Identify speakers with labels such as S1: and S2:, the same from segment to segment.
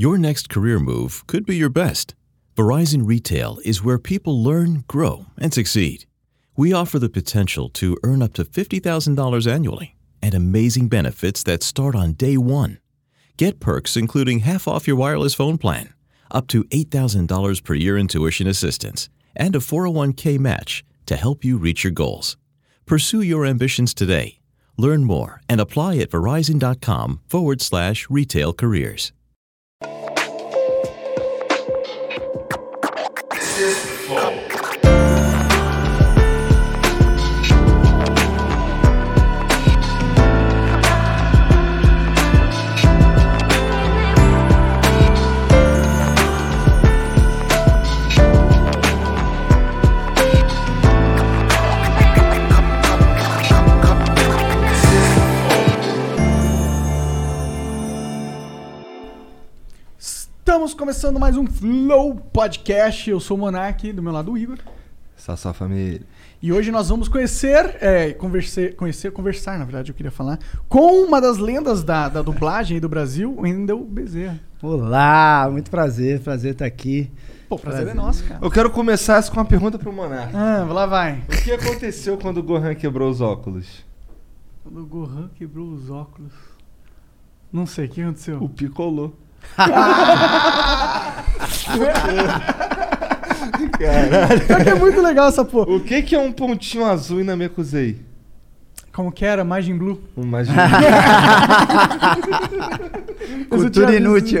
S1: Your next career move could be your best. Verizon Retail is where people learn, grow, and succeed. We offer the potential to earn up to $50,000 annually and amazing benefits that start on day one. Get perks including half off your wireless phone plan, up to $8,000 per year in tuition assistance, and a 401k match to help you reach your goals. Pursue your ambitions today. Learn more and apply at verizon.com forward slash retail careers. This floor.
S2: Estamos começando mais um Flow Podcast. Eu sou o Monark, do meu lado o Igor.
S3: Sassá família.
S2: E hoje nós vamos conhecer, é, converser, conhecer, conversar, na verdade, eu queria falar, com uma das lendas da, da dublagem do Brasil, o Wendel Bezerra.
S4: Olá, muito prazer, prazer estar aqui.
S2: Pô, o prazer,
S4: Prazer.
S2: é nosso, cara.
S3: Eu quero começar com uma pergunta pro Monark.
S2: Ah, lá vai.
S3: O que aconteceu quando o Gohan quebrou os óculos?
S2: Quando o Gohan quebrou os óculos. Não sei, o que aconteceu?
S3: O Picolô.
S2: Pior que é muito legal essa porra.
S3: O que que é um pontinho azul em Namekusei?
S2: Como que era? Majin Blue. Mas eu tinha
S4: Cultura inútil.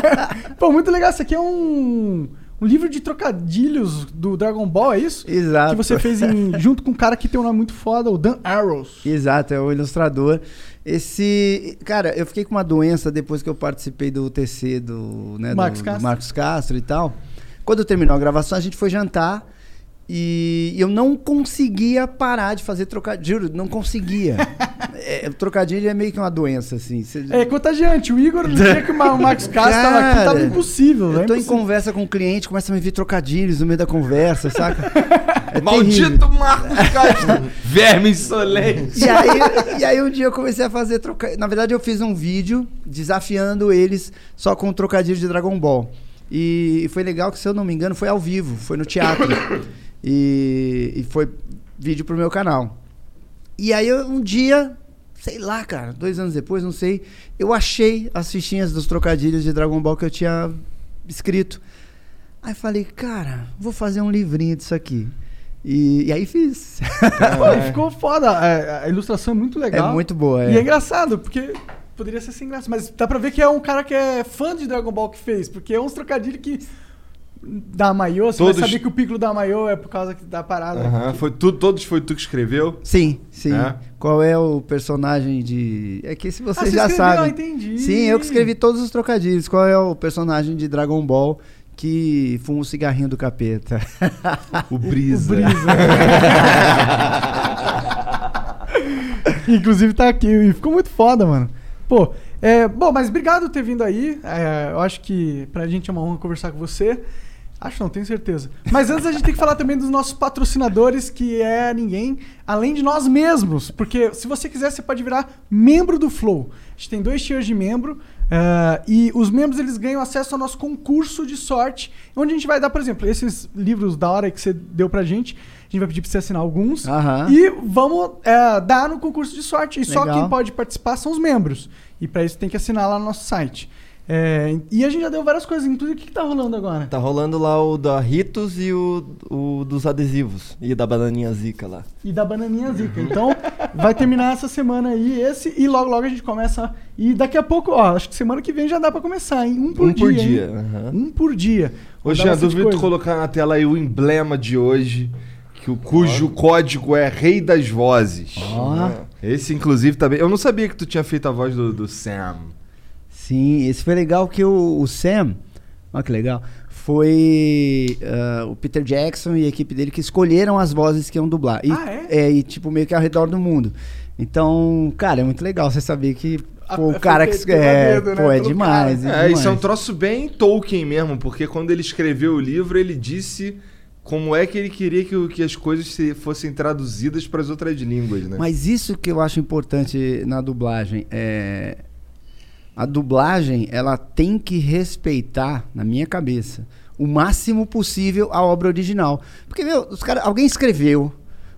S2: Pô, muito legal. Isso aqui é um, um livro de trocadilhos do Dragon Ball, é isso?
S4: Exato.
S2: Que você fez em- junto com um cara que tem um nome muito foda, o Dan Arrows.
S4: Exato, é o ilustrador. Esse. Cara, eu fiquei com uma doença depois que eu participei do UTC do, né, do-
S2: Marcos
S4: do
S2: Castro.
S4: Marcos Castro e tal. Quando terminou a gravação, a gente foi jantar e eu não conseguia parar de fazer trocadilho. Juro, não conseguia. é, trocadilho é meio que uma doença, assim. Você-
S2: É contagiante. O Igor, no dia que o Ma- o Marcos Castro tava aqui, tava impossível.
S4: Eu
S2: é
S4: tô em
S2: impossível.
S4: conversa com o cliente, começa a me vir trocadilhos no meio da conversa, saca? É.
S3: Maldito Marcos Castro! Verme insolente!
S4: E aí, e aí um dia eu comecei a fazer trocadilho. Na verdade, eu fiz um vídeo desafiando eles só com trocadilho de Dragon Ball. E foi legal que, se eu não me engano, foi ao vivo, foi no teatro. e, e foi vídeo pro meu canal. E aí eu, um dia, sei lá, cara, dois anos depois, não sei, eu achei as fichinhas dos trocadilhos de Dragon Ball que eu tinha escrito. Aí falei, cara, vou fazer um livrinho disso aqui. E, e aí fiz.
S2: Pô, e ficou foda. A, a ilustração é muito legal.
S4: É muito boa, é.
S2: E é engraçado, porque poderia ser sem graça. Mas dá pra ver que é um cara que é fã de Dragon Ball que fez. Porque é uns trocadilhos que... Da Maiô, você
S3: Todos-
S2: vai saber que o Piccolo da Maiô é por causa que- da parada.
S3: Aham, foi tu, todos foi tu que escreveu?
S4: Sim, sim.
S3: É?
S4: Qual é o personagem de. É que se você
S2: Ah, você
S4: já
S2: escreveu,
S4: sabe.
S2: ah, entendi.
S4: Sim, eu que escrevi todos os trocadilhos. Qual é o personagem de Dragon Ball que fuma o cigarrinho do capeta?
S3: O Brisa.
S2: O Brisa. Inclusive tá aqui e ficou muito foda, mano. Pô, é, bom, mas obrigado por ter vindo aí. É, eu acho que pra gente é uma honra conversar com você. Acho não, tenho certeza. Mas antes a gente tem que falar também dos nossos patrocinadores, que é ninguém além de nós mesmos. Porque se você quiser, você pode virar membro do Flow. A gente tem dois tiers de membro. Eh, e os membros eles ganham acesso ao nosso concurso de sorte, onde a gente vai dar, por exemplo, esses livros da hora que você deu pra gente. A gente vai pedir pra você assinar alguns.
S4: Aham.
S2: E vamos eh, dar no concurso de sorte. E só
S4: Legal.
S2: quem pode participar são os membros. E pra isso tem que assinar lá no nosso site. É, e a gente já deu várias coisas. Inclusive, o que, que tá rolando agora?
S5: Tá rolando lá o da Ritos e o, o dos adesivos. E da bananinha zica lá.
S2: E da bananinha zica. Então, vai terminar essa semana aí esse. E logo, logo a gente começa. E daqui a pouco, ó, acho que semana que vem já dá pra começar, hein? Um por
S5: um
S2: dia.
S5: por dia. aham.
S2: Um por dia.
S3: Jean,
S2: bastante
S3: duvido tu
S2: coisa.
S3: colocar na tela aí o emblema de hoje, que o, cujo código é Rei das Vozes.
S4: Ó.
S3: Esse, inclusive, também. Eu não sabia que tu tinha feito a voz do, do Sam.
S4: Sim, esse foi legal que o, o Sam. Olha que legal. Foi ah, o Peter Jackson e a equipe dele que escolheram as vozes que iam dublar. E,
S2: Ah, é?
S4: e tipo, meio que ao redor do mundo. Então, cara, é muito legal você saber que pô,
S2: foi
S4: o cara que. É,
S2: dedo, né?
S4: pô, é demais. É,
S3: É,
S4: demais.
S3: isso é um troço bem Tolkien mesmo, porque quando ele escreveu o livro, ele disse como é que ele queria que, que as coisas se- fossem traduzidas para as outras línguas, né?
S4: Mas isso que eu acho importante na dublagem é A dublagem, ela tem que respeitar, na minha cabeça, o máximo possível a obra original. Porque, meu, os cara, alguém escreveu,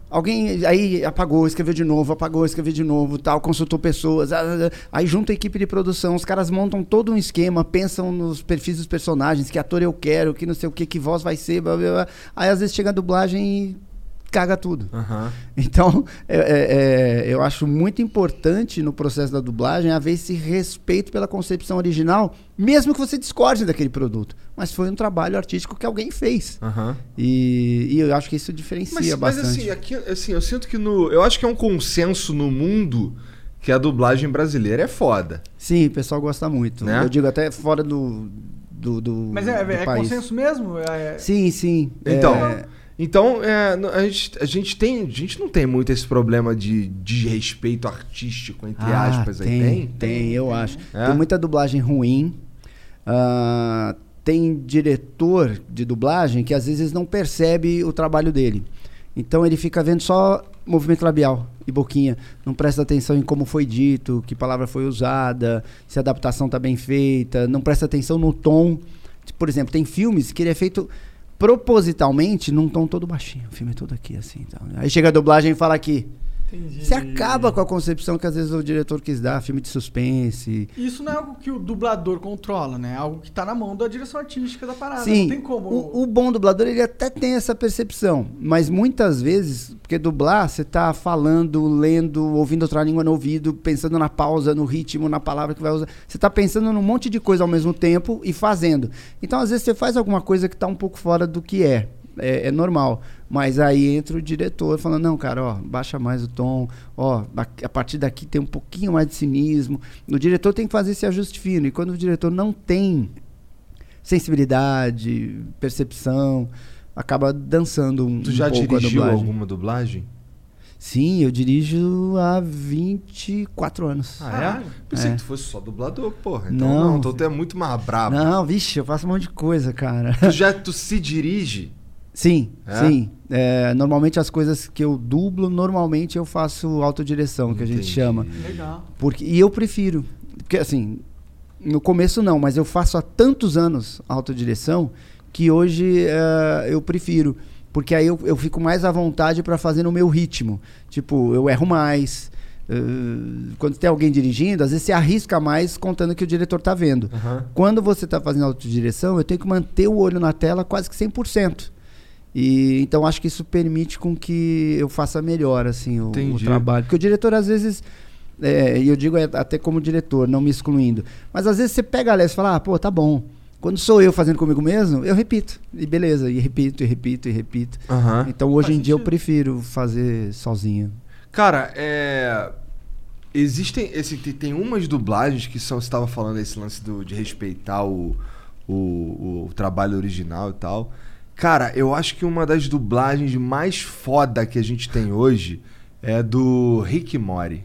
S4: alguém aí apagou, escreveu de novo, apagou, escreveu de novo, tal, consultou pessoas, ah, ah, ah. aí junta a equipe de produção, os caras montam todo um esquema, pensam nos perfis dos personagens, que ator eu quero, que não sei o que, que voz vai ser, blá, blá, blá. aí às vezes chega a dublagem e caga tudo.
S3: Aham.
S4: Então, é- é- é, eu acho muito importante no processo da dublagem haver esse respeito pela concepção original, mesmo que você discorde daquele produto. Mas foi um trabalho artístico que alguém fez.
S3: Aham.
S4: E, e eu acho que isso diferencia
S3: Mas, mas
S4: bastante.
S3: assim, aqui, assim, eu sinto que no. Eu acho que é um consenso no mundo que a dublagem brasileira é foda.
S4: Sim, o pessoal gosta muito.
S3: Né?
S4: Eu digo até fora do, do, do,
S2: Mas é,
S4: do
S2: é
S4: país.
S2: consenso mesmo? É-
S4: Sim, sim.
S3: Então,
S4: É,
S3: então é, a, gente, a gente tem. A gente não tem muito esse problema de desrespeito artístico, entre
S4: ah,
S3: aspas, aí
S4: tem,
S3: tem?
S4: tem, eu acho.
S3: É?
S4: Tem muita dublagem ruim. Ah, tem diretor de dublagem que às vezes não percebe o trabalho dele. Então ele fica vendo só movimento labial e boquinha. Não presta atenção em como foi dito, que palavra foi usada, se a adaptação está bem feita. Não presta atenção no tom. Por exemplo, tem filmes que ele é feito propositalmente num tom todo baixinho. O filme é todo aqui, assim. Então. Aí chega a dublagem e fala aqui.
S2: Entendi.
S4: Você acaba com a concepção que às vezes o diretor quis dar, filme de suspense.
S2: Isso não é algo que o dublador controla, né? É algo que tá na mão da direção artística da parada.
S4: Sim,
S2: Não tem como.
S4: o, o bom dublador ele até tem essa percepção, mas muitas vezes, porque dublar, você tá falando, lendo, ouvindo outra língua no ouvido, pensando na pausa, no ritmo, na palavra que vai usar. Você tá pensando num monte de coisa ao mesmo tempo e fazendo. Então, às vezes, você faz alguma coisa que tá um pouco fora do que é. É, é normal. Mas aí entra o diretor falando, não, cara, ó, baixa mais o tom, ó, a, a partir daqui tem um pouquinho mais de cinismo. O diretor tem que fazer esse ajuste fino. E quando o diretor não tem sensibilidade, percepção, acaba dançando um,
S3: Tu já
S4: um pouco
S3: dirigiu
S4: dublagem.
S3: alguma dublagem?
S4: Sim, eu dirijo há 24 anos.
S3: Ah, é? Pensei
S4: É.
S3: que tu fosse só dublador, porra. Então
S4: Não.
S3: não, então tu é muito mais brabo.
S4: Não, vixe, eu faço um monte de coisa, cara.
S3: Tu já tu se dirige?
S4: Sim,
S3: É?
S4: sim. É, normalmente as coisas que eu dublo, normalmente eu faço autodireção, que a gente chama.
S2: Legal.
S4: Porque, e eu prefiro. Porque assim, no começo não, mas eu faço há tantos anos autodireção que hoje eh, eu prefiro. Porque aí eu, eu fico mais à vontade para fazer no meu ritmo. Tipo, eu erro mais. eh, quando tem alguém dirigindo, às vezes você arrisca mais contando que o diretor tá vendo.
S3: Aham.
S4: Quando você está fazendo autodireção, eu tenho que manter o olho na tela quase que 100%. E então acho que isso permite com que eu faça melhor assim o, o trabalho. Porque o diretor às vezes é, e eu digo é, até como diretor, não me excluindo. Mas às vezes você pega a Alessio e fala, ah, pô, tá bom. Quando sou eu fazendo comigo mesmo, eu repito. E beleza, e repito, e repito, e repito.
S3: Aham.
S4: Então hoje
S2: Faz
S4: em dia eu
S2: sentido.
S4: prefiro fazer sozinho.
S3: Cara, é. Existem. Esse, tem, tem umas dublagens que são. Você estava falando esse lance do, de respeitar o, o, o trabalho original e tal. Cara, eu acho que uma das dublagens mais foda que a gente tem hoje é do Rick Mori.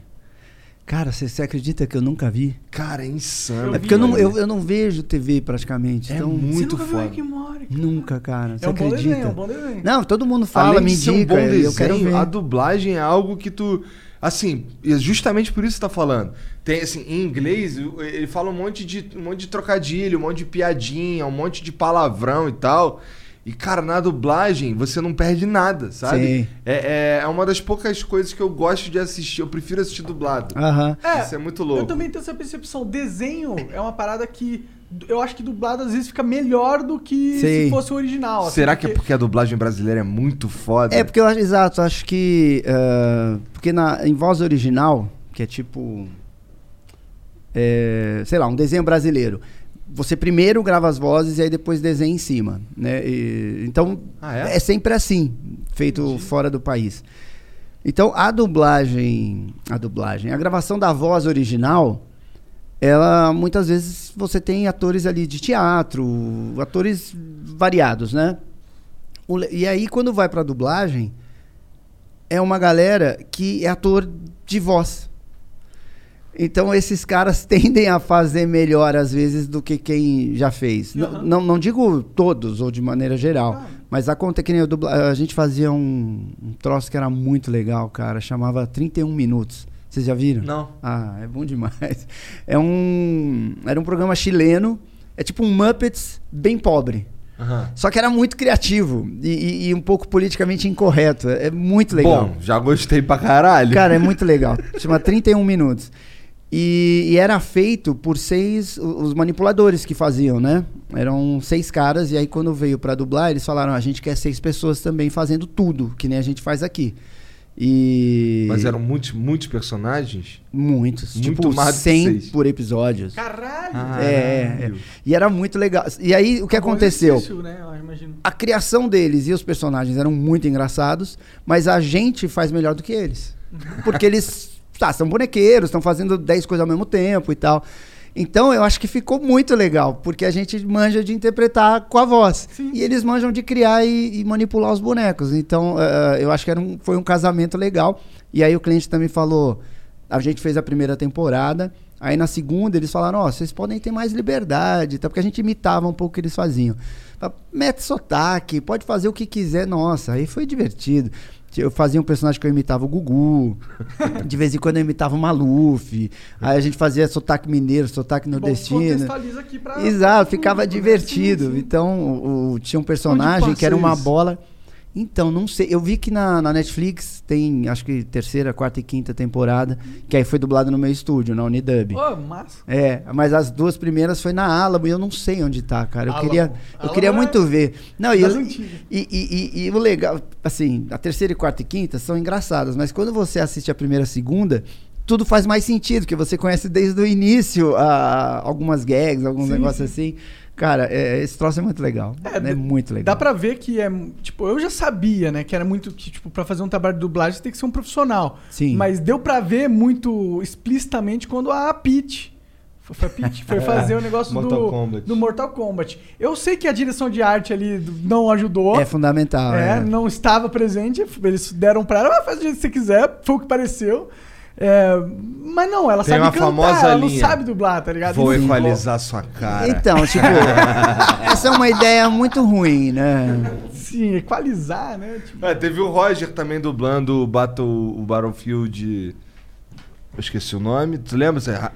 S4: Cara, você você acredita que eu nunca vi?
S3: Cara, é insano.
S2: Eu
S4: É porque eu não, eu, eu não vejo TV praticamente.
S3: É
S4: então,
S3: muito
S2: Você nunca viu
S3: foda.
S2: Rick and Morty, cara?
S4: Nunca, cara. Você
S2: É um bom
S4: acredita?
S2: desenho, é um bom desenho.
S4: Não, todo mundo fala,
S3: Além
S4: me
S3: de ser um
S4: indica,
S3: bom desenho,
S4: eu quero ver.
S3: a dublagem é algo que tu. Assim, e é justamente por isso que você tá falando. Tem, assim, em inglês, ele fala um monte de, um monte de trocadilho, um monte de piadinha, um monte de palavrão e tal. E, cara, na dublagem, você não perde nada, sabe?
S4: Sim.
S3: É, é, é uma das poucas coisas que eu gosto de assistir. Eu prefiro assistir dublado.
S4: Aham.
S3: Isso é muito louco.
S2: Eu também tenho essa percepção. Desenho é uma parada que eu acho que dublado às vezes fica melhor do que
S4: Sim.
S2: se fosse o original. assim,
S3: Será que é porque a dublagem brasileira é muito foda?
S4: É porque eu acho, exato, acho que. ah, porque na, em voz original, que é tipo. é, sei lá, um desenho brasileiro. Você primeiro grava as vozes e aí depois desenha em cima. Né? E- então,
S3: Ah, é?
S4: é? sempre assim, feito fora do país. Então, a dublagem. A dublagem. A gravação da voz original. Ela muitas vezes você tem atores ali de teatro, atores variados, né? O E aí, quando vai pra dublagem, é uma galera que é ator de voz. Então, esses caras tendem a fazer melhor, às vezes, do que quem já fez.
S2: Aham.
S4: Não, não digo todos, ou de maneira geral.
S2: Ah.
S4: Mas a conta é que nem eu dubla... A gente fazia um, um troço que era muito legal, cara. Chamava 31 minutos. Vocês já viram?
S3: Não.
S4: Ah, é bom demais. É um. Era um programa chileno. É tipo um Muppets bem pobre.
S3: Aham.
S4: Só que era muito criativo e, e- um pouco politicamente incorreto. É é muito legal.
S3: Bom, já gostei pra caralho.
S4: Cara, é muito legal. Chama 31 minutos. E, e era feito por seis, os manipuladores que faziam, né? Eram seis caras, e aí quando veio pra dublar, eles falaram: "Ah, a gente quer seis pessoas também fazendo tudo, que nem a gente faz aqui. E.
S3: Mas eram muitos, muitos personagens?
S4: muitos.
S3: Muito
S4: tipo,
S3: mais do que
S4: 100
S3: seis.
S4: por episódios.
S2: Caralho!
S4: É, é, é. E era muito legal. E aí, o que
S2: Bom
S4: aconteceu?
S2: exercício, né?
S4: A criação deles e os personagens eram muito engraçados, mas a gente faz melhor do que eles. Porque eles tá, são bonequeiros, estão fazendo 10 coisas ao mesmo tempo e tal. Então eu acho que ficou muito legal, porque a gente manja de interpretar com a voz.
S2: Sim.
S4: E eles manjam de criar e, e manipular os bonecos. Então eh, eu acho que era um- foi um casamento legal. E aí o cliente também falou: a gente fez a primeira temporada. Aí na segunda eles falaram: Ó, vocês podem ter mais liberdade, tá? porque a gente imitava um pouco o que eles faziam. Mete sotaque, pode fazer o que quiser. Nossa, aí foi divertido. Eu fazia um personagem que eu imitava o Gugu. De vez em quando eu imitava o Maluf. Aí a gente fazia sotaque mineiro, sotaque
S2: Bom,
S4: nordestino.
S2: contextualiza aqui pra...
S4: Exato, ficava divertido.
S2: Sim, sim.
S4: Então, o- o- tinha um personagem que era uma bola. Então, não sei. Eu vi que na, na Netflix tem, acho que terceira, quarta e quinta temporada, que aí foi dublado no meu estúdio, na Unidub.
S2: Ô, massa.
S4: É, mas as duas primeiras foi na Alamo e eu não sei onde tá, cara. Eu
S2: Alamo.
S4: queria, eu
S2: Alamo
S4: queria
S2: é
S4: muito ver. Não, e, eu- e, e- e- o legal, assim, a terceira, e quarta e quinta são engraçadas, mas quando você assiste a primeira e a segunda, tudo faz mais sentido, porque você conhece desde o início a, algumas gags, alguns
S2: Sim,
S4: negócios assim. Cara, é, esse troço é muito legal.
S2: É,
S4: É,
S2: dá-
S4: muito legal.
S2: Dá pra ver que é. Tipo, eu já sabia, né? Que era muito. Que, tipo, pra fazer um trabalho de dublagem você tem que ser um profissional.
S4: Sim.
S2: Mas deu pra ver muito explicitamente quando a Peach. Foi foi a Peach? Foi fazer o negócio
S3: Mortal
S2: do,
S3: Kombat.
S2: do Mortal Kombat. Eu sei que a direção de arte ali não ajudou.
S4: É fundamental.
S2: É,
S4: é.
S2: não estava presente. Eles deram pra ela, ah, faz do jeito que você quiser, foi o que pareceu. É, mas não, ela
S3: Tem
S2: sabe
S3: uma
S2: cantar,
S3: famosa
S2: ela não
S3: linha.
S2: sabe dublar, tá ligado?
S3: Vou
S2: Sim.
S3: equalizar sua cara.
S4: Então, tipo, essa é uma ideia muito ruim, né?
S2: Sim, equalizar, né? Tipo,
S3: É, teve o Roger também dublando o, Battle, o Battlefield. Eu esqueci o nome. Tu lembra?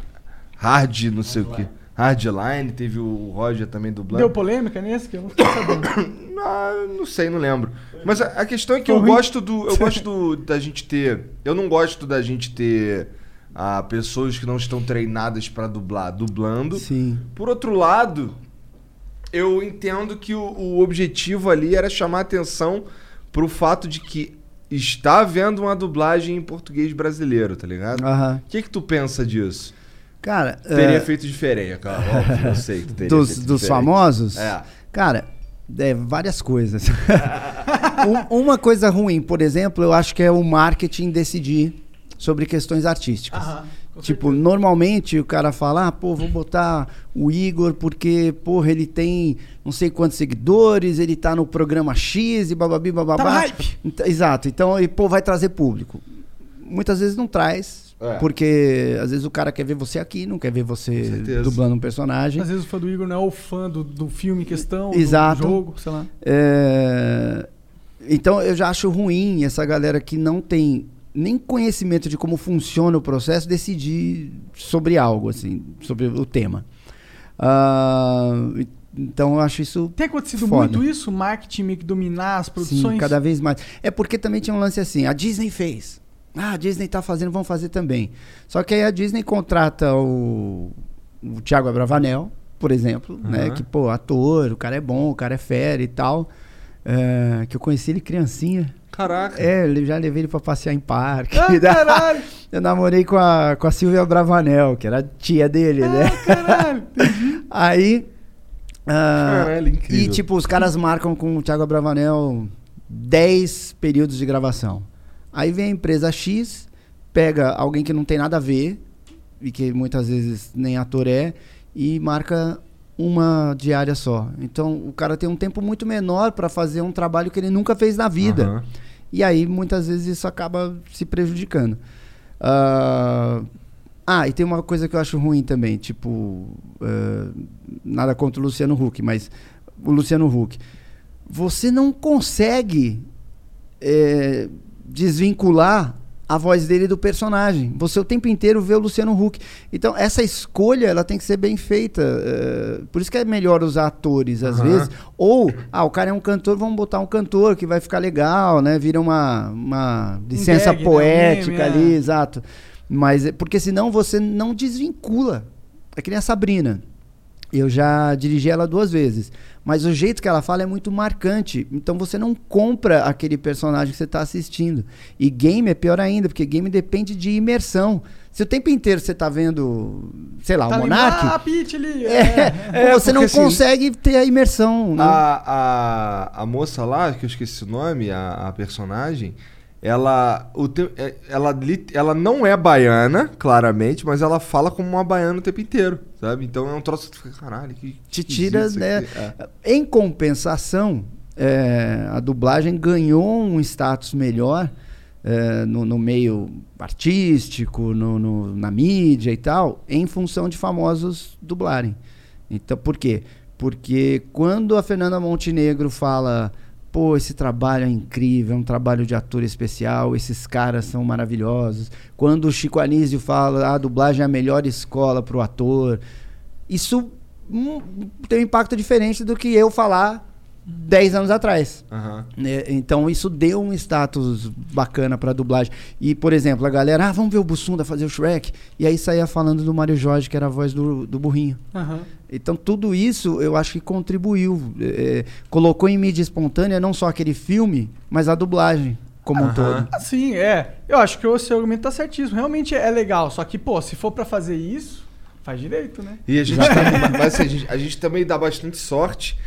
S3: Hard, não sei o que. Hardline, teve o Roger também dublando.
S2: deu polêmica nesse que eu não fiquei sabendo.
S3: Ah, não sei, não lembro. Mas a, a questão é que
S2: Foi
S3: eu
S2: ruim?
S3: gosto do. Eu gosto do- da gente ter. Eu não gosto da gente ter ah, pessoas que não estão treinadas pra dublar dublando.
S4: Sim.
S3: Por outro lado, eu entendo que o, o objetivo ali era chamar atenção pro fato de que está havendo uma dublagem em português brasileiro, tá ligado? O
S4: Aham.
S3: que que tu pensa disso?
S4: Cara,
S3: Teria
S4: é,
S3: feito diferente, cara. Óbvio, eu sei que teria
S4: dos,
S3: feito
S4: dos famosos,
S3: É.
S4: cara, é, várias coisas. Um- uma coisa ruim, por exemplo, eu acho que é o marketing decidir sobre questões artísticas.
S2: Aham,
S4: Tipo, normalmente o cara fala, ah, pô, vou botar o Igor porque, porra, ele tem não sei quantos seguidores, ele tá no programa X e bababi, bababá.
S2: Tá hype.
S4: Ent- Exato, então, e, pô, vai trazer público. Muitas vezes não traz,
S3: É.
S4: porque às vezes o cara quer ver você aqui, não quer ver você dublando um personagem.
S2: Às vezes o fã do Igor não é o fã do, do filme em questão,
S4: Exato.
S2: do jogo, sei lá.
S4: É, Então eu já acho ruim essa galera que não tem nem conhecimento de como funciona o processo decidir sobre algo, assim, sobre o tema. E- então eu acho isso.
S2: Tem acontecido
S4: Foda.
S2: muito isso? O marketing meio que dominar as produções?
S4: Sim, cada vez mais. É porque também tinha um lance assim, a Disney fez. Ah, a Disney tá fazendo, vamos fazer também. Só que aí a Disney contrata o, o Thiago Abravanel, por exemplo, né?
S3: Aham.
S4: Que, pô, ator, o cara é bom, o cara é fera e tal. É, que eu conheci ele criancinha.
S3: Caraca.
S4: É, eu já levei ele pra passear em parque.
S2: Ah, caralho!
S4: eu namorei com a, com a Silvia Bravanel, que era a tia dele, né?
S2: Ah, caralho!
S4: Aí. ah,
S3: Caralho, incrível.
S4: e tipo, os caras marcam com o Thiago Bravanel 10 períodos de gravação. Aí vem a empresa X, pega alguém que não tem nada a ver, e que muitas vezes nem ator é, e marca uma diária só. Então o cara tem um tempo muito menor para fazer um trabalho que ele nunca fez na vida.
S3: Aham.
S4: E aí, muitas vezes, isso acaba se prejudicando. Ah, ah, e tem uma coisa que eu acho ruim também, tipo, ah, nada contra o Luciano Huck, mas o Luciano Huck. Você não consegue eh, desvincular a voz dele do personagem. Você o tempo inteiro vê o Luciano Huck. Então, essa escolha ela tem que ser bem feita. eh, por isso que é melhor usar atores, às
S3: Aham.
S4: vezes. Ou, ah, o cara é um cantor, vamos botar um cantor que vai ficar legal, né? Vira uma, uma licença
S2: né?
S4: Poética
S2: meme,
S4: ali,
S2: é.
S4: exato. Mas, é- porque senão você não desvincula. É que nem a Sabrina. Eu já dirigi ela duas vezes. Mas o jeito que ela fala é muito marcante. Então você não compra aquele personagem que você está assistindo. E game é pior ainda, porque game depende de imersão. Se o tempo inteiro você tá vendo, sei lá,
S2: Tá
S4: o Monark,
S2: Ah, Pete ali.
S4: é,
S2: é.
S4: pô, você não
S3: assim,
S4: consegue ter a imersão. Né?
S3: A, a, a moça lá, que eu esqueci o nome, a, a personagem, ela, o te, é- ela, ela não é baiana, claramente, mas ela fala como uma baiana o tempo inteiro, sabe? Então é um troço que caralho, que.
S4: Te tira, né?
S3: isso aqui." É.
S4: Em compensação, é, a dublagem ganhou um status melhor é, no, no meio artístico, no, no- na mídia e tal, em função de famosos dublarem. Então, por quê? Porque quando a Fernanda Montenegro fala, pô, esse trabalho é incrível, é um trabalho de ator especial, esses caras são maravilhosos. Quando o Chico Anísio fala, "Ah, a dublagem é a melhor escola para o ator, isso hum, tem um impacto diferente do que eu falar 10 anos atrás.
S3: Aham.
S4: né? Então isso deu um status bacana pra dublagem. E, por exemplo, a galera, ah, vamos ver o Bussunda fazer o Shrek. E aí saía falando do Mário Jorge, que era a voz do, do burrinho.
S2: Aham.
S4: Então tudo isso eu acho que contribuiu. é, colocou em mídia espontânea não só aquele filme, mas a dublagem como um
S3: Aham.
S4: todo.
S2: Assim, é. Eu acho que o seu argumento tá certíssimo. Realmente é legal. Só que, pô, se for pra fazer isso, faz direito, né?
S3: E a gente, mas assim, a gente, a gente também dá bastante sorte.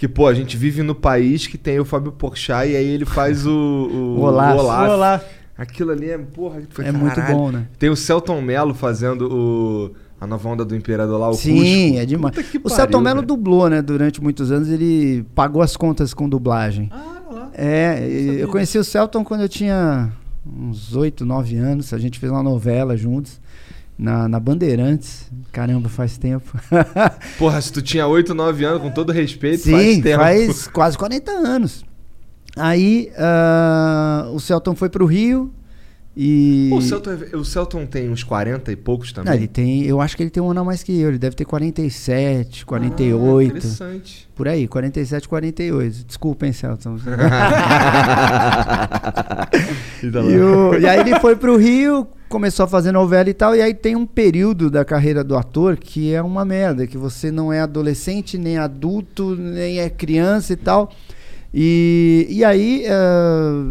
S3: Que, pô, a gente vive no país que tem o Fábio Porchat e aí ele faz o, o,
S4: O Olaf.
S3: Olaf.
S2: Olá.
S3: Aquilo ali é, porra, foi,
S4: É muito
S3: caralho.
S4: bom, né?
S3: Tem o Celton Mello fazendo o, a nova onda do Imperador lá, o
S4: Sim,
S3: Cusco.
S4: é demais.
S3: Puta que
S4: O
S3: pariu,
S4: Celton Mello dublou, né? Durante muitos anos ele pagou as contas com dublagem.
S2: Ah, lá.
S4: É,
S2: sabia.
S4: eu conheci o Celton quando eu tinha uns 8, 9 anos. A gente fez uma novela juntos na, na Bandeirantes. Caramba, faz tempo.
S3: Porra, se tu tinha 8, 9 anos, com todo respeito, faz
S4: Sim,
S3: tempo.
S4: faz quase 40 anos. Aí ah, o Celton foi pro Rio e.
S3: O Celton, é- o Celton tem uns 40 e poucos também.
S4: Não, ele tem. Eu acho que ele tem um ano a mais que eu. Ele deve ter 47,
S3: Ah,
S4: 48.
S3: interessante.
S4: por aí, 47, 48. Desculpem, Celton. E, o- e aí ele foi pro Rio, começou a fazer novela e tal, e aí tem um período da carreira do ator que é uma merda, que você não é adolescente, nem adulto, nem é criança e tal. E, e aí eh,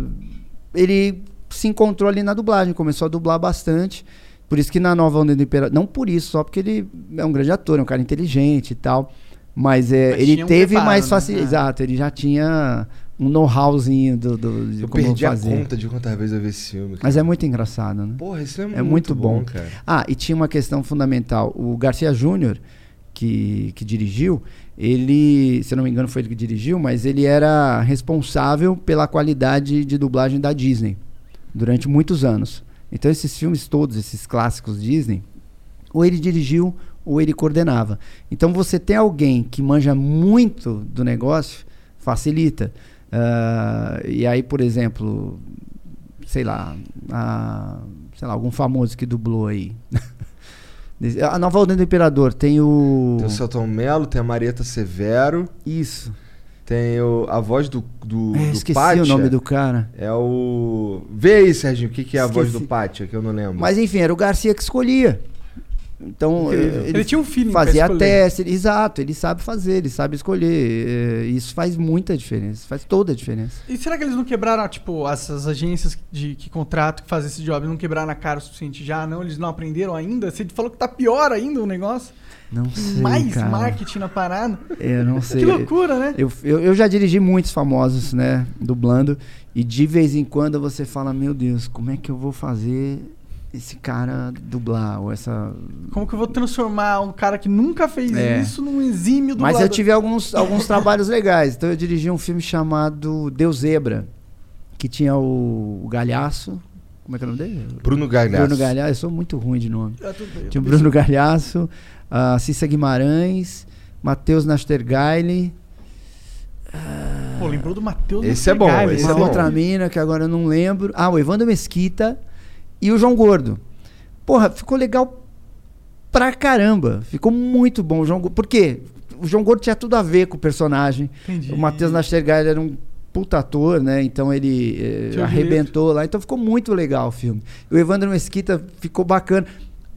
S4: ele se encontrou ali na dublagem, começou a dublar bastante. Por isso que na Nova Onda do Imperador, não por isso, só porque ele é um grande ator, é um cara inteligente e tal. Mas, é,
S2: Mas
S4: ele
S2: um
S4: teve
S2: preparo,
S4: mais
S2: né?
S4: facilidade.
S2: É.
S4: Exato, ele já tinha um know-howzinho do, do, de
S3: Eu
S4: como
S3: perdi
S4: fazer.
S3: a conta de quantas vezes eu vi esse filme.
S4: Mas
S3: cara.
S4: é muito engraçado, né?
S3: Porra, isso é,
S4: É muito bom.
S3: cara.
S4: Ah, e tinha uma questão fundamental. O Garcia Júnior, que, que dirigiu, ele, se não me engano, foi ele que dirigiu, mas ele era responsável pela qualidade de dublagem da Disney durante muitos anos. Então, esses filmes todos, esses clássicos Disney, ou ele dirigiu ou ele coordenava. Então, você tem alguém que manja muito do negócio, facilita. Ah, e aí, por exemplo, sei lá, a- sei lá, algum famoso que dublou aí. A Nova Ordem do Imperador tem o.
S3: Tem o Celton Mello, tem a Marieta Severo,
S4: Isso.
S3: tem o, a voz do, do,
S4: É,
S3: do
S4: esqueci
S3: Pátia.
S4: o nome do cara.
S3: É o. Vê aí, Serginho, o que, que é a voz
S4: Esqueci.
S3: do Pátia, que eu não lembro.
S4: Mas enfim, era o Garcia que escolhia. Então,
S3: Incrível.
S4: eh,
S2: Ele, tinha um pra
S4: fazia teste, ele- exato, ele sabe fazer, ele sabe escolher. eh, Isso faz muita diferença, faz toda a diferença.
S2: E será que eles não quebraram, tipo, essas agências de, que contratam, que fazem esse job, não quebraram a cara o suficiente já? Não? Eles não aprenderam ainda? Você falou que tá pior ainda o negócio?
S4: Não sei.
S2: Mais
S4: cara.
S2: marketing na parada?
S4: Eu não sei.
S2: Que loucura, né?
S4: Eu, eu, eu já dirigi muitos famosos, né, dublando, e de vez em quando você fala, meu Deus, como é que eu vou fazer esse cara dublar, ou essa...
S2: Como que eu vou transformar um cara que nunca fez
S4: É.
S2: isso num exímio dublador?
S4: Mas eu tive alguns, alguns trabalhos legais. Então eu dirigi um filme chamado Deus Zebra, que tinha o, o Galhaço. Como é que é o nome dele?
S3: Bruno Galhaço.
S4: Bruno Galhaço. Eu sou muito ruim de nome.
S2: Ah, bem.
S4: Tinha o Bruno Galhaço, a Cissa Guimarães, Matheus Nastergaile,
S2: Pô, lembrou do Matheus
S3: Esse é bom, esse é bom.
S4: outra mina que agora eu não lembro. Ah, o Evandro Mesquita e o João Gordo. Porra, ficou legal pra caramba. Ficou muito bom o João Gordo. Por quê? O João Gordo tinha tudo a ver com o personagem.
S2: Entendi.
S4: O Matheus Nastergail era um puta ator, né? Então ele eh, arrebentou lá. Então ficou muito legal o filme. O Evandro Mesquita ficou bacana.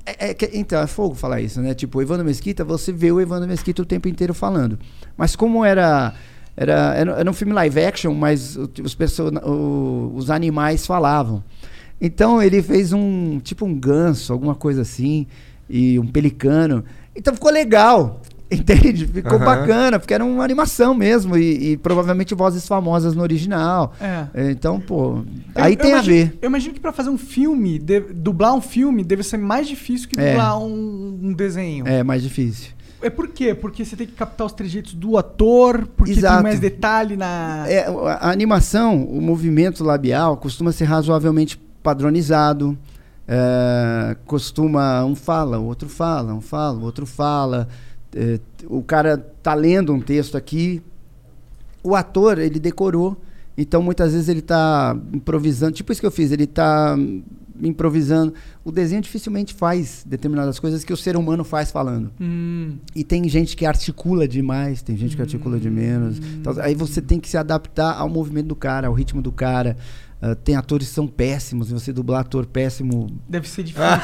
S4: É- é então, é fogo falar isso, né? Tipo, o Evandro Mesquita, você vê o Evandro Mesquita o tempo inteiro falando. Mas como era. Era, era, um filme live action, mas os, perso- o- os animais falavam. Então ele fez um. Tipo um ganso, alguma coisa assim. E um pelicano. Então ficou legal. Entende? Ficou
S3: Aham.
S4: bacana, porque era uma animação mesmo. E, e provavelmente vozes famosas no original.
S2: É.
S4: Então, pô.
S2: Eu-
S4: Aí
S2: eu
S4: tem a
S2: imagino-
S4: ver.
S2: Eu imagino que pra fazer um filme, de- dublar um filme deve ser mais difícil que
S4: É.
S2: dublar um, um desenho.
S4: É mais difícil.
S2: É por quê? Porque você tem que captar os trejeitos do ator, porque
S4: Exato.
S2: tem mais detalhe na.
S4: É, a a animação, o movimento labial costuma ser razoavelmente padronizado. é, costuma um fala, o outro fala, um fala, o outro fala. é, o cara tá lendo um texto aqui, o ator ele decorou, então muitas vezes ele tá improvisando, tipo isso que eu fiz, ele tá improvisando. O desenho dificilmente faz determinadas coisas que o ser humano faz falando.
S2: Hum,
S4: E tem gente que articula demais, tem gente que articula de menos. Então, aí você tem que se adaptar ao movimento do cara, ao ritmo do cara. Ah, tem atores que são péssimos, e você dublar ator péssimo.
S2: deve ser difícil.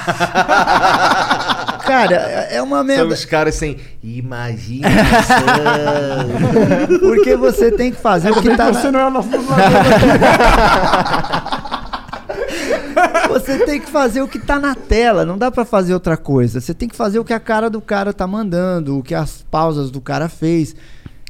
S4: Cara, é é uma
S3: São
S4: merda.
S3: os caras sem imaginação.
S4: Porque você tem que fazer o que tá.
S2: Você
S4: na-
S2: não é o nosso.
S4: Você tem que fazer o que tá na tela, não dá pra fazer outra coisa. Você tem que fazer o que a cara do cara tá mandando, o que as pausas do cara fez.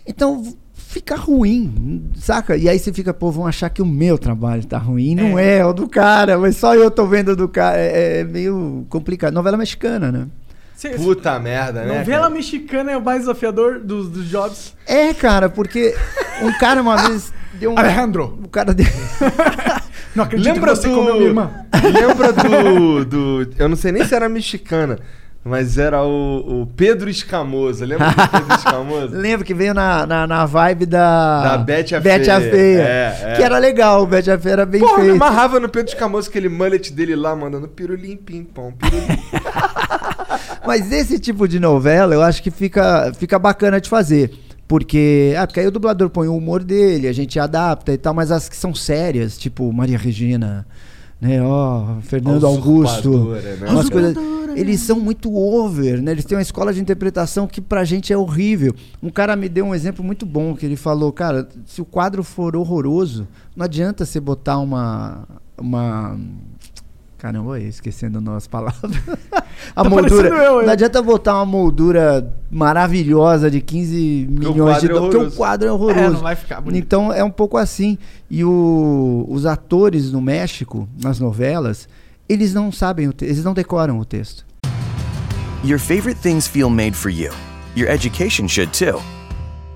S4: Então fica ruim, saca? E aí você fica, pô, vão achar que o meu trabalho tá ruim. Não é, é o do cara, mas só eu tô vendo o do cara. É, é meio complicado. Novela mexicana, né?
S2: Você-
S3: Puta merda, né?
S2: Novela
S3: cara?
S2: mexicana é o mais desafiador dos, dos jobs.
S4: É, cara, porque um cara uma vez deu um.
S2: Alejandro,
S4: O cara deu.
S2: não acredito
S3: Lembra
S2: que você
S3: do...
S2: comeu minha irmã.
S3: Lembra do, do... Eu não sei nem se era mexicana, mas era o, o Pedro Escamoso. Lembra do Pedro Escamoso?
S4: Lembro que veio na, na, na vibe da.
S3: Da Betty a
S4: Betty a
S3: Feia.
S4: Feia.
S3: É, é.
S4: Que era legal, o Betty a Feia era bem
S3: Porra,
S4: feito.
S3: amarrava no Pedro Escamoso, aquele mullet dele lá, mandando pirulim, pim, pom, pirulim.
S4: Mas esse tipo de novela eu acho que fica, fica bacana de fazer. Porque, ah, porque aí o dublador põe o humor dele, a gente adapta e tal, mas as que são sérias, tipo Maria Regina, né, ó, Fernando
S3: A
S4: Augusto,
S3: né?
S4: umas coisas, eles são muito over, né? Eles têm uma escola de interpretação que pra gente é horrível. Um cara me deu um exemplo muito bom, que ele falou, cara, se o quadro for horroroso, não adianta você botar uma uma Caramba, esquecendo as palavras. a
S2: Tá
S4: moldura.
S2: eu,
S4: não adianta botar uma moldura maravilhosa de 15
S3: o
S4: milhões de
S3: quadro é
S4: dólares, porque o quadro é
S2: É,
S4: horroroso.
S2: não vai ficar bonito.
S4: Então é um pouco assim. E o- os atores no México, nas novelas, eles não sabem, eles não decoram o texto.
S6: Your favorite things feel made for you. Your education should too.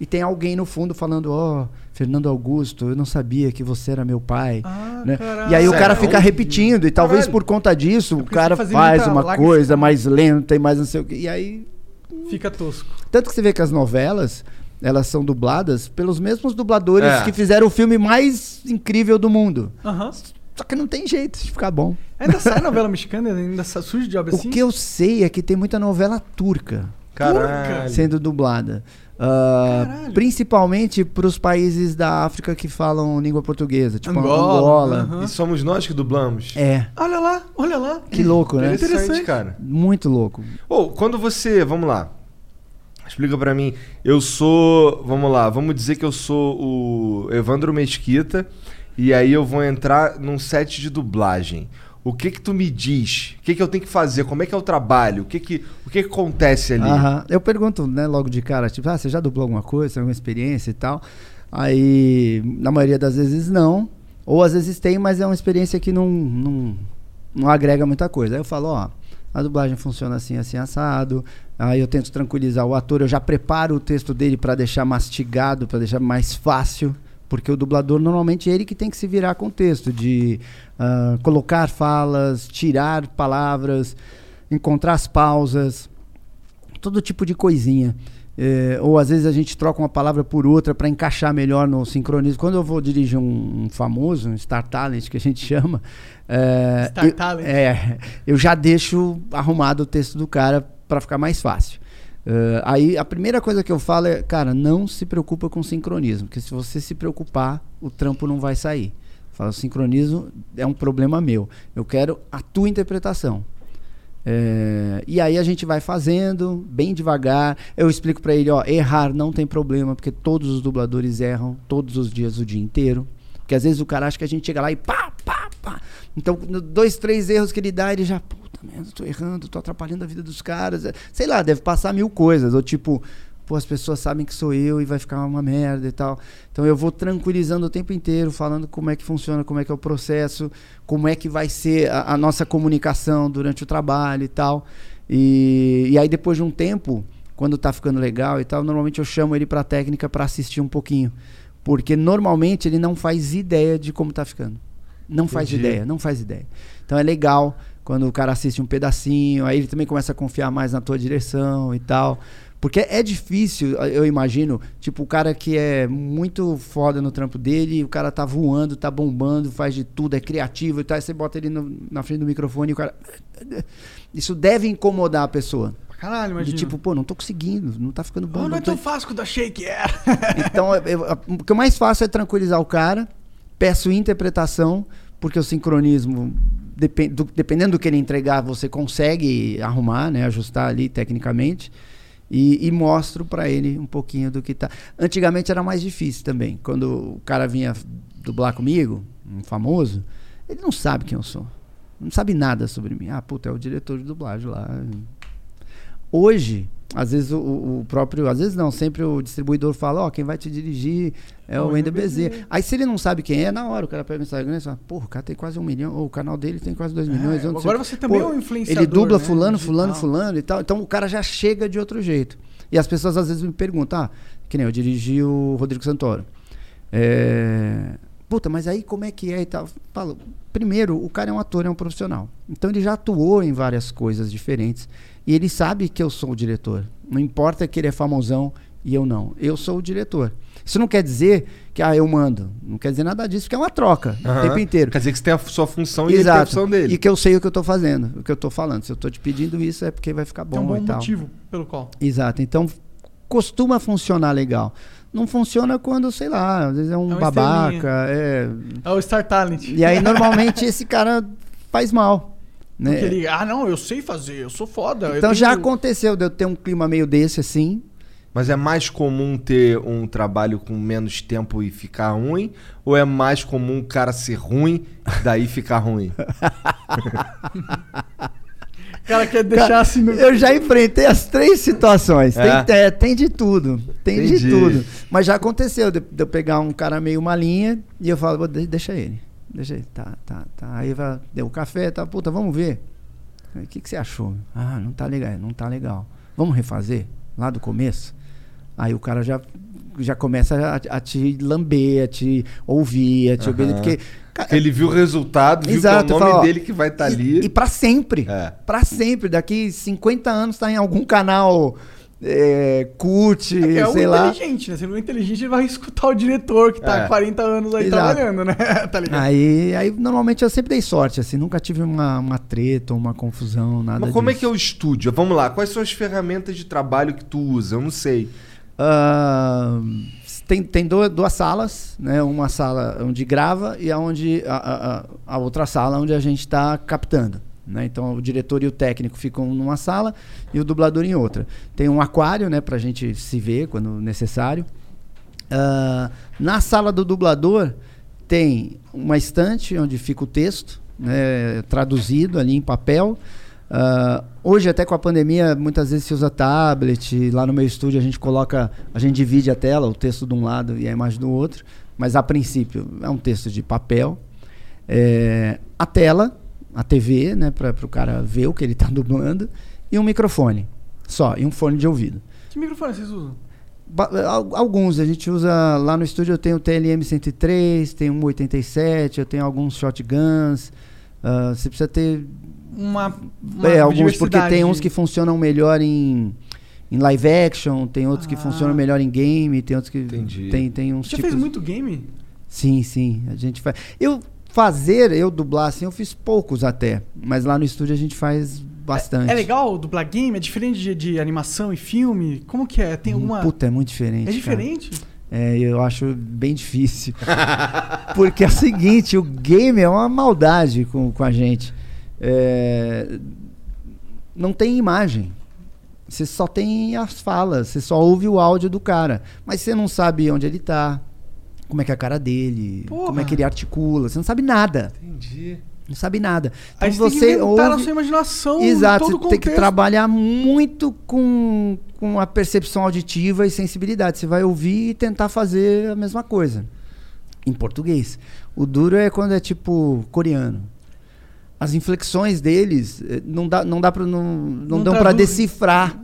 S4: e tem alguém no fundo falando: Ó, Fernando Augusto, eu não sabia que você era meu pai.
S2: Ah,
S4: né?
S2: caralho.
S4: E aí o cara
S3: Sério?
S4: fica repetindo, e talvez
S3: Caralho.
S4: por conta disso o cara faz uma coisa mais lenta e mais não sei o quê. E aí.
S2: Fica tosco.
S4: Tanto que você vê que as novelas. Elas são dubladas pelos mesmos dubladores
S3: É.
S4: que fizeram o filme mais incrível do mundo.
S2: Aham.
S4: Só que não tem jeito de ficar bom.
S2: Ainda sai novela mexicana? Ainda surge job
S4: O
S2: assim?
S4: que eu sei é que tem muita novela turca.
S3: Caralho.
S4: sendo dublada.
S2: Caralho.
S4: principalmente para os países da África que falam língua portuguesa, tipo
S2: Angola,
S4: Angola.
S2: aham.
S3: E somos nós que dublamos.
S4: É,
S2: Olha lá, olha lá.
S4: que louco, né?
S3: Interessante,
S2: Interessante.
S3: cara.
S4: Muito louco.
S3: Ô, quando você. Vamos lá. Explica pra mim. Eu sou. Vamos lá, vamos dizer que eu sou o Evandro Mesquita. E aí eu vou entrar num set de dublagem. O que que tu me diz? O que que eu tenho que fazer? Como é que é o trabalho? O que que, o que, que acontece ali?
S4: Eu pergunto, né, logo de cara, tipo, ah, você já dublou alguma coisa, tem alguma experiência e tal? Aí, na maioria das vezes, não. Ou às vezes tem, mas é uma experiência que não, não, não agrega muita coisa. Aí eu falo, ó, a dublagem funciona assim, assim, assado. Aí eu tento tranquilizar o ator, eu já preparo o texto dele para deixar mastigado, para deixar mais fácil. Porque o dublador normalmente é ele que tem que se virar com o texto, de ah, colocar falas, tirar palavras, encontrar as pausas todo tipo de coisinha. É, ou às vezes a gente troca uma palavra por outra para encaixar melhor no sincronismo. Quando eu vou dirigir um, um famoso, um Star Talent que a gente chama, é,
S2: Star
S4: eu,
S2: Talent.
S4: é, eu já deixo arrumado o texto do cara para ficar mais fácil. É, aí a primeira coisa que eu falo é, cara, não se preocupa com sincronismo, porque se você se preocupar, o trampo não vai sair. Fala, sincronismo é um problema meu. Eu quero a tua interpretação. É, e aí a gente vai fazendo bem devagar. Eu explico pra ele, ó, errar não tem problema, porque todos os dubladores erram todos os dias o dia inteiro. Porque às vezes o cara acha que a gente chega lá e pá, pá, pá. Então, dois, três erros que ele dá, ele já, puta merda, tô errando, tô atrapalhando a vida dos caras. É, Sei lá, deve passar mil coisas. Ou tipo, pô, as pessoas sabem que sou eu e vai ficar uma merda e tal. Então eu vou tranquilizando o tempo inteiro, falando como é que funciona, como é que é o processo, como é que vai ser a, a nossa comunicação durante o trabalho e tal. E, e aí depois de um tempo, quando tá ficando legal e tal, normalmente eu chamo ele pra técnica pra assistir um pouquinho. Porque normalmente ele não faz ideia de como tá ficando. Não faz
S3: Entendi.
S4: ideia, não faz ideia. Então é legal quando o cara assiste um pedacinho, aí ele também começa a confiar mais na tua direção e tal. Porque é difícil, eu imagino, tipo, o cara que é muito foda no trampo dele, o cara tá voando, tá bombando, faz de tudo, é criativo e tal, aí você bota ele no- na frente do microfone e o cara. Isso deve incomodar a pessoa.
S2: Caralho,
S4: De
S2: imagina.
S4: tipo, pô, não tô conseguindo, não tá ficando bom.
S2: Oh, não é
S4: não tô-
S2: tão fácil da Shake era.
S4: então, eu- eu- o que eu mais faço é tranquilizar o cara, peço interpretação, porque o sincronismo, depen- do- dependendo do que ele entregar, você consegue arrumar, né, ajustar ali tecnicamente. E, e mostro pra ele um pouquinho do que tá. Antigamente era mais difícil também. Quando o cara vinha dublar comigo, um famoso, ele não sabe quem eu sou. Não sabe nada sobre mim. Ah, puta, é o diretor de dublagem lá. Hoje, às vezes o, o próprio, às vezes não, sempre o distribuidor fala, ó, quem vai te dirigir é o Wender Bezerra. Aí se ele não sabe quem é, na hora o cara pega o Instagram e fala, porra, o cara tem quase um milhão, ou o canal dele tem quase dois milhões. eu não sei
S2: agora
S4: o quê."
S2: você também
S4: Pô,
S2: é um influenciador,
S4: Ele dubla
S2: né,
S4: fulano,
S2: digital.
S4: fulano, fulano e tal. Então o cara já chega de outro jeito. E as pessoas às vezes me perguntam, ah, que nem eu dirigi o Rodrigo Santoro. É... Puta, mas aí como é que é e tal? Falo, primeiro, o cara é um ator, é um profissional. Então ele já atuou em várias coisas diferentes. E ele sabe que eu sou o diretor. Não importa que ele é famosão e eu não. Eu sou o diretor. Isso não quer dizer que ah, eu mando. Não quer dizer nada disso, porque é uma troca o
S3: Aham.
S4: tempo inteiro.
S3: Quer dizer que você tem a sua função e ele tem a função dele.
S4: E que eu sei o que eu tô fazendo, o que eu tô falando. Se eu tô te pedindo isso é porque vai ficar bom,
S2: Tem um bom
S4: e tal.
S2: motivo pelo qual.
S4: Exato. Então costuma funcionar legal. Não funciona quando, sei lá, às vezes é um
S2: É
S4: babaca, é.
S2: É o Star Talent.
S4: E aí normalmente esse cara faz mal, né?
S2: Porque ele, ah, não, eu sei fazer, eu sou foda. eu
S4: Então
S2: tenho-
S4: já aconteceu de eu ter um clima meio desse assim.
S3: Mas é mais comum ter um trabalho com menos tempo e ficar ruim? Ou é mais comum o cara ser ruim, daí ficar ruim?
S2: O cara quer deixar assim no.
S4: Eu já enfrentei as três situações.
S3: É?
S4: Tem, é, tem de tudo. Tem
S3: Entendi.
S4: de tudo. Mas já aconteceu de, de eu pegar um cara meio malinha e eu falo, "Pô, de- deixa ele. Deixa ele. Tá, tá, tá. Aí vai, deu o café, tá, puta, vamos ver. Aí, O que, que você achou? Ah, não tá legal, não tá legal. Vamos refazer? Lá do começo? Aí o cara já, já começa a, a te lamber, a te ouvir, a te
S3: Aham.
S4: obedecer. Porque.
S3: ele viu o resultado, viu
S4: Exato,
S3: é o nome dele que vai estar
S4: e,
S3: ali.
S4: E pra sempre.
S3: É.
S4: Pra sempre. Daqui 50 anos tá em algum canal é, curte,
S2: É um
S4: sei lá.
S2: inteligente, né? Se não é inteligente, ele vai escutar o diretor que tá
S3: É.
S2: há 40 anos aí
S4: Exato.
S2: trabalhando, né? tá ligado?
S4: Aí, aí, normalmente, eu sempre dei sorte, assim. Nunca tive uma, uma treta ou uma confusão, nada
S3: Mas como é
S4: disso.
S3: que é o estúdio? Vamos lá, quais são as ferramentas de trabalho que tu usa? Eu não sei.
S4: Ah, tem tem do- duas salas, né? Uma sala onde grava e aonde a, a, a- a outra sala onde a gente está captando. Né? Então o diretor e o técnico ficam numa sala e o dublador em outra. Tem um aquário, né, para a gente se ver quando necessário. Ah, na sala do dublador tem uma estante onde fica o texto, né, traduzido ali em papel. Ah, hoje, até com a pandemia, muitas vezes se usa tablet. Lá no meu estúdio a gente coloca, a gente divide a tela, o texto de um lado e a imagem do outro. Mas a princípio é um texto de papel. É, a tela, a TV, né, para o cara ver o que ele está dublando, e um microfone só, e um fone de ouvido.
S2: Que microfone vocês usam?
S4: Ba- al- Alguns, a gente usa lá no estúdio. Eu tenho o TLM 103, tenho um 87, eu tenho alguns shotguns. ah, você precisa ter.
S2: Uma, uma
S4: É, alguns, porque tem uns que funcionam melhor em, em live action, tem outros que
S2: Ah.
S4: funcionam melhor em game, tem outros que.
S3: Entendi.
S4: Tem, tem uns
S2: Já
S4: tipos.
S2: fez muito game?
S4: Sim, sim, a gente faz. Eu fazer, eu dublar assim, eu fiz poucos até. Mas lá no estúdio a gente faz bastante.
S2: É legal dublar game? É diferente de, de animação e filme? Como que é? Tem alguma.
S4: Puta, é muito diferente.
S2: é
S4: cara.
S2: diferente?
S4: É, eu acho bem difícil. Porque é o seguinte, o game é uma maldade com, com a gente. É, não tem imagem. Você só tem as falas, você só ouve o áudio do cara. Mas você não sabe onde ele tá, como é que é a cara dele,
S2: Porra.
S4: como é que ele articula. Você não sabe nada.
S3: Entendi.
S4: Não sabe nada.
S2: Aí
S4: Então
S2: você tem que
S4: você
S2: inventar na
S4: ouve...
S2: sua imaginação
S4: Exato, você tem que trabalhar muito com, com a percepção auditiva e sensibilidade. Você vai ouvir e tentar fazer a mesma coisa. Em português. O duro é quando é tipo coreano. As inflexões deles eh, não dá, não dá pra, não, não,
S2: Não
S4: dão para decifrar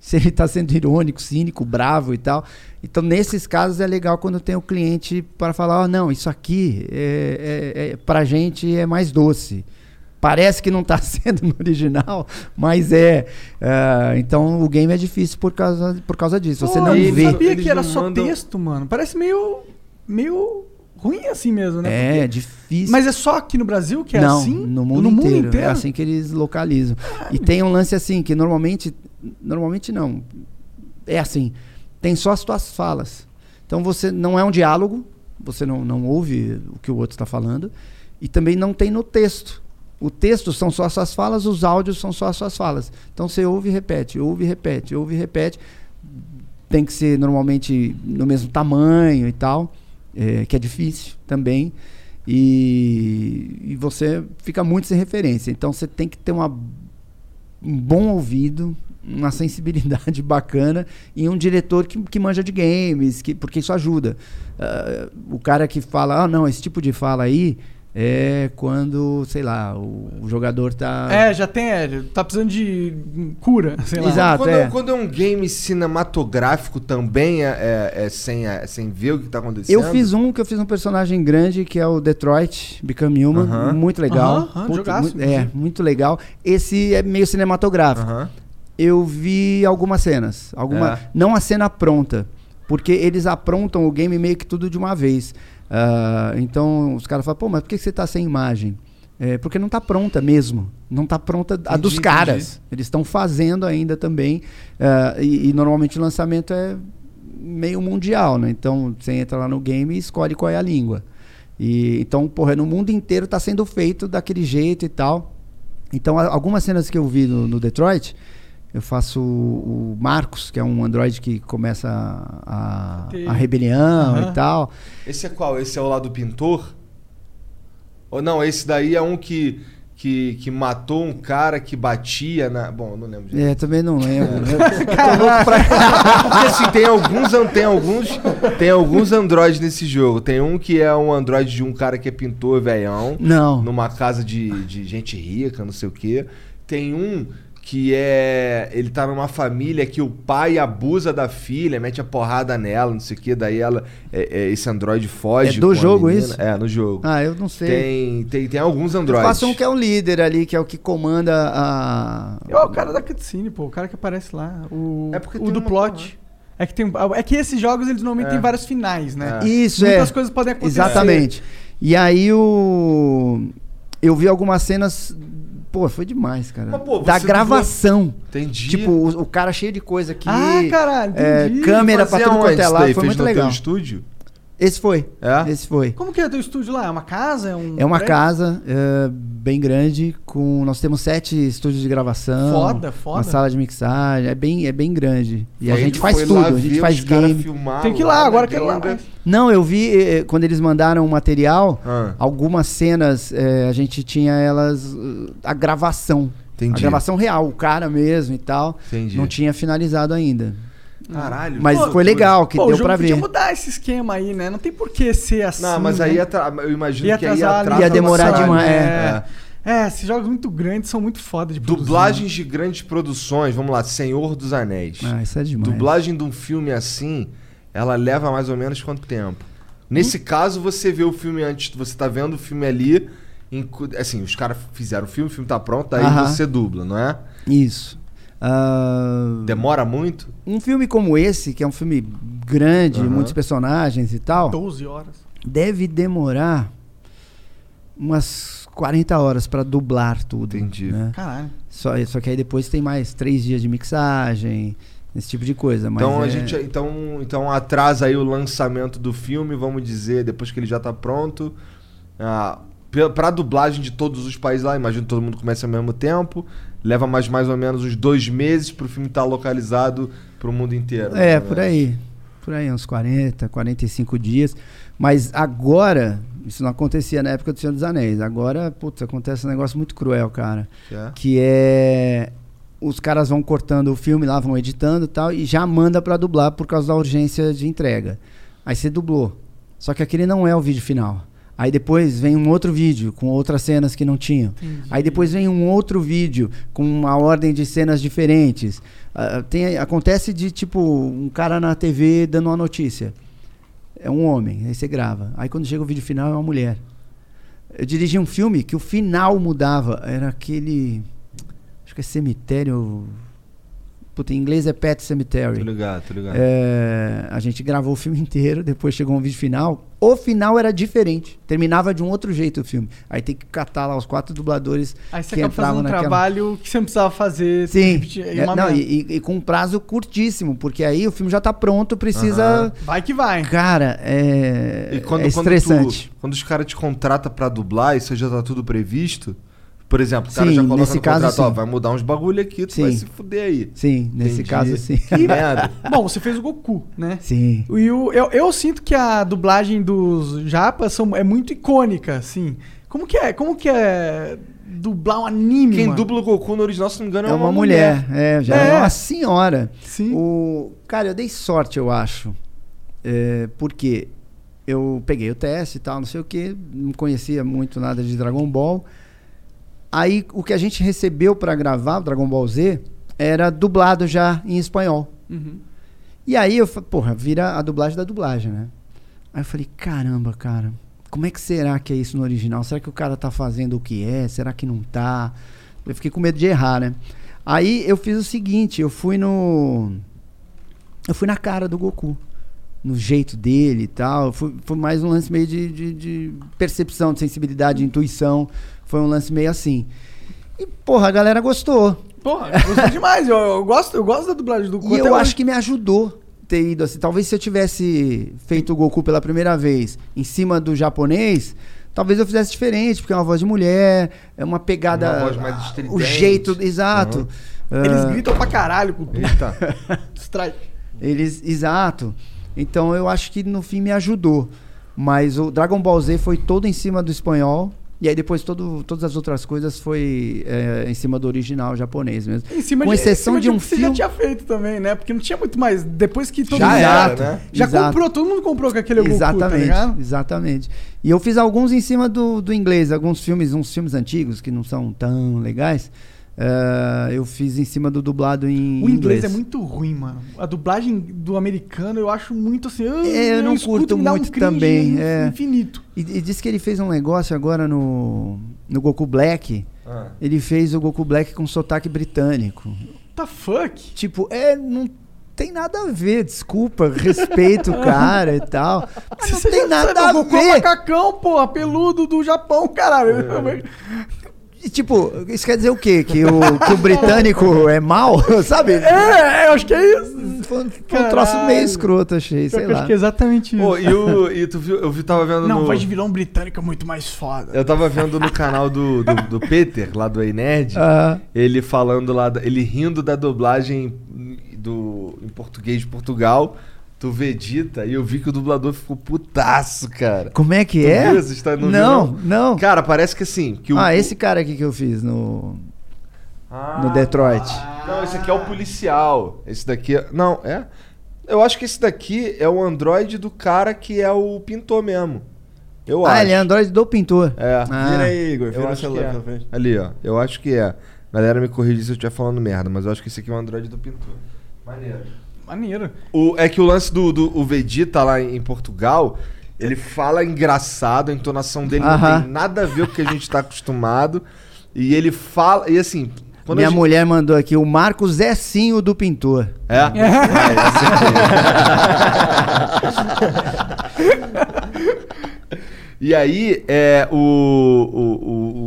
S4: se ele tá sendo irônico, cínico, bravo e tal. Então, nesses casos, é legal quando tem o cliente para falar: ó, não, isso aqui é, é, é, pra gente é mais doce. Parece que não tá sendo no original, mas é. Ah, então, o game é difícil por causa, por causa disso. Você
S2: Pô,
S4: não
S2: eu
S4: vê.
S2: sabia
S3: Eles
S2: que era
S3: não
S2: só
S3: mandam-
S2: texto, mano. Parece meio. meio ruim assim mesmo, né?
S4: É,
S2: Porque-
S4: difícil.
S2: Mas é só aqui no Brasil que é
S4: não,
S2: assim?
S4: no mundo, inteiro. É assim que eles localizam. E tem um lance assim, que normalmente. Normalmente não. É assim. Tem só as tuas falas. Então você não é um diálogo, você não, não ouve o que o outro está falando. E também não tem no texto. O texto são só as suas falas, os áudios são só as suas falas. Então você ouve e repete, ouve e repete, ouve e repete. Tem que ser normalmente no mesmo tamanho e tal, é, que é difícil também. E, e você fica muito sem referência. Então você tem que ter uma, um bom ouvido, uma sensibilidade bacana e um diretor que, que manja de games, que, porque isso ajuda. Ah, o cara que fala, ah, não, esse tipo de fala aí é quando, sei lá, o, o jogador tá.
S2: É, já tem, é, tá precisando de cura, sei lá.
S4: Exato.
S3: Quando,
S4: é.
S3: quando é um game cinematográfico também é, é- é sem, é sem ver o que tá acontecendo?
S4: Eu fiz um que eu fiz um personagem grande que é o Detroit Become Human,
S3: Aham.
S4: muito legal.
S2: Aham, aham,
S4: Puta,
S2: jogaço,
S4: muito- é, muito legal. Esse é meio cinematográfico. Eu vi algumas cenas. Alguma,
S3: É.
S4: Não a cena pronta. Porque eles aprontam o game meio que tudo de uma vez. Ah, então os caras falam, pô, mas por que você tá sem imagem? É, porque não tá pronta mesmo. Não tá pronta a
S3: Entendi,
S4: dos caras. Eles estão fazendo ainda também. Ah, e, e normalmente o lançamento é meio mundial, né? Então você entra lá no game e escolhe qual é a língua. E, então, porra, no mundo inteiro tá sendo feito daquele jeito e tal. Então, a- algumas cenas que eu vi no, no Detroit, eu faço o, o Marcos, que é um androide que começa a, a, rebelião
S2: Aham.
S4: e tal.
S3: Esse é qual? Esse é o lá do pintor? Ou não, esse daí é um que, que, que matou um cara que batia na. Bom, eu não lembro. gente.
S4: É, também não lembro. Eu tô louco pra...
S3: Porque assim, tem alguns, tem alguns, tem alguns androides nesse jogo. Tem um que é um androide de um cara que é pintor velhão.
S4: Não.
S3: Numa casa de, de gente rica, não sei o quê. Tem um que é. Ele tá numa família que o pai abusa da filha, mete a porrada nela, não sei o que, daí ela. é- é, esse androide foge.
S4: É do jogo
S3: menina.
S4: isso?
S3: É, no jogo.
S4: Ah, eu não sei.
S3: Tem, tem, tem alguns androides.
S4: faço um que é um líder ali, que é o que comanda a.
S2: É o cara da cutscene, pô. O cara que aparece lá. O,
S3: É porque
S2: o do plot. É que, tem, é que esses jogos, eles normalmente
S3: É.
S2: têm vários finais, né?
S3: É.
S4: Isso,
S2: Muitas
S4: é.
S2: coisas podem acontecer.
S4: Exatamente. E aí o. Eu vi algumas cenas. Pô, foi demais, cara.
S3: Mas, pô,
S4: da gravação.
S3: Entendi.
S4: Tipo, o, o cara cheio de coisa aqui.
S2: Ah, caralho,
S4: é,
S2: entendi.
S4: câmera pra tudo quanto é
S3: daí?
S4: Foi muito
S3: no
S4: legal.
S3: estúdio?
S4: Esse foi.
S3: É?
S4: Esse foi.
S2: Como que é o teu estúdio lá? É uma casa? É, um
S4: É uma
S2: prédio?
S4: casa é, bem grande, com. Nós temos sete estúdios de gravação.
S2: Foda, foda.
S4: Uma sala de mixagem. É bem, é bem grande. E a
S3: Aí
S4: gente faz
S3: foi
S4: tudo.
S3: lá
S4: A gente faz game.
S3: filmar
S2: Tem que ir lá,
S3: na
S2: agora quero ir lá.
S4: Não, eu vi eh, quando eles mandaram o material,
S3: Ah.
S4: algumas cenas eh, a gente tinha elas eh, a gravação,
S3: Entendi.
S4: a gravação real, o cara mesmo e tal.
S3: Entendi.
S4: Não tinha finalizado ainda.
S3: Caralho.
S4: Mas
S3: Pô,
S4: foi legal que
S2: Pô,
S4: deu pra
S2: podia
S4: ver.
S2: mudar esse esquema aí, né? Não tem por que ser assim.
S3: Não, mas aí
S2: né?
S3: atra- eu imagino
S2: ia
S3: que aí atrasa
S4: Ia demorar demais,
S2: É. é, esses jogos muito grandes são muito foda de produzir.
S3: Dublagens de grandes produções, vamos lá, Senhor dos Anéis.
S4: Ah, isso é demais.
S3: Dublagem de um filme assim, ela leva mais ou menos quanto tempo? Nesse
S4: Hum?
S3: caso, você vê o filme antes, você tá vendo o filme ali, assim, os caras fizeram o filme, o filme tá pronto, aí
S4: Aham.
S3: você dubla, não é?
S4: Isso. Ah,
S3: Demora muito?
S4: um filme como esse, que é um filme grande,
S3: Aham.
S4: muitos personagens e tal,
S2: 12 horas.
S4: deve demorar umas 40 horas pra dublar tudo.
S3: Entendi.
S4: né?
S2: Caralho.
S4: Só, só que aí depois tem mais três dias de mixagem, esse tipo de coisa. Mas
S3: então a
S4: é-
S3: gente então, então atrasa aí o lançamento do filme, vamos dizer, depois que ele já tá pronto. Ah, pra dublagem de todos os países lá, imagino que todo mundo começa ao mesmo tempo. Leva mais, mais ou menos uns dois meses pro filme estar localizado pro mundo inteiro.
S4: É,
S3: né?
S4: por aí. Por aí, uns 40, 45 dias. Mas agora, isso não acontecia na época do Senhor dos Anéis. Agora, putz, acontece um negócio muito cruel, cara.
S3: É.
S4: Que é. Os caras vão cortando o filme lá, vão editando e tal, e já manda pra dublar por causa da urgência de entrega. Aí você dublou. Só que aquele não é o vídeo final. Aí depois vem um outro vídeo com outras cenas que não tinham. Aí depois vem um outro vídeo com uma ordem de cenas diferentes. Ah, tem, acontece de tipo um cara na TV dando uma notícia. É um homem, aí você grava. Aí quando chega o vídeo final é uma mulher. Eu dirigi um filme que o final mudava. Era aquele. Acho que é cemitério. Puta, em inglês é Pet
S3: Tô
S4: Cemetery.
S3: ligado, tô ligado.
S4: É, a gente gravou o filme inteiro, depois chegou um vídeo final. O final era diferente. Terminava de um outro jeito o filme. Aí tem que catar lá os quatro dubladores
S2: Aí você
S4: que
S2: acaba fazendo
S4: entravam
S2: um
S4: naquela.
S2: trabalho que você não precisava fazer.
S4: Sim. É,
S2: uma
S4: não, e, e- e com um prazo curtíssimo, porque aí o filme já tá pronto, precisa.
S2: Vai que vai.
S4: Cara, é,
S3: E quando,
S4: é
S3: quando,
S4: estressante.
S3: tu- quando os caras te contratam pra dublar, isso já tá tudo previsto? Por exemplo, o cara
S4: Sim,
S3: já coloca
S4: nesse
S3: no
S4: caso,
S3: contrato, ó, vai mudar uns bagulho aqui, tu
S4: Sim.
S3: vai se fuder aí.
S4: Sim, nesse
S3: Entendi.
S4: caso sim.
S3: Que merda.
S2: Bom, você fez o Goku, né?
S4: Sim.
S2: E o, eu, eu sinto que a dublagem dos japas são, é muito icônica, assim. Como que é? Como que é dublar um anime,
S3: Quem
S2: mano?
S3: dubla o Goku no original, se não me engano,
S4: É uma mulher, é, já é.
S2: É.
S4: uma senhora.
S2: Sim.
S4: O, cara, eu dei sorte, eu acho. É, porque eu peguei o teste e tal, não sei o que, não conhecia muito nada de Dragon Ball. Aí o que a gente recebeu pra gravar o Dragon Ball Z era dublado já em espanhol.
S2: Uhum.
S4: E aí eu falei, porra, vira a dublagem da dublagem, né? Aí eu falei, caramba, cara, como é que será que é isso no original? Será que o cara tá fazendo o que é? Será que não tá? Eu fiquei com medo de errar, né? Aí eu fiz o seguinte, eu fui no. Eu fui na cara do Goku. No jeito dele e tal. Foi, foi mais um lance meio de, de- de percepção, de sensibilidade, de intuição. Foi um lance meio assim. E, porra, a galera gostou.
S2: Porra, gostei demais. Eu, eu gosto, eu gosto da dublagem do Goku.
S4: E eu
S2: hoje.
S4: acho que me ajudou ter ido assim. Talvez se eu tivesse feito o Goku pela primeira vez em cima do japonês, talvez eu fizesse diferente, porque é uma voz de mulher, é uma pegada.
S3: Uma voz mais
S4: O
S3: estridente.
S4: jeito, exato.
S2: Eles
S4: Ah,
S2: gritam pra caralho com tudo.
S3: Eita.
S2: Strike.
S4: eles, exato. Então eu acho que no fim me ajudou. Mas o Dragon Ball Z foi todo em cima do espanhol. E aí depois todo, todas as outras coisas foi é, em cima do original japonês mesmo.
S2: Em cima
S4: Com
S2: de,
S4: exceção
S2: em cima
S4: de um
S2: que você
S4: filme-
S2: já tinha feito também, né? Porque não tinha muito mais. Depois que todo
S3: Já
S2: mundo
S3: era,
S2: já,
S3: né?
S2: já
S4: Exato.
S2: comprou, todo mundo comprou com aquele Goku, tá
S4: Exatamente, exatamente. E eu fiz alguns em cima do, do inglês, alguns filmes, uns filmes antigos que não são tão legais. Eh, eu fiz em cima do dublado em
S2: O inglês,
S4: inglês.
S2: é muito ruim, mano. A dublagem do americano eu acho muito assim. ah,
S4: É, eu não
S2: escuto
S4: curto
S2: um
S4: muito
S2: cringe
S4: também, é.
S2: Infinito.
S4: E, e disse que ele fez um negócio agora no, no Goku Black.
S3: Ah.
S4: Ele fez o Goku Black com sotaque britânico.
S2: What the fuck?
S4: Tipo, é, não tem nada a ver, desculpa, respeito o cara e tal. Mas não
S2: Você
S4: tem nada
S2: sabe,
S4: a
S2: o Goku é
S4: ver.
S2: macacão, pô, peludo do Japão, caralho.
S4: E, tipo, isso quer dizer o quê? Que o, que o britânico é mal, sabe?
S2: É, eu acho que é isso.
S4: Foi, um- foi um troço meio escroto, achei, sei lá.
S2: acho que é exatamente isso.
S3: Pô, e, o, e tu viu, eu vi, tava vendo
S2: Não,
S3: no...
S2: voz de vilão britânico é muito mais foda.
S3: Eu tava vendo no canal do, do, do Peter, lá do Ei Nerd,
S4: Ah,
S3: ele falando lá, ele rindo da dublagem do, em português de Portugal, do Vegeta, e eu vi que o dublador ficou putaço, cara.
S4: como é que
S3: Tu
S4: é?
S3: viu essa história? Não viu,
S4: não,
S3: não?
S4: não.
S3: Cara, parece que assim... Que o,
S4: Ah, esse cara aqui que eu fiz no,
S3: Ah,
S4: no Detroit.
S3: Não, esse aqui é o policial. Esse daqui é... Não, é? Eu acho que esse daqui é o androide do cara que é o pintor mesmo. Eu acho.
S4: Ah, ele é Android do pintor.
S3: É.
S4: Ah.
S5: Vira aí, Igor.
S3: Eu
S5: Vira o
S3: acho que
S5: celular
S3: é.
S5: pra frente.
S3: Ali, ó. Eu acho que é. Galera, me corrija se eu estiver falando merda, mas eu acho que esse aqui é o Android do pintor. Maneiro.
S2: Maneiro.
S3: O, é que o lance do, do o Vegeta lá em Portugal, ele fala engraçado, a entonação dele não
S4: Aham.
S3: tem nada a ver com o que a gente tá acostumado. E ele fala. E assim. Quando
S4: Minha
S3: a gente-
S4: mulher mandou aqui o Marcos é sim o do pintor.
S3: É? é E aí, é, o,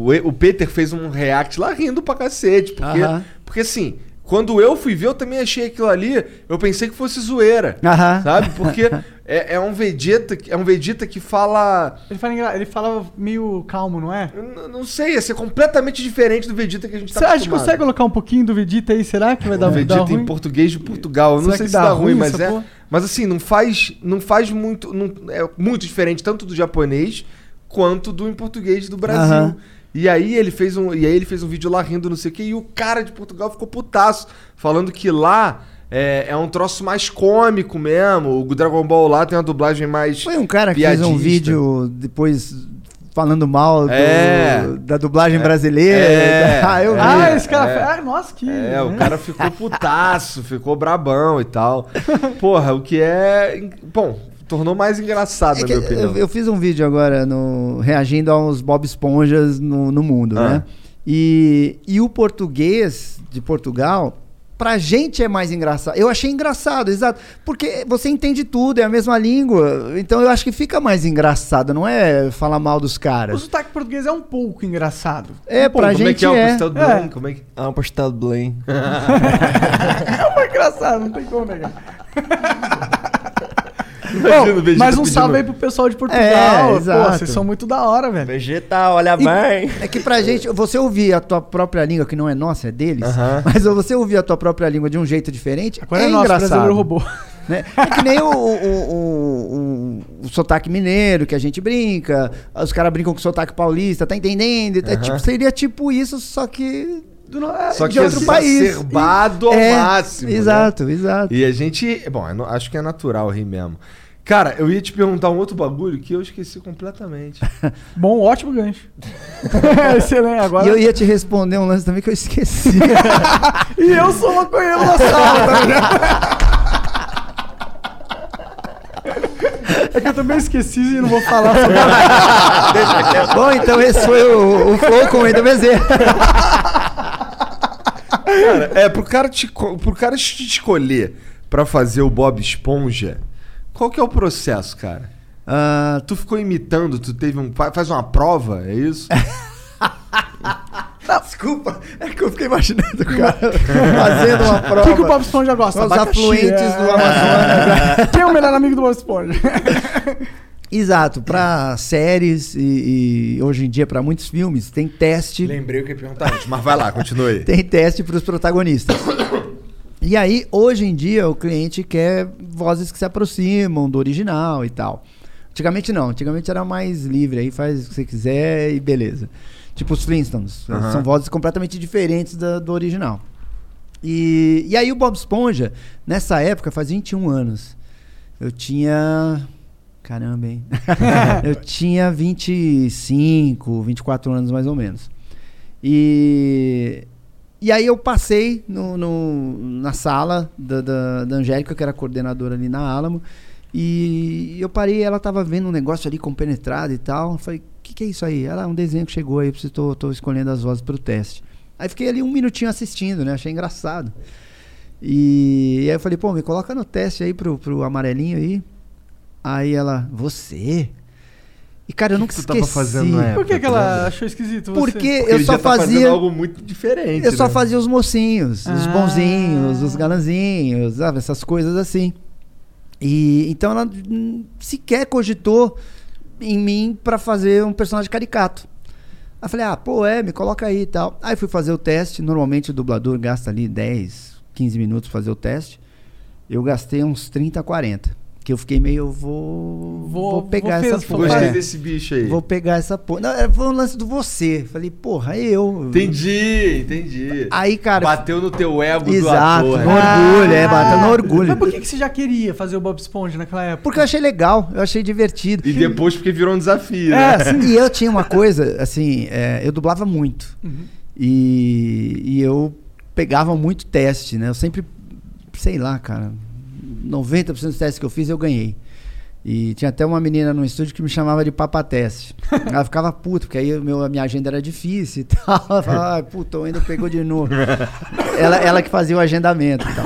S3: o, o, o Peter fez um react lá rindo pra cacete. Porque,
S4: Aham.
S3: porque assim, quando eu fui ver, eu também achei aquilo ali, eu pensei que fosse zoeira.
S4: Aham.
S3: Sabe? Porque é, é um Vegeta, que- é um Vegeta que fala.
S2: Ele fala, engra- ele fala meio calmo, não é?
S3: eu n- não sei, ia ser completamente diferente do Vegeta que a gente tá
S2: Você acha que
S3: acostumado.
S2: consegue colocar um pouquinho do Vegeta aí? Será que vai dar,
S3: o Vegeta
S2: dar ruim?
S3: em português de Portugal. Eu não
S2: Será
S3: sei
S2: que
S3: se
S2: dá
S3: dá ruim,
S2: ruim
S3: mas
S2: essa
S3: é.
S2: porra?
S3: Mas assim, não faz, não faz muito. Não, é muito diferente tanto do japonês quanto do em português do Brasil.
S4: Aham.
S3: E aí ele fez um. E aí ele fez um vídeo lá rindo, não sei o quê, e o cara de Portugal ficou putaço, falando que lá. É, é um troço mais cômico mesmo. O Dragon Ball lá tem uma dublagem mais.
S4: Foi um cara que fez um
S3: piadista.
S4: vídeo depois falando mal do-
S3: É.
S4: da dublagem brasileira.
S3: É.
S4: Ah, eu vi.
S2: Ah,
S3: É,
S2: esse cara.
S3: é.
S2: Ah, nossa, que.
S3: É, o cara ficou putaço, ficou brabão e tal. Porra, o que é. Bom, tornou mais engraçado,
S4: É
S3: na
S4: que
S3: minha opinião.
S4: eu, eu fiz um vídeo agora no, reagindo aos Bob Esponjas no, no mundo,
S3: Ah.
S4: né? E, e o português de Portugal, pra gente é mais engraçado. Eu achei engraçado, exato. Porque você entende tudo, é a mesma língua. Então eu acho que fica mais engraçado, não é falar mal dos
S2: O
S4: caras.
S2: sotaque português é um pouco engraçado.
S4: É,
S3: Pô,
S4: pra
S3: como é
S4: gente
S3: que é, o
S4: é.
S3: Pastel
S2: É.
S3: Como é que...
S5: Ah, um pastel de Belém.
S2: É um engraçado, não tem como negar.
S3: Imagina o
S2: Bom, mais um salve aí pro pessoal de Portugal.
S4: É,
S2: Pô,
S4: exato.
S2: vocês são muito da hora, velho.
S5: Vegeta, olha bem.
S4: É que pra gente, você ouvir a tua própria língua, que não é nossa, é deles,
S3: Aham.
S4: mas você ouvir a tua própria língua de um jeito diferente,
S2: Agora
S4: é,
S2: é, nosso,
S4: engraçado.
S2: brasileiro
S4: né? É que nem o, o, o, o- o sotaque mineiro que a gente brinca, os caras brincam com sotaque paulista, tá entendendo? É,
S3: Aham.
S4: tipo, seria tipo isso, só que
S2: Do é,
S3: Só
S4: de
S3: que
S4: outro país.
S3: exacerbado ao
S4: É,
S3: máximo. né?
S4: Exato, exato.
S3: E a gente. Bom, não- acho que é natural rir mesmo. Cara, eu ia te perguntar um outro bagulho que eu esqueci completamente.
S2: Bom, ótimo gancho. Excelente. Agora...
S4: E eu ia te responder um lance também que eu esqueci.
S2: E eu sou maconheiro na sala, tá ligado? É que eu também esqueci e não vou falar sobre
S4: Bom, então esse foi o, o Flow com o Ender Bezerra.
S3: Cara, é, pro cara, te, pro cara te escolher pra fazer o Bob Esponja, qual que é o processo, cara?
S4: Ah,
S3: Tu ficou imitando, tu teve um. fa- Faz uma prova, é isso?
S4: Desculpa, é que eu fiquei imaginando o cara fazendo uma
S2: O
S4: prova.
S2: que, que o Bob Esponja gosta?
S4: Os
S2: Abacaxi,
S4: afluentes
S2: é.
S4: do Amazonas.
S2: Quem é o melhor amigo do Bob Esponja?
S4: Exato, pra séries e, e hoje em dia pra muitos filmes tem teste,
S3: Lembrei o que ia perguntar antes, mas vai lá, continue.
S4: tem teste pros protagonistas. E aí, hoje em dia, o cliente quer vozes que se aproximam do original e tal. Antigamente não, antigamente era mais livre, aí faz o que você quiser e beleza. Tipo os Flintstones,
S3: Aham.
S4: são vozes completamente diferentes da- do original. E, e aí o Bob Esponja, nessa época, faz 21 anos. Eu tinha. Caramba, hein? eu tinha 25, 24 anos mais ou menos. E. E aí eu passei no, no- na sala da, da, da Angélica, que era coordenadora ali na Alamo, e eu parei, ela tava vendo um negócio ali compenetrado e tal. Eu falei, o que, que é isso aí? Ela, "Ah, um desenho que chegou aí, preciso, tô, tô escolhendo as vozes pro teste. Aí fiquei ali um minutinho assistindo, né? Achei engraçado. E, e aí eu falei, pô, me coloca no teste aí pro, pro amarelinho aí. Aí ela, você? E cara, eu nunca
S3: que tu
S4: esqueci.
S3: tava fazendo na época?
S2: Por que, que ela achou esquisito você?
S4: Porque
S3: Porque
S4: eu
S3: ele
S4: só
S3: já tá fazendo
S4: fazia.
S3: algo muito diferente.
S4: Eu só
S3: né?
S4: fazia os mocinhos, os
S2: Ah.
S4: bonzinhos, os galanzinhos, sabe? Essas coisas assim. E então ela sequer cogitou em mim pra fazer um personagem caricato. Aí eu falei, ah, pô, é, me coloca aí e tal. Aí fui fazer o teste. Normalmente o dublador gasta ali 10, 15 minutos pra fazer o teste. Eu gastei uns 30, 40. Que eu fiquei meio, eu vou.
S2: Vou-
S4: Vou, pegar
S2: vou
S4: essa porra.
S3: Gostei
S4: É,
S3: desse bicho aí.
S4: Vou pegar essa porra. Não, é, foi um lance do você. Falei, porra, eu.
S3: Entendi, entendi.
S4: Aí, cara.
S3: Bateu no teu ego do
S4: Exato,
S3: ator.
S4: no
S3: né?
S4: orgulho, é, bateu no orgulho.
S2: Mas por que, que você já queria fazer o Bob Esponja naquela época?
S4: Porque eu achei legal, eu achei divertido.
S3: E depois porque virou um desafio,
S2: É,
S3: né?
S2: sim.
S4: E eu tinha uma coisa, assim, é, eu dublava muito.
S2: Uhum.
S4: E, e eu pegava muito teste, né? Eu sempre, sei lá, cara, 90% dos testes que eu fiz eu ganhei. E tinha até uma menina no estúdio que me chamava de papateste. Ela ficava puta, porque aí meu, a minha agenda era difícil e tal. Ela falava, ah, puta, ainda pegou de novo. ela, ela que fazia o agendamento e tal.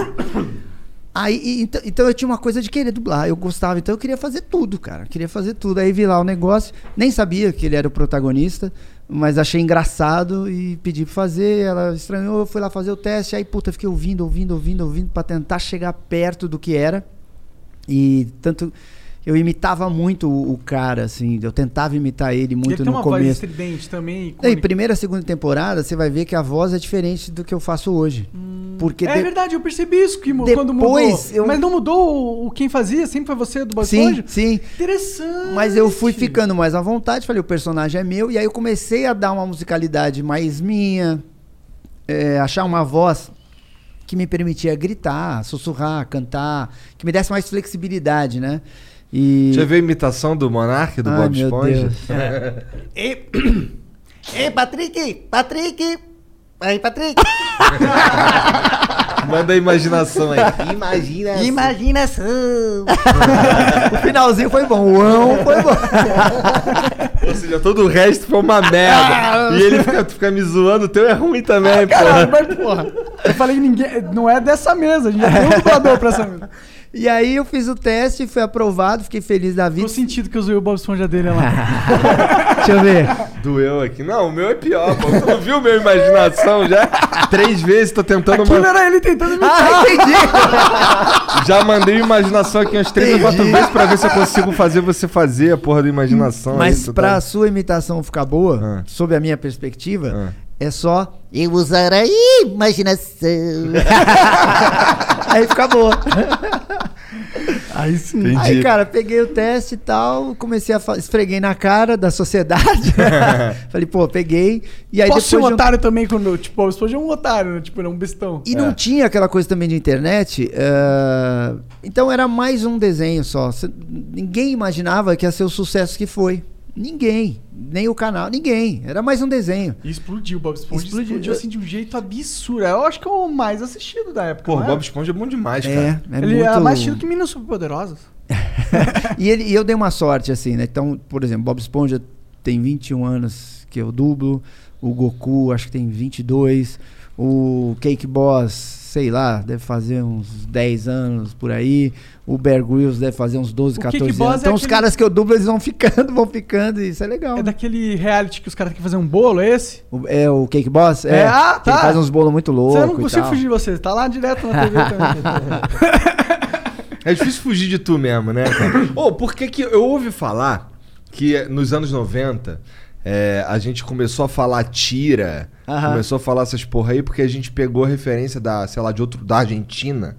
S4: Aí, e- então, então eu tinha uma coisa de querer dublar, eu gostava, então eu queria fazer tudo, cara. Queria fazer tudo. Aí vi lá o negócio, nem sabia que ele era o protagonista, mas achei engraçado e pedi pra fazer. Ela estranhou, fui lá fazer o teste. Aí, puta, fiquei ouvindo, ouvindo, ouvindo, ouvindo, pra tentar chegar perto do que era. E tanto. Eu imitava muito o, o cara, assim, eu tentava imitar ele
S2: E ele
S4: muito
S2: tem
S4: no
S2: uma voz
S4: começo.
S2: estridente também. Icônica.
S4: E primeira, segunda temporada, você vai ver que a voz é diferente do que eu faço hoje. Porque
S2: É
S4: de-
S2: verdade, eu percebi isso que mu- quando
S4: Depois
S2: mudou.
S4: eu-
S2: Mas não mudou o, quem fazia? Sempre foi você do Bob
S4: Sim,
S2: Esponja?
S4: sim.
S2: Interessante.
S4: Mas eu fui ficando mais à vontade, falei, o personagem é meu, e aí eu comecei a dar uma musicalidade mais minha, é, achar uma voz que me permitia gritar, sussurrar, cantar, que me desse mais flexibilidade, né? E.
S3: Já viu a imitação do Monark, do
S4: Ai,
S3: Bob
S4: meu
S3: Esponja?
S4: Deus.
S7: Ei, Ei, Patrick! Patrick! Aí, Patrick!
S3: Manda a imaginação aí. Imagina.
S7: Imaginação!
S4: O finalzinho foi bom, o ão foi bom.
S3: Ou seja, todo o resto foi uma merda. e ele fica, fica me zoando, o teu é ruim também,
S2: Caralho,
S3: pô.
S2: mas porra, eu falei que ninguém. Não é dessa mesa, a gente já tem um dublador pra essa mesa.
S4: E aí eu fiz o teste, fui aprovado, fiquei feliz da vida.
S2: Ficou sentido que eu zoei o Bob Esponja dele lá.
S4: Deixa eu ver.
S3: Doeu aqui. Não, o meu é pior, pô. Tu não viu minha imaginação já? Três vezes tô tentando
S2: Aquilo
S3: uma...
S2: era ele tentando me.
S4: Ah, entendi!
S3: Já mandei imaginação aqui umas três ou quatro vezes pra ver se eu consigo fazer você fazer a porra da imaginação. aí,
S4: Mas
S3: tu
S4: pra
S3: tá-
S4: sua imitação ficar boa,
S3: Ah.
S4: sob a minha perspectiva, é só.
S7: Eu usarei imaginação!
S4: Aí fica boa.
S2: Aí sim.
S3: Entendi.
S4: Aí, cara, peguei o teste e tal, comecei a. Esfreguei na cara da sociedade. Falei, pô, peguei. E aí
S2: Posso ser um
S4: depois. de um-
S2: otário também quando. Tipo, Esponja é um otário, né? Tipo, é um bestão.
S4: E não tinha aquela coisa também de internet. eh, Então era mais um desenho só. Ninguém imaginava que ia ser o sucesso que foi. Ninguém. Nem o canal, ninguém. Era mais um desenho.
S2: E explodiu o Bob Esponja.
S4: Explodiu.
S2: Explodiu, assim de um jeito absurdo. Eu acho que é o mais assistido da época.
S3: Pô,
S2: é?
S3: Bob Esponja é bom demais,
S4: É,
S3: cara.
S4: é
S2: ele
S4: muito...
S2: é mais assistido que Meninas Superpoderosas.
S4: e, ele, e eu dei uma sorte, assim, né? Então, por exemplo, Bob Esponja tem 21 anos que eu dublo. O Goku, acho que tem 22. O Cake Boss, sei lá, deve fazer uns 10 anos por aí. O Bear Grylls deve fazer uns 12,
S2: O
S4: 14
S2: Cake Boss
S4: anos.
S2: é
S4: Então, os
S2: aquele-
S4: caras que eu dublo, eles vão ficando, vão ficando. E isso é legal.
S2: É
S4: né?
S2: daquele reality que os caras têm que fazer um bolo, é esse?
S4: O- é o Cake Boss?
S2: É, ah,
S4: que Ele
S2: tá.
S4: faz uns bolos muito loucos.
S2: Você não consigo fugir de você. Tá lá direto na TV também.
S3: É difícil fugir de tu mesmo, né, cara? Ô, por que que eu ouvi falar que nos anos 90 eh, a gente começou a falar tira,
S4: Aham.
S3: começou a falar essas porra aí porque a gente pegou referência da, sei lá, de outro, da Argentina.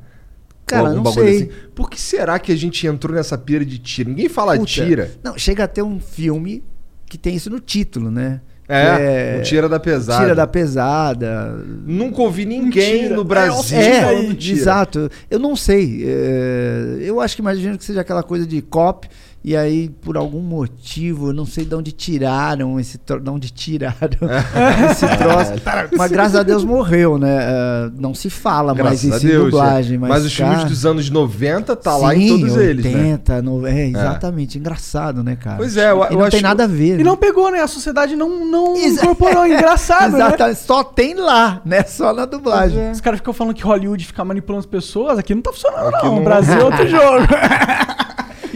S4: Cara, não sei.
S3: assim. Por que será que a gente entrou nessa pira de tira? Ninguém fala
S4: Puta.
S3: tira.
S4: Não, chega a ter um filme que tem isso no título, né?
S3: É,
S4: Que
S3: o tira da pesada.
S4: Tira da pesada.
S3: Nunca ouvi ninguém
S2: Tira.
S3: no Brasil
S2: É,
S3: falando tira.
S4: exato. Eu não sei. é, eu acho que imagino que seja aquela coisa de cop E aí, por algum motivo, eu não sei de onde tiraram esse troço. De onde tiraram esse troço. Mas graças a Deus morreu, né? Ah, não se fala mais
S3: Graças a
S4: isso em dublagem.
S3: é.
S4: Mas,
S3: Mas os filmes
S4: cara,
S3: dos anos 90 tá lá em
S4: sim,
S3: todos eles, né?
S4: 80, no- é, exatamente. Engraçado, né, cara?
S3: Pois é, eu-
S4: E
S3: eu
S4: não
S3: acho
S4: tem nada a ver.
S2: E não pegou, né? A sociedade não, não
S4: Exa-
S2: incorporou. Engraçado, né?
S4: Exatamente. Só tem lá, né? Só na dublagem.
S2: Os caras ficam falando que Hollywood fica manipulando as pessoas. Aqui não tá funcionando,
S3: Aqui
S2: não.
S3: não-
S2: O Brasil é outro jogo.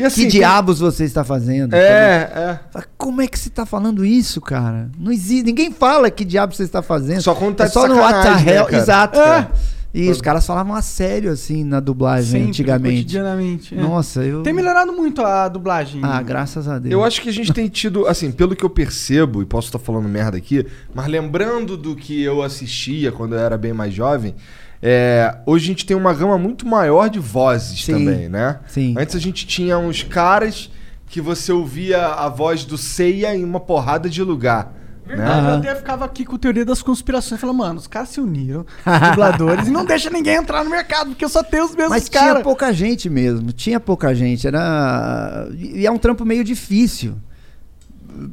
S3: Assim,
S4: Que diabos você está fazendo?
S3: É, é.
S4: Como é que você está falando isso, cara? Não existe. Ninguém fala que diabo você está fazendo.
S3: Só quando tá
S4: é só no What the
S3: né,
S4: Hell.
S3: cara?
S4: Exato,
S2: É.
S4: cara. E os caras falavam a sério, assim, na dublagem,
S2: Sempre,
S4: antigamente.
S2: cotidianamente. é.
S4: Nossa, eu.
S2: Tem melhorado muito a dublagem.
S4: Ah, graças a Deus.
S3: Eu acho que a gente tem tido, assim, pelo que eu percebo, e posso estar falando merda aqui, mas lembrando do que eu assistia quando eu era bem mais jovem, é, hoje a gente tem uma gama muito maior de vozes
S4: Sim.
S3: também, né?
S4: Sim.
S3: Antes a gente tinha uns caras que você ouvia a voz do Ceia em uma porrada de lugar.
S2: Verdade,
S3: Né?
S2: eu até ficava aqui com a teoria das conspirações. Falando, mano, os caras se uniram, os dubladores, e não deixa ninguém entrar no mercado, porque eu só tenho os mesmos
S4: Mas tinha
S2: caras.
S4: pouca gente mesmo, tinha pouca gente. Era. E é um trampo meio difícil.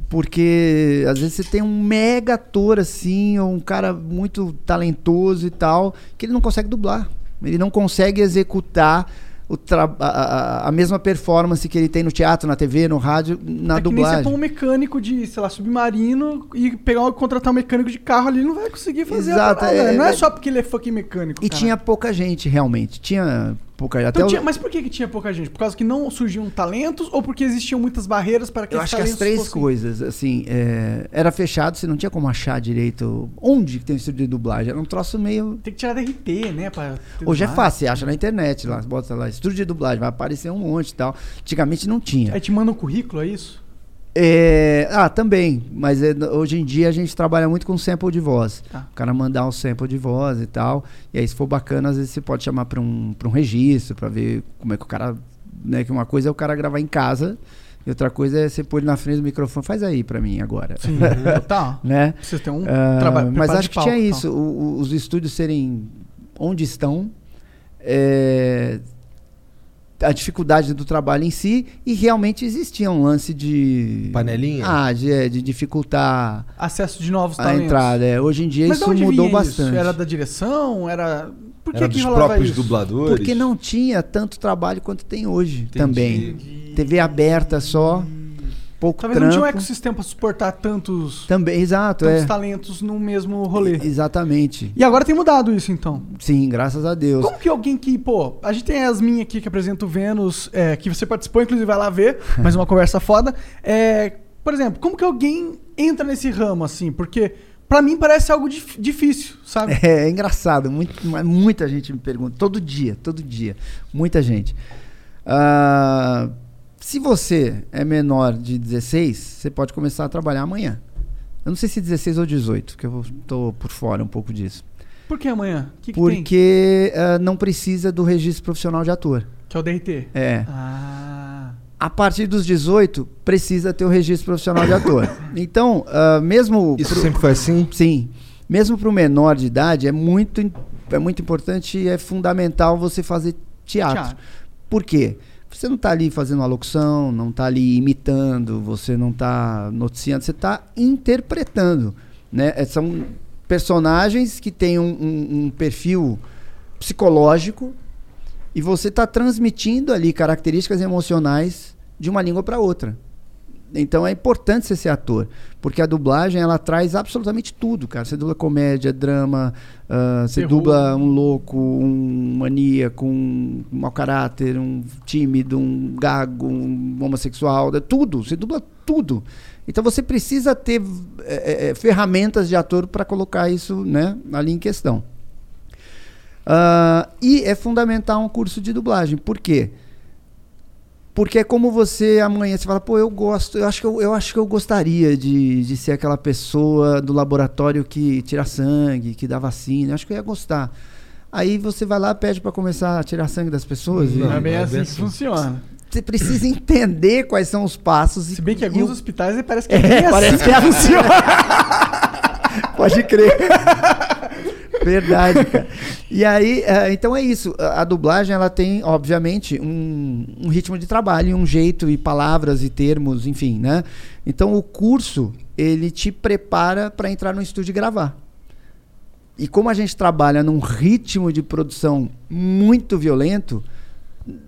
S4: Porque às vezes você tem um mega ator assim, ou um cara muito talentoso e tal, que ele não consegue dublar. Ele não consegue executar a, a- a mesma performance que ele tem no teatro, na TV, no rádio, na
S2: é que nem você
S4: dublagem.
S2: um mecânico de, sei lá, submarino e pegar contratar um mecânico de carro ali, não vai conseguir fazer
S4: Exato,
S2: a parada.
S4: é-
S2: não é
S4: é-
S2: só porque ele é fucking mecânico.
S4: E
S2: cara.
S4: tinha pouca gente, realmente. Tinha pouca até
S2: Então, tinha- mas por que, que tinha pouca gente? Por causa que não surgiam talentos ou porque existiam muitas barreiras para que
S4: Eu acho que as três
S2: fossem-
S4: coisas, assim, é, era fechado, você não tinha como achar direito onde tem o estúdio de dublagem. Era um troço meio.
S2: Tem que tirar DRT, né?
S4: Hoje é fácil, você acha na internet lá, bota lá, estúdio de dublagem, vai aparecer um monte e tal. Antigamente não tinha.
S2: Aí te manda um currículo, é isso?
S4: É, ah, também, mas é, hoje em dia a gente trabalha muito com sample de voz.
S2: Tá.
S4: O cara mandar um sample de voz e tal. E aí, se for bacana, às vezes você pode chamar pra um, pra um registro, pra ver como é que o cara. Né, que uma coisa é o cara gravar em casa, e outra coisa é você pôr ele na frente do microfone, faz aí pra mim agora.
S2: Sim, total.
S4: né?
S2: Precisa ter um
S4: Ah,
S2: trabalho.
S4: mas acho que
S2: palco,
S4: tinha
S2: tal.
S4: isso, o- o- os estúdios serem onde estão, é, a dificuldade do trabalho em si, e realmente existia um lance de.
S3: Panelinha?
S4: Ah, de, é, de dificultar
S2: Acesso de novos
S4: a
S2: talentos.
S4: entrada. é. Hoje em dia
S2: Mas
S4: isso mudou
S2: isso?
S4: bastante.
S2: Era da direção? Era. Por que
S3: Era
S2: que
S3: dos próprios
S2: isso?
S3: dubladores.
S4: Porque não tinha tanto trabalho quanto tem hoje
S3: Entendi.
S4: também. TV aberta só, pouco
S2: Talvez não tinha um
S4: trampo.
S2: ecossistema pra suportar tantos,
S4: Também, exato,
S2: tantos
S4: é.
S2: talentos no mesmo rolê.
S4: Exatamente.
S2: E agora tem mudado isso, então.
S4: Sim, graças a Deus.
S2: Como que alguém que, pô, a gente tem a Yasmin aqui que apresenta o Vênus, é, que você participou, inclusive vai lá ver, mais uma conversa foda. É, por exemplo, como que alguém entra nesse ramo, assim? Porque pra mim parece algo dif- difícil, sabe?
S4: É, é engraçado, muito, mas muita gente me pergunta, todo dia, todo dia, muita gente. Ah, se você é menor de 16, você pode começar a trabalhar amanhã. Eu não sei se 16 ou 18, que eu tô por fora um pouco disso.
S2: Por que amanhã? Que, que tem?
S4: Porque ah, não precisa do registro profissional de ator.
S2: Que é o DRT.
S4: É.
S2: Ah.
S4: A partir dos 18, precisa ter o registro profissional de ator. Então, ah, mesmo.
S3: Isso
S4: pro-
S3: sempre foi assim?
S4: Sim. Mesmo para o menor de idade, é muito, é muito importante e é fundamental você fazer teatro.
S2: Teatro.
S4: Por quê? Você não está ali fazendo uma locução, não está ali imitando, você não está noticiando, você está interpretando. Né? É, São personagens que têm um, um- um perfil psicológico e você está transmitindo ali características emocionais de uma língua para outra. Então é importante você ser ator, porque a dublagem ela traz absolutamente tudo, cara. Você dubla comédia, drama, ah, você
S2: Terror.
S4: dubla um louco, um maníaco, um mau caráter, um tímido, um gago, um homossexual, é tudo. Você dubla tudo. Então você precisa ter eh, eh, ferramentas de ator para colocar isso né, ali em questão. Ah, e é fundamental um curso de dublagem. Por quê? Porque é como você amanhã você fala, pô, eu gosto, eu acho que eu, eu acho que eu gostaria de, de ser aquela pessoa do laboratório que tira sangue, que dá vacina, eu acho que eu ia gostar. Aí você vai lá, pede para começar a tirar sangue das pessoas. e
S2: Não, é bem
S3: não é
S2: assim
S3: bem
S2: que
S3: assim.
S2: funciona.
S4: Você precisa entender quais são os passos. e-
S2: Se bem que
S4: e
S2: alguns
S4: o-
S2: hospitais parece que é,
S4: É,
S2: bem
S4: parece
S2: assim
S4: que é
S2: funciona.
S4: Pode crer. Verdade, cara. E aí, é, então é isso. A, dublagem, ela tem, obviamente, um, um ritmo de trabalho, um jeito e palavras e termos, enfim, né? Então o curso, ele te prepara para entrar no estúdio e gravar. E como a gente trabalha num ritmo de produção muito violento,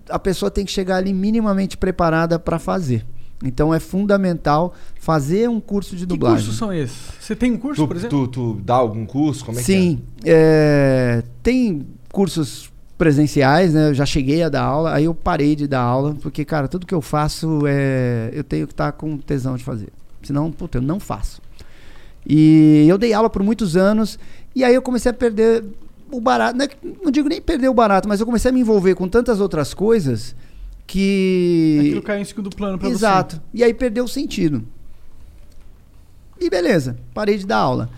S4: a pessoa tem que chegar ali minimamente preparada para fazer. Então é fundamental fazer um curso de
S2: Que
S4: dublagem.
S2: cursos são esses? Você tem um curso,
S3: Tu,
S2: por exemplo?
S3: tu, tu dá algum curso? Como é
S4: Sim, é, tem cursos presenciais, né? Eu já cheguei a dar aula, aí eu parei de dar aula, porque, cara, tudo que eu faço é. Eu tenho que estar com tesão de fazer. Senão, puta, eu não faço. E eu dei aula por muitos anos, e aí eu comecei a perder o barato. Não, é que- não digo nem perder o barato, mas eu comecei a me envolver com tantas outras coisas que.
S2: Aquilo caiu em segundo plano pra
S4: Exato. E aí perdeu o sentido. E beleza, parei de dar aula.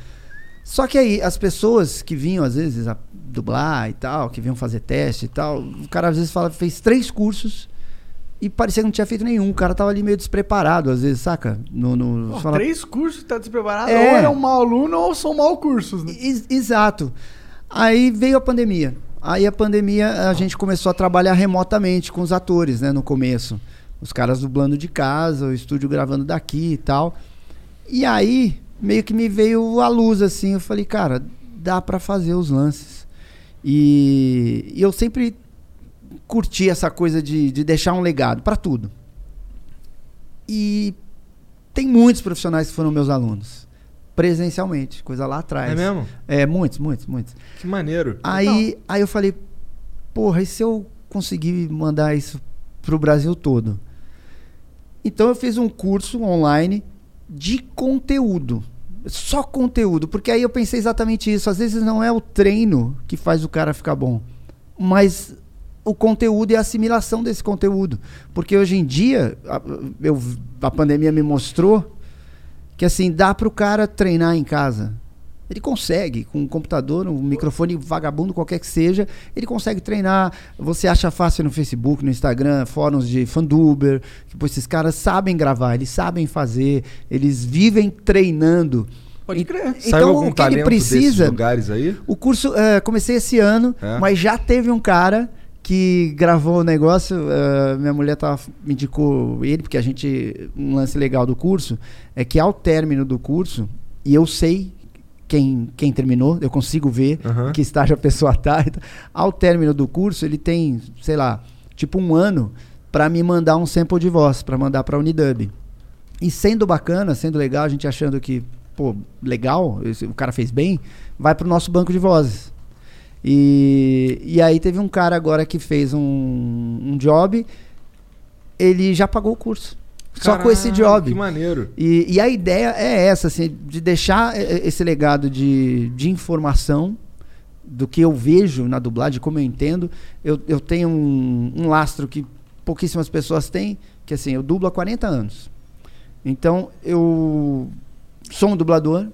S4: Só que aí as pessoas que vinham às vezes a dublar e tal, que vinham fazer teste e tal, o cara às vezes fala fez três cursos e parecia que não tinha feito nenhum. O cara tava ali meio despreparado às vezes, saca? No, no,
S2: você. Pô,
S4: fala-
S2: três cursos tá despreparado.
S4: É.
S2: Ou é um mau aluno ou são mau cursos, né?
S4: Ex- Exato. Aí veio a pandemia. Aí a pandemia a gente começou a trabalhar remotamente com os atores, né, no começo. Os caras dublando de casa, o estúdio gravando daqui e tal. E aí meio que me veio a luz assim, eu falei, cara, dá pra fazer os lances. E, e eu sempre curti essa coisa de, de deixar um legado pra tudo. E tem muitos profissionais que foram meus alunos. Presencialmente, coisa lá atrás.
S3: É mesmo?
S4: É, muitos, muitos, muitos.
S3: Que maneiro.
S4: Aí, aí eu falei, porra, e se eu conseguir mandar isso pro Brasil todo? Então eu fiz um curso online de conteúdo. Só conteúdo. Porque aí eu pensei exatamente isso. Às vezes não é o treino que faz o cara ficar bom, mas o conteúdo e a assimilação desse conteúdo. Porque hoje em dia, a, eu, a pandemia me mostrou que assim, dá pro cara treinar em casa. Ele consegue, com um computador, um microfone vagabundo, qualquer que seja, ele consegue treinar. Você acha fácil no Facebook, no Instagram, fóruns de fanduber. Tipo, esses caras sabem gravar, eles sabem fazer, eles vivem treinando.
S2: Pode
S4: E-
S2: crer.
S3: Saiu
S4: Então,
S3: algum
S4: o que ele precisa.
S3: lugares aí?
S4: O curso, é, comecei esse ano,
S3: É?
S4: mas já teve um cara que gravou o negócio. é, minha mulher tava, me indicou ele, porque a gente. Um lance legal do curso é que ao término do curso, e eu sei quem, quem terminou, eu consigo ver
S3: Aham.
S4: que estágio a pessoa tá. então, ao término do curso, ele tem, sei lá, tipo um ano para me mandar um sample de voz, para mandar para Unidub. E sendo bacana, sendo legal, a gente achando que, pô, legal, esse- o cara fez bem, vai pro nosso banco de vozes. E, e aí teve um cara agora que fez um, um job, ele já pagou o curso. Só com esse
S3: Caralho,
S4: job.
S3: Que maneiro.
S4: E, e a ideia é essa, assim, de deixar esse legado de, de informação do que eu vejo na dublagem, como eu entendo. Eu, eu tenho um, um lastro que pouquíssimas pessoas têm, que assim, eu dublo há 40 anos. Então, eu sou um dublador,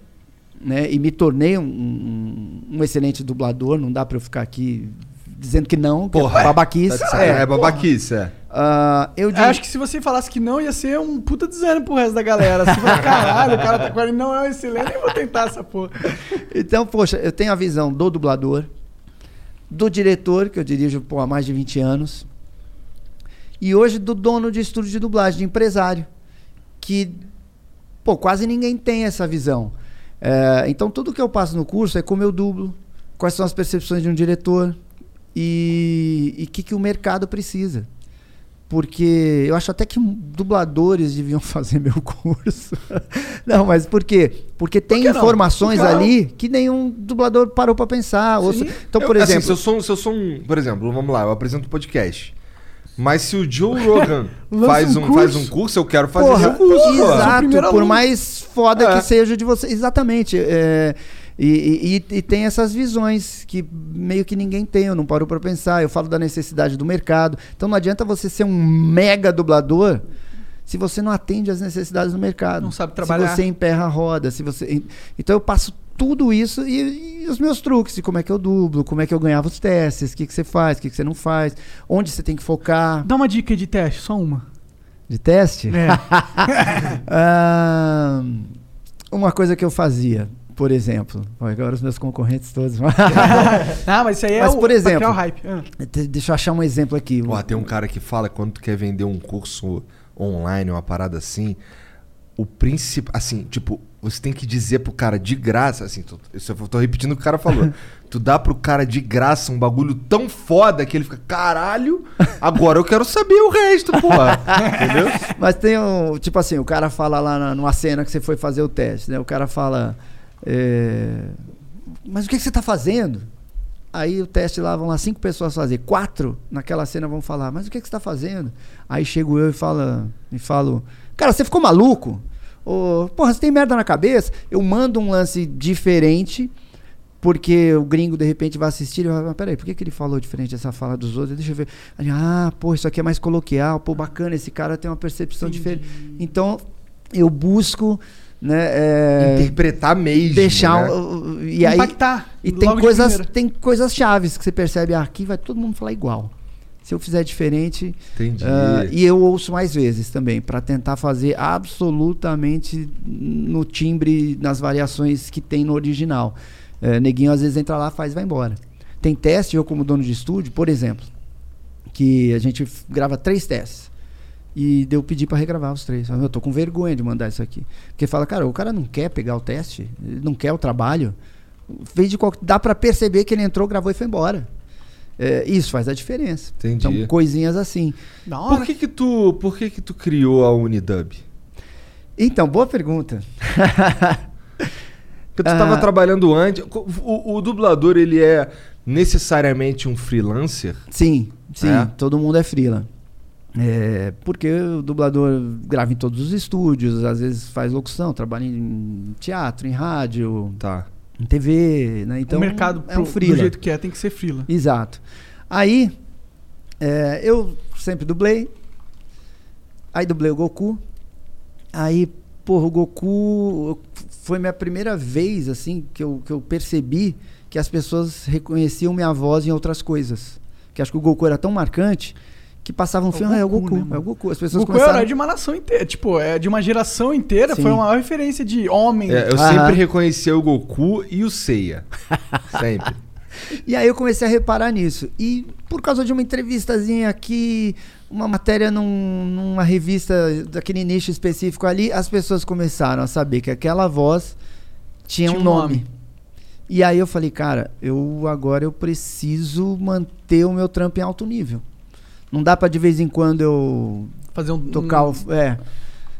S4: né? E me tornei um, um- um excelente dublador. Não dá pra eu ficar aqui dizendo que não, que
S3: Porra,
S4: é babaquice.
S3: Tá sacanagem. é, babaquice, é.
S4: Ah, eu
S2: Eu
S4: digo-
S2: acho que se você falasse que não, ia ser um puta desânimo pro resto da galera. Você fala, caralho, o cara tá com ele, não é um excelente, nem vou tentar essa porra.
S4: Então, poxa, eu tenho a visão do dublador, do diretor, que eu dirijo pô, há mais de 20 anos, e hoje do dono de estúdio de dublagem, de empresário, que pô, quase ninguém tem essa visão. É, então, tudo que eu passo no curso é como eu dublo, quais são as percepções de um diretor e o que, que o mercado precisa. Porque eu acho até que dubladores deviam fazer meu curso. Não, mas por quê? Porque tem
S2: não?
S4: informações ali que nenhum dublador parou pra pensar. Então, por
S3: Eu- assim,
S4: exemplo.
S3: se, eu sou, um- se eu sou um. Por exemplo, vamos lá, eu apresento um podcast. Mas se o Joe Rogan faz,
S2: um
S3: um, faz
S2: curso.
S3: um curso, eu quero fazer
S4: Porra,
S3: esse curso.
S4: exato,
S2: primeiro
S4: por
S2: aluno.
S4: mais foda
S3: É.
S4: que seja de você. Exatamente. é, e, e- e- tem essas visões que meio que ninguém tem, eu não paro pra pensar. Eu falo da necessidade do mercado. Então não adianta você ser um mega dublador se você não atende às necessidades do mercado.
S2: Não sabe trabalhar.
S4: Se você emperra a roda, se você. Então eu passo tudo isso e, e os meus truques, de como é que eu dublo, como é que eu ganhava os testes, o que, que você faz, o que, que você não faz, onde você tem que focar.
S2: Dá uma dica de teste, só uma.
S4: De teste?
S2: É.
S4: Ah, uma coisa que eu fazia, por exemplo. Agora os meus concorrentes todos.
S2: Ah, mas isso aí é
S4: Mas,
S2: o
S4: por exemplo-
S2: o hype. Ah.
S4: De- Deixa eu achar um exemplo aqui.
S3: Pô, tem um cara que fala quando tu quer vender um curso online, uma parada assim, o principal, assim, tipo, você tem que dizer pro cara de graça, assim, tô, isso eu tô repetindo o que o cara falou. tu dá pro cara de graça um bagulho tão foda que ele fica, caralho, agora eu quero saber o resto, porra. Entendeu?
S4: Mas tem um. Tipo assim, o cara fala lá na- numa cena que você foi fazer o teste, né? O cara fala. é, Mas o que, que você tá fazendo? Aí o teste lá, vão lá cinco pessoas fazer. Quatro naquela cena vão falar, mas o que, que você tá fazendo? Aí chego eu e falo, e falo, cara, você ficou maluco? Ô, porra, você tem merda na cabeça? Eu mando um lance diferente, porque o gringo de repente vai assistir e vai, mas peraí, por que, que ele falou diferente dessa fala dos outros? Deixa eu ver. Ah, pô, isso aqui é mais coloquial, pô, bacana, esse cara tem uma percepção diferente. Então, eu busco, né, é,
S3: Interpretar mesmo.
S4: deixar.
S3: né?
S4: um- e aí,
S2: Impactar.
S4: e tem coisas, tem coisas chaves que você percebe, ah, aqui vai todo mundo falar igual. Se eu fizer diferente,
S3: Entendi.
S4: ah, e eu ouço mais vezes também, para tentar fazer absolutamente no timbre, nas variações que tem no original. Eh, neguinho às vezes entra lá, faz e vai embora. Tem teste, eu como dono de estúdio, por exemplo, que a gente grava três testes. E deu pedir para regravar os três. Eu tô com vergonha de mandar isso aqui. Porque fala, cara, o cara não quer pegar o teste, não quer o trabalho. Fez de qual... Dá para perceber que ele entrou, gravou e foi embora. É, isso faz a diferença.
S3: Entendi.
S4: Então, coisinhas assim.
S3: Por que que tu, por que que tu criou a Unidub?
S4: Então, boa pergunta.
S3: Porque tu
S4: Ah.
S3: estava trabalhando antes. O, o dublador, ele é necessariamente um freelancer?
S4: Sim, sim,
S3: É?
S4: todo mundo é freela. É, porque o dublador grava em todos os estúdios, às vezes faz locução, trabalha em teatro, em rádio,
S3: Tá.
S4: TV, né? Então
S2: o mercado
S4: é um
S2: pro- do jeito que é, tem que ser frila.
S4: Exato. Aí, é, eu sempre dublei. Aí dublei o Goku. Aí, porra, o Goku foi minha primeira vez, assim, que eu, que eu percebi que as pessoas reconheciam minha voz em outras coisas. Que acho que o Goku era tão marcante que passava um
S2: o
S4: filme, ah, é o
S2: Goku, né,
S4: é o Goku. As
S2: O
S4: pessoas
S2: Goku é
S4: começaram...
S2: herói de uma nação inteira. Tipo, é de uma geração inteira.
S4: Sim.
S2: Foi uma referência de homem.
S3: É, eu
S4: Aham.
S3: sempre reconheci o Goku e o Seiya. sempre.
S4: E aí eu comecei a reparar nisso. E por causa de uma entrevistazinha aqui, uma matéria num- numa revista daquele nicho específico ali, as pessoas começaram a saber que aquela voz tinha,
S2: Tinha
S4: um
S2: um
S4: nome.
S2: nome.
S4: E aí eu falei, cara, eu agora eu preciso manter o meu trampo em alto nível. Não dá pra de vez em quando eu
S2: Fazer um,
S4: tocar
S2: um,
S4: o. É.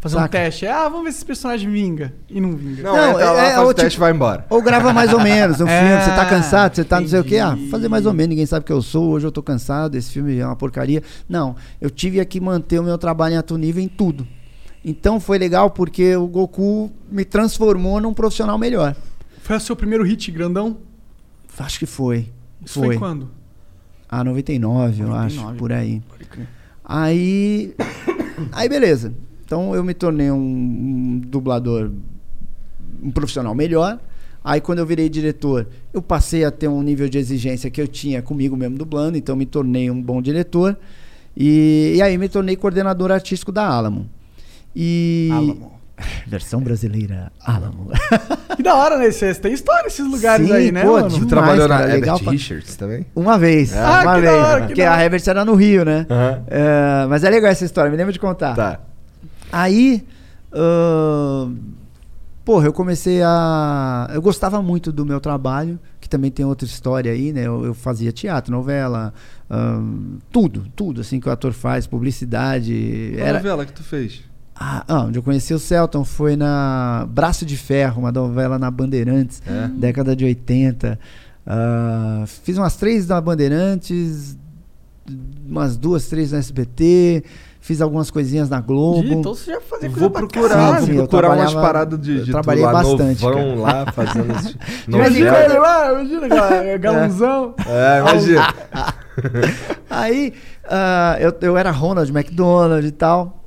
S2: fazer um
S4: saca?
S2: teste. Ah, vamos ver se esse personagem vinga. E não vinga.
S3: Não,
S4: Não,
S3: lá,
S4: é- é
S3: faz
S4: o
S3: o teste
S4: tipo-
S3: vai embora.
S4: Ou grava mais ou menos um
S2: É,
S4: filme, você tá cansado, você tá não sei o quê. Ah,
S2: entendi.
S4: fazer mais ou menos, ninguém sabe que eu sou, hoje eu tô cansado, esse filme é uma porcaria. Não, eu tive aqui manter o meu trabalho em alto nível em tudo. Então foi legal porque o Goku me transformou num profissional melhor.
S2: Foi o seu primeiro hit grandão?
S4: Acho que foi.
S2: Isso foi,
S4: Foi.
S2: quando?
S4: Ah, 99, eu acho,
S2: 99.
S4: por aí. Aí. Aí, beleza. Então eu me tornei um, um dublador, um profissional melhor. Aí, quando eu virei diretor, eu passei a ter um nível de exigência que eu tinha comigo mesmo dublando, então me tornei um bom diretor. E, e aí, me tornei coordenador artístico da Alamo. E.
S2: Alamo.
S4: Versão brasileira, Alamo.
S2: Que da hora, né? Vocês têm história esses lugares
S4: Sim,
S2: aí, né,
S4: pô,
S2: mano?
S3: trabalhou na
S4: cara,
S3: Herbert
S4: pra-
S3: Richards também?
S4: Uma vez.
S2: Ah,
S4: uma
S2: que
S4: vez.
S2: da hora, que
S4: porque a. Herbert era no Rio, né? É, mas é legal essa história, me lembro de contar.
S3: Tá.
S4: Aí, ahn, porra, eu comecei a. Eu gostava muito do meu trabalho, que também tem outra história aí, né? Eu, eu fazia teatro, novela, ahn, tudo, tudo assim que o ator faz, publicidade.
S3: Qual
S4: Era,
S3: novela que tu fez?
S4: Ah, ah, onde eu conheci o Celton foi na Braço de Ferro, uma novela na Bandeirantes,
S3: É.
S4: década de 80. Ah, fiz umas três na Bandeirantes, umas duas, três na SBT, fiz algumas coisinhas na Globo.
S2: Ih, Então você já fazia coisa
S3: Vou
S2: pra
S3: procurar, vou
S4: Sim, eu
S3: procurar umas paradas de, de
S4: trabalhei
S3: lá
S4: bastante,
S3: novão
S4: cara.
S3: lá, fazendo esse
S2: Imagina ele lá, imagina, gal- galãozão.
S3: É, imagina.
S4: Aí ah, eu, eu era Ronald McDonald e tal.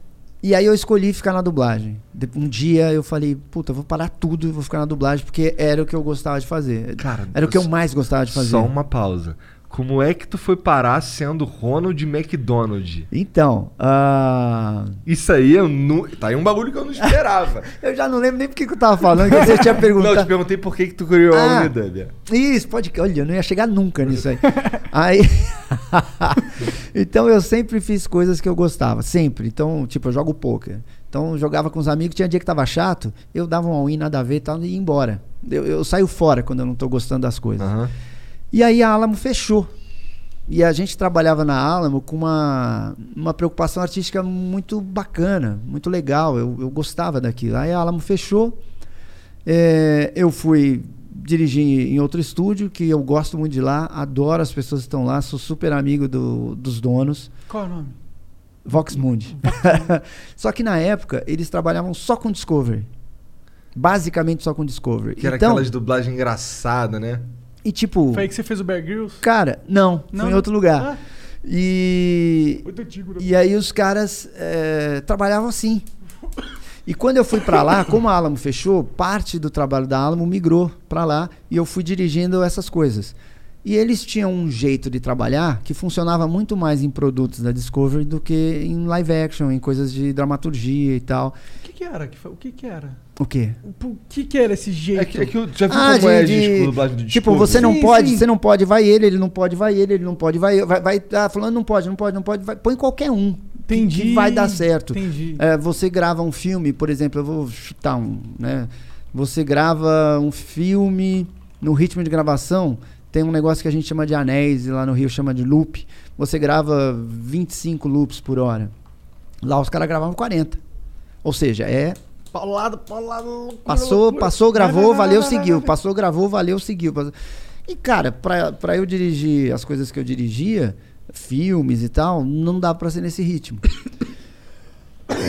S4: E aí eu escolhi ficar na dublagem. Um dia eu falei, puta, eu vou parar tudo e vou ficar na dublagem, porque era o que eu gostava de fazer.
S3: Cara,
S4: era o que eu mais gostava de fazer.
S3: Só uma pausa. Como é que tu foi parar sendo Ronald McDonald?
S4: Então, ah,
S3: Isso aí eu não. Tá aí um bagulho que eu não esperava.
S4: eu já não lembro nem porque que eu tava falando, que você tinha
S3: não, eu te
S4: perguntado.
S3: perguntei por que, que tu criou
S4: Ah.
S3: a Unidub.
S4: Isso, pode. Olha, eu não ia chegar nunca nisso aí. aí. então eu sempre fiz coisas que eu gostava, sempre. Então, tipo, eu jogo poker. Então eu jogava com os amigos, tinha dia que tava chato, eu dava um all-in, nada a ver e tal, e ia embora. Eu, eu saio fora quando eu não tô gostando das coisas.
S3: Aham.
S4: E aí a Alamo fechou. E a gente trabalhava na Alamo com uma, uma preocupação artística muito bacana, muito legal. Eu, eu gostava daquilo. Aí a Alamo fechou. É, eu fui dirigir em outro estúdio, que eu gosto muito de lá, adoro as pessoas que estão lá, sou super amigo do- dos donos.
S2: Qual é o nome?
S4: Vox Mundi. só que na época eles trabalhavam só com Discovery. Basicamente só com Discovery.
S3: Que era
S4: então,
S3: aquelas dublagens engraçadas, né?
S4: E tipo,
S2: Foi aí que você fez o Bear Grylls?
S4: cara, não,
S2: Não?
S4: foi em outro lugar.
S2: Ah,
S4: E
S2: muito antigo. né?
S4: E aí os caras eh, trabalhavam assim. E quando eu fui pra lá, como a Alamo fechou, parte do trabalho da Alamo migrou pra lá e eu fui dirigindo essas coisas. E eles tinham um jeito de trabalhar que funcionava muito mais em produtos da Discovery do que em live action, em coisas de dramaturgia e tal.
S2: O que que era? O que que era?
S4: O quê?
S2: O que que era esse jeito?
S3: É que, é que eu já viu
S4: Ah,
S3: como é a
S4: de- de-
S3: do
S4: Tipo, você não
S2: Sim,
S4: pode,
S2: sim.
S4: você não pode, vai ele, ele não pode, vai ele, ele não pode, vai eu, vai, vai ah, falando não pode, não pode, não pode, vai, põe qualquer um. que-
S2: Entendi.
S4: Que vai dar certo.
S2: Entendi.
S4: É, você grava um filme, por exemplo, eu vou chutar um, né? Você grava um filme no ritmo de gravação, tem um negócio que a gente chama de anéis, e lá no Rio chama de loop. Você grava 25 loops por hora. Lá os caras gravavam 40. Ou seja, é
S2: Paulado, paulado, loucura,
S4: Passou,
S2: loucura.
S4: passou, gravou, valeu, seguiu. Passou, gravou, valeu, seguiu. E, cara, pra, pra eu dirigir as coisas que eu dirigia, filmes e tal, não dá pra ser nesse ritmo.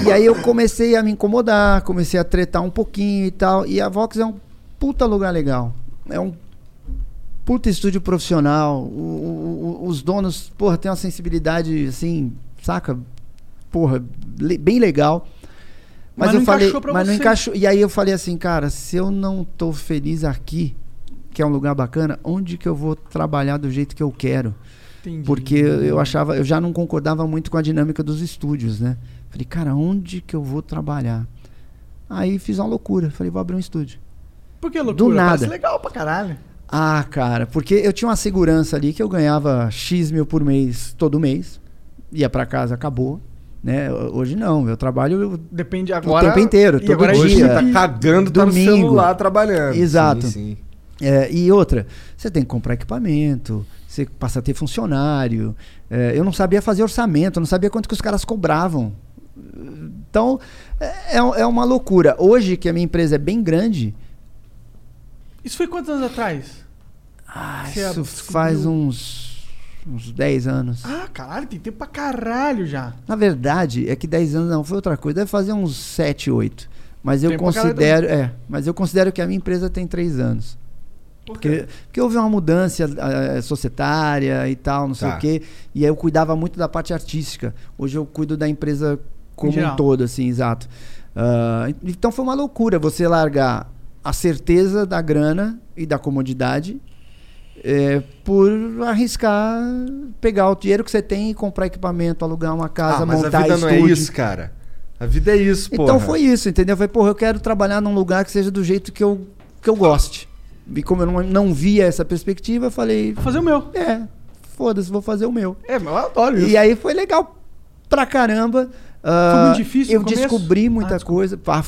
S4: e aí eu comecei a me incomodar, comecei a tretar um pouquinho e tal. E a Vox é um puta lugar legal. É um puta estúdio profissional. O- o- os donos, porra, tem uma sensibilidade assim, saca? Porra, le- bem legal. Mas,
S2: Mas não
S4: eu falei,
S2: encaixou pra
S4: mas não
S2: você.
S4: encaixou. E aí eu falei assim, cara, se eu não tô feliz aqui, que é um lugar bacana, onde que eu vou trabalhar do jeito que eu quero?
S2: Entendi.
S4: Porque eu achava, eu já não concordava muito com a dinâmica dos estúdios, né? Falei, cara, onde que eu vou trabalhar? Aí fiz uma loucura, falei, vou abrir um estúdio.
S2: Por que loucura?
S4: do nada.
S2: Parece legal pra caralho.
S4: Ah, cara, porque eu tinha uma segurança ali que eu ganhava X mil por mês, todo mês. Ia pra casa, acabou. Né? Hoje não, eu trabalho
S2: Depende agora.
S4: tempo inteiro,
S2: e
S4: todo
S2: agora
S3: Hoje
S4: dia.
S3: você tá cagando, tá no celular trabalhando.
S4: Exato.
S3: Sim, sim.
S4: É, e outra, você tem que comprar equipamento, você passa a ter funcionário. É, eu não sabia fazer orçamento, não sabia quanto que os caras cobravam. Então, é, é uma loucura. Hoje, que a minha empresa é bem grande,
S2: Isso foi quantos anos atrás?
S4: ah,
S2: Você
S4: isso
S2: descobriu-
S4: faz uns, uns 10 anos.
S2: Ah, caralho, tem tempo pra caralho já.
S4: Na verdade, é que 10 anos não foi outra coisa, deve fazer uns 7, 8. Mas eu
S2: Tempo
S4: considero, é, mas eu considero que a minha empresa tem 3 anos. Porque, porque houve uma mudança societária e tal, não sei
S3: Tá.
S4: o quê. E aí eu cuidava muito da parte artística. Hoje eu cuido da empresa como um todo, assim, exato. Ah, então foi uma loucura você largar a certeza da grana e da comodidade eh, por arriscar pegar o dinheiro que você tem e comprar equipamento, alugar uma casa,
S3: Ah, mas
S4: montar
S3: a vida não é
S4: estúdio.
S3: isso, cara. A vida é isso, pô.
S4: Então foi isso, entendeu? Eu falei, porra, eu quero trabalhar num lugar que seja do jeito que eu, que eu goste. E como eu não, não via essa perspectiva, eu falei,
S2: Vou fazer o meu.
S4: é, foda-se, vou fazer o meu.
S2: É, mas eu adoro isso.
S4: E aí foi legal pra caramba. Ah,
S2: Foi muito difícil
S4: Eu descobri
S2: Ah,
S4: muita
S2: desculpa.
S4: coisa. Ah,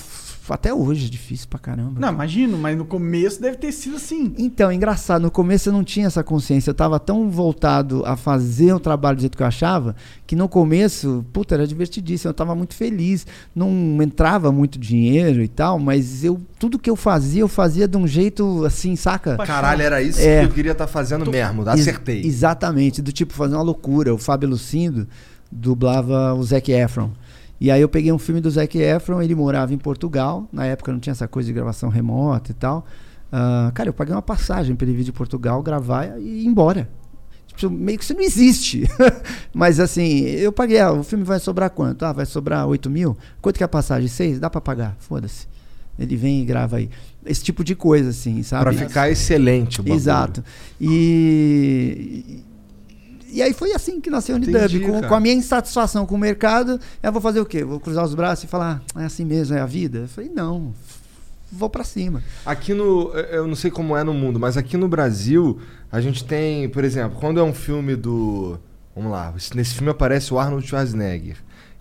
S4: até hoje é difícil pra caramba.
S2: Não, imagino, mas no começo deve ter sido assim.
S4: Então, engraçado, no começo eu não tinha essa consciência. Eu tava tão voltado a fazer o trabalho do jeito que eu achava, que no começo, puta, era divertidíssimo. Eu tava muito feliz. Não entrava muito dinheiro e tal, mas eu tudo que eu fazia, eu fazia de um jeito assim, saca?
S3: Caralho, era isso
S4: É.
S3: que eu queria estar fazendo mesmo.
S4: Ex-
S3: Acertei.
S4: exatamente, do tipo fazer uma loucura. O Fábio Lucindo dublava o Zac Efron. E aí eu peguei um filme do Zac Efron, ele morava em Portugal, na época não tinha essa coisa de gravação remota e tal. Ah, cara, eu paguei uma passagem para ele vir de Portugal, gravar e ir embora. Tipo, meio que isso não existe. Mas assim, eu paguei, ah, o filme vai sobrar quanto? Ah, vai sobrar 8 mil? Quanto que é a passagem? 6? Dá para pagar? Foda-se. Ele vem e grava aí. Esse tipo de coisa, assim, sabe?
S3: Pra ficar excelente o bagulho.
S4: Exato. E, E aí foi assim que nasceu a Unidub. Com, com a minha insatisfação com o mercado, eu vou fazer o quê? Vou cruzar os braços e falar, "Ah, é assim mesmo, é a vida? Eu falei, não, vou pra cima.
S3: Aqui no. Eu não sei como é no mundo, mas aqui no Brasil, a gente tem, por exemplo, quando é um filme do. Vamos lá, nesse filme aparece o Arnold Schwarzenegger.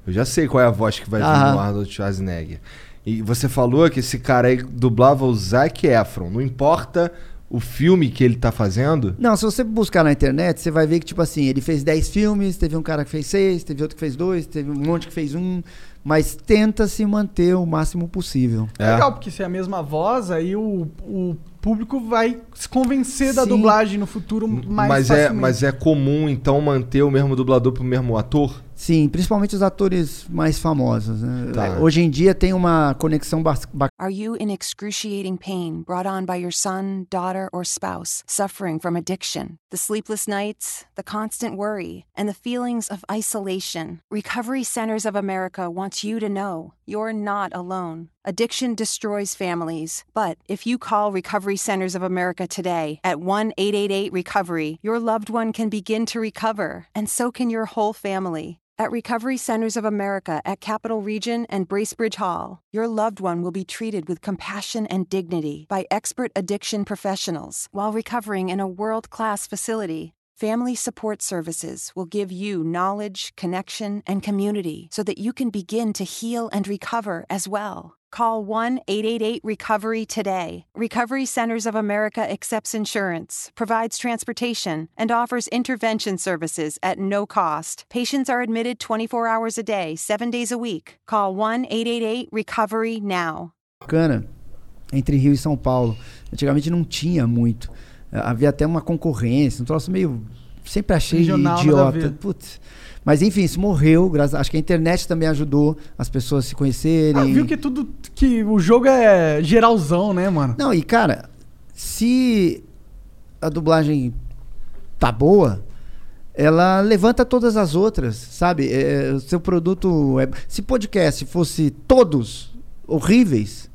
S3: Eu já sei qual é a voz que vai vir no Arnold Schwarzenegger. E você falou que esse cara aí dublava o Zac Efron. Não importa o filme que ele tá fazendo.
S4: Não, se você buscar na internet, você vai ver que, tipo assim, ele fez 10 filmes, teve um cara que fez 6, teve outro que fez 2, teve um monte que fez um, mas tenta se manter o máximo possível.
S3: É.
S2: Legal, porque se é a mesma voz, aí o, o público vai se convencer da
S4: Sim.
S2: dublagem no futuro mais
S3: mas, é,
S2: facilmente.
S3: mas é comum, então, manter o mesmo dublador pro mesmo ator?
S4: Sim, principalmente os atores mais famosos. né?
S3: Tá.
S4: Hoje em dia tem uma conexão bacana.
S8: Are you in excruciating pain brought on by your son, daughter, or spouse, suffering from addiction? The sleepless nights, the constant worry, and the feelings of isolation? Recovery Centers of America wants you to know you're not alone. Addiction destroys families, but if you call Recovery Centers of America today at 1 888 Recovery, your loved one can begin to recover, and so can your whole family. At Recovery Centers of America at Capital Region and Bracebridge Hall, your loved one will be treated with compassion and dignity by expert addiction professionals while recovering in a world class facility. Family Support Services will give you knowledge, connection, and community so that you can begin to heal and recover as well. Call 1 888 Recovery today. Recovery Centers of America accepts insurance, provides transportation, and offers intervention services at no cost. Patients are admitted 24 hours a day, 7 days a week. Call 1 888 Recovery now.
S4: entre Rio e São Paulo. Antigamente não tinha muito. Havia até uma concorrência, um troço meio. Sempre achei
S2: Regional,
S4: idiota. Putz. Mas enfim, isso morreu. Graças, acho que a internet também ajudou as pessoas a se conhecerem.
S2: Ah, viu que tudo. que o jogo é geralzão, né, mano?
S4: Não, e cara, se a dublagem tá boa, ela levanta todas as outras, sabe? É, o seu produto. É... Se podcast fosse todos horríveis,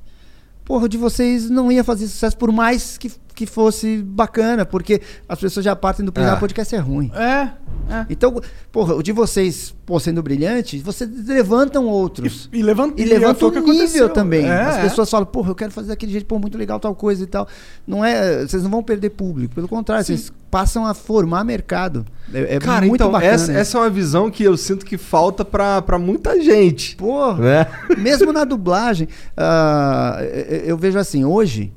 S4: porra, de vocês não ia fazer sucesso por mais que, que fosse bacana, porque as pessoas já partem do primeiro
S3: É.
S4: podcast é ruim.
S2: É, é.
S4: Então, porra, o de vocês, pô, sendo brilhante, vocês levantam outros.
S2: E, e levanta,
S4: E levanta
S2: foi
S4: o
S2: que
S4: nível
S2: aconteceu.
S4: também.
S2: É,
S4: As
S2: é.
S4: pessoas falam, porra, eu quero fazer daquele jeito, pô, muito legal tal coisa e tal. Não é, vocês não vão perder público, pelo contrário, vocês passam a formar mercado. É, é
S3: Cara,
S4: muito
S3: então,
S4: bacana.
S3: essa, essa é uma visão que eu sinto que falta pra, pra muita gente.
S4: Porra,
S3: Né?
S4: mesmo na dublagem, ah, eu eu vejo assim, hoje,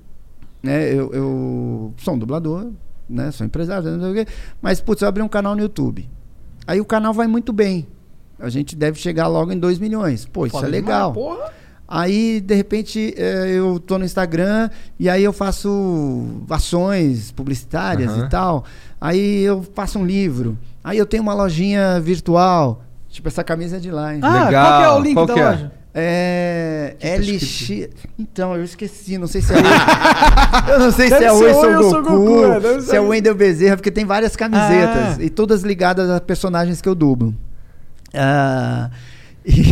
S4: né, eu, eu sou um dublador, né, sou empresário, não sei o quê, mas, putz, eu abri um canal no YouTube. Aí o canal vai muito bem. A gente deve chegar logo em 2 milhões. Pô, isso é legal.
S2: demais, porra.
S4: Aí, de repente, eh, eu tô no Instagram e aí eu faço ações publicitárias
S3: Aham.
S4: e tal. Aí eu faço um livro. Aí eu tenho uma lojinha virtual. Tipo, essa camisa é de lá, hein?
S2: Ah,
S3: Legal.
S2: qual que é o link
S3: Qual
S2: da
S3: que é?
S4: É.
S3: tá
S4: LX. Então, eu esqueci, não sei se é. o- eu não sei se
S2: Deve
S4: é o
S2: ser
S4: Oi,
S2: Oi,
S4: sou
S2: Eu Sou
S4: Goku,
S2: Goku, é, deve
S4: se é o Wendel Bezerra, porque tem várias camisetas.
S2: Ah.
S4: E todas ligadas a personagens que eu dublo. Ah, e,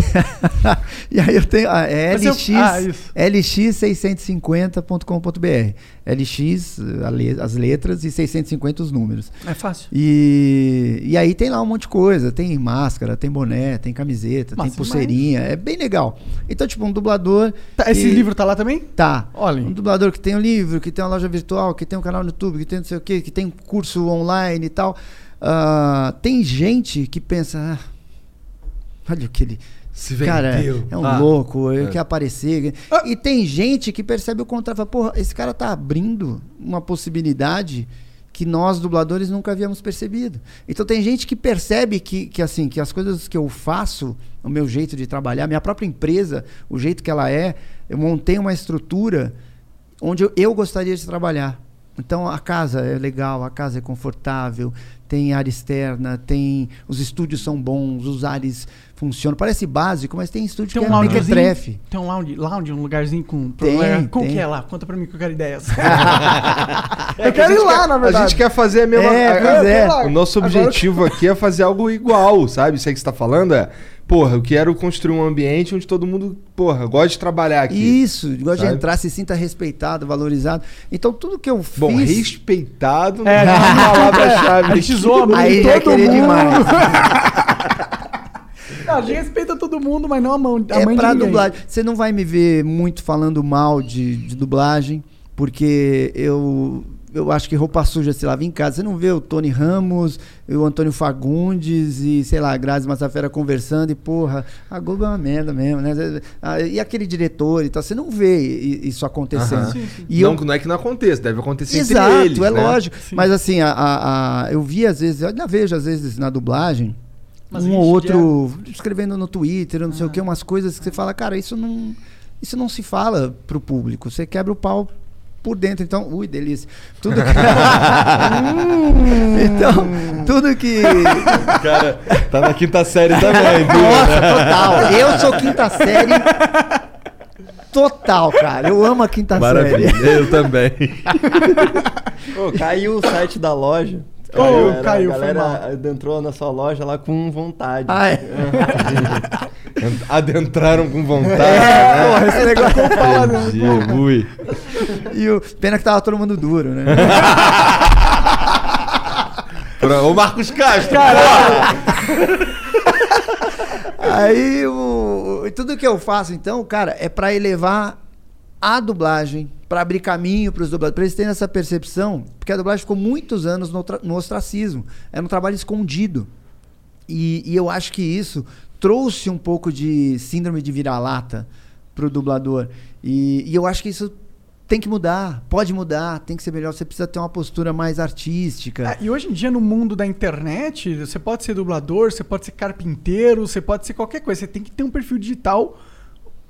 S4: e aí eu tenho. É
S2: Mas eu-
S4: LX,
S2: ah, isso.
S4: lx650.com.br. LX, a le- as letras, e 650 os números.
S2: É fácil.
S4: E, e aí tem lá um monte de coisa. Tem máscara, tem boné, tem camiseta,
S2: Massa
S4: tem pulseirinha. É bem legal. Então, tipo, um dublador.
S2: Tá, esse
S4: que-
S2: livro tá lá também?
S4: Tá.
S2: Olha.
S4: Um dublador que tem um livro, que tem uma loja virtual, que tem um canal no YouTube, que tem não sei o quê, que tem curso online e tal. Ah, tem gente que pensa. "Ah, olha o que ele.
S3: Se
S4: Cara,
S3: vendeu.
S4: é um
S3: Ah.
S4: louco, ele
S3: É.
S4: quer aparecer.
S2: Ah.
S4: E tem gente que percebe o contrário. Fala, porra, esse cara tá abrindo uma possibilidade que nós, dubladores, nunca havíamos percebido. Então tem gente que percebe que, que, assim, que as coisas que eu faço, o meu jeito de trabalhar, minha própria empresa, o jeito que ela é, eu montei uma estrutura onde eu, eu gostaria de trabalhar. Então a casa é legal, a casa é confortável, tem área externa, tem os estúdios são bons, os ares funcionam. Parece básico, mas tem estúdio
S2: Tem
S4: que
S2: um
S4: é
S2: loungezinho?
S4: trefe.
S2: Tem um lounge, lounge, um lugarzinho com...
S4: Tem,
S2: Como
S4: tem.
S2: que é lá? Conta pra mim que eu quero ideias.
S3: É
S2: eu quero ir
S3: gente
S2: lá,
S3: quer-
S2: na verdade.
S3: A gente quer fazer a mesma
S4: É,
S3: a-
S4: é.
S3: O nosso
S2: Agora-
S3: objetivo aqui é fazer algo igual, sabe? Isso aí que você tá falando é. Porra, eu quero construir um ambiente onde todo mundo, porra, gosta de trabalhar aqui.
S4: Isso, gosta de entrar, se sinta respeitado, valorizado. Então tudo que eu fiz.
S3: Bom, respeitado
S2: É,
S3: não é palavra-chave.
S2: A gente zoa muito
S4: Aí já
S2: todo
S4: querer
S2: mundo.
S4: demais.
S2: Não, a gente respeita todo mundo, mas não a, mão, a
S4: é
S2: mãe
S4: pra dublagem. Você não vai me ver muito falando mal de, de dublagem, porque eu eu acho que roupa suja se lava em casa. Você não vê o Tony Ramos, o Antônio Fagundes e, sei lá, a Grazi Massafera conversando e, porra, a Globo é uma merda mesmo, né? Ah, E aquele diretor e tal, você não vê isso acontecendo. E
S3: não,
S4: eu,
S3: não é que não aconteça, deve acontecer
S4: Exato,
S3: entre eles,
S4: é
S3: né?
S4: lógico. Mas assim, a, a- a- eu vi às vezes, eu ainda vejo às vezes na dublagem,
S2: Mas
S4: um ou outro escrevendo no Twitter, não sei o que, umas coisas que você fala, cara, isso não, isso não se fala pro público. Você quebra o pau por dentro. Então, ui, delícia. Tudo que... então, tudo que.
S5: Cara, tá na quinta série também, viu?
S4: Nossa, total. Eu sou quinta série. Total, cara. Eu amo a quinta
S5: Maravilha,
S4: série.
S5: eu também. Pô, caiu o site da loja.
S2: Ô, caiu,
S5: a
S2: foi
S5: galera entrou na sua loja lá com vontade.
S4: Ah, é.
S3: Adentraram com vontade.
S4: É, porra, esse negócio.
S5: Entendi, ui.
S4: E o... Pena que tava todo mundo duro, né?
S3: Pra- Ô Marcos Castro,
S4: Aí o, o- tudo que eu faço, então, cara, é pra elevar a dublagem, pra abrir caminho pros dubladores, pra eles terem essa percepção, porque a dublagem ficou muitos anos no, no ostracismo, era um trabalho escondido. E, e eu acho que isso trouxe um pouco de síndrome de vira-lata pro dublador. E, e eu acho que isso tem que mudar, pode mudar, tem que ser melhor. Você precisa ter uma postura mais artística.
S2: É, e hoje em dia, no mundo da internet, você pode ser dublador, você pode ser carpinteiro, você pode ser qualquer coisa. Você tem que ter um perfil digital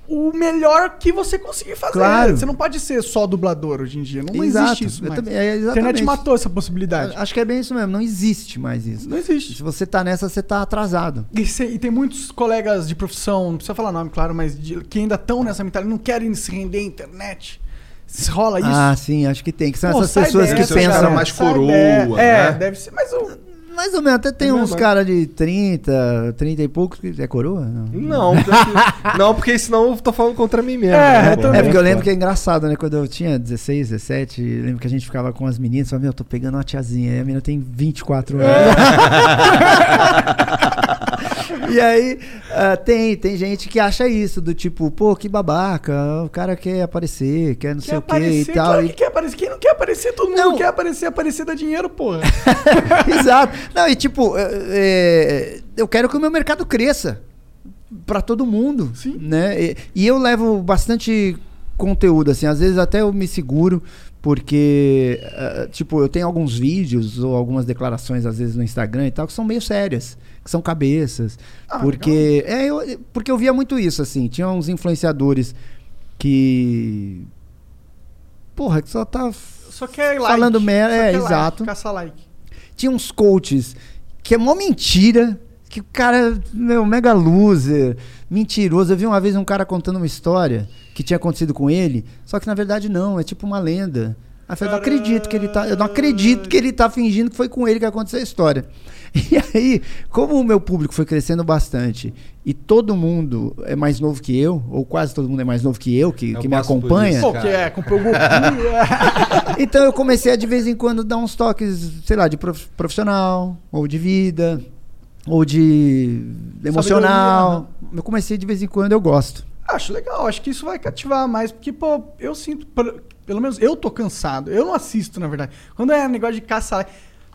S2: o melhor que você conseguir fazer.
S4: Claro.
S2: Você não pode ser só dublador hoje em dia. Não,
S4: Exato.
S2: existe isso mais.
S4: também- é,
S2: a internet matou essa possibilidade.
S4: Acho que é bem isso mesmo, não existe mais isso.
S2: Não existe.
S4: Se você tá nessa, você tá atrasado.
S2: E, cê- e tem muitos colegas de profissão, não precisa falar nome, claro, mas de- que ainda estão nessa mentalidade, não querem se render à internet. Se rola isso.
S4: Ah, sim, acho que tem. Que são
S2: Pô,
S4: essas pessoas
S2: dessa,
S4: que pensam.
S3: mais coroa.
S2: É,
S3: né?
S2: deve ser, mas o.
S4: Mais ou menos, até tem
S3: É
S4: uns caras de 30, 30 e poucos que é coroa? Não.
S3: Não, porque- não, porque senão eu tô falando contra mim mesmo.
S2: É,
S3: né?
S2: também.
S4: É porque eu lembro que é engraçado, né? Quando eu tinha 16, 17, eu lembro que a gente ficava com as meninas, falava, meu, eu tô pegando uma tiazinha. Aí a menina tem 24 anos. e aí, ah, tem, tem gente que acha isso, do tipo, pô, que babaca, o cara quer aparecer, quer não
S2: Quer
S4: sei o que e tal.
S2: claro
S4: E-
S2: que quer aparecer. Quem não quer aparecer? Todo mundo
S4: Não.
S2: quer aparecer, aparecer dá dinheiro, porra.
S4: Exato. Não, e tipo, é, eu quero que o meu mercado cresça pra todo mundo,
S2: Sim.
S4: né? E, e eu levo bastante conteúdo assim, às vezes até eu me seguro porque ah, tipo, eu tenho alguns vídeos ou algumas declarações às vezes no Instagram e tal que são meio sérias, que são cabeças,
S2: Ah,
S4: porque é eu, porque eu via muito isso assim, tinha uns influenciadores que porra, que só tá
S2: Só quer like.
S4: Falando merda, é,
S2: quer like,
S4: exato.
S2: caça like.
S4: tinha uns coaches que é mó mentira, que o cara, meu, mega loser, mentiroso. Eu vi uma vez um cara contando uma história que tinha acontecido com ele, só que na verdade não, é tipo uma lenda. Aí eu falei, não acredito que ele tá, eu não acredito que ele tá fingindo que foi com ele que aconteceu a história. E aí, como o meu público foi crescendo bastante e todo mundo é mais novo que eu, ou quase todo mundo é mais novo que eu, que,
S3: Eu
S4: que me acompanha,
S3: isso.
S2: Pô, que é, comprou o Goku. é.
S4: então eu comecei a de vez em quando dar uns toques, sei lá, de prof- profissional, ou de vida, ou de emocional. Eu comecei de vez em quando, eu gosto.
S2: Acho legal, acho que isso vai cativar mais, porque, pô, eu sinto, pelo menos eu tô cansado, eu não assisto, na verdade. Quando é negócio de caça,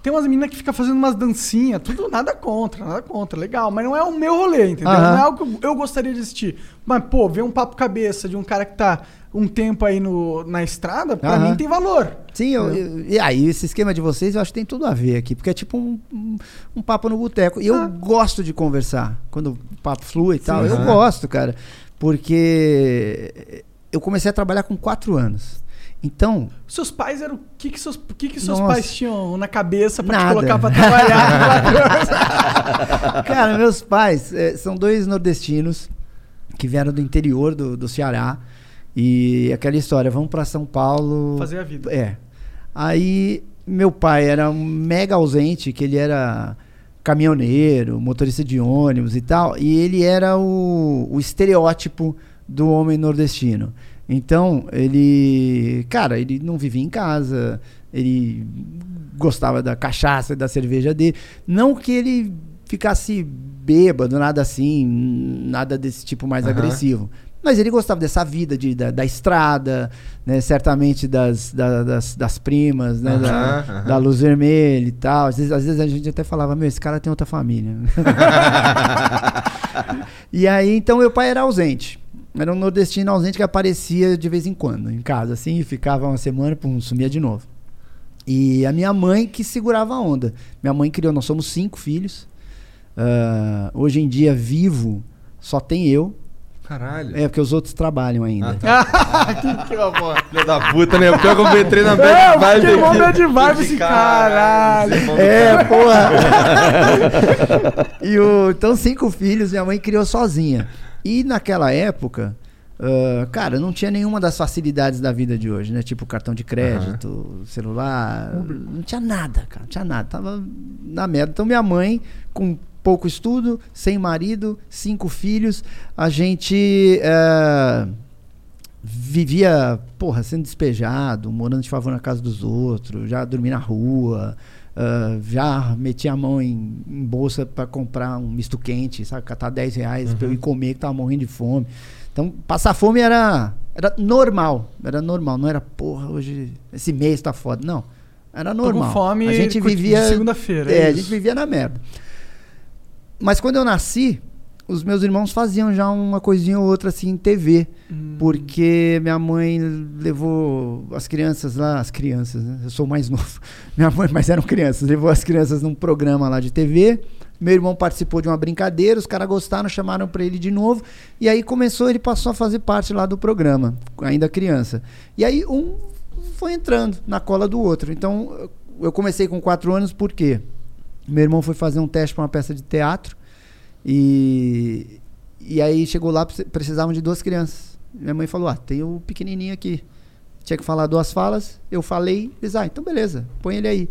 S2: tem umas meninas que ficam fazendo umas dancinhas, tudo nada contra, nada contra, legal, mas não é o meu rolê, entendeu?
S4: Aham.
S2: Não é algo que eu, eu gostaria de assistir. Mas, pô, ver um papo cabeça de um cara que tá um tempo aí no, na estrada, pra
S4: Aham.
S2: mim tem valor.
S4: Sim, eu- eu- e aí esse esquema de vocês eu acho que tem tudo a ver aqui, porque é tipo um, um, um papo no boteco. E eu gosto de conversar, quando o papo flui e tal, eu
S3: aham.
S4: gosto, cara, porque eu comecei a trabalhar com quatro anos. Então,
S2: Seus pais eram. O que, que seus, que, que seus
S4: Nossa.
S2: pais tinham na cabeça pra
S4: Nada.
S2: te colocar pra trabalhar?
S4: Cara, meus pais eh, são dois nordestinos que vieram do interior do, do Ceará. E aquela história, vamos pra São Paulo.
S2: Fazer a vida.
S4: É. Aí meu pai era um mega ausente, que ele era caminhoneiro, motorista de ônibus e tal, e ele era o, o estereótipo do homem nordestino. Então, ele, cara, ele não vivia em casa, ele gostava da cachaça e da cerveja dele. Não que ele ficasse bêbado, nada assim, nada desse tipo mais
S3: Aham.
S4: agressivo. Mas ele gostava dessa vida de, da, da estrada, né? Certamente das, da- das, das primas, né? da,
S3: Aham, aham.
S4: da luz vermelha e tal. Às vezes, às vezes a gente até falava, meu, esse cara tem outra família. e aí, então, meu pai era ausente. Era um nordestino ausente que aparecia de vez em quando em casa, assim, e ficava uma semana, pum, sumia de novo. E a minha mãe que segurava a onda. Minha mãe criou, nós somos cinco filhos. Ah, hoje em dia, vivo, só tem eu.
S3: Caralho.
S4: É, porque os outros trabalham ainda.
S2: que que é, pô?
S3: Filho da puta, né? Pior que eu entrei na
S2: É,
S3: bad vibe.
S2: fiquei mó
S3: aqui.
S2: bad vibe, esse caralho.
S4: É, porra. e o, então, cinco filhos, minha mãe criou sozinha. E naquela época, ah, cara, não tinha nenhuma das facilidades da vida de hoje, né? Tipo cartão de crédito, celular. Não tinha nada, cara. Não tinha nada. Tava na merda. Então, minha mãe, com pouco estudo, sem marido, cinco filhos, a gente. eh, vivia, porra, sendo despejado, morando de favor na casa dos outros, já dormi na rua, ah, já meti a mão em, em bolsa para comprar um misto quente, sabe? Catar 10 reais pra eu ir comer, que tava morrendo de fome. Então, passar fome era, era normal, era normal, não era, porra, hoje, esse mês tá foda, não. Era
S2: Tô
S4: normal.
S2: com fome
S4: a gente vivia.
S2: segunda-feira,
S4: É,
S2: é
S4: a gente vivia na merda. Mas quando eu nasci, os meus irmãos faziam já uma coisinha ou outra assim em TV.
S2: Hum.
S4: Porque minha mãe levou as crianças lá, as crianças, né? Eu sou mais novo. Minha mãe, mas eram crianças, levou as crianças num programa lá de TV. Meu irmão participou de uma brincadeira, os caras gostaram, chamaram pra ele de novo. E aí começou, ele passou a fazer parte lá do programa, ainda criança. E aí um foi entrando na cola do outro. Então eu- eu comecei com quatro anos, por quê? Meu irmão foi fazer um teste para uma peça de teatro e, e aí chegou lá, precis- precisavam de duas crianças. Minha mãe falou: Ah, tem o pequenininho aqui. Tinha que falar duas falas. Eu falei, eles, ah, então beleza, põe ele aí.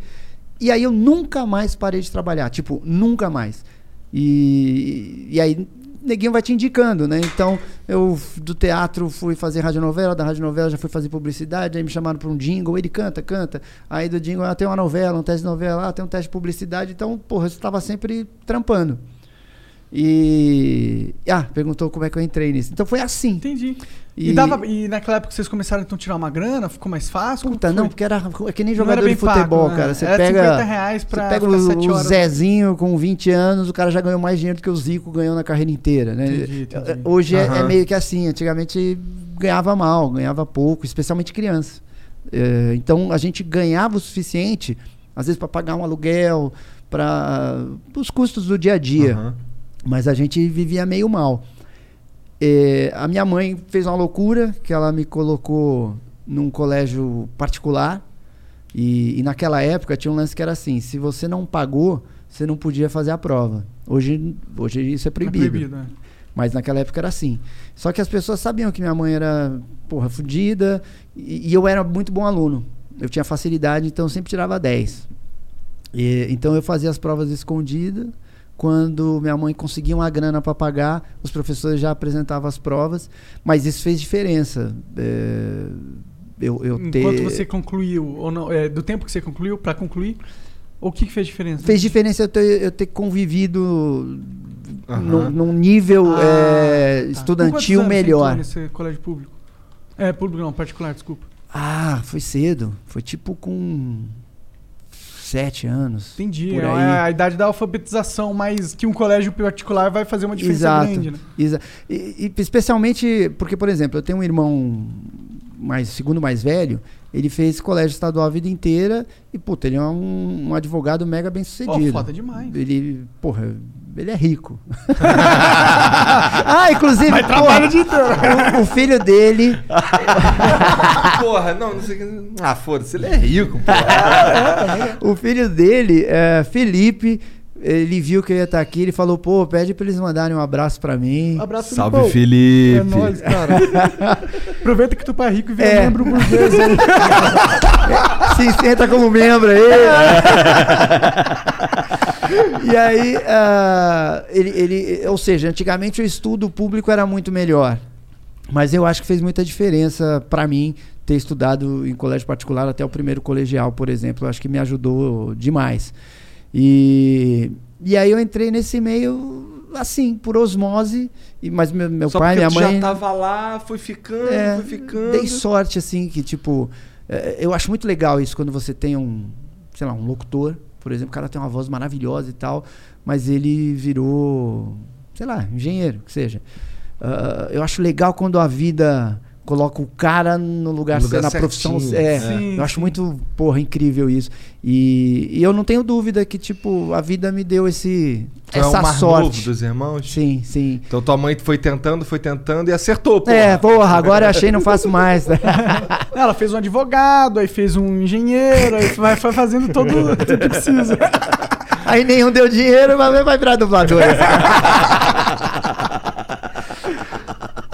S4: E aí eu nunca mais parei de trabalhar, tipo, nunca mais. E, e aí neguinho vai te indicando, né? Então, eu do teatro fui fazer radionovela, da radionovela já fui fazer publicidade, aí me chamaram para um jingle, ele canta, canta. Aí do jingle, ah, tem uma novela, um teste de novela, ah, tem um teste de publicidade. Então, porra, eu estava sempre trampando. E. Ah, perguntou como é que eu entrei nisso. Então foi assim.
S2: Entendi. E,
S4: E-
S2: dava, e naquela época vocês começaram então a tirar uma grana? Ficou mais fácil?
S4: Puta, não, porque era é que nem jogador de futebol,
S2: pago, né?
S4: cara. Você
S2: Era
S4: pega,
S2: 50 reais pra
S4: você pega o, o. Zezinho com 20 anos, o cara já ganhou mais dinheiro do que o Zico ganhou na carreira inteira, né?
S2: Entendi, entendi.
S4: Hoje é- é,
S3: Aham.
S4: meio que assim, antigamente ganhava mal, ganhava pouco, especialmente criança. É, então a gente ganhava o suficiente, às vezes para pagar um aluguel, para os custos do dia a dia.
S3: Aham.
S4: Mas a gente vivia meio mal. É, a minha mãe fez uma loucura, que ela me colocou num colégio particular. E, e naquela época tinha um lance que era assim: se você não pagou, você não podia fazer a prova. Hoje, hoje isso é
S2: É
S4: proibido.
S2: proibido, né?
S4: Mas naquela época era assim. Só que as pessoas sabiam que minha mãe era, porra, fodida. E, e eu era muito bom aluno. Eu tinha facilidade, então eu sempre tirava 10. E, então eu fazia as provas escondidas. Quando minha mãe conseguia uma grana para pagar, os professores já apresentavam as provas. Mas isso fez diferença. É, eu, eu
S2: Enquanto
S4: ter...
S2: você concluiu, ou não, é, do tempo que você concluiu pra concluir, o que, que fez diferença?
S4: Fez diferença eu ter, eu ter convivido
S3: Aham.
S4: num, num nível
S2: Ah,
S4: é,
S2: tá.
S4: Estudantil
S2: você
S4: melhor.
S2: entrou nesse colégio público? É, público não, particular, desculpa.
S4: Ah, foi cedo. Foi tipo com sete anos.
S2: Entendi.
S4: Por
S2: É
S4: aí.
S2: a idade da alfabetização, mas que um colégio particular vai fazer uma diferença
S4: Exato.
S2: grande, né?
S4: Exa e, e especialmente porque, por exemplo, eu tenho um irmão mais segundo mais velho, ele fez colégio estadual a vida inteira e, puta, ele é um, um advogado mega bem sucedido.
S2: foda demais.
S4: Ele, porra, ele é rico. ah, inclusive,
S2: Mas trabalha inteiro.
S4: o, o filho dele
S3: Porra, não, não sei o que. Ah, foda-se, ele é rico, porra.
S4: O filho dele, é, Felipe, ele viu que eu ia estar aqui, ele falou, pô, pede pra eles mandarem um abraço pra mim.
S2: Abraço,
S3: Salve,
S2: Filipão.
S3: Felipe.
S2: É nóis, cara. Aproveita que tu é rico e vira
S4: É.
S2: membro burguês.
S4: Se senta como membro aí. E aí, ah, ele, ele, ou seja, antigamente o estudo público era muito melhor. Mas eu acho que fez muita diferença pra mim ter estudado em colégio particular até o primeiro colegial, por exemplo. Eu acho que me ajudou demais. E, e aí eu entrei nesse meio assim, por osmose. E, mas meu, meu
S3: Só
S4: pai, minha mãe.
S3: já tava lá, foi ficando,
S4: É,
S3: foi ficando.
S4: Dei sorte, assim, que tipo. é, eu acho muito legal isso quando você tem um, sei lá, um locutor, por exemplo, o cara tem uma voz maravilhosa e tal, mas ele virou, sei lá, engenheiro, que seja. Ah, eu acho legal quando a vida coloca o cara no lugar,
S3: No lugar
S4: na profissão. É,
S2: Sim,
S4: eu acho
S2: sim.
S4: muito, porra, incrível isso. E, e eu não tenho dúvida que, tipo, a vida me deu esse,
S3: Tu é
S4: essa
S3: o mais
S4: sorte.
S3: novo dos irmãos?
S4: Sim, sim.
S3: Então tua mãe foi tentando, foi tentando e acertou, pô.
S4: É, porra, agora eu achei não faço mais.
S2: Ela fez um advogado, aí fez um engenheiro, aí vai, vai fazendo todo tudo que precisa.
S4: Aí nenhum deu dinheiro, mas vai virar dublador.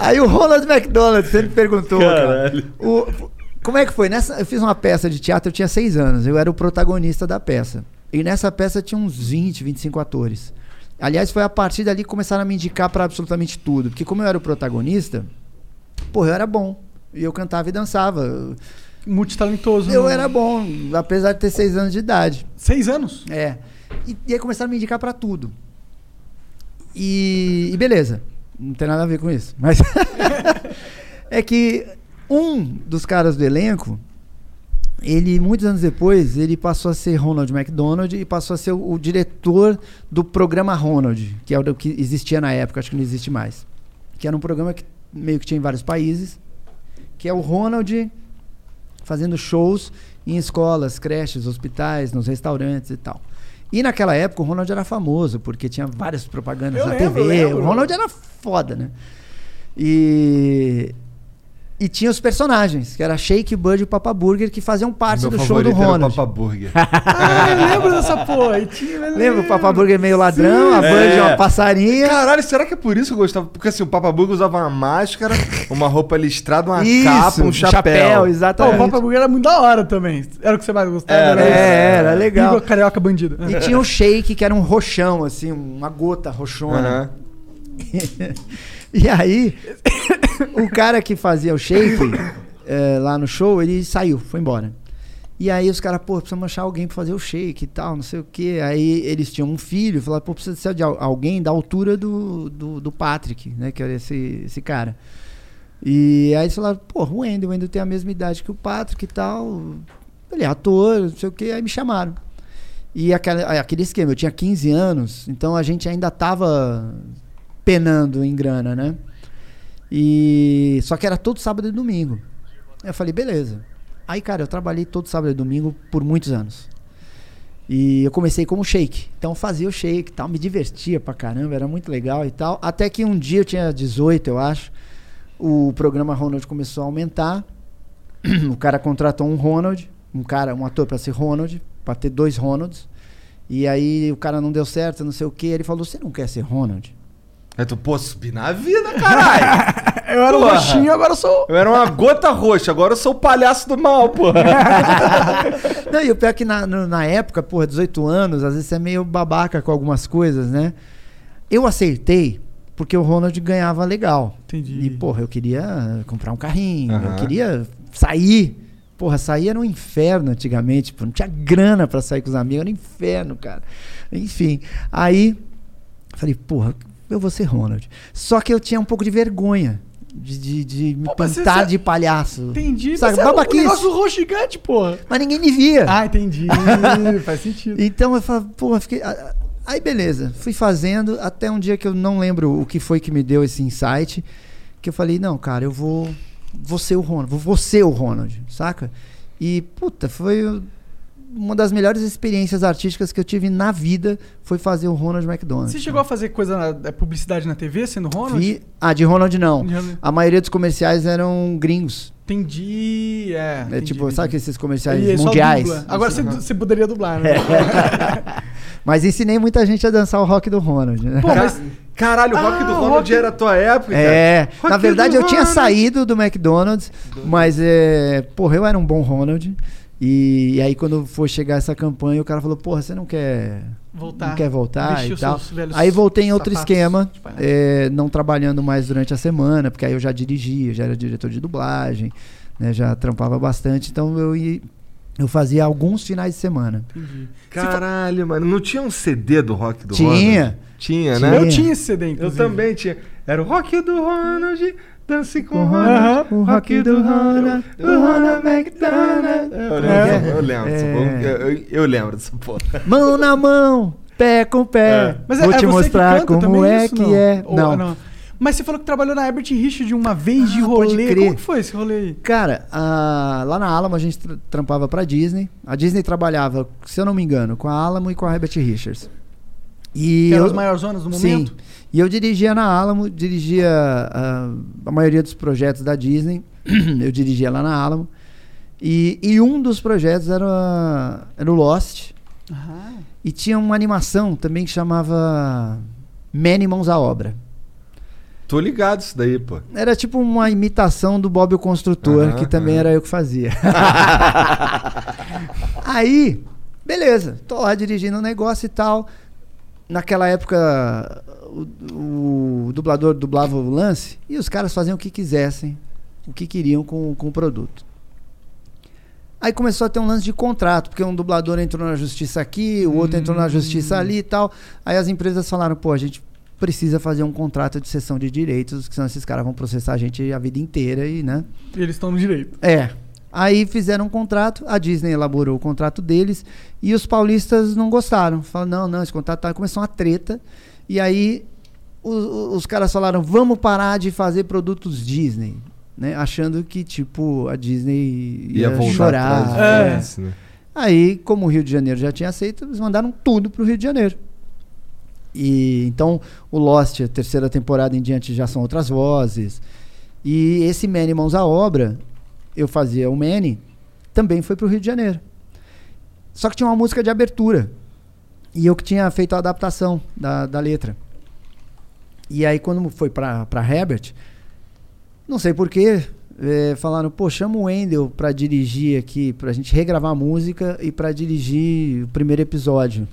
S4: Aí o Ronald McDonald sempre perguntou, cara. o- como é que foi? Nessa, eu fiz uma peça de teatro, eu tinha seis anos. Eu era o protagonista da peça. E nessa peça tinha uns 20, 25 atores. Aliás, foi a partir dali que começaram a me indicar pra absolutamente tudo. Porque como eu era o protagonista, porra, eu era bom. E eu cantava e dançava.
S2: Multitalentoso.
S4: Eu
S2: né?
S4: era bom, apesar de ter seis anos de idade.
S2: Seis anos?
S4: É. E, e aí começaram a me indicar pra tudo. E, e beleza. Não tem nada a ver com isso. Mas é que um dos caras do elenco, ele, muitos anos depois, ele passou a ser Ronald McDonald e passou a ser o, o diretor do programa Ronald, que é o que existia na época, acho que não existe mais. Que era um programa que meio que tinha em vários países, que é o Ronald fazendo shows em escolas, creches, hospitais, nos restaurantes e tal. E naquela época o Ronald era famoso, porque tinha várias propagandas
S2: Eu
S4: na
S2: lembro,
S4: TV.
S2: lembro.
S4: O Ronald era foda, né? E. E tinha os personagens, que era Shake, Bud e Papa Burger, que faziam parte
S3: Meu
S4: do show do
S3: favorito era o
S4: Ronald.
S3: Papa Burger.
S2: Ah, eu lembro dessa porra. Tinha, eu
S4: Lembra o. Papa Burger meio ladrão, a Bud
S3: É.
S4: uma passarinha.
S3: Caralho, será que é por isso que eu gostava? Porque assim, o Papa Burger usava uma máscara, uma roupa listrada, uma
S4: Isso,
S3: capa, um chapéu.
S2: Pô,
S4: exatamente.
S2: o Papa Burger era muito da hora também. Era o que você mais gostava?
S3: Era,
S2: esse?
S4: é, era legal.
S2: Igor Carioca Bandido.
S4: E tinha o Shake, que era um roxão, assim, uma gota roxona. E aí, o cara que fazia o shake eh, lá no show, ele saiu, foi embora. E aí os caras, pô, precisamos achar alguém pra fazer o shake e tal, não sei o quê. Aí eles tinham um filho, falaram, pô, precisa de al- alguém da altura do, do, do Patrick, né? Que era esse, esse cara. E aí eles falaram, pô, o Wendel, o Wendel tem a mesma idade que o Patrick e tal. Ele é ator, não sei o quê. Aí me chamaram. E aquela, aquele esquema, eu tinha 15 anos, então a gente ainda tava penando em grana, né? E só que era todo sábado e domingo. Eu falei, beleza. Aí, cara, eu trabalhei todo sábado e domingo por muitos anos. E eu comecei como shake. Então fazia o shake e tal, me divertia pra caramba, era muito legal e tal. Até que um dia eu tinha 18, eu acho. O programa Ronald começou a aumentar. o cara contratou um Ronald, um cara, um ator pra ser Ronald, pra ter dois Ronalds. E aí o cara não deu certo, não sei o que. Ele falou: "Você não quer ser Ronald?"
S3: Aí tu, pô, subi na vida, caralho.
S2: Eu era
S3: Porra.
S2: roxinho, agora eu sou.
S3: Eu era uma gota roxa, agora eu sou o palhaço do mal, pô.
S4: Não, e o pior é que na, no- na época, porra, 18 anos, às vezes você é meio babaca com algumas coisas, né? Eu aceitei porque o Ronald ganhava legal.
S2: Entendi.
S4: E, porra, eu queria comprar um carrinho, eu
S3: Aham.
S4: queria sair. Porra, sair era um inferno antigamente, pô, não tinha grana pra sair com os amigos, era um inferno, cara. Enfim, aí falei, porra, eu vou ser Ronald. Só que eu tinha um pouco de vergonha de, de, de me
S2: Pô,
S4: pintar
S2: você-
S4: de palhaço.
S2: Entendi.
S4: Sabe,
S2: mas um
S4: babaquice.
S2: negócio roxo gigante, porra.
S4: Mas ninguém me via.
S2: Ah, entendi. Faz sentido.
S4: Então eu falei, pô, fiquei. Aí beleza, fui fazendo até um dia que eu não lembro o que foi que me deu esse insight, que eu falei, não, cara, eu vou vou ser o Ronald, vou, vou ser o Ronald, saca? E puta, foi uma das melhores experiências artísticas que eu tive na vida foi fazer o Ronald McDonald.
S2: Você chegou a fazer coisa na é, publicidade na TV, sendo Ronald?
S4: Vi- Ah, de Ronald não.
S2: De Ronald.
S4: A maioria dos comerciais eram gringos.
S2: Entendi, é.
S4: É
S2: entendi,
S4: tipo,
S2: entendi.
S4: sabe esses comerciais
S2: E
S4: mundiais?
S2: Agora você, você poderia dublar, né?
S4: Mas ensinei muita gente a dançar o rock do Ronald, né?
S2: Pô, mas
S3: Caralho, o Rock
S2: Ah,
S3: do Ronald
S2: Rock-
S3: era a tua época,
S4: É,
S3: cara.
S4: na
S3: Rock
S4: verdade
S3: do
S4: eu tinha
S3: Ronald.
S4: saído do McDonald's, mas é, porra, eu era um bom Ronald. E, e aí quando for chegar essa campanha, o cara falou, porra, você não quer
S2: Voltar.
S4: não quer voltar e tal. Aí voltei em outro esquema, é, não trabalhando mais durante a semana, porque aí eu já dirigia, já era diretor de dublagem, né, já trampava bastante, então eu ia, eu fazia alguns finais de semana.
S2: Entendi.
S3: Caralho, mano. Não tinha um CD do Rock do
S4: Tinha.
S3: Ronald? Tinha, né?
S2: Eu tinha esse CD,
S3: Eu
S2: inclusive.
S3: também tinha. Era o Rock do Ronald, dance com o. Ronald.
S4: O Rock do Ronald,
S3: o Ronald McDonald. Eu lembro,
S4: É.
S3: eu lembro. dessa
S4: É.
S3: porra, Eu, eu- eu lembro dessa porra.
S4: Mão na mão, pé com pé.
S2: Mas
S4: Vou
S2: é,
S4: te
S2: é você
S4: mostrar
S2: que canta
S4: como
S2: também
S4: é
S2: isso,
S4: que
S2: não?
S4: é.
S2: Ou-
S4: não.
S2: Mas você falou que trabalhou na Herbert Richard uma vez de
S4: Ah, pode
S2: rolê.
S4: crer.
S2: Como que foi esse rolê aí?
S4: Cara, a- lá na Alamo a gente tra- trampava pra Disney. A Disney trabalhava, se eu não me engano, com a Alamo e com a Herbert Richards. E
S2: Que eram
S4: eu-
S2: as maiores zonas do
S4: Sim.
S2: momento?
S4: E eu dirigia na Alamo, dirigia ah, a maioria dos projetos da Disney. eu dirigia lá na Alamo. E, e um dos projetos era, era o Lost.
S2: Aham.
S4: E tinha uma animação também que chamava Many Mãos à Obra.
S3: Tô ligado isso daí, pô.
S4: Era tipo uma imitação do Bob o Construtor,
S3: Aham,
S4: que também
S3: aham.
S4: era eu que fazia. Aí, beleza, tô lá dirigindo um negócio e tal. Naquela época, o, o dublador dublava o lance e os caras faziam o que quisessem, o que queriam com, com o produto. Aí começou a ter um lance de contrato, porque um dublador entrou na justiça aqui, o outro entrou na justiça ali e tal. Aí as empresas falaram, pô, a gente precisa fazer um contrato de cessão de direitos, que senão esses caras vão processar a gente a vida inteira e, né?
S2: E eles estão no direito.
S4: É. Aí fizeram um contrato, a Disney elaborou o contrato deles e os paulistas não gostaram. Falaram, não, não, esse contrato tá... Começou uma treta. E aí os, os caras falaram, vamos parar de fazer produtos Disney. Né? Achando que, tipo, a Disney ia,
S3: Ia
S4: chorar. É.
S3: disso, né?
S4: Aí, como o Rio de Janeiro já tinha aceito, eles mandaram tudo pro Rio de Janeiro. E então o Lost, a terceira temporada em diante já são outras vozes. E esse Manny Mãos à Obra, eu fazia o Manny, também foi pro Rio de Janeiro. Só que tinha uma música de abertura. E eu que tinha feito a adaptação da, da letra. E aí quando foi pra Herbert, não sei porquê, é, falaram, pô, chama o Wendel pra dirigir aqui, pra gente regravar a música e pra dirigir o primeiro episódio.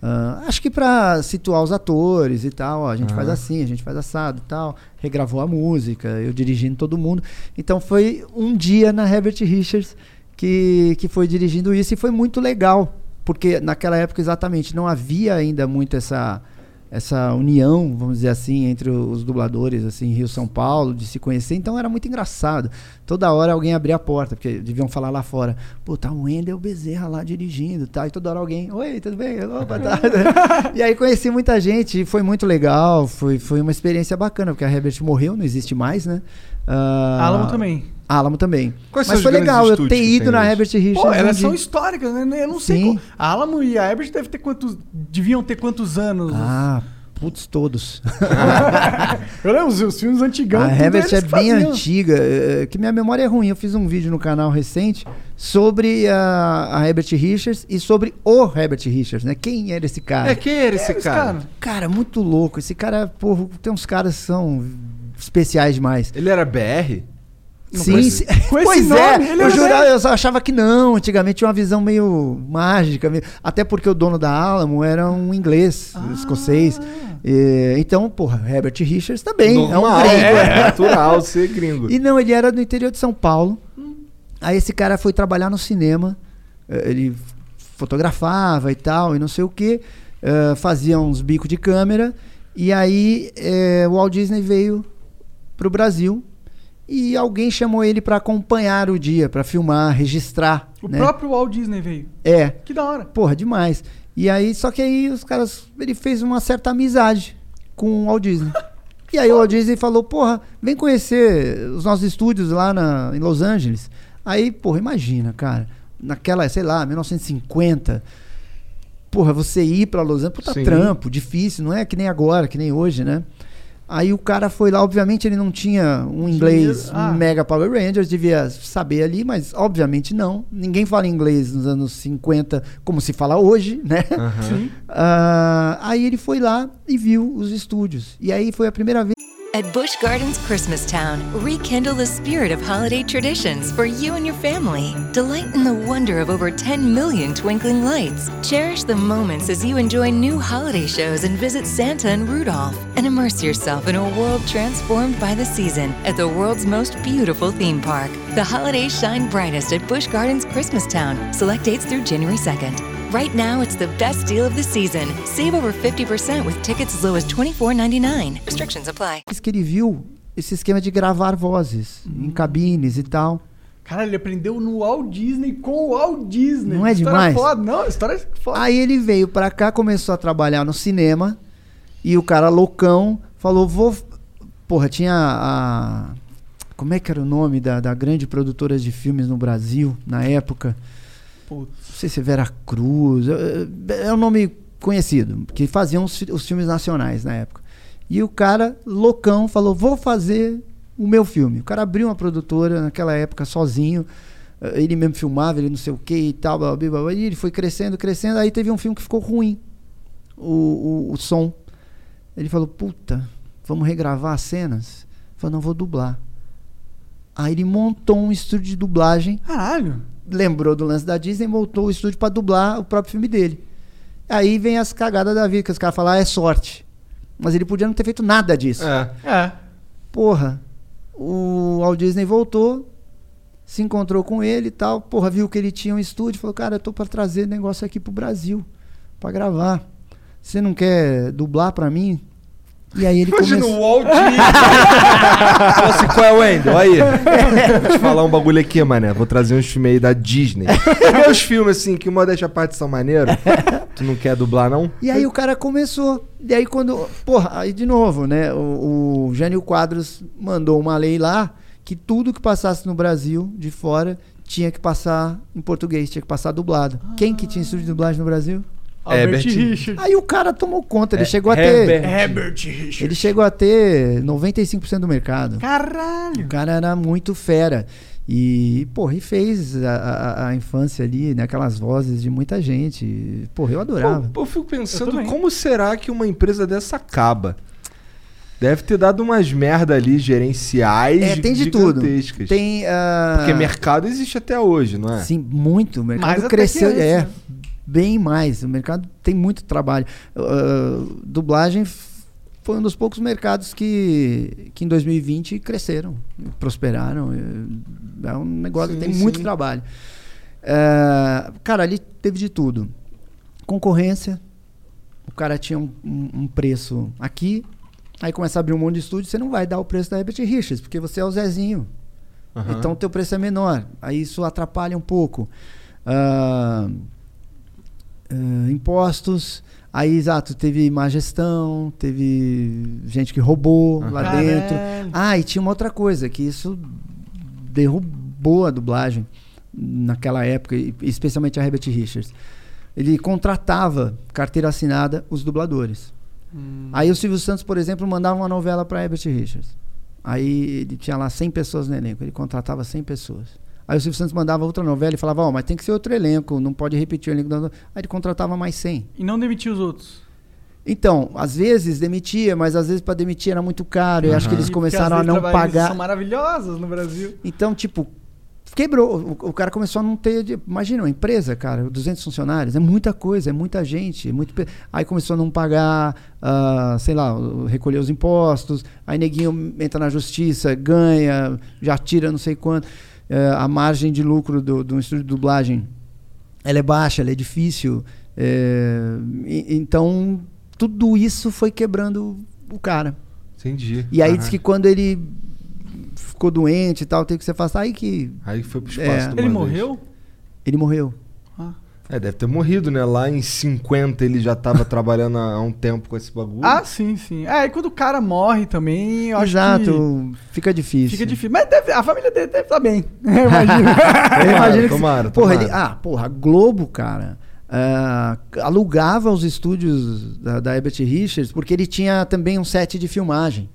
S4: Ah, acho que pra situar os atores e tal, ó, a gente faz
S3: Ah.
S4: assim, a gente faz assado e tal. Regravou a música, eu dirigindo todo mundo. Então foi um dia na Herbert Richards que, que foi dirigindo isso e foi muito legal, porque naquela época exatamente não havia ainda muito essa essa união, vamos dizer assim, entre os dubladores, assim, Rio São Paulo, de se conhecer, então era muito engraçado. Toda hora alguém abria a porta, porque deviam falar lá fora, pô, tá o Wendel Bezerra lá dirigindo, tá? E toda hora alguém, oi, tudo bem? Opa, tá. e aí conheci muita gente, e foi muito legal, foi, foi uma experiência bacana, porque a Herbert morreu, não existe mais, né? Ah,
S2: Alamo também.
S4: Alamo também.
S3: Quais
S4: Mas foi legal eu ter ido na
S3: hoje?
S4: Herbert Richards.
S2: Pô, elas são históricas, né? Eu não sei. Qual- A Alamo e a Herbert devem ter quantos. Deviam ter quantos anos?
S4: Ah, putz, todos.
S2: Eu lembro os, os filmes antigão.
S4: A Herbert é bem
S2: faziam.
S4: antiga, é, que minha memória é ruim. Eu fiz um vídeo no canal recente sobre a, a Herbert Richards e sobre o Herbert Richards, né? Quem era esse cara?
S3: É, quem era esse
S2: Esse
S3: cara?
S2: cara.
S4: Cara, muito louco. Esse cara, pô, tem uns caras que são especiais demais.
S3: Ele era BR?
S4: Sim, sim.
S2: Com esse
S4: pois
S2: nome,
S4: é,
S2: ele
S4: eu jurava, eu só achava que não. Antigamente tinha uma visão meio mágica, meio- até porque o dono da Alamo era um inglês,
S2: Ah.
S4: escocês. E, então, porra, Herbert Richards também é um gringo.
S3: é natural ser gringo.
S4: E não, ele era do interior de São Paulo. Aí esse cara foi trabalhar no cinema. eh, Ele fotografava e tal, e não sei o que. fazia uns bicos de câmera. E aí eh, o Walt Disney veio pro Brasil. E alguém chamou ele para acompanhar o dia, para filmar, registrar.
S2: O
S4: né?
S2: próprio Walt Disney veio.
S4: É.
S2: Que da hora.
S4: Porra, demais. E aí, só que aí os caras. Ele fez uma certa amizade com o Walt Disney. E aí o Walt Disney falou, porra, vem conhecer os nossos estúdios lá na, em Los Angeles. Aí, porra, imagina, cara. Naquela, sei lá, 1950. Porra, você ir pra Los Angeles, puta
S3: Sim.
S4: trampo, difícil, não é que nem agora, que nem hoje, né? Aí o cara foi lá, obviamente ele não tinha um inglês
S2: ah.
S4: mega Power Rangers, devia saber ali, mas obviamente não. Ninguém fala inglês nos anos 50 como se fala hoje, né?
S2: Sim.
S4: Ah, aí ele foi lá e viu os estúdios. E aí foi a primeira vez
S9: At Busch Gardens Christmas Town, rekindle the spirit of holiday traditions for you and your family. Delight in the wonder of over 10 million twinkling lights. Cherish the moments as you enjoy new holiday shows and visit Santa and Rudolph. And immerse yourself in a world transformed by the season at the world's most beautiful theme park. The holidays shine brightest at Busch Gardens Christmas Town. Select dates through January 2nd. Right now, it's the best deal of the season. Save over 50% with tickets as low as $24.99. Restrictions apply.
S4: que ele viu esse esquema de gravar vozes em cabines e tal.
S2: Cara, ele aprendeu no Walt Disney com o Walt Disney.
S4: Não é
S2: História
S4: demais?
S2: Foda. Não, história é foda.
S4: Aí ele veio pra cá, começou a trabalhar no cinema e o cara loucão falou: Vou. Porra, tinha a. Como é que era o nome da, da grande produtora de filmes no Brasil na época?
S2: Putz.
S4: Não sei se é Vera Cruz. É, é um nome conhecido, que faziam os, os filmes nacionais na época. E o cara, loucão, falou: Vou fazer o meu filme. O cara abriu uma produtora naquela época sozinho. eh, Ele mesmo filmava, ele não sei o que e tal. blá, blá, blá, e ele foi crescendo, crescendo. Aí teve um filme que ficou ruim. O, o, o som. Ele falou: Puta, vamos regravar as cenas? Falou: Não, vou dublar. Aí ele montou um estúdio de dublagem
S2: Caralho.
S4: Lembrou do lance da Disney e montou o estúdio pra dublar o próprio filme dele. Aí vem as cagadas da vida, que os caras falam, ah, é sorte. Mas ele podia não ter feito nada disso.
S3: É.
S2: É.
S4: Porra, o Walt Disney voltou, se encontrou com ele e tal, porra, viu que ele tinha um estúdio, falou, cara, eu tô pra trazer negócio aqui pro Brasil, pra gravar. Você não quer dublar pra mim? E aí ele
S3: Imagina
S4: começou...
S3: o Walt Disney. Fala assim, qual é o Wendel? Aí. Vou te falar um bagulho aqui, mané. Vou trazer uns filmes aí da Disney. Meus filmes, assim, que uma deixa parte são maneiro. Tu não quer dublar, não?
S4: E aí o cara começou. E aí quando. Porra, aí de novo, né? O, o Jânio Quadros mandou uma lei lá que tudo que passasse no Brasil, de fora, tinha que passar em português, tinha que passar dublado. Quem que tinha estúdio de dublagem no Brasil?
S3: Herbert.
S2: Richard.
S4: Aí o cara tomou conta, ele
S3: É,
S4: chegou a
S3: Herbert.
S4: ter.
S2: Herbert Richard.
S4: Ele chegou a ter 95% do mercado. O
S2: Caralho.
S4: cara era muito fera. E, porra, e fez a, a, a infância ali, né? Aquelas vozes de muita gente. Porra, eu adorava.
S3: Eu, eu fico pensando,
S2: Eu
S3: como será que uma empresa dessa acaba? Deve ter dado umas merda ali gerenciais
S4: É, tem de tudo. Tem. ah,
S3: Porque mercado existe até hoje, não é?
S4: Sim, muito. O mercado
S2: até
S4: cresceu. é,
S2: né?
S4: Bem mais. O mercado tem muito trabalho. Ah, dublagem foi um dos poucos mercados que, que em 2020 cresceram, prosperaram. É um negócio que
S3: Sim,
S4: tem muito
S3: sim.
S4: trabalho. Ah, cara, ali teve de tudo. Concorrência. O cara tinha um, um- um preço aqui. Aí começa a abrir um monte de estúdio, você não vai dar o preço da Herbert Richards, porque você é o Zezinho.
S3: Aham.
S4: Então o teu preço é menor. Aí isso atrapalha um pouco. Ah, ah, impostos. Aí, exato, teve má gestão, teve gente que roubou lá
S2: Caralho.
S4: dentro. Ah, e tinha uma outra coisa, que isso derrubou a dublagem naquela época, especialmente a Herbert Richards. Ele contratava, carteira assinada, os dubladores. Aí o Silvio Santos, por exemplo, mandava uma novela para Herbert Richards. Aí ele tinha lá 100 pessoas no elenco, ele contratava 100 pessoas. Aí o Silvio Santos mandava outra novela e falava, ó, mas tem que ser outro elenco, não pode repetir o elenco. da no-". Aí ele contratava mais 100.
S2: E não demitiu os outros.
S4: Então, às vezes demitia, mas às vezes para demitir era muito caro. Eu acho que eles começaram a não pagar.
S2: São maravilhosas no Brasil.
S4: Então, tipo, quebrou. O, o cara começou a não ter. Imagina, uma empresa, cara, 200 funcionários, é muita coisa, é muita gente. É muito, aí começou a não pagar, ah, sei lá, recolher os impostos. Aí neguinho entra na justiça, ganha, já tira não sei quanto. Eh, a margem de lucro do, do estúdio de dublagem ela é baixa, ela é difícil. eh, e- então, tudo isso foi quebrando o cara.
S3: Entendi.
S4: E aí diz que quando ele ficou doente e tal, teve que se afastar, aí que
S3: Aí foi pro espaço
S4: É.
S2: Ele
S3: vez.
S2: morreu?
S4: ele morreu.
S3: É, deve ter morrido, né? Lá em 50 ele já tava trabalhando há um tempo com esse bagulho.
S2: Ah, sim, sim. É, e quando o cara morre também, eu acho
S4: Exato,
S2: que
S4: fica difícil.
S2: fica difícil. Mas deve- a família dele deve estar bem. Eu imagino.
S4: Eu imagino que
S3: tomara,
S4: porra,
S3: tomara.
S4: ele- ah, porra, a Globo, cara, ah, alugava os estúdios da, da Herbert Richards porque ele tinha também um set de filmagem.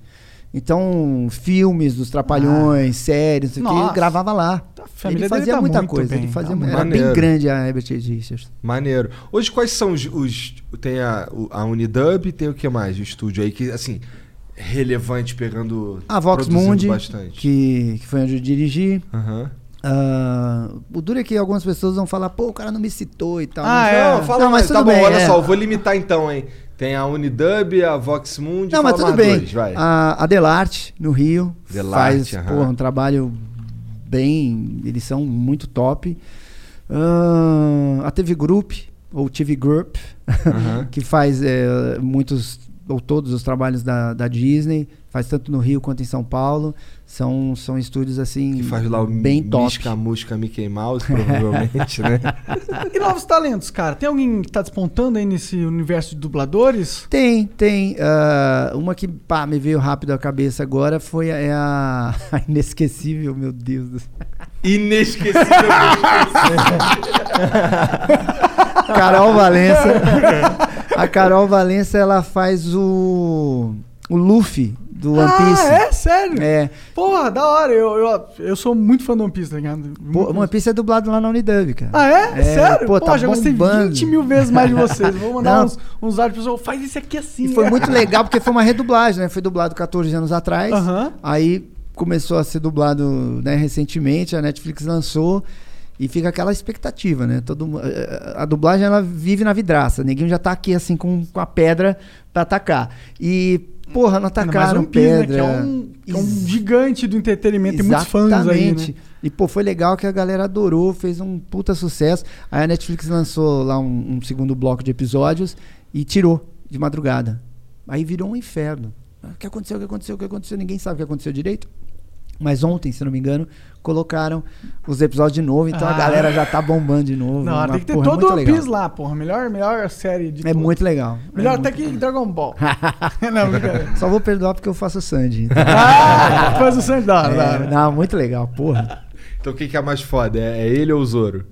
S4: Então, filmes dos Trapalhões, séries, não sei o que, gravava lá.
S2: A família
S4: Ele
S2: dele
S4: fazia
S2: tá
S4: muita
S2: muito
S4: coisa.
S2: bem,
S4: ele fazia,
S2: tá muito
S4: era
S3: maneiro.
S4: bem grande a Herbert Richards.
S3: Maneiro. Hoje, quais são os. os- tem a, a Unidub, tem o que mais? O estúdio aí que, assim, relevante, pegando.
S4: A Vox Mundi,
S3: bastante.
S4: que, que foi onde eu dirigi. Ah, o duro é que algumas pessoas vão falar, pô, o cara não me citou e tal.
S2: Ah, é?
S3: Não, fala
S4: Não,
S3: mais.
S4: mas
S3: Tá
S4: tudo
S3: bom,
S4: bem,
S3: olha
S4: é.
S3: só, eu vou limitar então, hein? Tem a Unidub, a Vox Mundi.
S4: Não, mas tudo bem.
S3: dois, vai.
S4: A, a Delarte, no Rio,
S3: Delarte,
S4: faz
S3: aham.
S4: porra, um trabalho bem. Eles são muito top. Ah, a TV Group, ou TV Group, que faz eh, muitos ou todos os trabalhos da, da Disney, faz tanto no Rio quanto em São Paulo. São, são estúdios assim
S3: Que faz lá o
S4: bem top.
S3: Misca, Musca, Mickey Mouse, provavelmente, né?
S2: E novos talentos, cara? Tem alguém que tá despontando aí nesse universo de dubladores?
S4: Tem, tem. ah, uma que pá, me veio rápido à cabeça agora foi a, é a, a inesquecível, meu Deus do céu.
S3: Inesquecível.
S4: Carol Valença. A Carol Valença, ela faz o. O Luffy do One Piece.
S2: Ah, é? Sério?
S4: É.
S2: Porra, da hora. Eu, eu, eu sou muito fã do One Piece, tá ligado?
S4: Pô, One Piece é dublado lá na Unidub, cara.
S2: Ah, é?
S4: É,
S2: Sério?
S4: pô, tá
S2: já gostei
S4: bombando.
S2: 20 mil vezes mais de vocês. Vou mandar
S4: Não.
S2: uns, uns áudios pessoal. Faz isso aqui assim.
S4: E foi muito legal porque foi uma redublagem, né? Foi dublado 14 anos atrás.
S2: Aham.
S4: Aí começou a ser dublado né, recentemente, a Netflix lançou. E fica aquela expectativa, né? Todo, mu- eh, a dublagem ela vive na vidraça. Ninguém já tá aqui assim com, com a pedra pra atacar. E, porra, não atacaram
S2: One Piece, né,
S4: pedra.
S2: que é um, que é um gigante do entretenimento. Tem muitos fãs aí, né?
S4: E, pô, foi legal que a galera adorou, fez um puta sucesso. Aí a Netflix lançou lá um, um segundo bloco de episódios e tirou de madrugada. Aí virou um inferno. Ah, O que aconteceu? O que aconteceu? O que aconteceu? Ninguém sabe o que aconteceu direito. Mas ontem, se não me engano, colocaram os episódios de novo, então a
S2: Ah.
S4: galera já tá bombando de novo.
S2: Não, tem que ter
S4: porra,
S2: todo o
S4: legal.
S2: Piece lá, porra. Melhor, melhor série de
S4: É
S2: todas.
S4: muito legal.
S2: Melhor
S4: É
S2: até que Dragon Ball. não, brincadeira.
S4: Só vou perdoar porque eu faço Sandy. então.
S2: Ah, faz o sangue da hora,
S4: É, não, muito legal, porra.
S3: Então quem que é mais foda? É, é ele ou o Zoro?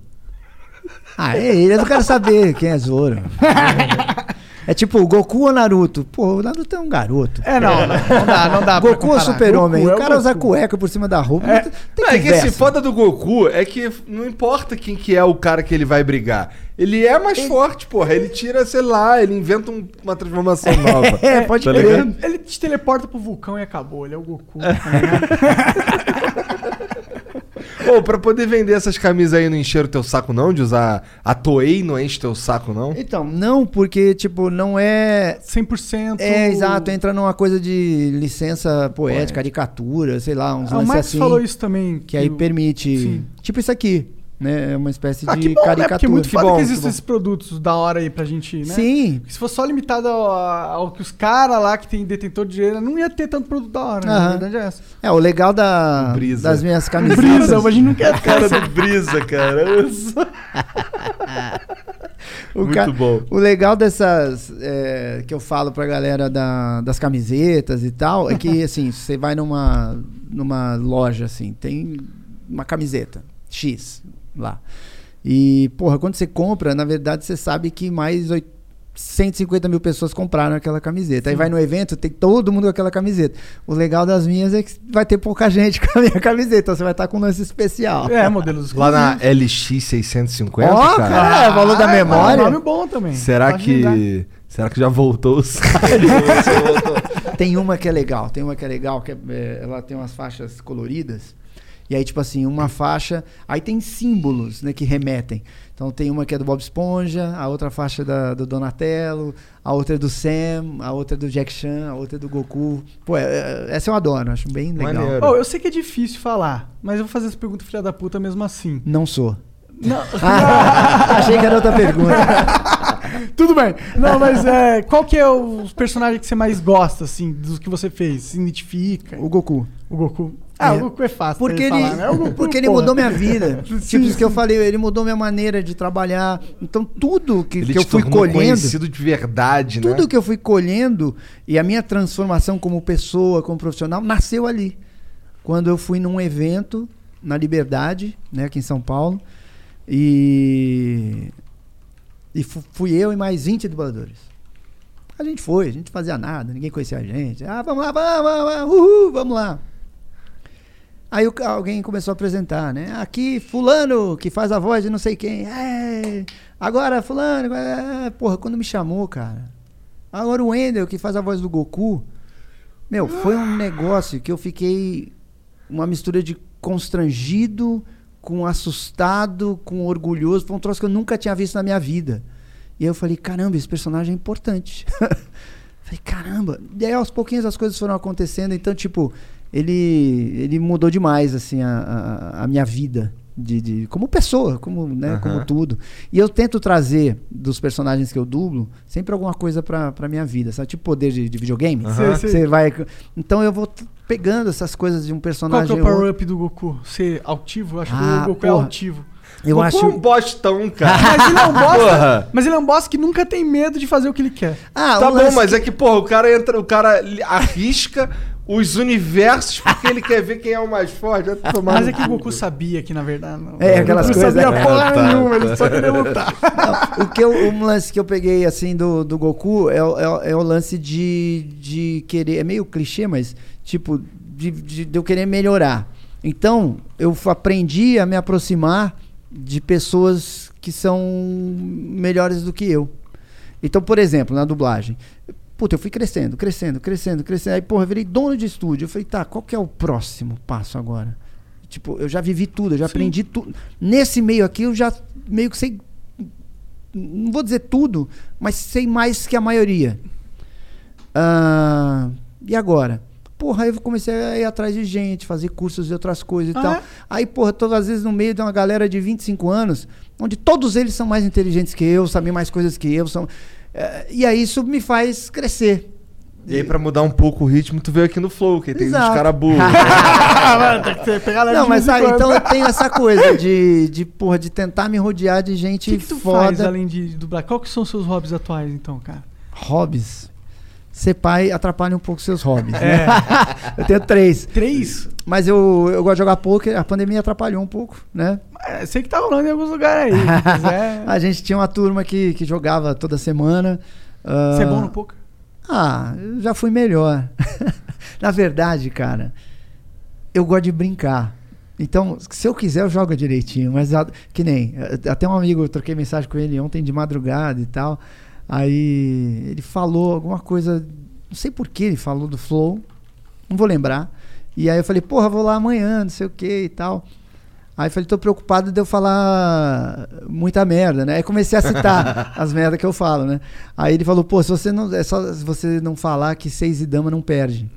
S4: Ah, é ele, eu não quero saber quem é Zoro. É tipo, Goku ou Naruto? Pô, o Naruto é um garoto.
S2: É, não, não, não dá, não dá pra
S4: Goku ou. Super-Homem?
S2: É
S4: O cara usa cueca por cima da roupa.
S2: É.
S4: Tem
S3: Não, é que esse foda do Goku é que não importa quem que é o cara que ele vai brigar. Ele é mais forte, porra. Ele tira, sei lá, ele inventa um- uma transformação nova.
S4: É, pode
S3: Tá
S4: crer.
S3: ligado?
S2: Ele te teleporta pro vulcão e acabou. Ele é o Goku. tá ligado?
S3: Ô, pra poder vender essas camisas aí não encher o teu saco não? De usar a Toei não enche teu saco não?
S4: Então, não, porque, tipo, não é.
S2: 100%.
S4: É, exato, entra numa coisa de licença poética, caricatura, sei lá, uns
S2: Ah, o
S4: lances
S2: Max
S4: assim.
S2: falou isso também.
S4: Que aí
S2: o-
S4: permite.
S2: Sim.
S4: Tipo isso aqui, né? É uma espécie
S2: Ah,
S4: de
S2: que bom, né?
S4: caricatura.
S2: Porque é muito
S3: Que
S2: foda
S3: bom,
S2: que existem esses produtos da hora aí pra gente, né?
S4: Sim.
S2: Porque se fosse só limitado ao, ao que os caras lá que tem detentor de dinheiro, não ia ter tanto produto da hora, né? A verdade é essa.
S4: É, o legal da,
S3: Brisa.
S4: das minhas
S2: Brisa,
S4: camisetas.
S2: a gente não quer
S3: Cara do Brisa, cara.
S4: O
S3: Muito
S4: ca-
S3: bom.
S4: O legal dessas é, que eu falo pra galera da- das camisetas e tal é que assim, você vai numa numa loja assim, tem uma camiseta X lá. E, porra, quando você compra, na verdade você sabe que mais oit- 150 mil pessoas compraram aquela camiseta. Aí vai no evento, tem todo mundo com aquela camiseta. O legal das minhas é que vai ter pouca gente com a minha camiseta, então você vai estar com um lance especial.
S2: É, modelos
S3: Lá na
S2: exclusivos.
S3: LX 650,
S4: Ó,
S3: cara.
S4: cara, é, valor da
S2: Ah,
S4: memória.
S2: É um nome bom também.
S3: Será
S2: Pode ligar.
S3: que será que já voltou o site?
S4: Tem uma que é legal, tem uma que é legal, que é, é, ela tem umas faixas coloridas. E aí, tipo assim, uma faixa. Aí tem símbolos, né, que remetem. Então tem uma que é do Bob Esponja, a outra faixa é da, do Donatello, a outra é do Sam, a outra é do Jack Chan, a outra é do Goku. Pô, é- é- essa eu adoro, acho bem legal.
S2: Oh, eu sei que é difícil falar, mas eu vou fazer essa pergunta filha da puta mesmo assim.
S4: Não sou.
S2: Não.
S4: Achei que era outra pergunta.
S2: Tudo bem. Não, mas é, qual que é o personagem que você mais gosta, assim, dos que você fez? Se identifica?
S4: O Goku.
S2: O Goku. Ah,
S4: É.
S2: o Goku é fácil.
S4: Porque ele,
S2: falar, né?
S4: Porque ele mudou minha vida.
S2: Sim,
S4: tipo isso que eu falei, ele mudou minha maneira de trabalhar. Então tudo que,
S3: Ele
S4: que eu fui colhendo.
S3: conhecido de verdade, né?
S4: Tudo que eu fui colhendo e a minha transformação como pessoa, como profissional, nasceu ali. Quando eu fui num evento na Liberdade, né, aqui em São Paulo, e, e fu- fui eu e mais 20 dubladores. A gente foi, a gente fazia nada, ninguém conhecia a gente. Ah, vamos lá, vamos, vamos, vamos, uhul, vamos lá. Aí o alguém começou a apresentar, né? Aqui, fulano, que faz a voz de não sei quem. É, agora, fulano, é, porra, quando me chamou, cara. Agora o Wendel, que faz a voz do Goku. Meu, foi um negócio que eu fiquei uma mistura de constrangido, com assustado, com orgulhoso. Foi um troço que eu nunca tinha visto na minha vida. E aí eu falei, caramba, esse personagem é importante. falei, caramba. E aí aos pouquinhos as coisas foram acontecendo. Então, tipo, ele, ele mudou demais, assim, a, a, a minha vida. De, de- como pessoa, como, né,
S3: Aham.
S4: como tudo. E eu tento trazer dos personagens que eu dublo sempre alguma coisa pra, pra minha vida, sabe? Tipo poder de, de videogame.
S2: Sei.
S4: Você vai. Então eu vou pegando essas coisas de um
S2: Qual
S4: personagem.
S2: que é o power-up do Goku? Ser altivo? Eu acho
S4: Ah,
S2: que o Goku é
S4: porra.
S2: altivo.
S4: Eu
S3: Goku
S4: acho.
S3: é um bostão, cara.
S2: Mas ele é um boss.
S3: Porra.
S2: mas ele é um boss que nunca tem medo de fazer o que ele quer.
S4: Ah,
S3: Tá
S4: um
S3: bom, mas
S4: que-
S3: é que, porra, o cara entra, o cara arrisca os universos porque ele quer ver quem é o mais forte.
S2: Mas é que o. Goku sabia que, na verdade. Não.
S4: É, aquelas coisas,
S2: sabia
S4: né?
S2: porra
S3: Tá,
S2: nenhuma,
S3: tá.
S2: ele só queria lutar.
S4: Não, o que eu, um lance que eu peguei assim do, do Goku é, o- é, o- é o lance de, de querer. É meio clichê, mas tipo, de, de, de eu querer melhorar. Então, eu aprendi a me aproximar de pessoas que são melhores do que eu. Então, por exemplo, na dublagem. Puta, eu fui crescendo, crescendo, crescendo, crescendo. Aí, porra, eu virei dono de estúdio. Eu falei, tá, qual que é o próximo passo agora? Tipo, eu já vivi tudo, eu já aprendi tudo. Nesse meio aqui, eu já meio que sei. Não vou dizer tudo, mas sei mais que a maioria. Ah, e agora? Porra, aí eu comecei a ir atrás de gente, fazer cursos de outras coisas e
S2: Ah,
S4: tal.
S2: é?
S4: Aí, porra, todas as vezes no meio de uma galera de 25 anos, onde todos eles são mais inteligentes que eu, sabem mais coisas que eu. São, e aí isso me faz crescer.
S3: E aí, pra mudar um pouco o ritmo, tu veio aqui no Flow, que tem uns
S4: Exato.
S3: caras burros.
S2: Mano, tem que ser- pegar leve
S4: Não, mas sabe, então eu tenho essa coisa de, de, porra, de tentar me rodear de gente
S2: que, que tu
S4: foda.
S2: faz além de dublar? Qual que são os seus hobbies atuais, então, cara?
S4: Hobbies. Ser pai atrapalha um pouco seus hobbies.
S2: É.
S4: Né? eu tenho três.
S2: Três?
S4: Mas eu, eu gosto de jogar poker, a pandemia atrapalhou um pouco, né?
S2: É, sei que tá rolando em alguns lugares aí.
S4: A gente tinha uma turma que, que jogava toda semana. ah,
S2: Você é bom no poker?
S4: Ah, eu já fui melhor. Na verdade, cara, eu gosto de brincar. Então, se eu quiser, eu jogo direitinho. Mas que nem, até um amigo, eu troquei mensagem com ele ontem de madrugada e tal. Aí ele falou alguma coisa, não sei por que ele falou do Flow, não vou lembrar. E aí eu falei, porra, vou lá amanhã, não sei o que e tal. Aí eu falei, tô preocupado de eu falar muita merda, né? Aí comecei a citar as merdas que eu falo, né? Aí ele falou, pô, se você não. É só se você não falar que seis e dama não perde.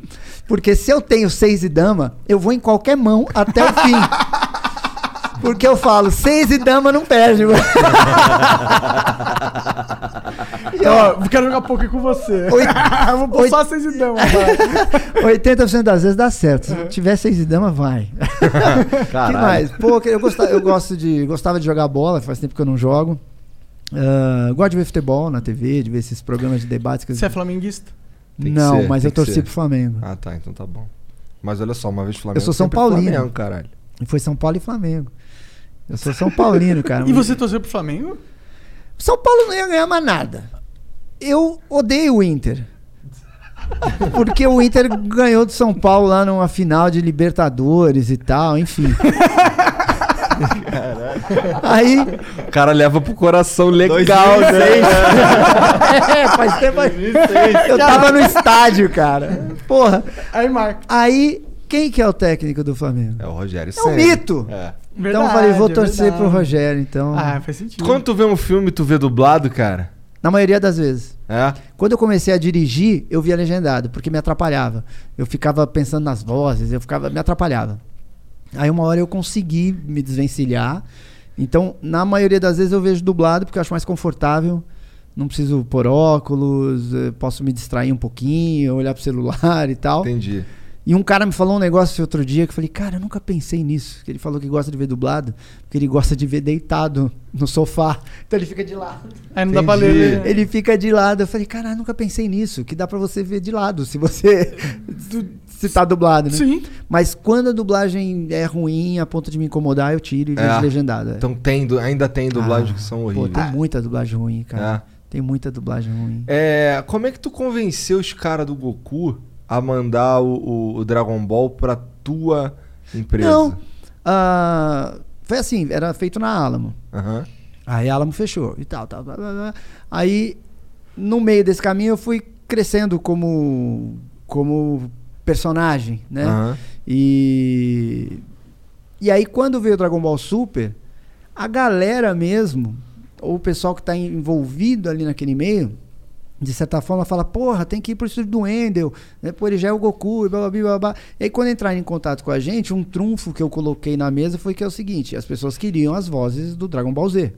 S4: Porque se eu tenho seis e dama, eu vou em qualquer mão até o fim. Porque eu falo, seis e dama não perde.
S2: Ó, eu quero jogar poker com você.
S4: Oit-
S2: Vou pôr só seis e dama. vai.
S4: 80% das vezes dá certo. Se tiver seis e dama, vai. que mais? Pô, que eu, gosta- eu gosto de, gostava de jogar bola, faz tempo que eu não jogo. Ah, gosto de ver futebol na TV, de ver esses programas de debates. Que
S2: Você é flamenguista?
S4: Não,
S3: ser,
S4: mas eu torci
S3: ser.
S4: pro Flamengo.
S3: Ah, tá, então tá bom. Mas olha só, uma vez Flamengo.
S4: Eu sou São Paulino.
S3: Flamengo, caralho.
S4: E foi São Paulo e Flamengo. Eu sou São Paulino, cara.
S2: E você torceu pro Flamengo?
S4: São Paulo não ia ganhar mais nada. Eu odeio o Inter. Porque o Inter ganhou do São Paulo lá numa final de Libertadores e tal, enfim. Aí,
S3: O cara leva pro coração legal, né?
S4: é, faz tempo. Eu tava no estádio, cara. Porra.
S2: Aí, Marco.
S4: Aí, quem que é o técnico do Flamengo?
S3: É o Rogério
S4: É um mito.
S3: É.
S4: então eu falei, vou
S2: é
S4: torcer
S2: verdade.
S4: pro Rogério, então.
S2: Ah, faz sentido.
S3: Quando tu vê um filme, tu vê dublado, cara?
S4: Na maioria das vezes.
S3: É?
S4: Quando eu comecei a dirigir, eu via legendado, porque me atrapalhava. Eu ficava pensando nas vozes, eu ficava me atrapalhava. Aí uma hora eu consegui me desvencilhar. Então, na maioria das vezes eu vejo dublado porque eu acho mais confortável. Não preciso pôr óculos, eh, posso me distrair um pouquinho, olhar pro celular e tal.
S3: Entendi.
S4: E um cara me falou um negócio outro dia que eu falei, cara, eu nunca pensei nisso. Que ele falou que gosta de ver dublado, porque ele gosta de ver deitado no sofá. Então ele fica de lado.
S2: Aí não dá pra
S3: Entendi.
S2: ler. né?
S4: Ele fica de lado. Eu falei, cara, eu nunca pensei nisso. Que dá pra você ver de lado, se você. se tá dublado, né?
S2: Sim.
S4: Mas quando a dublagem é ruim, a ponto de me incomodar, eu tiro e
S3: É.
S4: vejo legendado. é.
S3: Então tem, ainda tem dublagens
S4: Ah,
S3: que são
S4: Pô,
S3: horríveis.
S4: tem muita dublagem ruim, cara.
S3: É.
S4: Tem muita dublagem ruim.
S3: É, como é que tu convenceu os caras do Goku a mandar o, o- Dragon Ball pra tua empresa?
S4: Não. ah, foi assim, era feito na Alamo.
S3: Aham.
S4: Aí a Alamo fechou e tal, tal. Aí, no meio desse caminho, eu fui crescendo como, como personagem, né?
S3: Aham.
S4: E, e aí, quando veio o Dragon Ball Super, a galera mesmo, ou o pessoal que tá envolvido ali naquele meio, de certa forma, fala, porra, tem que ir pro estúdio do Wendel, né? Pô, ele já é o Goku, e blá, blá, blá, blá. E aí, quando entraram em contato com a gente, um trunfo que eu coloquei na mesa foi que é o seguinte, as pessoas queriam as vozes do Dragon Ball Z.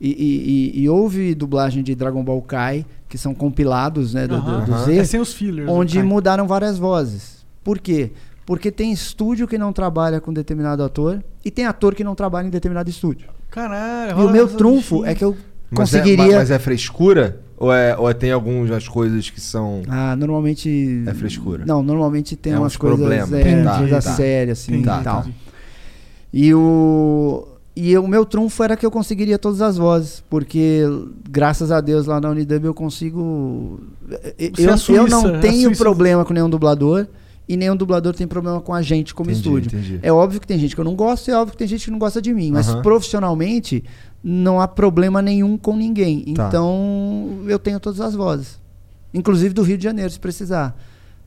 S4: E, e- e- e houve dublagem de Dragon Ball Kai, que são compilados, né, do, do- do
S2: Aham.
S4: Z,
S2: É sem os fillers.
S4: onde
S2: do Kai.
S4: mudaram várias vozes. Por quê? Porque tem estúdio que não trabalha com determinado ator e tem ator que não trabalha em determinado estúdio.
S2: Caralho,
S4: E o meu trunfo é que eu
S3: Mas é-
S4: conseguiria.
S3: mas, mas é frescura? Ou, é, ou é- tem algumas coisas que são.
S4: Ah, normalmente.
S3: É frescura.
S4: Não, normalmente tem
S3: É
S4: umas coisas.
S3: problemas.
S4: É,
S3: Tá,
S4: coisa
S3: tá.
S4: séria, assim
S2: Entendi,
S4: e tal.
S2: entendi.
S4: E o. E o meu trunfo era que eu conseguiria todas as vozes, porque graças a Deus lá na Unidub eu consigo.
S2: é
S4: Eu,
S2: a
S4: eu
S2: Suíça,
S4: não
S2: é
S4: tenho
S2: Suíça.
S4: problema com nenhum dublador e nenhum dublador tem problema com a gente como
S3: Entendi,
S4: estúdio.
S3: entendi.
S4: É óbvio que tem gente que eu não gosto e é óbvio que tem gente que não gosta de mim, mas
S3: Aham.
S4: profissionalmente não há problema nenhum com ninguém.
S3: Tá.
S4: Então eu tenho todas as vozes, inclusive do Rio de Janeiro, se precisar.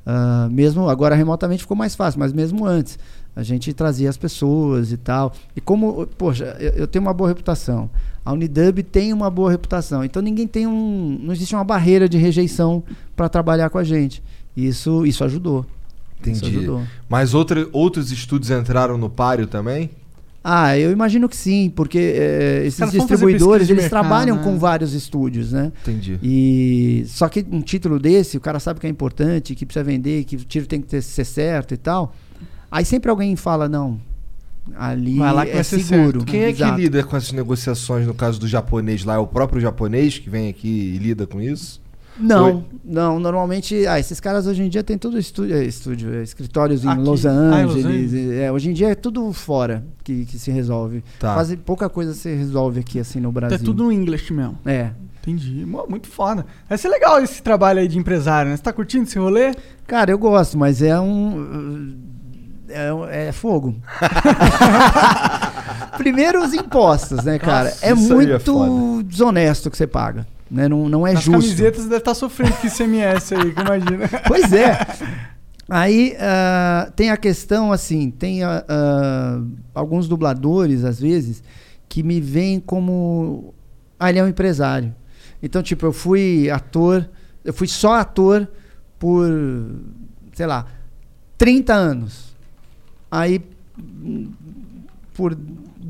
S4: Ah, mesmo agora remotamente ficou mais fácil, mas mesmo antes a gente trazia as pessoas e tal. E como, poxa, eu, eu tenho uma boa reputação. A Unidub tem uma boa reputação. Então ninguém tem um, não existe uma barreira de rejeição para trabalhar com a gente. Isso, isso ajudou. Isso
S3: Entendi.
S4: ajudou.
S3: Mas outra, outros estúdios entraram no páreo também?
S4: Ah, eu imagino que sim, porque eh, esses distribuidores eles
S2: mercado,
S4: trabalham
S2: né?
S4: com vários estúdios, né?
S3: Entendi.
S4: E só que um título desse, o cara sabe que é importante, que precisa vender, que o tiro tem que ter- ser certo e tal. Aí sempre alguém fala não, ali
S2: Vai lá que
S4: é
S2: vai ser
S4: seguro.
S2: certo.
S3: Quem é que
S4: Exato.
S3: lida com essas negociações no caso do japonês lá? É o próprio japonês que vem aqui e lida com isso?
S4: Não, não, normalmente, ah, esses caras hoje em dia tem tudo estúdio, é, estúdio é, escritórios em
S2: Aqui.
S4: Los
S2: Ah, em Los
S4: Angeles.
S2: Angeles.
S4: é, hoje em dia é tudo fora que, que se resolve.
S3: Tá.
S4: Quase pouca coisa se resolve aqui assim no Brasil.
S2: É tudo no English mesmo.
S4: É.
S2: Entendi. Muito foda. Vai ser legal esse trabalho aí de empresário, né? Você tá curtindo esse rolê?
S4: Cara, eu gosto, mas é um. É, é fogo. Primeiro os impostos, né, cara?
S3: Nossa,
S4: é
S3: é
S4: muito
S3: foda.
S4: desonesto que você paga. Né? Não, não é
S2: As
S4: justo.
S2: camisetas deve estar sofrendo com ICMS aí, que imagina.
S4: Pois é. Aí ah, tem a questão assim, tem ah, alguns dubladores, às vezes, que me veem como. Ah, ele é um empresário. Então, tipo, eu fui ator, eu fui só ator por, sei lá, 30 anos. Aí, hum, por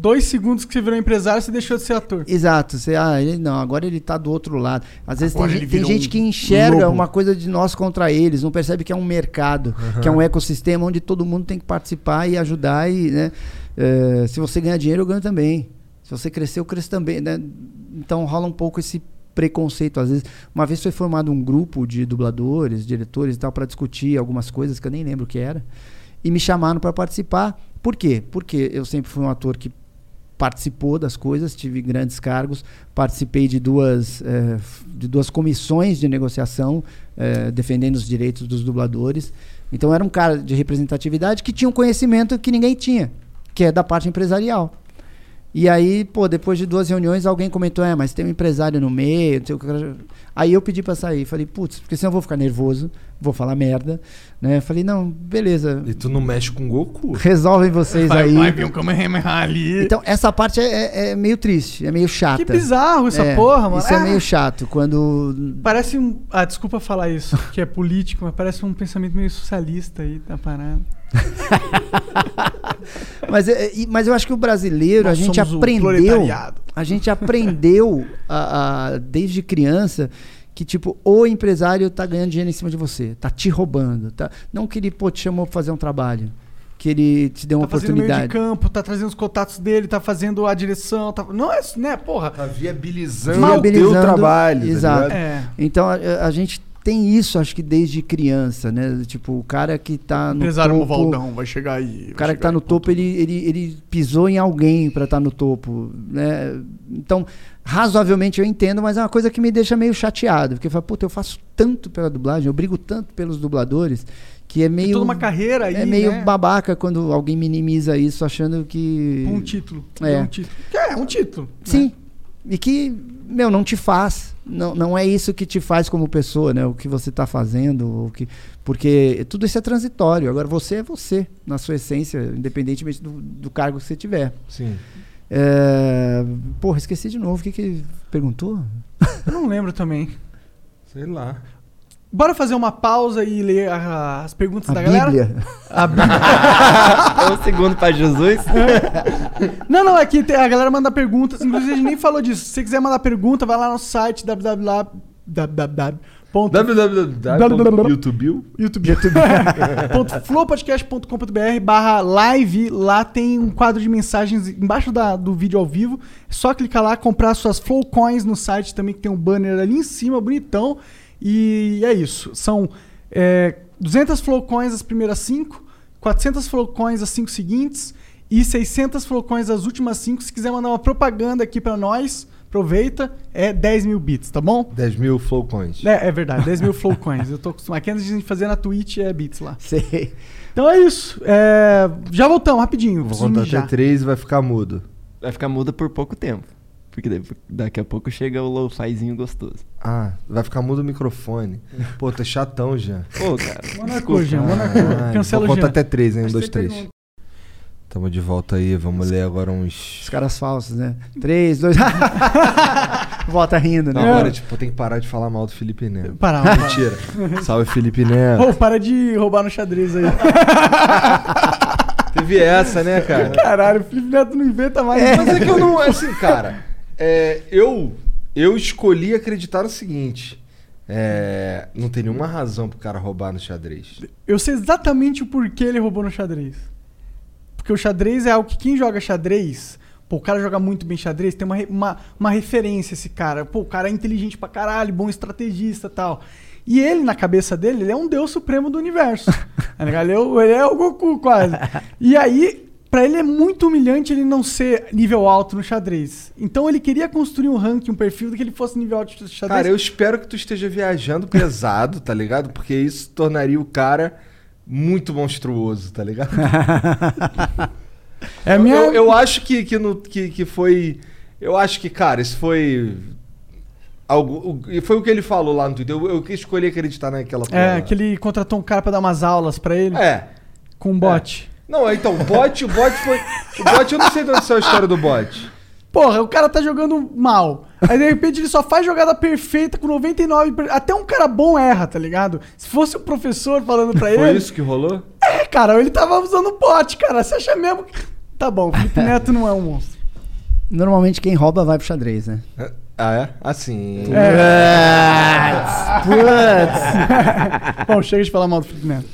S2: Dois segundos que você virou empresário, você deixou de ser ator.
S4: Exato, você, ah, ele não, agora ele tá do outro lado. Às vezes tem,
S2: Agora
S4: tem
S2: virou
S4: gente
S2: um
S4: que enxerga
S2: lobo.
S4: uma coisa de nós contra eles, não percebe que é um mercado, que é um ecossistema onde todo mundo tem que participar e ajudar e, né, eh, se você ganhar dinheiro, eu ganho também. Se você crescer, eu cresço também, né? Então rola um pouco esse preconceito às vezes. Uma vez foi formado um grupo de dubladores, diretores e tal para discutir algumas coisas que eu nem lembro o que era e me chamaram para participar. Por quê? Porque eu sempre fui um ator que participou das coisas, tive grandes cargos, participei de duas, f- de duas comissões de negociação eh, defendendo os direitos dos dubladores. Então era um cara de representatividade que tinha um conhecimento que ninguém tinha, que é da parte empresarial. E aí, pô, depois de duas reuniões, alguém comentou, é, mas tem um empresário no meio, não sei o que. Aí eu pedi pra sair, falei, putz, porque senão eu vou ficar nervoso, vou falar merda, né? Falei, não, beleza,
S3: E tu não mexe com Goku.
S4: resolvem vocês
S2: Vai,
S4: aí.
S2: vai vir um Kamehameha ali.
S4: Então, essa parte é, é- é meio triste, é meio chata.
S2: que bizarro essa
S4: É,
S2: porra, mano.
S4: Isso é
S2: Ah,
S4: meio chato, quando...
S2: Parece um. Ah, desculpa falar isso, que é político, mas parece um pensamento meio socialista aí da parada.
S4: Mas, é- e- mas eu acho que o brasileiro,
S2: Nós
S4: a gente aprendeu... A gente aprendeu a- a- desde criança que, tipo, o empresário tá ganhando dinheiro em cima de você, tá te roubando. Tá... Não que ele, pô, te chamou pra fazer um trabalho, que ele te deu uma
S2: Tá fazendo meio de
S4: oportunidade.
S2: campo, tá trazendo os contatos dele, tá fazendo a direção. Tá... Não é isso, né, porra?
S3: Tá viabilizando,
S4: Viabilizando,
S3: o teu trabalho. tá
S4: exato.
S3: ligado?
S2: É.
S4: Então a, a gente tem isso, acho que desde criança, né? Tipo, o cara que tá no
S2: Empresário
S4: topo...
S2: Movaldão vai chegar aí.
S4: O cara que tá no topo, ele, ele, ele pisou em alguém pra estar no topo, né? Então, razoavelmente eu entendo, mas é uma coisa que me deixa meio chateado. Porque eu falo, puta, eu faço tanto pela dublagem, eu brigo tanto pelos dubladores, que é
S2: Tem
S4: meio.
S2: toda uma carreira aí,
S4: é meio
S2: né?
S4: babaca quando alguém minimiza isso achando que.
S2: Um título.
S4: É.
S2: Um título. Que É, um título.
S4: Sim. E que, meu, não te faz. Não, não é isso que te faz como pessoa, né? O que você tá fazendo. O que, porque tudo isso é transitório. Agora você é você, na sua essência, independentemente do, do cargo que você tiver.
S3: Sim.
S4: É... Porra, esqueci de novo. O que que perguntou?
S2: Eu não lembro também.
S3: Sei lá.
S2: Bora fazer uma pausa e ler a- as perguntas
S4: A
S2: da galera?
S4: Bíblia.
S2: A Bíblia.
S5: É um segundo pra Jesus.
S2: Não, não, aqui tem- a galera manda perguntas. Inclusive, a gente nem falou disso. Se você quiser mandar pergunta, vai lá no site www. www.
S3: www.youtube.
S2: YouTube. Ponto flowpodcast.com.br barra live. Lá tem um quadro de mensagens embaixo da- do vídeo ao vivo. É só clicar lá, comprar suas Flow Coins no site também, que tem um banner ali em cima, bonitão. E é isso. São é, 200 Flow Coins as primeiras 5, 400 Flow Coins as 5 seguintes e 600 Flow Coins as últimas 5. Se quiser mandar uma propaganda aqui pra nós, aproveita. É 10 mil bits, tá bom?
S3: 10 mil flow coins.
S2: É, é verdade, 10 mil flow coins. Eu tô acostumado. Aqui antes de a gente fazer na Twitch é bits lá.
S4: Sei.
S2: Então é isso. É, Já voltamos, rapidinho.
S3: Vou contar até 3 e vai ficar mudo.
S5: Vai ficar muda por pouco tempo. Porque daqui a pouco chega o lo-fizinho gostoso.
S3: Ah, vai ficar mudo o microfone. Pô, tá chatão já.
S5: Pô, cara.
S2: Monaco, Jean, Monaco.
S3: Caralho.
S2: Cancela
S3: Vou
S2: o
S3: contar
S2: Jean.
S3: até 3, hein? 1,
S2: Mas
S3: 2,
S2: você
S3: 3.
S2: pergunta.
S3: Tamo de volta aí, vamos ler agora
S4: Os
S3: uns.
S4: caras falsos, né? Três, dois. Volta rindo,
S3: Não,
S4: né?
S3: agora, tipo, tem que parar de falar mal do Felipe Neto.
S2: Parar.
S3: Mentira. Salve, Felipe Neto.
S2: Ô, para de roubar no xadrez aí.
S3: Teve essa, né, cara?
S2: Caralho, o Felipe Neto não inventa mais.
S3: Mas é que eu não. Assim, cara. É, eu, eu escolhi acreditar no seguinte. É, não tem nenhuma razão pro cara roubar no xadrez.
S2: Eu sei exatamente o porquê ele roubou no xadrez. Porque o xadrez é algo que quem joga xadrez. Pô, o cara joga muito bem xadrez, tem uma, uma, uma referência esse cara. Pô, o cara é inteligente pra caralho, bom estrategista e tal. E ele, na cabeça dele, ele é um deus supremo do universo. Tá ele, é o, ele é o Goku, quase. E aí, pra ele é muito humilhante ele não ser nível alto no xadrez. Então ele queria construir um ranking, um perfil de que ele fosse nível alto de xadrez.
S3: Cara, eu espero que tu esteja viajando pesado, tá ligado? Porque isso tornaria o cara muito monstruoso, tá ligado?
S2: É minha...
S3: Eu, eu acho que, que, no, que, que foi. Eu acho que, cara, isso foi. Algo, foi o que ele falou lá no Twitter. Eu, eu escolhi acreditar naquela
S2: É, que ele contratou um cara pra dar umas aulas pra ele.
S3: É.
S2: Com um bot.
S3: Não, então, o bot, o bot foi. O bot, eu não sei de onde saiu a história do bot.
S2: Porra, o cara tá jogando mal. Aí de repente ele só faz jogada perfeita com 99. per- Até um cara bom erra, tá ligado? Se fosse o professor falando pra
S3: Foi
S2: ele.
S3: isso que rolou?
S2: É, cara, ele tava usando bot, cara. Você acha mesmo que. Tá bom, o Felipe Neto não é um monstro.
S4: Normalmente quem rouba vai pro xadrez, né?
S3: Ah, é? Assim.
S2: Putz. bom, chega de falar mal do Felipe Neto.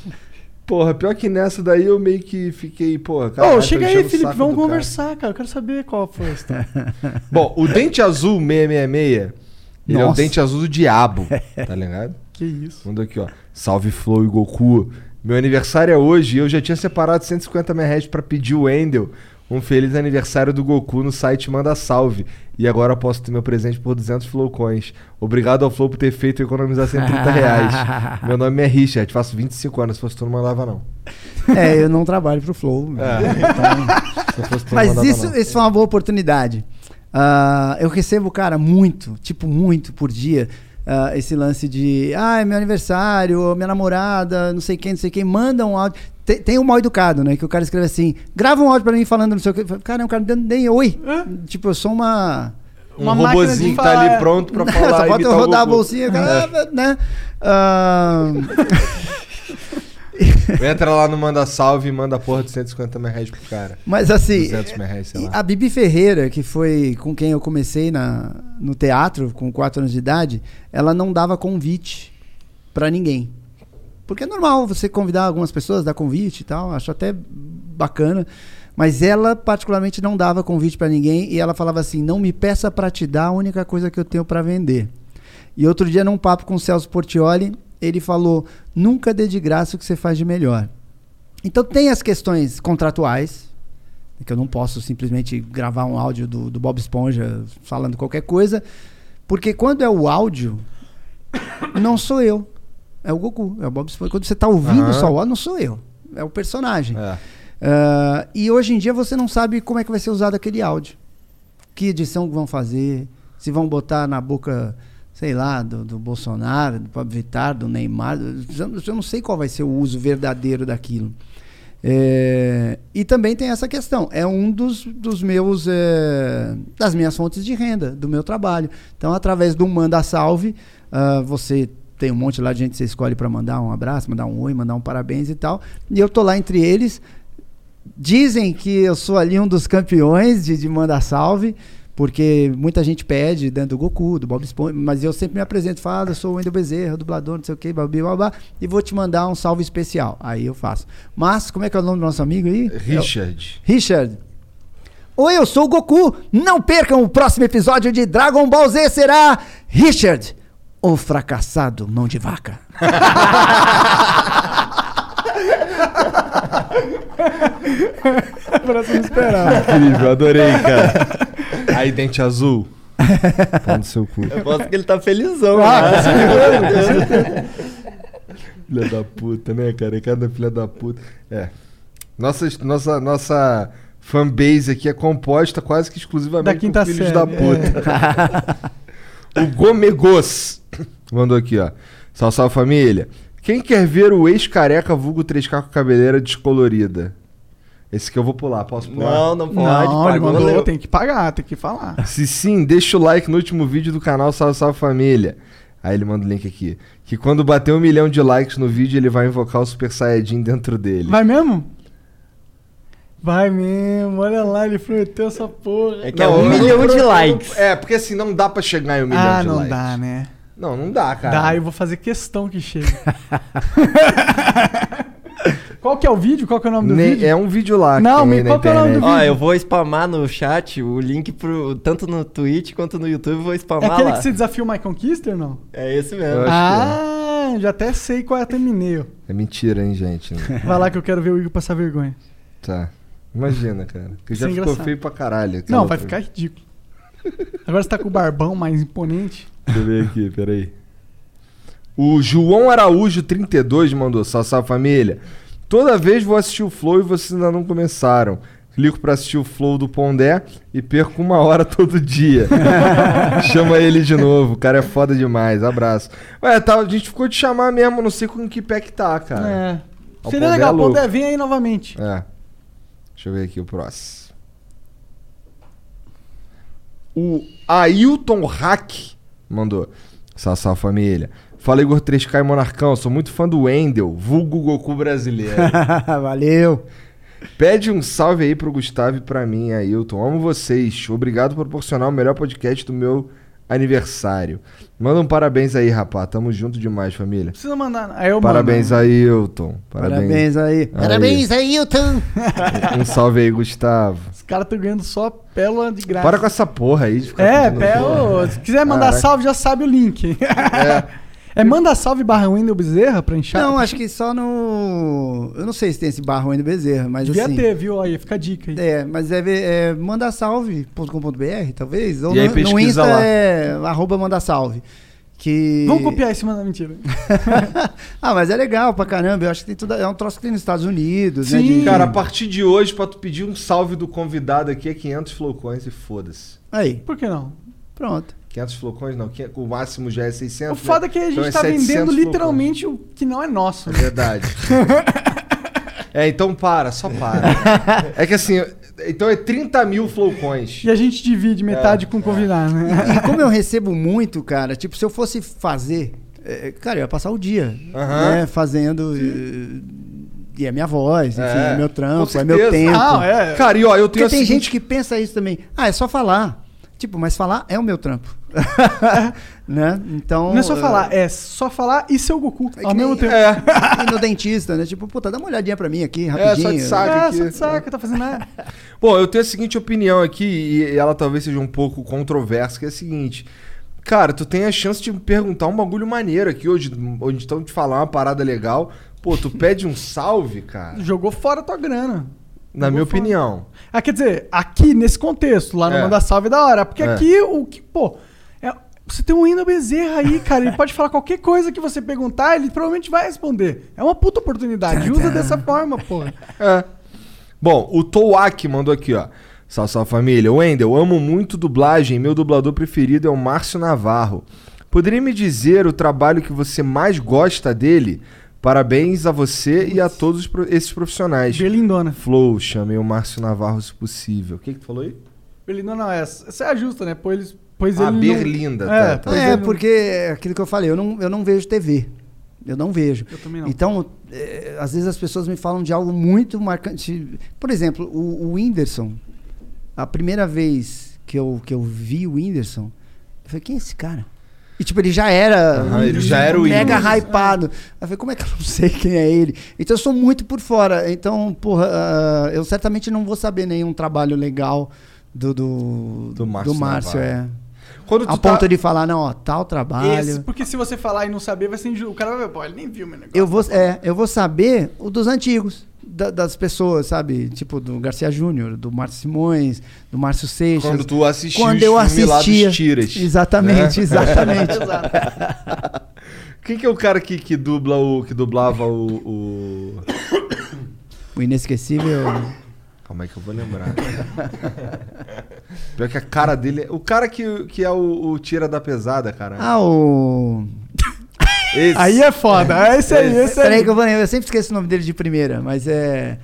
S3: Porra, pior que nessa daí eu meio que fiquei, porra, cara.
S2: Ô, chega aí, Felipe, vamos conversar, cara. Eu quero saber qual foi a história.
S3: Bom, o Dente Azul 666, ele é o. Dente Azul do Diabo, tá ligado?
S2: que isso.
S3: Mandou aqui, ó. Salve Flow e Goku. Meu aniversário é hoje e eu já tinha separado 150 mil pra pedir o Wendel um feliz aniversário do Goku no site Manda Salve. E agora eu posso ter meu presente por 200 Flowcoins. Obrigado ao Flow por ter feito economizar 130 reais. meu nome é Richard, faço 25 anos. Se fosse tu, não mandava não.
S4: É, eu não trabalho pro Flow.
S3: É.
S4: Então-
S3: Se fosse tu, não
S4: Mas
S3: mandava
S4: isso,
S3: não.
S4: isso foi uma boa oportunidade. Ah, eu recebo, cara, muito, tipo, muito por dia. Ah, esse lance de, ah, é meu aniversário, minha namorada, não sei quem, não sei quem, manda um áudio. Tem, tem um mal educado, né? Que o cara escreve assim, grava um áudio pra mim falando não sei o que. Cara, o cara não dando nem oi. Tipo, eu sou uma.
S3: Um robozinho que tá ali pronto pra falar,
S4: Só falta eu rodar a bolsinha, cara, né? Ah,
S3: Entra lá no Manda Salve e manda porra de 150 mil reais pro cara.
S4: Mas assim,
S3: 200 mil reais, sei lá.
S4: a Bibi Ferreira, que foi com quem eu comecei na, no teatro com 4 anos de idade, ela não dava convite pra ninguém. Porque é normal você convidar algumas pessoas, dar convite e tal, acho até bacana. Mas ela, particularmente, não dava convite pra ninguém e ela falava assim: não me peça pra te dar a única coisa que eu tenho pra vender. E outro dia, num papo com o Celso Portioli, ele falou: nunca dê de graça o que você faz de melhor. Então tem as questões contratuais, Que eu não posso simplesmente gravar um áudio do, do Bob Esponja falando qualquer coisa. Porque quando é o áudio, não sou eu. É o Goku, é o Bob Esponja. Quando você tá ouvindo
S3: Aham.
S4: só o áudio, não sou eu. É o personagem.
S3: É.
S4: Ah, e hoje em dia você não sabe como é que vai ser usado aquele áudio. Que edição vão fazer, se vão botar na boca, sei lá, do, do Bolsonaro, do Pablo Vittar, do Neymar. Eu, eu não sei qual vai ser o uso verdadeiro daquilo. É, e também tem essa questão. É um dos, dos meus é, das minhas fontes de renda, do meu trabalho. Então, através do Manda Salve, ah, você tem um monte lá de gente que você escolhe para mandar um abraço, mandar um oi, mandar um parabéns e tal. E eu tô lá entre eles. Dizem que eu sou ali um dos campeões de, de Manda Salve, porque muita gente pede dentro do Goku, do Bob Esponja, mas eu sempre me apresento, falo, eu sou o Wendel Bezerra, dublador, não sei o que, babi, babá, e vou te mandar um salve especial. Aí eu faço. Mas, como é que é o nome do nosso amigo aí?
S3: Richard.
S4: Richard. Oi, eu sou o Goku. Não percam o próximo episódio de Dragon Ball Z será Richard, o fracassado mão de vaca.
S2: Parece não esperava.
S3: Incrível, adorei, cara. Aí, dente azul. Pão no seu cu.
S5: Eu posso que ele tá felizão.
S2: Ah,
S5: né?
S3: Filha da puta, né, cara? Cada filha da puta. É. Nossa, nossa, nossa fanbase aqui é composta quase que exclusivamente
S2: Da quinta
S3: por filhos
S2: série, é.
S3: da puta. o Gomegos mandou aqui, ó. Salve, salve família. Quem quer ver o ex-careca vulgo 3K com cabeleira descolorida? Esse que eu vou pular, posso pular?
S5: Não, não pode.
S2: Não, ele mandou,
S5: leu.
S2: tem que pagar, tem que falar.
S3: Se sim, deixa o like no último vídeo do canal Salve Salve Família. Aí ele manda o link aqui. Que quando bater um milhão de likes no vídeo, ele vai invocar o Super Saiyajin dentro dele.
S2: Vai mesmo? Vai mesmo, olha lá, ele prometeu essa porra.
S5: É que é um milhão de likes.
S3: É, porque assim, não dá pra chegar em um milhão
S2: ah,
S3: de
S2: não
S3: likes.
S2: dá, né?
S3: Não, não dá, cara.
S2: Dá, eu vou fazer questão que chegue. qual que é o vídeo? Qual que é o nome do
S3: Ne-
S2: vídeo?
S3: É um vídeo lá
S2: Não,
S3: que
S2: me- qual que é o nome do
S3: internet.
S5: Ó, eu vou spamar no chat o link pro. Tanto no Twitch quanto no YouTube, eu vou
S2: É
S5: spamar
S2: aquele
S5: lá.
S2: que você desafia o My Conquister, não?
S5: É esse mesmo.
S3: Eu acho
S2: Ah, já até sei qual é a thumbnail.
S3: É mentira, hein, gente?
S2: Vai lá que eu quero ver o Igor passar vergonha.
S3: tá. Imagina, cara. Que já
S2: é
S3: ficou
S2: engraçado.
S3: feio pra caralho.
S2: Não, vai ficar ridículo. Agora você tá com o barbão mais imponente.
S3: Deixa eu ver aqui, peraí. O João Araújo 32 mandou, salve família. Toda vez vou assistir o Flow e vocês ainda não começaram. Clico pra assistir o Flow do Pondé e perco uma hora todo dia. Chama ele de novo, o cara é foda demais. Abraço. Ué, tá, a gente ficou de chamar mesmo, não sei com que pé que tá, cara.
S2: É.
S3: O
S2: Seria
S3: Pondé
S2: legal,
S3: é.
S2: Pondé, vem aí novamente.
S3: É. Deixa eu ver aqui o próximo. O Ailton Hack mandou. Salve família. Fala Igor 3K e Monarcão, sou muito fã do Wendel, vulgo Goku brasileiro.
S4: Valeu.
S3: Pede um salve aí pro Gustavo e pra mim, Ailton. Amo vocês. Obrigado por proporcionar o melhor podcast do meu aniversário. Manda um parabéns aí, rapá. Tamo junto demais, família.
S2: Precisa mandar. Aí eu
S3: Parabéns,
S2: mando.
S3: Ailton. Parabéns.
S4: Parabéns aí.
S7: Parabéns, Ailton.
S3: Um salve aí, Gustavo.
S2: Os caras estão ganhando só pérola de graça.
S3: Para com essa porra aí de ficar
S2: É,
S3: pedindo
S2: pé,
S3: porra.
S2: ô, se quiser mandar
S3: Caraca.
S2: salve, já sabe o link. É, manda salve barra Wendel Bezerra pra enxar.
S4: Não, acho que só no. Eu não sei se tem esse barro ainda Bezerra, mas
S2: Devia
S4: assim.
S2: ter, viu? Aí, fica a dica aí.
S4: É, mas deve é, mandasalve.com.br, talvez. Ou
S3: E aí
S4: no, no Insta
S3: lá.
S4: é arroba mandasalve. Que...
S2: Vamos copiar esse manda mentira.
S4: ah, mas é legal pra caramba. Eu acho que tem tudo. É um troço que tem nos Estados Unidos, né?
S2: Sim.
S4: de-
S3: Cara, a partir de hoje, pra tu pedir um salve do convidado aqui é 500 flowcoins e foda-se.
S4: Aí,
S2: Por que não?
S4: pronto.
S3: 500 flowcoins não, 500 o máximo já é 600.
S2: O foda é que a gente
S3: Então é
S2: tá
S3: 700
S2: vendendo literalmente o que não é nosso.
S3: É verdade. é, então para, só para. É que assim, então é 30 mil flowcoins.
S2: E a gente divide metade
S3: É,
S2: com o convidado, né?
S4: E como eu recebo muito, cara, tipo, se eu fosse fazer, é, cara, eu ia passar o dia,
S3: Aham.
S4: né, fazendo. E é minha voz, enfim,
S3: É,
S4: é, meu trampo, é meu tempo.
S2: Ah, é.
S3: Cara, e ó, eu tenho
S4: Porque tem
S3: seguinte-
S4: gente que pensa isso também. Ah, é só falar. Tipo, mas falar é o meu trampo. né? Então.
S2: Não é só falar, é só falar e ser o Goku
S4: é
S2: ao mesmo
S4: nem-
S2: tempo.
S3: É.
S4: E no dentista, né? Tipo, puta, dá uma olhadinha pra mim aqui,
S3: É,
S4: rapidinho.
S3: só de saco.
S2: É,
S3: aqui.
S2: só de saca, tá fazendo nada.
S3: Bom, eu tenho a seguinte opinião aqui, e ela talvez seja um pouco controversa, que é a seguinte. Cara, tu tem a chance de me perguntar um bagulho maneiro aqui hoje, onde estão te falar uma parada legal. Pô, tu pede um salve, cara.
S2: Jogou fora a tua grana.
S3: Na minha opinião.
S2: Ah, quer dizer, aqui nesse contexto, lá no
S3: É.
S2: Manda Salve é da hora. Porque
S3: É.
S2: aqui o que, pô, é- você tem um Wendel Bezerra aí, cara. Ele pode falar qualquer coisa que você perguntar, ele provavelmente vai responder. É uma puta oportunidade. Usa dessa forma, porra.
S3: É. Bom, o Towak mandou aqui, ó. Salve, salve família. Wendel, amo muito dublagem. Meu dublador preferido é o Márcio Navarro. Poderia me dizer o trabalho que você mais gosta dele? Parabéns a você e a todos esses profissionais.
S2: Berlindona.
S3: Flow, chamei o Márcio Navarro se possível. O que, que tu falou aí?
S2: Berlindona essa, essa é a justa, né? Pois, pois
S3: Ah,
S2: ele. não-
S3: Berlinda,
S2: É,
S3: tá, tá.
S2: pois
S4: É, porque é aquilo que eu falei, eu não, eu não vejo TV. Eu não vejo.
S2: Eu também não.
S4: Então, é, às vezes as pessoas me falam de algo muito marcante. Por exemplo, o, o Whindersson. A primeira vez que eu, que eu vi o Whindersson, eu falei, quem é esse cara? E tipo, ele já era.
S3: Aham, ele já era o
S4: Mega
S3: Whindersson.
S4: hypado. Eu falei, como é que eu não sei quem é ele? Então eu sou muito por fora. Então, porra, ah, eu certamente não vou saber nenhum trabalho legal do, do,
S3: Do Márcio
S4: Márcio,
S3: Navarro.
S4: é.
S3: Quando
S4: A
S3: tá-
S4: ponto de falar, não, ó, tal trabalho.
S2: Esse, porque se você falar e não saber, vai ser injusto. O cara vai ver, pô, ele nem viu meu negócio.
S4: Eu vou, é, eu vou saber o dos antigos, da- das pessoas, sabe? Tipo, do Garcia Júnior, do Márcio Simões, do Márcio Seixas.
S3: Quando tu assistiu
S4: Quando eu assistia.
S3: tiras,
S4: Exatamente,
S3: né?
S4: exatamente.
S3: Quem que é o cara que, que dubla o. que dublava o. o...
S4: o inesquecível.
S3: Calma aí que eu vou lembrar. Pior que a cara dele. é- O cara que, que é o, o tira da pesada, cara.
S4: Ah, o.
S3: Esse.
S2: Aí é foda. É esse aí, esse
S4: Peraí
S2: aí.
S4: que eu vou lembrar, eu sempre esqueço o nome dele de primeira, mas é.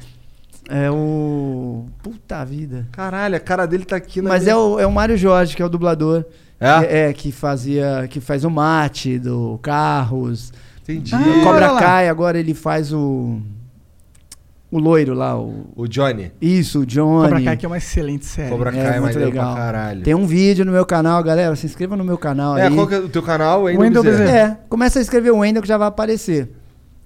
S4: É o. Puta vida.
S3: Caralho, a cara dele tá aqui na.
S4: Mas
S3: minha-
S4: é o, é o Mário Jorge, que é o dublador.
S3: É?
S4: Que, é, que fazia. Que faz o mate do Carros.
S3: Entendi.
S2: Ah,
S4: O Cobra. Kai, agora ele faz o. O loiro lá, o.
S3: O Johnny.
S4: Isso, o Johnny.
S2: Cobra Kai que é uma excelente série.
S3: Cobra
S4: É,
S3: Kai é
S4: muito
S3: maneiro
S4: legal.
S3: pra caralho.
S4: Tem um vídeo no meu canal, galera. Se inscreva no meu canal
S3: É,
S4: aí.
S3: qual que é o teu canal? Wendel
S2: Wendel
S3: Bezerra.
S2: Bezerra.
S4: É, começa a escrever o Wendel que já vai aparecer.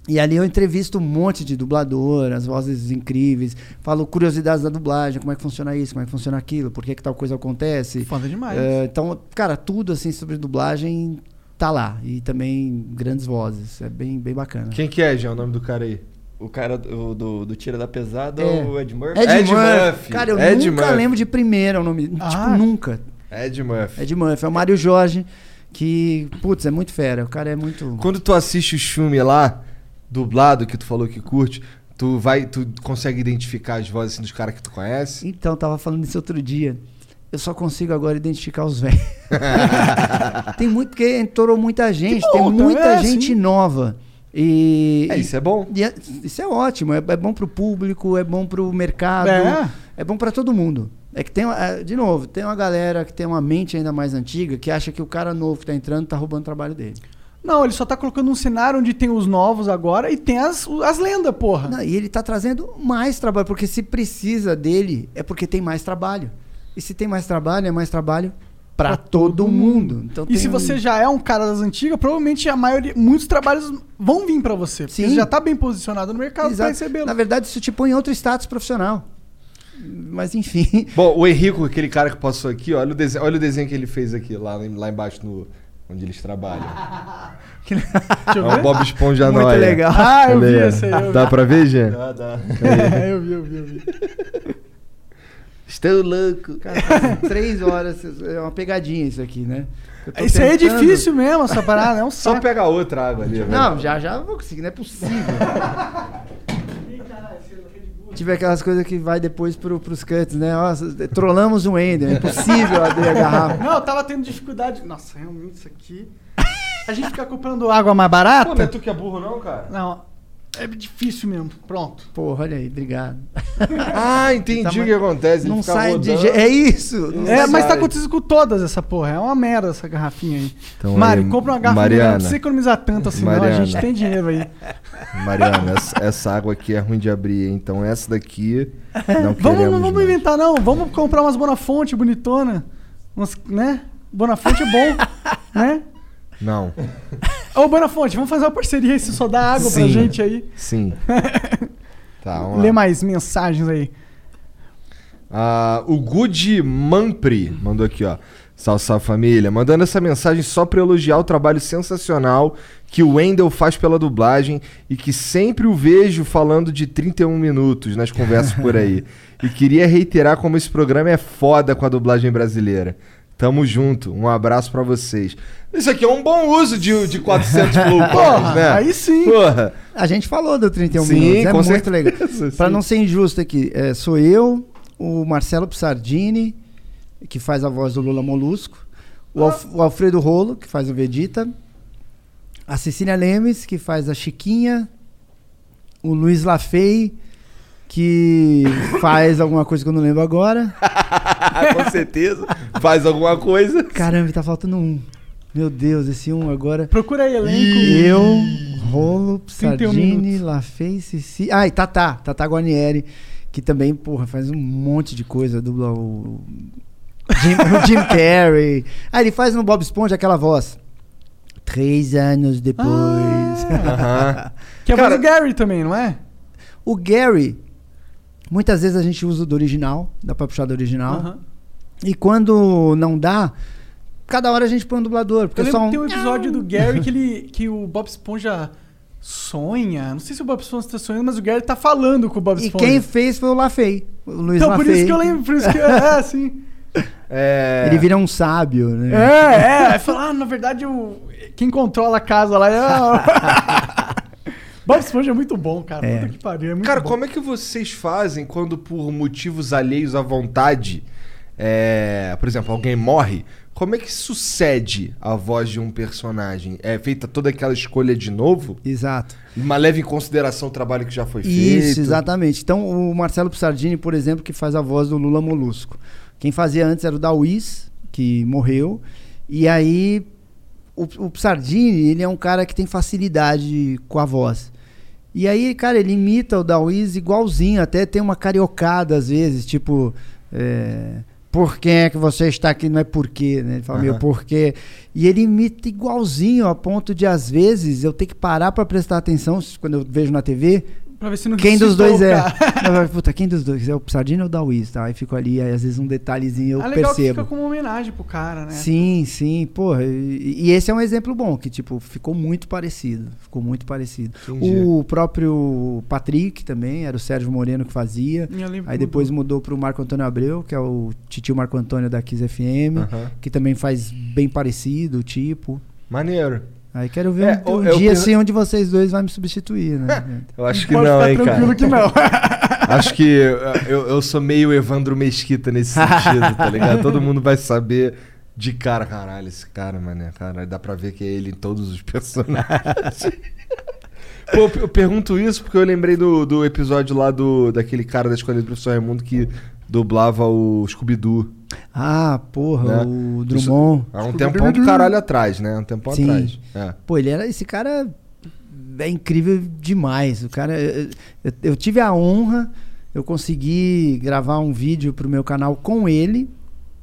S4: E ali eu entrevisto um monte de dublador, as vozes incríveis, falo curiosidades da dublagem, como é que funciona isso, como é que funciona aquilo, por que, que tal coisa acontece.
S2: Foda demais.
S4: É, então, cara, tudo assim sobre dublagem tá lá. E também grandes vozes. É bem, bem bacana.
S3: Quem que é, Jean, o nome do cara aí?
S5: O cara do, do, do Tira da Pesada,
S4: É.
S5: o Ed Murphy.
S4: Ed,
S3: Ed
S4: Murphy.
S3: Murphy.
S4: Cara, eu
S3: Ed
S4: nunca
S3: Murphy.
S4: lembro de primeira o nome.
S2: Ah.
S4: Tipo, nunca.
S3: Ed Murphy.
S4: Ed Murphy. É o Mário Jorge, que, putz, é muito fera. O cara é muito.
S3: Quando tu assiste os filmes lá, dublado, que tu falou que curte, tu vai, tu consegue identificar as vozes assim, dos caras que tu conhece?
S4: Então, tava falando isso outro dia. Eu só consigo agora identificar os velhos. tem muito, porque entorou muita gente,
S2: bom,
S4: tem muita
S2: é,
S4: gente
S2: sim.
S4: nova. E,
S3: É, isso é bom.
S4: é- isso é ótimo, é, é bom pro público, é bom pro mercado,
S2: É.
S4: é, bom pra todo mundo. É que tem, é, de novo, tem uma galera que tem uma mente ainda mais antiga que acha que o cara novo que tá entrando tá roubando o trabalho dele.
S2: Não, ele só tá colocando um cenário onde tem os novos agora e tem as, as lendas, porra.
S4: Não, e ele tá trazendo mais trabalho, porque se precisa dele, é porque tem mais trabalho. E se tem mais trabalho, é mais trabalho pra todo mundo. Então
S2: E
S4: tem
S2: se você já é um cara das antigas, provavelmente a maioria, muitos trabalhos vão vir pra você. Porque
S4: Sim.
S2: você já tá bem posicionado no mercado
S4: Exato.
S2: recebê-lo.
S4: Na verdade, isso te põe em outro status profissional. Mas enfim.
S3: Bom, o Henrico, aquele cara que passou aqui, olha o desenho, olha o desenho que ele fez aqui, lá, lá embaixo, no, onde eles trabalham.
S2: Deixa
S3: É o. Bob Esponja
S4: Muito
S3: Noia.
S4: legal.
S2: Ah, eu
S3: Olha
S2: vi esse aí. Eu
S3: Dá
S2: vi.
S3: pra ver, Jean?
S5: Dá, dá.
S2: É, eu vi, eu vi, eu vi.
S3: Estou louco.
S4: Cara, faz três horas. É uma pegadinha isso aqui, né?
S2: Isso aí é
S4: tentando-
S2: difícil mesmo, essa parada. É um
S3: Só
S2: saco.
S3: pega outra água ali. velho.
S4: Não, já já vou conseguir, não é possível. Tive aquelas coisas que vai depois pro, pros cuts, né? Nossa, trollamos o Ender, é impossível abrir a garrafa.
S2: Não, eu tava tendo dificuldade. Nossa, realmente isso aqui. A gente fica comprando água mais barata.
S3: Pô, não é tu que é burro não, cara?
S2: Não, é difícil mesmo. Pronto.
S4: Porra, olha aí, obrigado.
S3: Ah, entendi
S4: Tá,
S3: o que acontece. ele
S4: Não
S3: fica
S4: sai de
S3: rodando.
S4: je... É isso! não
S2: É,
S4: sai-
S2: mas tá acontecendo com todas essa porra. É uma merda essa garrafinha aí.
S3: Então
S2: Mari,
S3: aí,
S2: compra uma garrafa
S3: Mariana.
S2: Não precisa economizar tanto assim, não. A
S3: Mariana.
S2: gente tem dinheiro aí.
S3: Mariana, essa, essa água aqui é ruim de abrir, hein? então essa daqui não
S2: Vamos,
S3: queremos
S2: não vamos
S3: mais.
S2: inventar, não. Vamos comprar umas Bonafonte bonitona. Umas, né? Bonafonte é bom, né?
S3: Não,
S2: Ô, Bonafonte, vamos fazer uma parceria aí, se só dá água pra
S3: Sim.
S2: gente aí.
S3: sim. Tá, vamos
S2: Lê
S3: lá.
S2: mais mensagens aí.
S3: Ah, o Good Mampri mandou aqui, ó. Salve, salve família. Mandando essa mensagem só pra elogiar o trabalho sensacional que o Wendel faz pela dublagem e que sempre o vejo falando de 31 minutos nas conversas por aí. E queria reiterar como esse programa é foda com a dublagem brasileira. Tamo junto. Um abraço pra vocês. Isso aqui é um bom uso de, de 400 Flow Points,
S2: Porra,
S3: né?
S2: aí sim.
S3: Porra.
S4: A gente falou do 31
S3: Sim,
S4: minutos, é muito
S3: certeza,
S4: legal. Pra
S3: sim.
S4: não ser injusto aqui, é, sou eu, o Marcelo Psardini, que faz a voz do Lula Molusco, o, Alf- o Alfredo Rolo, que faz o Vegeta, a Cecília Lemes, que faz a Chiquinha, o Luiz Lafay, que faz alguma coisa que eu não lembro agora.
S3: com certeza. Faz alguma coisa.
S4: Caramba, tá faltando um. Meu Deus, esse um agora.
S2: Procura aí, elenco.
S4: Eu, Rolo,
S2: 31
S4: Sardini. Lafay, Cici. Ah, e Tatá, Tatá Guarnieri, que também, porra, faz um monte de coisa, dubla o Jim, o Jim Carrey. Ah, ele faz no Bob Esponja aquela voz. Três anos depois.
S3: Aham.
S2: Que é a voz do Gary também, não é?
S4: o Gary, muitas vezes a gente usa o do original, dá pra puxar do original.
S2: Aham.
S4: E quando não dá, cada hora a gente põe um dublador. Porque
S2: Eu lembro
S4: só
S2: que tem um
S4: um...
S2: episódio do Gary que, ele, que o Bob Esponja sonha. Não sei se o Bob Esponja tá sonhando, mas o Gary tá falando com o Bob
S4: E
S2: Esponja.
S4: quem fez foi o Lafay. O Luiz
S2: Então, por
S4: Lafay.
S2: isso que eu lembro, por isso que é assim.
S3: É...
S4: Ele vira um sábio, né?
S2: É, é. Aí fala, ah, na verdade, o, quem controla a casa lá é. Bob Esponja é muito bom, cara.
S4: É.
S2: Puta que pariu. É muito
S3: Cara,
S2: bom.
S3: como é que vocês fazem quando por motivos alheios à vontade, é, por exemplo, alguém morre? Como é que sucede a voz de um personagem? É feita toda aquela escolha de novo?
S4: Exato.
S3: Mas leva em consideração o trabalho que já foi feito?
S4: Isso, exatamente. Então, o Marcelo Psardini, por exemplo, que faz a voz do Lula Molusco. Quem fazia antes era o Dawiz, que morreu. E aí, o, o Psardini, ele é um cara que tem facilidade com a voz. E aí, cara, ele imita o Dawiz igualzinho, até tem uma cariocada às vezes, tipo. É, por que é que você está aqui? Não é por quê, né? Ele fala, meu,
S3: Aham.
S4: por quê? E ele imita igualzinho, a ponto de, às vezes, eu ter que parar pra prestar atenção quando eu vejo na TV,
S2: Pra ver se não
S4: quem dos
S2: ressuscitou
S4: dois
S2: o
S4: é? Puta, quem dos dois? É o Sardinha ou o Dawiz, tá? Aí fico ali, aí às vezes um detalhezinho eu
S2: É legal que
S4: percebo.
S2: fica como homenagem pro cara, né?
S4: Sim, sim, porra. E, e esse é um exemplo bom, que tipo, ficou muito parecido. Ficou muito parecido.
S3: Entendi.
S4: O próprio Patrick também, era o Sérgio Moreno que fazia. Aí
S2: que
S4: depois mudou pro Marco Antônio Abreu, que é o titio Marco Antônio da Kiss FM,
S3: Aham.
S4: que também faz bem parecido, tipo.
S3: Maneiro.
S4: Aí quero ver
S3: É,
S4: um, um
S3: eu
S4: dia
S3: penso-
S4: assim onde vocês dois vão me substituir, né?
S3: Eu acho que
S2: Pode
S3: não, hein,
S2: tranquilo
S3: cara.
S2: que não.
S3: Acho que eu, eu sou meio Evandro Mesquita nesse sentido, tá ligado? Todo mundo vai saber de cara, caralho, esse cara, mané, cara, dá pra ver que é ele em todos os personagens. Pô, eu- eu pergunto isso porque eu lembrei do, do episódio lá do daquele cara da escola do professor Raimundo que dublava o Scooby-Doo.
S4: Ah, porra,
S3: Né?
S4: o Drummond.
S3: Há um tempão do caralho atrás, né? Um tempão
S4: Sim.
S3: atrás. É.
S4: Pô, ele era. Esse cara é incrível demais. O cara. Eu, eu- eu tive a honra, eu consegui gravar um vídeo pro meu canal com ele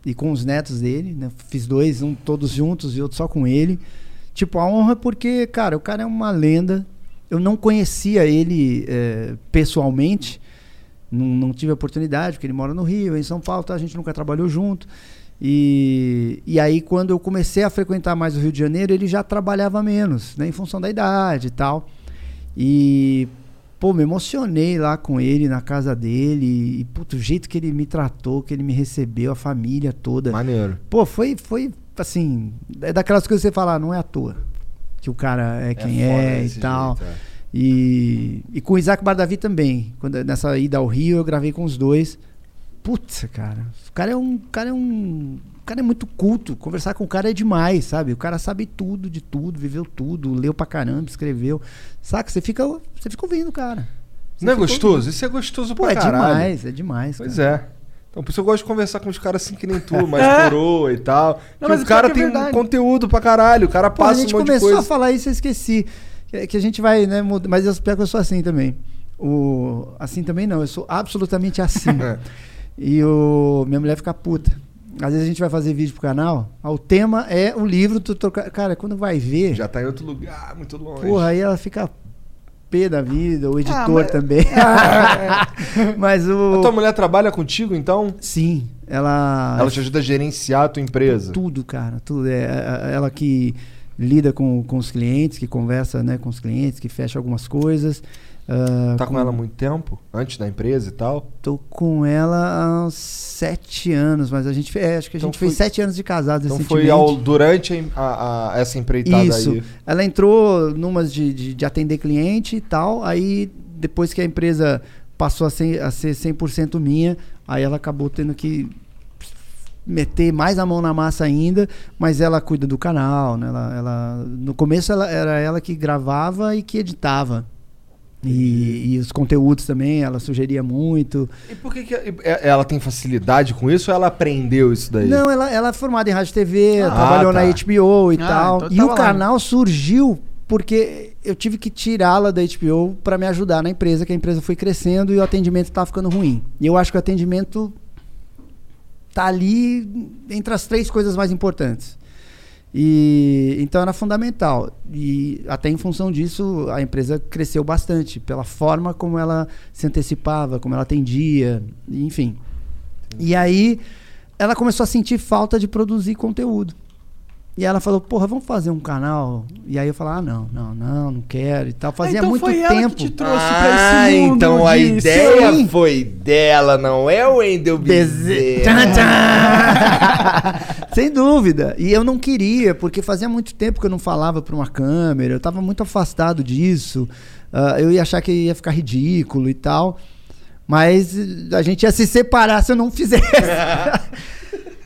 S4: e com os netos dele. Né? Fiz dois, um todos juntos e outro só com ele. Tipo, a honra porque, cara, o cara é uma lenda. Eu não conhecia ele eh, pessoalmente. Não, não tive oportunidade, porque ele mora no Rio, em São Paulo, tá? a gente nunca trabalhou junto. E, e aí, quando eu comecei a frequentar mais o Rio de Janeiro, ele já trabalhava menos, né? Em função da idade e tal. E, pô, me emocionei lá com ele, na casa dele. E, puto, o jeito que ele me tratou, que ele me recebeu, a família toda.
S3: Maneiro.
S4: Pô, foi, foi assim, é daquelas coisas que você fala, ah, não é à toa que o cara é quem
S3: foda
S4: é, e tal.
S3: jeito, é.
S4: E, e com o Isaac Bardavi também. Quando, nessa ida ao Rio, eu gravei com os dois. Putz, cara. O cara é um. o cara é um. O cara é muito culto. Conversar com o cara é demais, sabe? O cara sabe tudo de tudo, viveu tudo, leu pra caramba, escreveu. Saca? Você fica, você fica ouvindo, cara. Você
S3: Não é gostoso? Isso é gostoso
S4: ouvindo. Pô,
S3: pra
S4: é
S3: caralho.
S4: demais, é demais.
S3: Pois
S4: cara.
S3: é. Então, por isso eu gosto de conversar com os caras assim que nem tu, mais coroa e tal.
S2: Não, mas
S3: o
S2: o
S3: cara
S2: é
S3: tem um conteúdo pra caralho, o cara
S4: Pô, a
S3: passa
S4: gente
S3: um monte
S4: começou a falar isso, eu esqueci. Que, que a gente vai, né? muda- Mas eu, pior que eu sou assim também. O, assim também não, eu sou absolutamente assim. e o, minha mulher fica puta. Às vezes a gente vai fazer vídeo pro canal, ah, o tema é o livro, tu troca, cara, quando vai ver,
S3: Já tá em outro lugar, muito longe.
S4: porra, aí ela fica pé da vida, o editor
S2: mas-
S4: também. mas o
S3: A tua mulher trabalha contigo, então?
S4: Sim, Ela,
S3: Ela te ajuda a gerenciar a tua empresa.
S4: tudo, cara, tudo. É é- é ela que lida com, com os clientes, que conversa né, com os clientes, que fecha algumas coisas. Ah,
S3: Tá com ela há muito tempo? Antes da empresa e tal?
S4: Tô com ela há uns sete anos, mas a gente fez, é, acho que a
S3: Então
S4: gente fez
S3: foi-
S4: sete anos de casados
S3: Então foi ao, durante a, a- a- essa empreitada
S4: Isso.
S3: aí.
S4: Ela entrou numas de, de, de atender cliente e tal, aí depois que a empresa passou a ser, a ser 100% minha, aí ela acabou tendo que meter mais a mão na massa ainda, mas ela cuida do canal, né? Ela, ela- no começo ela, era ela que gravava e que editava. E, e os conteúdos também, ela sugeria muito.
S3: E por que, que é- ela tem facilidade com isso ou ela aprendeu isso daí?
S4: Não, ela, ela é formada em rádio e TV,
S3: Ah,
S4: trabalhou
S3: tá.
S4: na HBO e
S2: Ah,
S4: tal.
S2: então
S4: e o
S2: lá.
S4: canal surgiu porque eu tive que tirá-la da HBO para me ajudar na empresa, que a empresa foi crescendo e o atendimento estava ficando ruim. E eu acho que o atendimento tá ali entre as três coisas mais importantes. E então era fundamental. E até em função disso, a empresa cresceu bastante pela forma como ela se antecipava, como ela atendia, enfim. E aí ela começou a sentir falta de produzir conteúdo. E ela falou, porra, vamos fazer um canal. E aí eu falei, ah, não, não, não, não quero e tal. Fazia
S2: então
S4: muito
S2: foi ela
S4: tempo.
S2: que te trouxe
S3: ah,
S2: pra esse mundo
S3: então a
S2: de
S3: ideia
S4: Sim.
S3: foi dela, não é o Wendel
S4: Beze-
S3: Bezerra.
S4: Sem dúvida. E eu não queria, porque fazia muito tempo que eu não falava para uma câmera, eu estava muito afastado disso. Ah, eu ia achar que ia ficar ridículo e tal. Mas a gente ia se separar se eu não fizesse.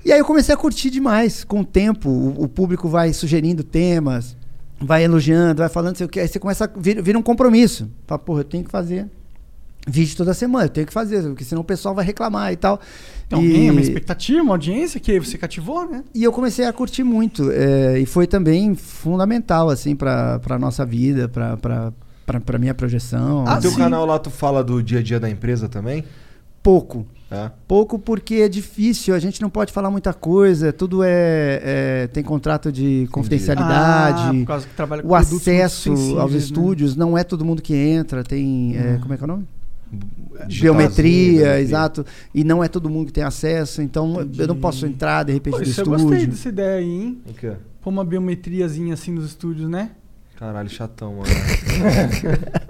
S4: e aí eu comecei a curtir demais com o tempo. O, o público vai sugerindo temas, vai elogiando, vai falando, sei o que. Aí você começa a vir, vira um compromisso. Fala, porra, eu tenho que fazer vídeo toda semana, eu tenho que fazer, porque senão o pessoal vai reclamar e tal.
S2: Tem
S4: e,
S2: alguém, uma expectativa, uma audiência que você cativou, né?
S4: e eu comecei a curtir muito. é, e foi também fundamental, assim, pra, pra nossa vida, pra, pra, pra, pra minha projeção.
S2: Ah,
S3: No teu canal lá tu fala do dia a dia da empresa também?
S4: Pouco.
S3: É.
S4: Pouco porque é difícil, a gente não pode falar muita coisa, tudo é, é- tem contrato de
S2: Ah,
S4: confidencialidade.
S2: por causa que trabalha com
S4: o acesso aos
S2: né?
S4: estúdios não é todo mundo que entra, tem. é, como é que é o nome? Biometria,
S3: biometria.
S4: exato. E não é todo mundo que tem acesso, então eu não posso entrar de repente
S2: Pô,
S4: no
S2: isso eu
S4: estúdio.
S2: gostei dessa ideia aí, hein? Pôr uma biometriazinha assim nos estúdios, né?
S3: Caralho, chatão, mano.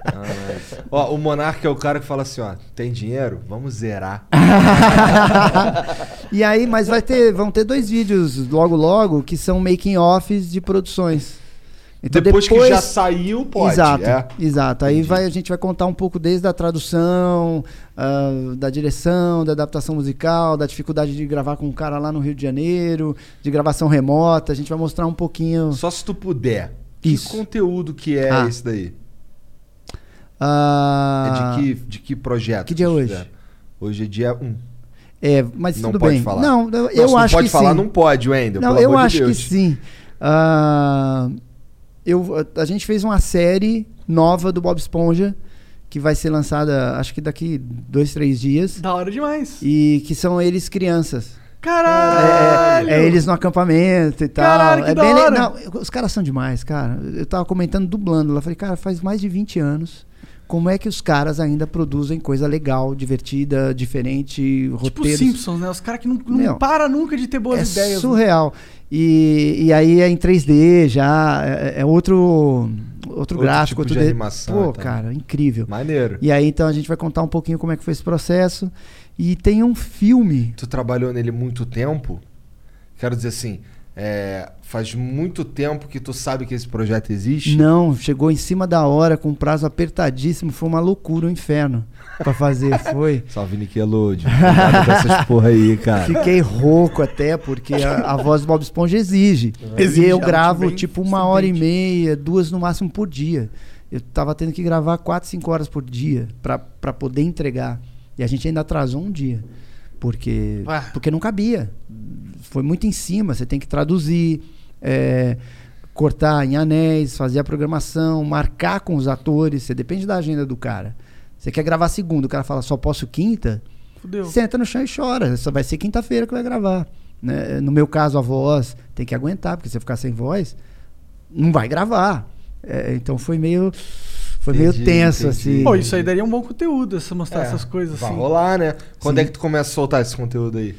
S3: Caralho. Ó, o Monark é o cara que fala assim, ó, tem dinheiro? Vamos zerar.
S4: e aí, mas vai ter, vão ter dois vídeos logo logo que são making offs de produções. Então
S3: depois, que já saiu, pode.
S4: exato,
S3: é.
S4: exato. Aí vai, a gente vai contar um pouco desde a tradução, ah, da direção, da adaptação musical, da dificuldade de gravar com um cara lá no Rio de Janeiro, de gravação remota. A gente vai mostrar um pouquinho.
S3: Só se tu puder.
S4: Isso.
S3: Que conteúdo que é
S4: Ah.
S3: esse daí?
S4: ah,
S3: É de que, de que projeto?
S4: que dia é hoje?
S3: fizeram? Hoje é dia 1.
S4: É, mas
S3: Não
S4: tudo
S3: pode
S4: bem.
S3: falar.
S4: Não, eu,
S3: Não,
S4: eu
S3: se não
S4: acho
S3: pode
S4: que
S3: falar,
S4: sim.
S3: não pode, Wendel.
S4: Não,
S3: pelo
S4: eu
S3: amor
S4: acho
S3: de Deus.
S4: que sim. Ah, eu, a gente fez uma série nova do Bob Esponja que vai ser lançada, acho que daqui dois, três dias.
S2: Da hora demais.
S4: E que são eles crianças.
S2: Caralho!
S4: É, é eles no acampamento e tal.
S2: Caralho, que
S4: é bem le-
S2: hora.
S4: Não, os caras são demais, cara. Eu tava comentando dublando lá. Falei, cara, faz mais de 20 anos. Como é que os caras ainda produzem coisa legal, divertida, diferente,
S2: Tipo
S4: roteiros?
S2: Simpsons, né? Os caras que não, não
S4: Meu,
S2: para nunca de ter boas
S4: é
S2: ideias. né?
S4: surreal. E, e aí é em 3D já, é, é outro, outro,
S3: Outro
S4: gráfico.
S3: tipo de
S4: outro de-
S3: animação
S4: Pô,
S3: tal.
S4: cara, incrível.
S3: Maneiro.
S4: E aí então a gente vai contar um pouquinho como é que foi esse processo. E tem um filme.
S3: Tu trabalhou nele muito tempo? Quero dizer assim, é, faz muito tempo que tu sabe que esse projeto existe?
S4: Não, chegou em cima da hora, com um prazo apertadíssimo. Foi uma loucura, um inferno pra fazer. Foi.
S3: Salve Nickelodeon. Cuidado com essas porra aí, cara.
S4: Fiquei rouco até, porque a, a voz do Bob Esponja exige.
S2: Exige,
S4: e eu gravo
S2: te vem
S4: tipo uma hora e meia, duas no máximo por dia. Eu tava tendo que gravar quatro, cinco horas por dia pra pra poder entregar. E a gente ainda atrasou um dia. Porque,
S2: Ué.
S4: porque não cabia. Foi muito em cima. Você tem que traduzir, é, cortar em anéis, fazer a programação, marcar com os atores. Você depende da agenda do cara. Você quer gravar segunda, o cara fala só posso quinta.
S2: Fudeu.
S4: Senta no chão e chora. Só vai ser quinta-feira que vai gravar. né? No meu caso, a voz tem que aguentar, porque se eu ficar sem voz, não vai gravar. É, então foi meio. Foi meio
S3: Entendi,
S4: tenso,
S3: entendi.
S4: assim.
S2: Pô, isso aí daria um bom conteúdo, essa, mostrar
S3: É,
S2: essas coisas
S3: Vai
S2: assim.
S3: rolar, né? Quando
S4: Sim.
S3: é que tu começa a soltar esse conteúdo aí?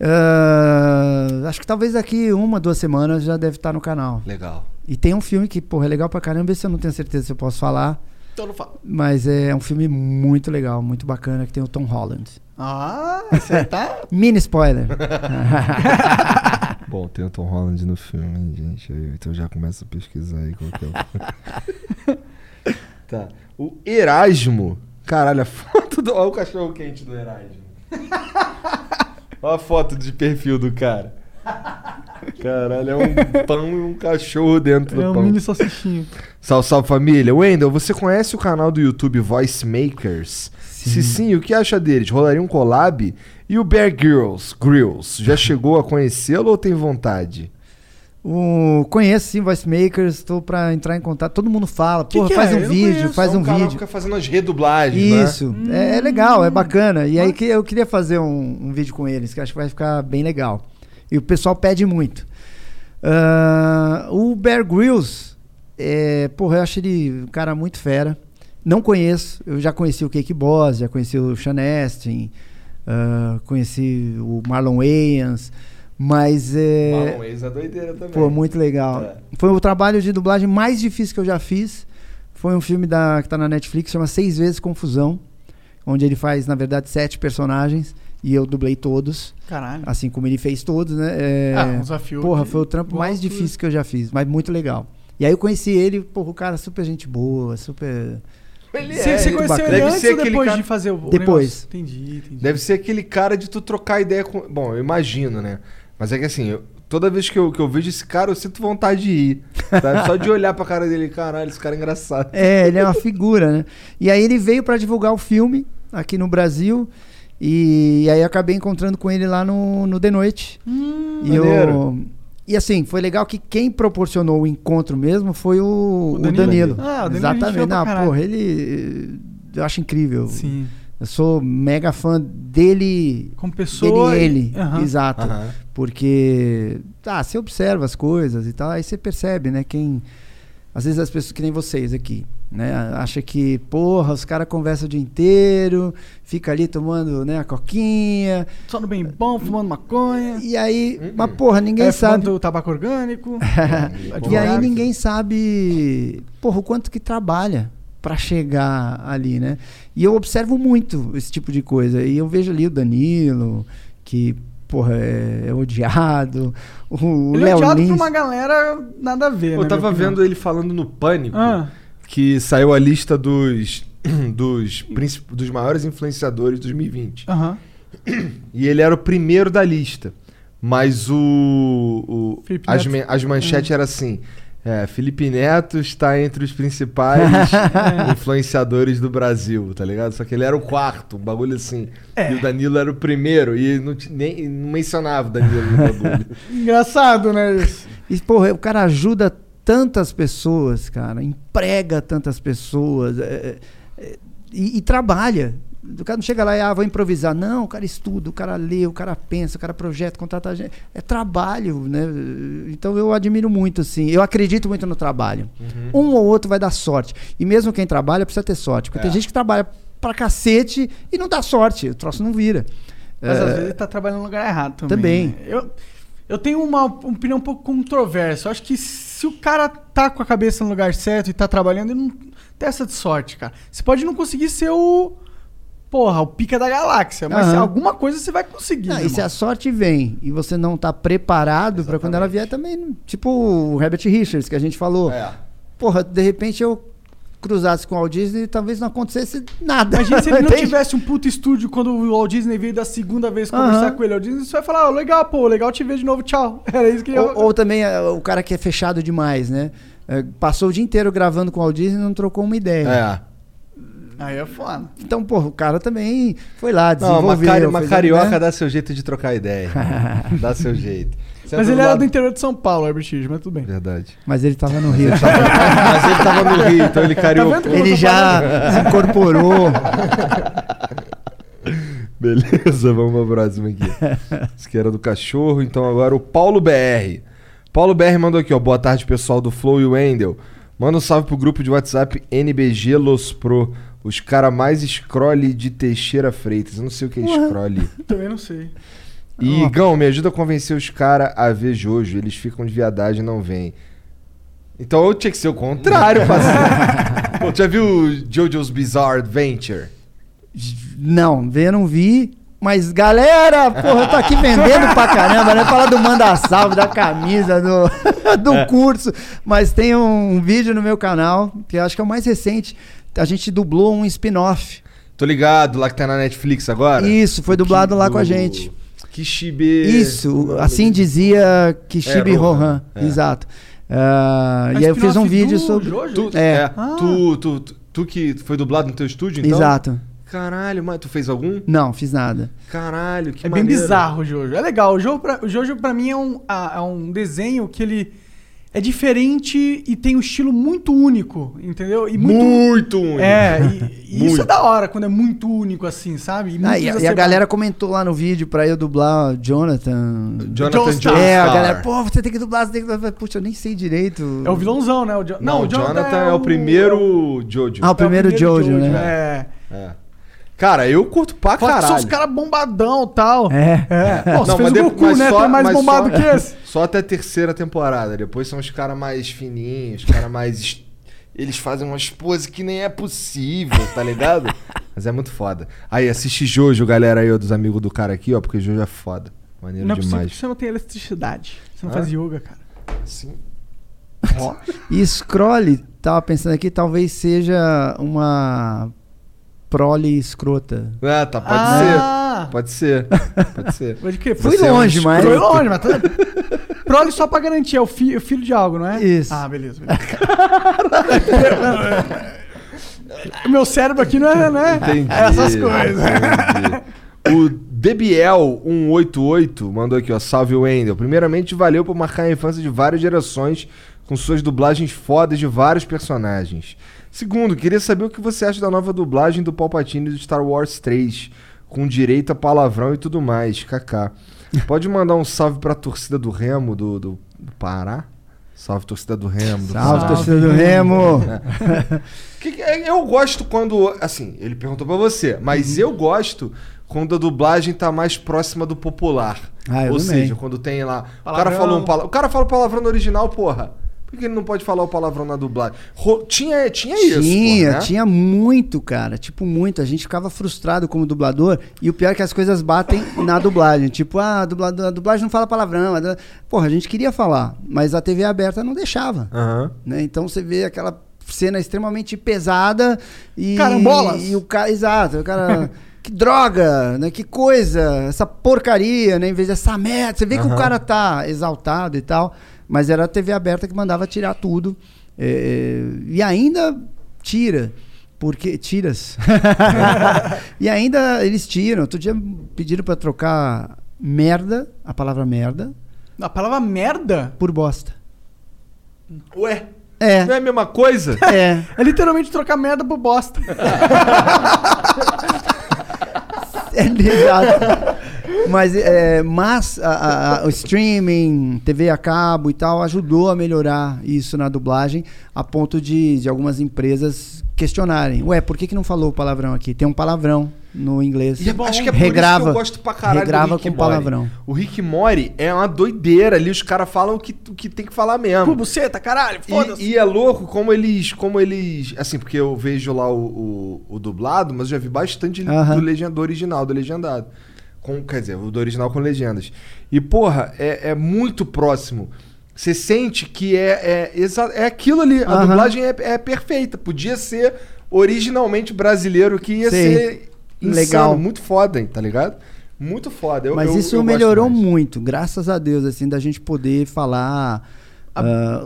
S4: Ah, acho que talvez daqui uma, duas semanas já deve estar no canal.
S3: Legal.
S4: E tem um filme que, porra, é legal pra caramba, esse eu não tenho certeza se eu posso falar.
S2: Então não fala.
S4: Mas é um filme muito legal, muito bacana, que tem o Tom Holland.
S2: Ah, você tá.
S4: Mini spoiler.
S3: Bom, tem o Tom Holland no filme, hein, gente. Então já começa a pesquisar aí qual que é o... tá. O Erasmo. Caralho, a foto do... Olha o cachorro quente do Erasmo. Olha a foto de perfil do cara. Caralho, é um pão e um cachorro dentro
S2: É
S3: do
S2: um
S3: pão.
S2: mini salsichinho.
S3: Salve, salve família. Wendel, você conhece o canal do YouTube Voice Makers? Se sim, o que acha deles? Rolaria um collab? E o Bear Grylls, Grills, já chegou a conhecê-lo ou tem vontade?
S4: O, conheço sim Voice Makers, estou pra entrar em contato. Todo mundo fala,
S2: Que
S4: porra,
S2: que
S4: faz
S2: é?
S4: um vídeo,
S2: conheço.
S4: faz
S3: É
S4: um
S3: cara que
S4: vídeo.
S3: fica fazendo as redublagens, né?
S4: Isso, é, é legal, é bacana. E aí que eu queria fazer um, um vídeo com eles, que acho que vai ficar bem legal. E o pessoal pede muito. Ah, o Bear Grylls, é, porra, eu acho ele um cara muito fera. Não conheço, eu já conheci o Cake Boss, já conheci o Sean Astin, ah, conheci o Marlon Wayans, mas é.
S3: Marlon Wayans é doideira também.
S4: Pô, muito legal.
S3: É.
S4: Foi o trabalho de dublagem mais difícil que eu já fiz. Foi um filme da, que tá na Netflix, chama Seis Vezes Confusão. Onde ele faz, na verdade, sete personagens. E eu dublei todos.
S2: Caralho.
S4: Assim como ele fez todos, né? É,
S2: Ah, um desafio
S4: Porra, foi o trampo mais
S2: altura.
S4: difícil que eu já fiz. Mas muito legal. E aí eu conheci ele, porra, o cara super gente boa, super.
S3: Ele
S2: Você,
S3: é,
S2: você conheceu ele antes ou depois
S3: cara-
S2: de fazer o
S4: Depois.
S2: Entendi, entendi.
S3: Deve ser aquele cara de tu trocar ideia com. Bom, eu imagino, né? Mas é que assim, eu- toda vez que eu, que eu vejo esse cara, eu sinto vontade de ir. sabe? Só de olhar pra cara dele, caralho, esse cara é engraçado.
S4: É, ele é uma figura, né? E aí ele veio pra divulgar o filme aqui no Brasil. E aí eu acabei encontrando com ele lá no, no The Noite. e, eu, e assim, foi legal que quem proporcionou o encontro mesmo foi o, o
S2: Danilo.
S4: Danilo.
S2: Ah, o Danilo
S4: Exatamente. Não, porra, ele. Eu acho incrível.
S2: Sim.
S4: Eu sou mega fã dele.
S2: Como pessoa.
S4: Dele,
S2: e-
S4: ele.
S2: Aham.
S4: Exato.
S3: Aham.
S4: Porque, ah, você observa as coisas e tal, aí você percebe, né? Quem. Às vezes as pessoas que nem vocês aqui, né? Acha que, porra, os caras conversam o dia inteiro, fica ali tomando, né, a coquinha.
S2: Só no bem bom, fumando maconha.
S4: E aí, mas porra, ninguém
S2: é,
S4: sabe.
S2: fumando tabaco orgânico.
S4: E aí ninguém sabe, porra, o quanto que trabalha pra chegar ali, né? E eu observo muito esse tipo de coisa. E eu vejo ali o Danilo, que, porra, é, é odiado. O
S2: Ele é odiado por uma galera nada a ver,
S3: Eu
S2: né,
S3: tava vendo ele falando no Pânico,
S2: Ah.
S3: que saiu a lista dos, dos, princip- dos maiores influenciadores de 2020.
S2: Aham.
S3: E ele era o primeiro da lista. Mas o. o- as, as manchetes eram assim. É, Felipe Neto está entre os principais influenciadores do Brasil, tá ligado? Só que ele era o quarto, um bagulho assim.
S2: É.
S3: E o Danilo era o primeiro, e não, nem, não mencionava o Danilo no bagulho.
S2: Engraçado, né? Isso.
S4: E, porra, o cara ajuda tantas pessoas, cara, emprega tantas pessoas é, é, e, e trabalha. O cara não chega lá e ah, vou improvisar. Não, o cara estuda, o cara lê, o cara pensa, o cara projeta, contrata gente. É trabalho, né? Então eu admiro muito, assim. Eu acredito muito no trabalho. Um ou outro vai dar sorte. E mesmo quem trabalha precisa ter sorte. Porque tem gente que trabalha pra cacete e não dá sorte. O troço não vira.
S2: Mas
S4: É,
S2: às vezes ele tá trabalhando no lugar errado também.
S4: Também.
S2: né? Eu, eu tenho uma opinião um pouco controversa. Eu acho que se o cara tá com a cabeça no lugar certo e tá trabalhando, ele não tem essa de sorte, cara. Você pode não conseguir ser o. Porra, o pica da galáxia, mas
S4: Aham.
S2: alguma coisa você vai conseguir.
S4: Não, e se a sorte vem e você não tá preparado pra quando ela vier também, tipo o Herbert Richards que a gente falou.
S3: É.
S4: Porra, de repente eu cruzasse com o Walt Disney e talvez não acontecesse nada.
S2: Imagina se ele não
S4: Entende?
S2: tivesse um puto estúdio quando o Walt Disney veio da segunda vez conversar
S4: Aham.
S2: com ele. O Walt Disney você vai falar, "Ó, legal, pô, legal te ver de novo, tchau. Era isso que eu.
S4: Ou, ou também é, o cara que é fechado demais, né? É, passou o dia inteiro gravando com o Walt Disney e não trocou uma ideia.
S3: É.
S2: Aí é foda.
S4: Então, porra, o cara também foi lá,
S3: Não, uma, cari uma
S4: fez,
S3: carioca
S4: né?
S3: dá seu jeito de trocar ideia. dá seu jeito. Você
S2: Mas
S3: é
S2: ele era
S3: lado-
S2: do interior de São Paulo, Herbert Richards, mas tudo bem.
S3: Verdade.
S4: Mas ele tava no Rio.
S3: Mas ele tava no Rio, então ele
S2: como eu
S4: ele já se incorporou.
S3: Beleza, vamos pra próxima aqui. Esse aqui era do cachorro, então agora o Paulo BR. Paulo BR mandou aqui, ó. Boa tarde, pessoal do Flow e Wendel. Manda um salve pro grupo de WhatsApp NBG Los Pro. Os cara mais scroll de Teixeira Freitas. Eu não sei o que é scroll.
S2: Também não sei.
S3: E,
S2: Ó.
S3: Gão, me ajuda a convencer os caras a ver Jojo. Eles ficam de viadagem e não vêm. Então eu tinha que ser o contrário, parceiro. Pô, já viu Jojo's Bizarre Adventure?
S4: Não, ver não vi. Mas galera, porra, eu tô aqui vendendo pra caramba, né? Falar do manda salve, da camisa, do, do curso. Mas tem um, vídeo no meu canal, que eu acho que é o mais recente. A gente dublou um spin-off.
S3: Tô ligado, lá que tá na Netflix agora?
S4: Isso, foi dublado lá
S3: Do
S4: com a gente.
S3: Kishibe.
S4: Isso, assim dizia Kishibe
S3: É, Rohan, é.
S4: Exato.
S2: É
S4: e aí eu fiz um vídeo sobre.
S2: Jojo?
S3: Tu,
S4: É.
S3: é,
S2: Ah.
S3: tu, tu, tu, tu que foi dublado no teu estúdio, então?
S4: Exato.
S3: Caralho, mas tu fez algum?
S4: Não, fiz nada.
S3: Caralho, que
S2: É bem
S3: maneiro.
S2: bizarro o Jojo. É legal. O Jojo pra, o Jojo, pra mim, é um, ah, é um desenho que ele é diferente e tem um estilo muito único, entendeu? E
S3: Muito único.
S2: É, e, e isso
S3: Muito.
S2: é da hora quando é muito único assim, sabe? E,
S4: Ah,
S2: muito
S4: e, a- e a galera comentou lá no vídeo pra eu dublar o Jonathan.
S3: Jonathan
S2: Joestar.
S3: Joestar.
S4: É, a galera, pô, você tem que dublar, você tem que dublar. Puxa, eu nem sei direito.
S2: É o vilãozão, né? O Jo-
S3: Não, o Jonathan, é, o
S2: o-
S3: primeiro Jojo.
S4: Ah, o primeiro Jojo, né?
S2: É.
S3: É. Cara, eu curto pra
S2: Fala que são
S3: caralho.
S2: os caras bombadão e tal.
S4: É.
S2: É. Pô, você
S3: Não,
S2: fez
S3: mas
S2: o Goku,
S3: mas
S2: né?
S3: só-
S2: Tem mais bombado
S3: só-
S2: que esse.
S3: Só até a terceira temporada. Depois são os caras mais fininhos, os caras mais. Eles fazem umas poses que nem é possível, tá ligado? Mas é muito foda. Aí, assiste Jojo, galera aí, ó, dos amigos do cara aqui, ó, porque Jojo é foda. Maneiro
S2: Não é possível
S3: demais.
S2: que você não tem eletricidade. Você não
S3: Hã?
S2: faz yoga, cara.
S3: Sim.
S4: E Scroll, tava pensando aqui, talvez seja uma prole escrota.
S3: Ah, tá, pode
S2: Ah.
S3: ser. Pode ser. Pode ser.
S2: Pode crer.
S4: Fui
S3: Você é um
S4: longe, mas.
S2: Foi longe, mas tá... Prole só pra garantir, é o, fi- o filho de algo, não é?
S4: Isso.
S2: Ah, beleza. beleza. O Meu cérebro aqui não é, né?
S3: Entendi.
S2: Essas coisas.
S3: entendi. O Debiel188 mandou aqui, ó. Salve Wendel. Primeiramente, valeu por marcar a infância de várias gerações com suas dublagens fodas de vários personagens. Segundo, queria saber o que você acha da nova dublagem do Palpatine do Star Wars 3, com direito a palavrão e tudo mais. KK. Pode mandar um salve pra torcida do Remo do, do, do Pará? Salve, torcida do Remo. do
S4: Salve,
S3: Pará.
S4: torcida do Remo!
S3: É, eu gosto quando. Assim, ele perguntou pra você, mas eu gosto quando a dublagem tá mais próxima do popular.
S4: Ah, eu
S3: Ou
S4: também.
S3: seja, quando tem lá. O cara falou um palavrão. O cara fala o palavrão no original, porra. Por que ele não pode falar o palavrão na dublagem? Ro- Tinha, tinha isso.
S4: Tinha,
S3: porra, né?
S4: tinha muito, cara. Tipo, muito. A gente ficava frustrado como dublador. E o pior é que as coisas batem na dublagem. Tipo, ah, a, dublador, a dublagem não fala palavrão. a Porra, a gente queria falar, mas a TV aberta não deixava.
S3: Aham.
S4: né? Então você vê aquela cena extremamente pesada e.
S2: Carambolas.
S4: E o cara. Exato, o cara. que droga, né? Que coisa, essa porcaria, né? Em vez dessa merda. Você vê que o cara tá exaltado e tal. Mas era a TV aberta que mandava tirar tudo. É, e ainda tira. Porque. Tiras. e ainda eles tiram. Outro dia pediram pra trocar merda, a palavra merda,
S2: A palavra merda
S4: por bosta.
S3: Ué,
S4: É.
S3: não é a mesma coisa?
S4: É.
S2: é literalmente trocar merda por bosta.
S4: É, Exato. Mas, é, mas a- a- a- o streaming, TV a cabo e tal, ajudou a melhorar isso na dublagem, a ponto de, de algumas empresas questionarem. Ué, por que, que não falou o palavrão aqui? Tem um palavrão no inglês.
S3: E é- acho que é por
S4: regrava,
S3: isso que eu gosto pra caralho
S4: regrava
S3: do Rick
S4: com
S3: Mori.
S4: palavrão.
S3: O Rick Mori é uma doideira ali, os caras falam o que, o que tem que falar mesmo.
S2: Pô, buceta, caralho, foda-se.
S3: E, e é louco como eles. Como eles. Assim, porque eu vejo lá o, o, o dublado, mas eu já vi bastante do, legend, do original, do legendado. Com, quer dizer, o do original com legendas. E, porra, é, é muito próximo. Você sente que é, é, é aquilo ali. A
S4: Aham.
S3: dublagem é, é perfeita. Podia ser originalmente brasileiro, que ia
S4: Sim.
S3: ser insano,
S4: Legal.
S3: muito foda, hein, tá ligado? Muito foda. Eu-
S4: Mas
S3: eu-
S4: isso
S3: eu
S4: melhorou muito, graças a Deus, assim, da gente poder falar.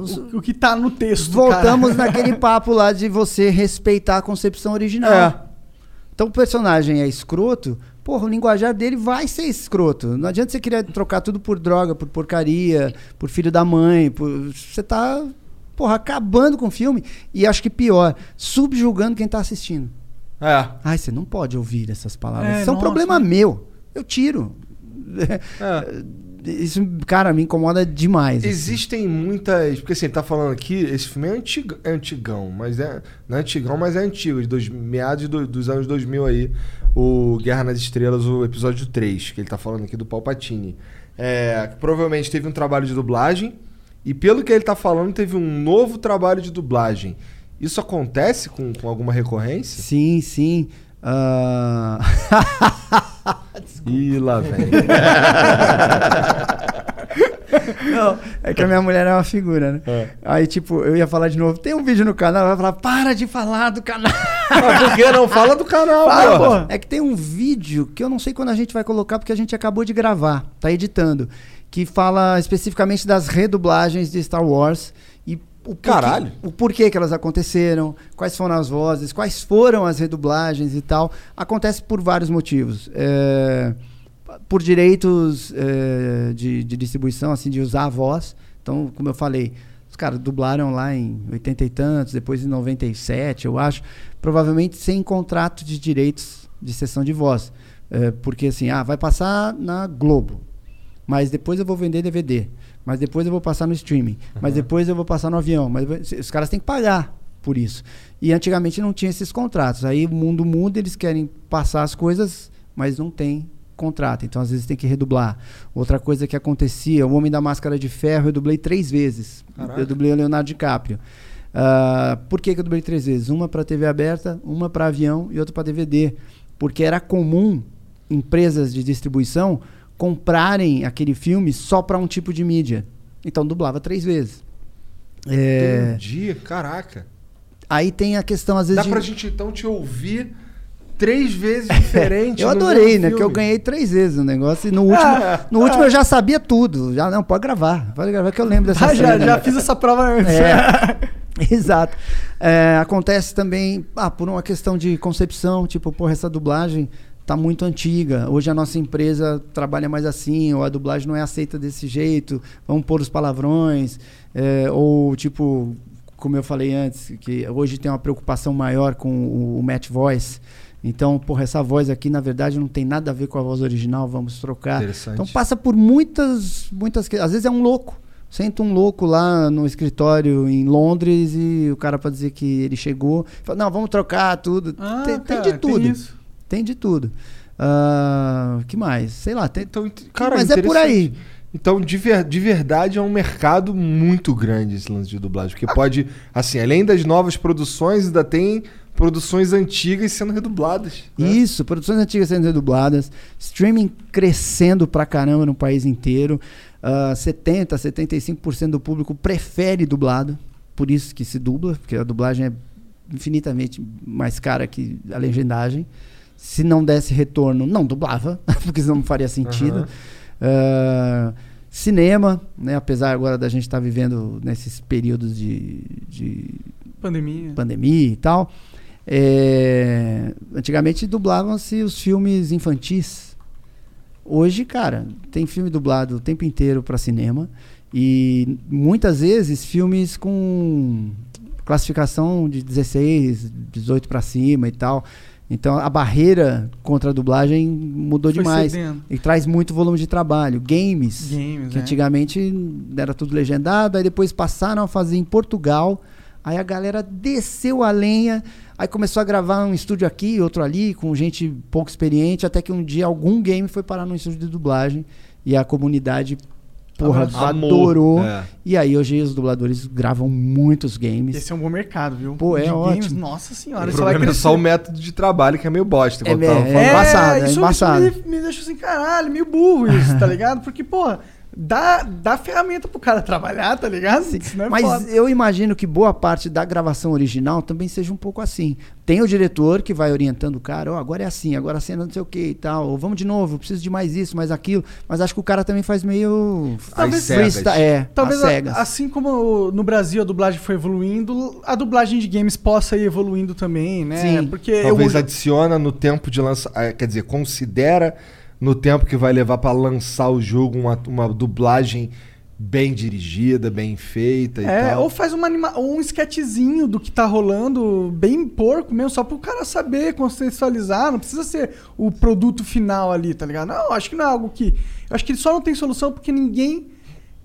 S4: os-
S2: O, o que tá no texto,
S4: Voltamos
S2: cara.
S4: naquele papo lá de você respeitar a concepção original.
S3: É.
S4: Então o personagem é escroto, porra, o linguajar dele vai ser escroto. Não adianta você querer trocar tudo por droga, por porcaria, por filho da mãe. Por... Você tá, porra, acabando com o filme. E acho que pior, subjugando quem tá assistindo.
S3: É.
S4: Ai, você não pode ouvir essas palavras.
S2: É,
S4: Isso é um
S2: nossa.
S4: problema meu. Eu tiro.
S3: É.
S4: isso, cara, me incomoda demais. assim.
S3: Existem muitas. Porque assim, ele tá falando aqui, esse filme é, antig, é antigão, mas é. Não é antigão, mas é antigo, de dois, meados do- dos anos 2000 aí. O Guerra nas Estrelas, o episódio 3, que ele tá falando aqui do Palpatine. É, provavelmente teve um trabalho de dublagem. E pelo que ele tá falando, teve um novo trabalho de dublagem. Isso acontece com, com alguma recorrência?
S4: Sim, sim. Ah,
S3: Ih, lá vem.
S4: Não, é que a minha mulher é uma figura, né?
S3: É.
S4: Aí, tipo, eu ia falar de novo, tem um vídeo no canal, ela vai falar, para de falar do canal.
S3: Mas por que não? Fala do canal,
S2: Fala, porra.
S4: É que tem um vídeo que eu não sei quando a gente vai colocar, porque a gente acabou de gravar, tá editando, que fala especificamente das redublagens de Star Wars e o porquê,
S3: Caralho.
S4: o porquê que elas aconteceram, quais foram as vozes, quais foram as redublagens e tal. Acontece por vários motivos. É, por direitos é, de, de distribuição, assim, de usar a voz. Então, como eu falei, os caras dublaram lá em 80 e tantos, depois em 97, eu acho, provavelmente sem contrato de direitos de sessão de voz. É, porque assim, ah, vai passar na Globo, mas depois eu vou vender DVD, mas depois eu vou passar no streaming, mas depois eu vou passar no avião, mas os caras têm que pagar por isso. E antigamente não tinha esses contratos. Aí o mundo muda, eles querem passar as coisas, mas não tem contrato. Então às vezes tem que redublar. Outra coisa que acontecia, o Homem da Máscara de Ferro, eu dublei três vezes. Eu dublei o Leonardo DiCaprio. Ah, por que, que eu dublei três vezes? Uma para TV aberta, uma para avião e outra para DVD. Porque era comum empresas de distribuição comprarem aquele filme só para um tipo de mídia. Então dublava três vezes. É,
S3: Entendi, caraca.
S4: aí tem a questão, às vezes.
S3: Dá
S4: de-
S3: pra gente então te ouvir três vezes diferente.
S4: Eu adorei, né? Que eu ganhei três vezes o negócio. E no último, no último eu já sabia tudo. Já, não, pode gravar. Pode gravar que eu lembro dessa
S2: Ah, já,
S4: cena.
S2: já fiz essa prova.
S4: É, exato. É, acontece também ah, por uma questão de concepção, tipo, porra, essa dublagem tá muito antiga. Hoje a nossa empresa trabalha mais assim, ou a dublagem não é aceita desse jeito, vamos pôr os palavrões, é, ou tipo, como eu falei antes, que hoje tem uma preocupação maior com o, o match voice. Então, porra, essa voz aqui, na verdade, não tem nada a ver com a voz original, vamos trocar. Então passa por muitas, muitas Às vezes é um louco. Senta um louco lá no escritório em Londres e o cara para dizer que ele chegou, fala, não, vamos trocar tudo.
S2: Ah,
S4: tem, tem
S2: cara,
S4: de tudo.
S2: isso.
S4: Tem de tudo. Ah, que mais? Sei lá, tem,
S3: Então, ent- cara,
S4: mas é por aí.
S3: Então, de, ver- de verdade, é um mercado muito grande esse lance de dublagem. Porque pode, assim, além das novas produções, ainda tem produções antigas sendo redubladas. né?
S4: Isso, produções antigas sendo redubladas, streaming crescendo pra caramba no país inteiro. Ah, 70, 75% do público prefere dublado, por isso que se dubla, porque a dublagem é infinitamente mais cara que a legendagem. Se não desse retorno, não dublava, porque senão não faria sentido.
S3: Aham.
S4: Ah, cinema, né, apesar agora da gente estar vivendo nesses períodos de- de
S2: Pandemia.
S4: pandemia e tal. É, antigamente dublavam-se os filmes infantis. Hoje, cara, tem filme dublado o tempo inteiro para cinema e muitas vezes filmes com classificação de 16, 18 para cima e tal. Então a barreira contra a dublagem mudou
S2: Foi
S4: demais
S2: cedendo.
S4: e traz muito volume de trabalho. Games,
S2: Games,
S4: que
S2: né?
S4: antigamente era tudo legendado, aí depois passaram a fazer em Portugal. Aí a galera desceu a lenha, aí começou a gravar um estúdio aqui, outro ali, com gente pouco experiente, até que um dia algum game foi parar no estúdio de dublagem e a comunidade, porra,
S3: Amor.
S4: adorou.
S3: É.
S4: E aí hoje os dubladores gravam muitos games.
S2: Esse é um bom mercado, viu?
S4: Pô, é
S2: De
S4: ótimo.
S2: nossa senhora,
S3: O
S2: isso vai
S3: problema é só o método de trabalho, que é meio bosta.
S4: É, é, é embaçado, é
S2: isso,
S4: embaçado.
S2: Isso me, me deixa assim, caralho, meio burro isso, tá ligado? Porque, pô, dá, dá ferramenta pro cara trabalhar, tá ligado? Não é
S4: Mas
S2: foda.
S4: eu imagino que boa parte da gravação original também seja um pouco assim. Tem o diretor que vai orientando o cara, ó, agora é assim, agora a cena não sei o que e tal, ou vamos de novo, preciso de mais isso, mais aquilo. Mas acho que o cara também faz meio.
S3: Talvez-
S4: freestyle, é,
S2: Talvez a- assim como no Brasil a dublagem foi evoluindo, a dublagem de games possa ir evoluindo também, né?
S4: Sim.
S2: Porque
S3: Talvez
S2: eu,
S3: adiciona no tempo de lançar. Quer dizer, considera no tempo que vai levar pra lançar o jogo uma, uma dublagem bem dirigida, bem feita e
S2: É,
S3: tal.
S2: ou faz uma anima ou um sketchzinho do que tá rolando, bem porco mesmo, só pro cara saber contextualizar, não precisa ser o produto final ali, tá ligado? Não, acho que não é algo que. Eu acho que só não tem solução porque ninguém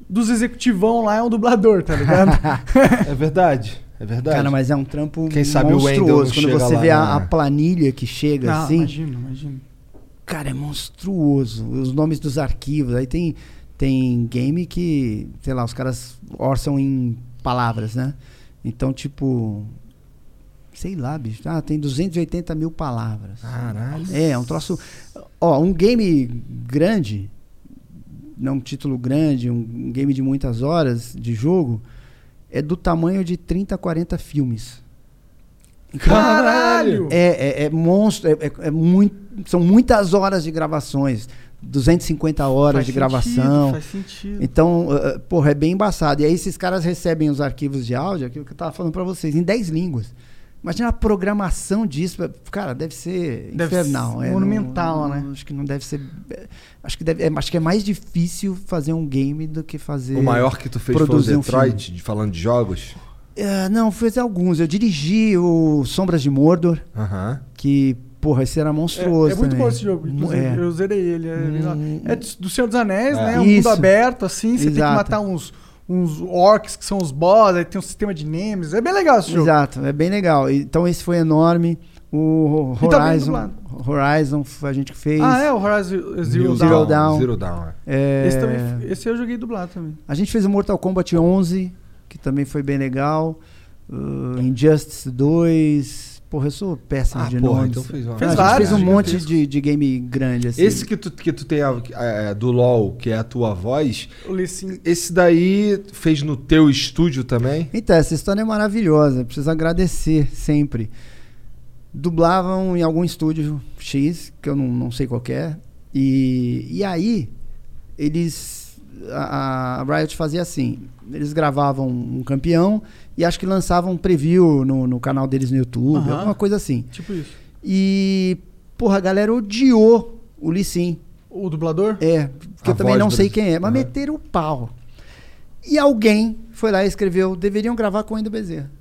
S2: dos executivão lá é um dublador, tá ligado?
S3: É verdade, é verdade.
S4: Cara, mas é um trampo
S3: Quem sabe o Wendel não
S4: monstruoso. Quando
S3: chega
S4: você
S3: lá
S4: vê a,
S3: na-
S4: a planilha que chega
S2: não,
S4: assim,
S2: imagina, imagina.
S4: Cara, é monstruoso. Os nomes dos arquivos. Aí tem, tem game que, sei lá, os caras orçam em palavras, né? Então, tipo. Sei lá, bicho. Ah, tem 280 mil palavras.
S3: Caralho.
S4: É, é um troço. Ó, um game grande, não um título grande, um game de muitas horas de jogo, é do tamanho de 30, 40 filmes.
S2: Caralho!
S4: É, é, é monstro, é, é- é muito, são muitas horas de gravações, 250 horas
S2: Faz
S4: de
S2: sentido,
S4: gravação.
S2: Faz sentido.
S4: Então, uh, uh, porra, é bem embaçado. E aí esses caras recebem os arquivos de áudio, aquilo que eu tava falando pra vocês, em 10 línguas. Imagina a programação disso, cara, deve ser
S2: Deve
S4: infernal.
S2: ser
S4: é,
S2: monumental,
S4: não-
S2: né?
S4: Acho que não deve ser. é, Acho que, deve, é, acho que é mais difícil fazer um game do que fazer.
S3: O maior que tu fez foi o
S4: um
S3: Detroit, de- falando de jogos?
S4: É, não, fiz alguns. Eu dirigi o Sombras de Mordor,
S3: Aham.
S4: que, porra, esse era monstruoso.
S2: É, é muito
S4: também.
S2: bom esse jogo.
S4: É.
S2: Eu zerei ele. É.
S4: Hum.
S2: É do Senhor dos Anéis,
S3: É.
S2: né? Um mundo aberto, assim. Você tem que
S4: Exato.
S2: matar uns, uns orcs que são os boss, aí tem um sistema de nemes. É bem legal esse jogo.
S4: Exato, é bem legal. Então esse foi enorme. O
S2: E tá bem
S4: Horizon,
S2: dublado.
S4: Horizon foi a gente que fez.
S2: Ah, é, o Horizon Zero,
S4: Zero
S2: Dawn.
S4: Dawn.
S3: Zero Down, é.
S4: É,
S2: Esse, também, esse eu joguei dublado também.
S4: A gente fez o Mortal Kombat 11, que também foi bem legal. Uh, Injustice 2. Porra, eu sou péssimo
S3: Ah,
S4: de
S3: porra,
S4: nomes.
S3: então fez uma-
S2: vários,
S4: fez um monte de, de game grande, assim.
S3: Esse que tu, que tu tem a- é, do LoL, que é a tua voz, esse daí fez no teu estúdio também?
S4: Então, essa história é maravilhosa. Preciso agradecer sempre. Dublavam em algum estúdio X, que eu não, não sei qual é. E, e aí, eles. A, a Riot fazia assim: eles gravavam um campeão e acho que lançavam um preview no, no canal deles no YouTube,
S2: Aham.
S4: alguma coisa assim.
S2: Tipo isso.
S4: E, porra, a galera odiou o Lee Sin.
S2: O dublador?
S4: É, porque
S3: A
S4: eu também não
S3: do
S4: sei quem é, mas
S3: Aham.
S4: meteram o pau. E alguém foi lá e escreveu: deveriam gravar com o Wendel Bezerra.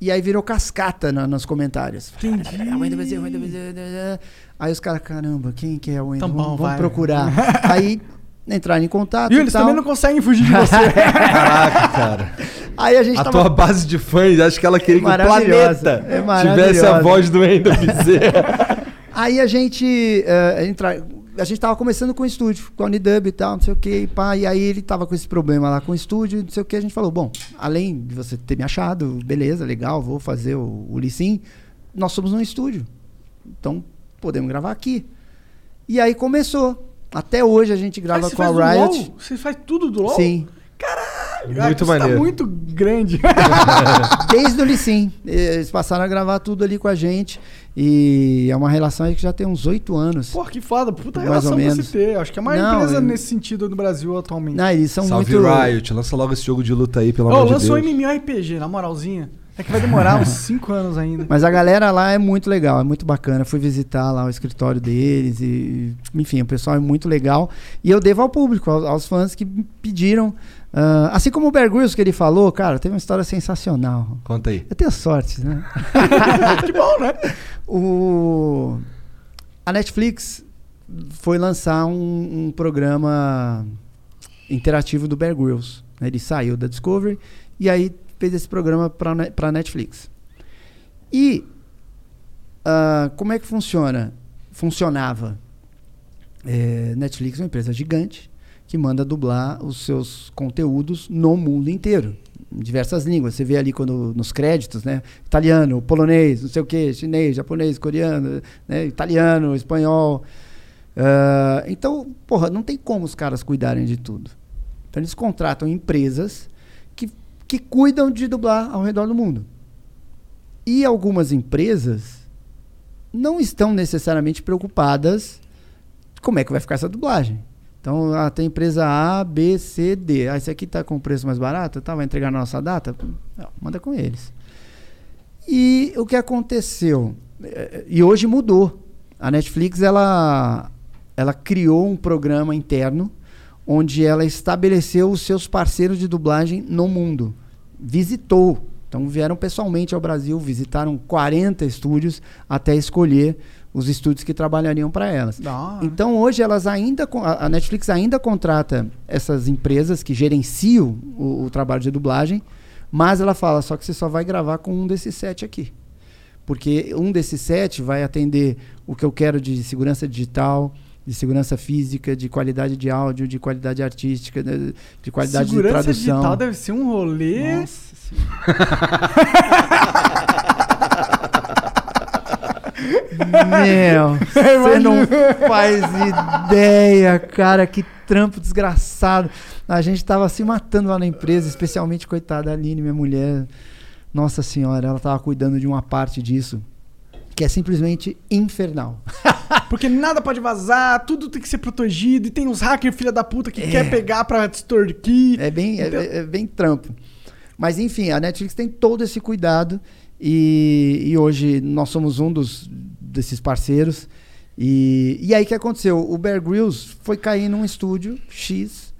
S4: E aí virou cascata na- nos comentários.
S2: Entendi.
S4: É, Wendel Bezerra, Wendel Bezerra. Aí os caras, caramba, quem que é o Wendel?
S2: Tá bom,
S4: vamos, vamos procurar. aí entraram em contato.
S2: E
S4: E
S2: eles
S4: tal.
S2: também não conseguem fugir de você.
S3: Caraca, cara.
S4: Aí a gente
S3: A
S4: tava.
S3: tua base de fãs, acho que ela queria que o planeta
S4: É
S3: tivesse a voz do Wendel Bezerra.
S4: Aí a gente eh, entra, a gente tava começando com o estúdio, com a Unidub e tal, não sei o que, pá, e aí ele tava com esse problema lá com o estúdio, não sei o que, a gente falou, bom, além de você ter me achado, beleza, legal, vou fazer o, o Licim, nós somos um estúdio, então podemos gravar aqui. E aí começou. Até hoje a gente grava
S2: Ah,
S4: com a Riot.
S2: Você faz tudo do LOL?
S4: Sim.
S3: Muito
S2: Isso
S3: maneiro.
S2: Tá muito grande.
S4: Desde o Licim. Eles passaram a gravar tudo ali com a gente. E é uma relação aí que já tem uns oito anos.
S2: Porra, que foda. Puta
S4: Mais
S2: relação
S4: ou menos.
S2: se ter. Acho que é a maior
S4: Não,
S2: empresa
S4: eu-
S2: nesse sentido no Brasil atualmente.
S4: Não, eles são
S3: Salve
S4: muito.
S3: Riot, lança logo esse jogo de luta aí, pelo
S2: Ô,
S3: amor de
S2: lançou
S3: Deus.
S2: MMORPG, na moralzinha. É que vai demorar uns 5 anos ainda.
S4: Mas a galera lá é muito legal, é muito bacana. Fui visitar lá o escritório deles e, enfim, o pessoal é muito legal. E eu devo ao público, aos, aos fãs que me pediram. Ah, assim como o Bear Grylls que ele falou, cara, teve uma história sensacional.
S3: Conta aí.
S4: Eu tenho sorte, né?
S2: que bom, né?
S4: O, a Netflix foi lançar um, um programa interativo do Bear Grylls. né? Ele saiu da Discovery e aí fez esse programa para a Netflix. E ah, como é que funciona? Funcionava. É, Netflix é uma empresa gigante que manda dublar os seus conteúdos no mundo inteiro, em diversas línguas. Você vê ali quando nos créditos, né? Italiano, polonês, não sei o que, chinês, japonês, coreano, né? italiano, espanhol. Ah, então, porra, não tem como os caras cuidarem de tudo. Então eles contratam empresas que, que cuidam de dublar ao redor do mundo. E algumas empresas não estão necessariamente preocupadas como é que vai ficar essa dublagem. Então, ah, tem empresa A, B, C, D. Ah, esse aqui tá com preço mais barato, tá? Vai entregar na nossa data? Não, manda com eles. E o que aconteceu? Eh, E hoje mudou. A Netflix, ela, ela criou um programa interno onde ela estabeleceu os seus parceiros de dublagem no mundo. Visitou. Então vieram pessoalmente ao Brasil, visitaram 40 estúdios até escolher os estúdios que trabalhariam para elas. Então hoje elas ainda a Netflix ainda contrata essas empresas que gerenciam o, o trabalho de dublagem, mas ela fala só que você só vai gravar com um desses sete aqui. Porque um desses sete vai atender o que eu quero de segurança digital, de segurança física, de qualidade de áudio, de qualidade artística, de, de qualidade
S2: Segurança
S4: de tradução.
S2: digital deve ser um rolê.
S4: Nossa. Meu, você não faz ideia, cara, que trampo desgraçado. A gente tava se matando lá na empresa, especialmente, coitada, a Aline, minha mulher. Nossa senhora, ela tava cuidando de uma parte disso que é simplesmente infernal.
S2: Porque nada pode vazar, tudo tem que ser protegido. E tem uns hackers, filha da puta, que
S4: É.
S2: quer pegar pra extorquir.
S4: É bem, é, é- é bem trampo. Mas enfim, a Netflix tem todo esse cuidado e, e hoje nós somos um dos desses parceiros. E, e aí o que aconteceu? O Bear Grylls foi cair num estúdio X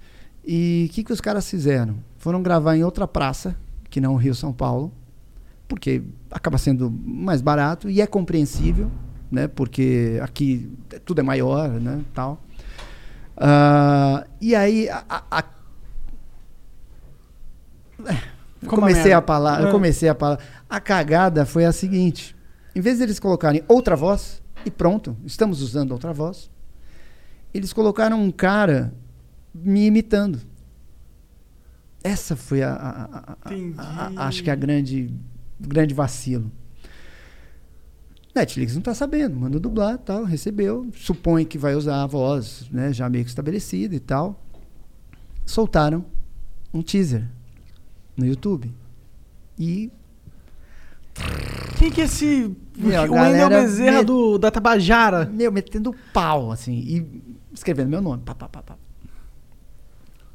S4: e o que, que os caras fizeram? Foram gravar em outra praça, que não o Rio São Paulo, porque acaba sendo mais barato e é compreensível, né? Porque aqui tudo é maior, né? Tal. Ah, e aí a- a- a
S2: a
S4: comecei a
S2: É.
S4: comecei a falar. A cagada foi a seguinte: em vez deles colocarem outra voz e pronto, estamos usando outra voz, eles colocaram um cara me imitando. Essa foi a, a- a- a- acho que a grande grande vacilo. Netflix não tá sabendo, manda dublar, tal, recebeu, supõe que vai usar a voz, né, já meio que estabelecida e tal. Soltaram um teaser no YouTube. E
S2: Quem que é esse.
S4: Meu,
S2: o Wendel Bezerra
S4: me-
S2: do, da Tabajara?
S4: meu, metendo pau, assim, e escrevendo meu nome. Pá, pá, pá, pá.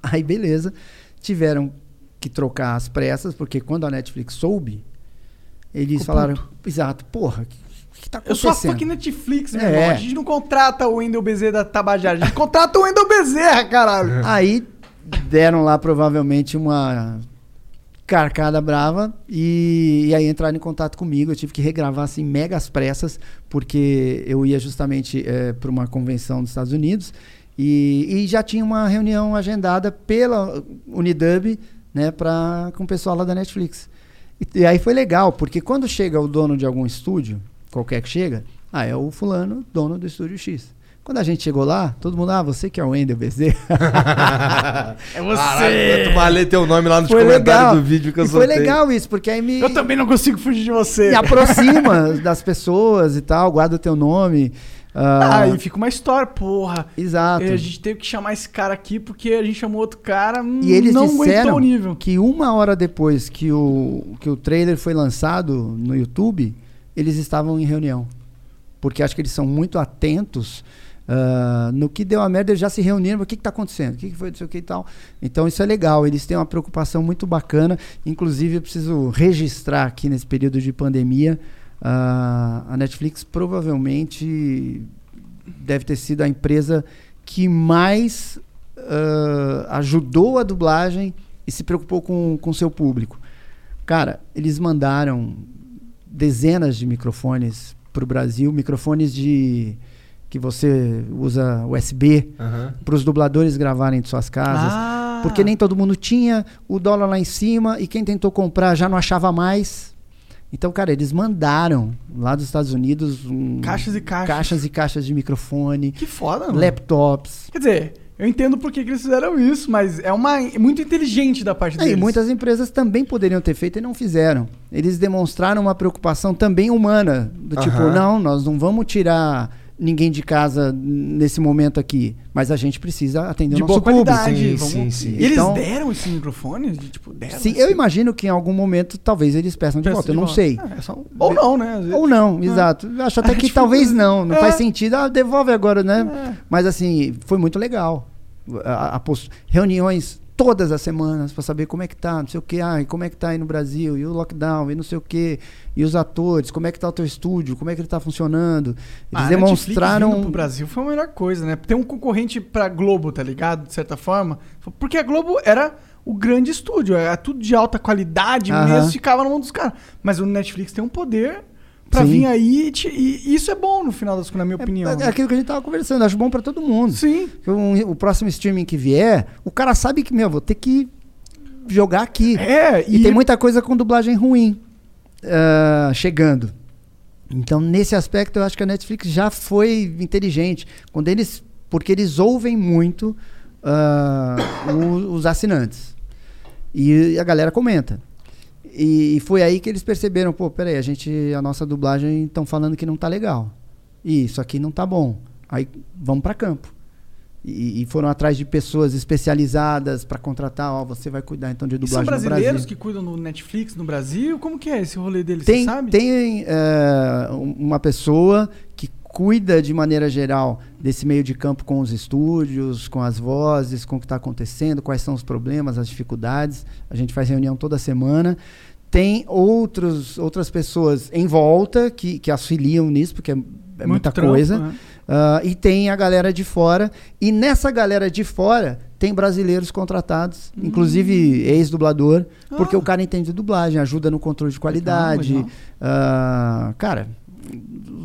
S4: Aí, beleza. Tiveram que trocar as pressas, porque quando a Netflix soube, eles
S2: Ficou
S4: falaram,
S2: puto.
S4: exato, porra, o que, que tá
S2: Eu
S4: acontecendo?
S2: sou a fucking Netflix, meu
S4: É.
S2: irmão. A gente não contrata o Wendel Bezerra da Tabajara. A gente contrata o Wendel Bezerra, caralho.
S4: Aí deram lá provavelmente uma carcada brava e, e aí entraram em contato comigo. Eu tive que regravar assim megas pressas porque eu ia justamente para uma convenção dos Estados Unidos e, e já tinha uma reunião agendada pela Unidub, né, para com o pessoal lá da Netflix. E, e aí foi legal porque quando chega o dono de algum estúdio, qualquer que chega, ah, é o fulano, dono do estúdio X. Quando a gente chegou lá, todo mundo, ah, você que é o Wendel Bezerra.
S2: É você.
S3: Caralho, tu vai ler teu nome lá nos
S4: foi
S3: comentários
S4: legal.
S3: do vídeo que eu
S4: e foi legal isso, porque aí me,
S2: Eu também não consigo fugir de você.
S4: me aproxima das pessoas e tal, guarda o teu nome. ah,
S2: Ah, e fica uma história, porra.
S4: Exato.
S2: É, A gente teve que chamar esse cara aqui porque a gente chamou outro cara. hum,
S4: E eles
S2: não aguentou
S4: disseram
S2: o nível.
S4: que uma hora depois que o, que o trailer foi lançado no YouTube, eles estavam em reunião. Porque acho que eles são muito atentos ah, no que deu a merda, eles já se reuniram, o que está acontecendo, o que, que foi, não sei o que e tal. Então isso é legal, eles têm uma preocupação muito bacana. Inclusive, eu preciso registrar aqui nesse período de pandemia, ah, a Netflix provavelmente deve ter sido a empresa que mais ah, ajudou a dublagem e se preocupou com o seu público. Cara, eles mandaram dezenas de microfones para o Brasil, microfones de que você usa USB
S3: Aham.
S4: para os dubladores gravarem de suas casas,
S2: Ah.
S4: porque nem todo mundo tinha, o dólar lá em cima e quem tentou comprar já não achava mais. Então, cara, eles mandaram lá dos Estados Unidos um-
S2: Caixas e caixas.
S4: caixas e caixas de microfone,
S2: Que foda, mano.
S4: laptops.
S2: Quer dizer, eu entendo por que, que eles fizeram isso, mas é uma é muito inteligente da parte
S4: É,
S2: deles.
S4: e muitas empresas também poderiam ter feito e não fizeram. Eles demonstraram uma preocupação também humana. Do tipo, não, nós não vamos tirar ninguém de casa nesse momento aqui. Mas a gente precisa atender
S2: de
S4: o nosso
S2: boa qualidade.
S3: Sim,
S2: vamos-
S3: sim, sim.
S2: Eles
S4: Então-
S2: deram esses microfones? De, tipo, deram?
S4: Sim,
S2: assim?
S4: eu imagino que em algum momento talvez eles peçam de
S2: Peço
S4: volta. Eu
S2: de
S4: não
S2: volta.
S4: sei.
S2: É, é só- Ou não, né? Vezes.
S4: Ou não, exato. Eu acho até
S2: É
S4: que talvez
S2: né?
S4: não. Não
S2: É.
S4: faz sentido. Ah, devolve agora, né?
S2: É.
S4: Mas assim, foi muito legal. A, a post- Reuniões todas as semanas para saber como é que tá, não sei o que, ah, e como é que tá aí no Brasil, e o lockdown, e não sei o que, e os atores, como é que tá o teu estúdio, como é que ele tá funcionando. Eles
S2: Ah,
S4: demonstraram.
S2: Pro Brasil foi a melhor coisa, né? Ter um concorrente pra Globo, tá ligado? De certa forma. Porque a Globo era o grande estúdio, era tudo de alta qualidade
S4: Aham.
S2: mesmo, ficava na mão dos caras. Mas o Netflix tem um poder
S4: Sim.
S2: vir aí e, e isso é bom no final das contas, na minha opinião.
S4: É aquilo que a gente tava conversando, acho bom para todo mundo.
S2: Sim.
S4: O, o próximo streaming que vier, o cara sabe que, meu, vou ter que jogar aqui.
S2: É,
S4: E, tem muita coisa com dublagem ruim ah, chegando. Então, nesse aspecto, eu acho que a Netflix já foi inteligente. Quando eles. Porque eles ouvem muito o- os assinantes. E a galera comenta. E, e foi aí que eles perceberam, pô, peraí, a gente, a nossa dublagem estão falando que não tá legal. E isso aqui não tá bom. Aí vamos para campo. E, e foram atrás de pessoas especializadas para contratar, ó, você vai cuidar então de
S2: E são
S4: dublagem no
S2: brasileiros
S4: Brasil.
S2: que cuidam do Netflix no Brasil? Como que é esse rolê deles,
S4: Tem, tem um- uma pessoa que cuida de maneira geral desse meio de campo com os estúdios, com as vozes, com o que está acontecendo, quais são os problemas, as dificuldades. A gente faz reunião toda semana. Tem outros, outras pessoas em volta que, que auxiliam nisso, porque é, é muita
S2: trampo,
S4: coisa.
S2: né?
S4: Ah, e tem a galera de fora. E nessa galera de fora tem brasileiros contratados,
S2: Hum.
S4: inclusive ex-dublador, porque
S2: Ah.
S4: o cara entende de dublagem, ajuda no controle de qualidade.
S2: legal.
S4: Ah, cara,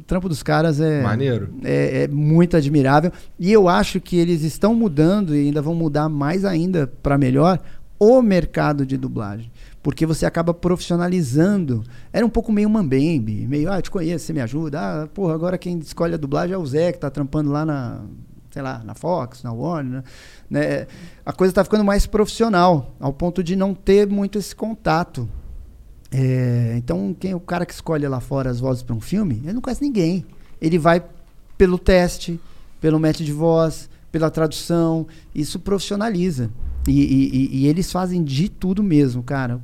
S4: o trampo dos caras é,
S3: Maneiro.
S4: é, é muito admirável. E eu acho que eles estão mudando e ainda vão mudar mais ainda para melhor o mercado de dublagem. Porque você acaba profissionalizando. Era um pouco meio mambembe, meio, ah, eu te conheço, você me ajuda. Ah, porra, agora quem escolhe a dublagem é o Zé, que tá trampando lá na, sei lá, na Fox, na Warner, né? A coisa tá ficando mais profissional, ao ponto de não ter muito esse contato. É, então, quem o cara que escolhe lá fora as vozes para um filme, ele não conhece ninguém. Ele vai pelo teste, pelo match de voz, pela tradução. Isso profissionaliza. E, e- e- e eles fazem de tudo mesmo, cara.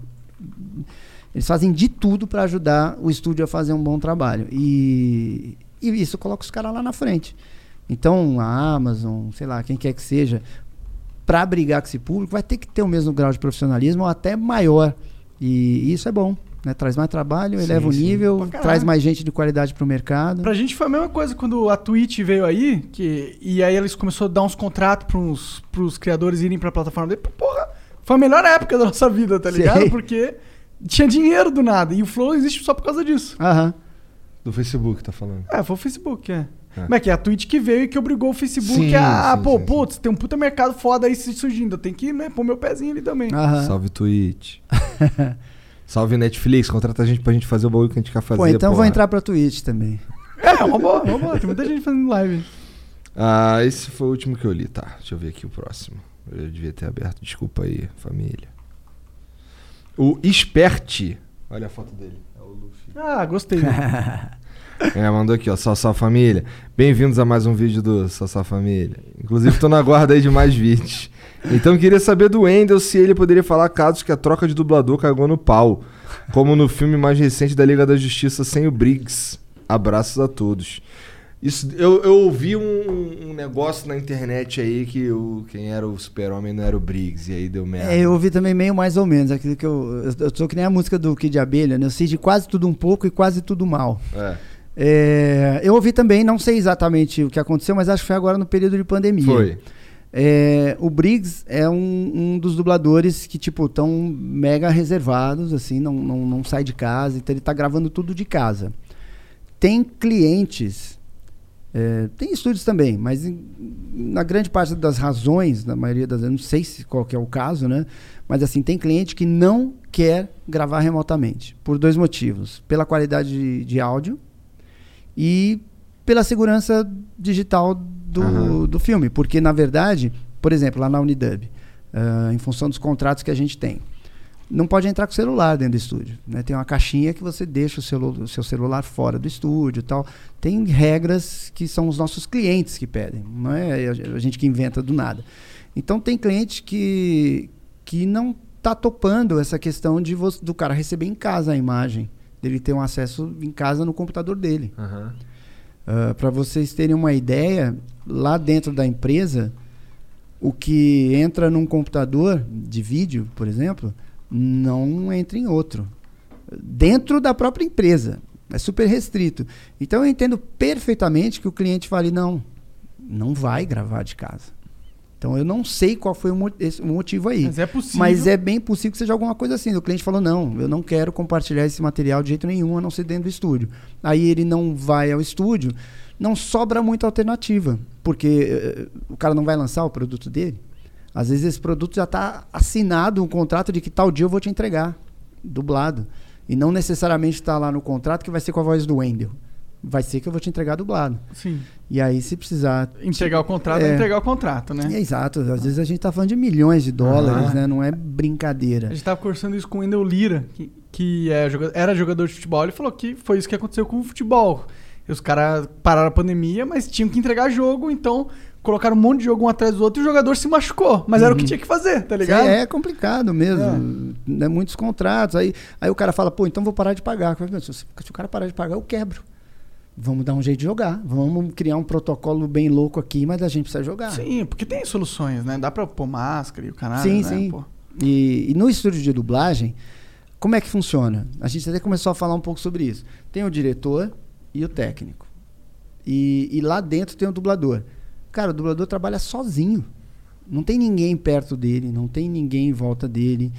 S4: Eles fazem de tudo para ajudar o estúdio a fazer um bom trabalho. E, e isso coloca os caras lá na frente. Então, a Amazon, sei lá, quem quer que seja, para brigar com esse público, vai ter que ter o mesmo grau de profissionalismo ou até maior. E isso é bom. Né? Traz mais trabalho,
S3: Sim,
S4: eleva o
S3: sim.
S4: nível,
S2: Pra caralho.
S4: traz mais gente de qualidade pro mercado.
S2: Pra gente foi a mesma coisa quando a Twitch veio aí, que, e aí eles começaram a dar uns contratos pros, pros criadores irem pra plataforma dele. Porra, foi a melhor época da nossa vida, tá ligado?
S4: Sei.
S2: Porque tinha dinheiro do nada. E o Flow existe só por causa disso.
S4: Aham.
S3: Do Facebook, tá falando.
S2: É, foi o Facebook, é.
S3: É.
S2: Mas que é a Twitch que veio e que obrigou o Facebook
S3: Sim,
S2: a,
S3: sim,
S2: pô,
S3: sim,
S2: putz, tem um puta mercado foda aí se surgindo. Eu tenho que, né, pôr meu pezinho ali também.
S4: Aham.
S3: Salve Twitch. Salve Netflix, contrata a gente pra gente fazer o bagulho que a gente quer fazer.
S4: Pô, então vou
S3: porra.
S4: entrar pra Twitch também.
S2: É, uma boa, uma boa. Tem muita gente fazendo live.
S3: Ah, esse foi o último que eu li, tá. Deixa eu ver aqui o próximo. Eu devia ter aberto, desculpa aí, família. O Expert. Olha a foto dele. É o Luffy.
S2: Ah, gostei.
S3: É, mandou aqui, ó. Salsa Família. Bem-vindos a mais um vídeo do Salsa Família. Inclusive, tô na guarda aí de mais vídeos. Então, queria saber do Wendel se ele poderia falar casos que a troca de dublador cagou no pau. Como no filme mais recente da Liga da Justiça sem o Briggs. Abraços a todos. Isso, eu, eu ouvi um, um negócio na internet aí que o, quem era o super-homem não era o Briggs. E aí deu merda.
S4: É, eu ouvi também meio mais ou menos aquilo que eu. Eu, eu sou que nem a música do Kid Abelha, né? Eu sei de quase tudo um pouco e quase tudo mal.
S3: É.
S4: É, eu ouvi também, não sei exatamente o que aconteceu, mas acho que foi agora no período de pandemia.
S3: Foi.
S4: É, o Briggs é um, um dos dubladores que, tipo, estão mega reservados, assim, não, não, não sai de casa, então ele tá gravando tudo de casa. Tem clientes, é, tem estúdios também, mas em- na grande parte das razões, na maioria das não sei se qual que é o caso, né? Mas assim, tem cliente que não quer gravar remotamente, por dois motivos. Pela qualidade de, de áudio e pela segurança digital do,
S3: Aham.
S4: do filme. Porque, na verdade, por exemplo, lá na Unidub, ah, em função dos contratos que a gente tem, não pode entrar com celular dentro do estúdio. né? Tem uma caixinha que você deixa o, celu- o seu celular fora do estúdio tal. Tem regras que são os nossos clientes que pedem, não é a gente que inventa do nada. Então tem cliente que, que não está topando essa questão de do cara receber em casa a imagem, dele ter um acesso em casa no computador dele.
S3: Aham.
S4: Para vocês terem uma ideia, lá dentro da empresa, o que entra num computador de vídeo, por exemplo, não entra em outro. Dentro da própria empresa. É super restrito. Então eu entendo perfeitamente que o cliente fale, não, não vai gravar de casa. Então eu não sei qual foi o, motivo aí.
S2: Mas é possível.
S4: Mas é bem possível que seja alguma coisa assim. O cliente falou: não, eu não quero compartilhar esse material de jeito nenhum, a não ser dentro do estúdio. Aí ele não vai ao estúdio, não sobra muita alternativa. Porque eh, o cara não vai lançar o produto dele. Às vezes esse produto já está assinado um contrato de que tal dia eu vou te entregar, dublado. E não necessariamente está lá no contrato que vai ser com a voz do Wendel. Vai ser que eu vou te entregar dublado.
S2: Sim.
S4: E aí, se precisar.
S2: Entregar o contrato é
S4: É.
S2: entregar o contrato, né?
S4: É exato. Às vezes a gente tá falando de milhões de dólares,
S2: Aham.
S4: né? Não é brincadeira.
S2: A gente tava conversando isso com o Wendel Lira, que, que é era jogador de futebol. Ele falou que foi isso que aconteceu com o futebol. Os caras pararam a pandemia, mas tinham que entregar jogo, então colocaram um monte de jogo um atrás do outro e o jogador se machucou. Mas era o que tinha que fazer, tá ligado?
S4: É, é complicado mesmo. Né? Muitos contratos. Aí, aí o cara fala, pô, então vou parar de pagar. Eu falo, "Meu, Se, se o cara parar de pagar, eu quebro. Vamos dar um jeito de jogar. Vamos criar um protocolo bem louco aqui, mas a gente precisa jogar.
S2: Sim, porque tem soluções, né? Dá pra pôr máscara e o canal.
S4: sim.
S2: né?
S4: sim. E, e no estúdio de dublagem, como é que funciona? A gente até começou a falar um pouco sobre isso. Tem o diretor e o técnico. E, e lá dentro tem o dublador. Cara, o dublador trabalha sozinho. Não tem ninguém perto dele, não tem ninguém em volta dele.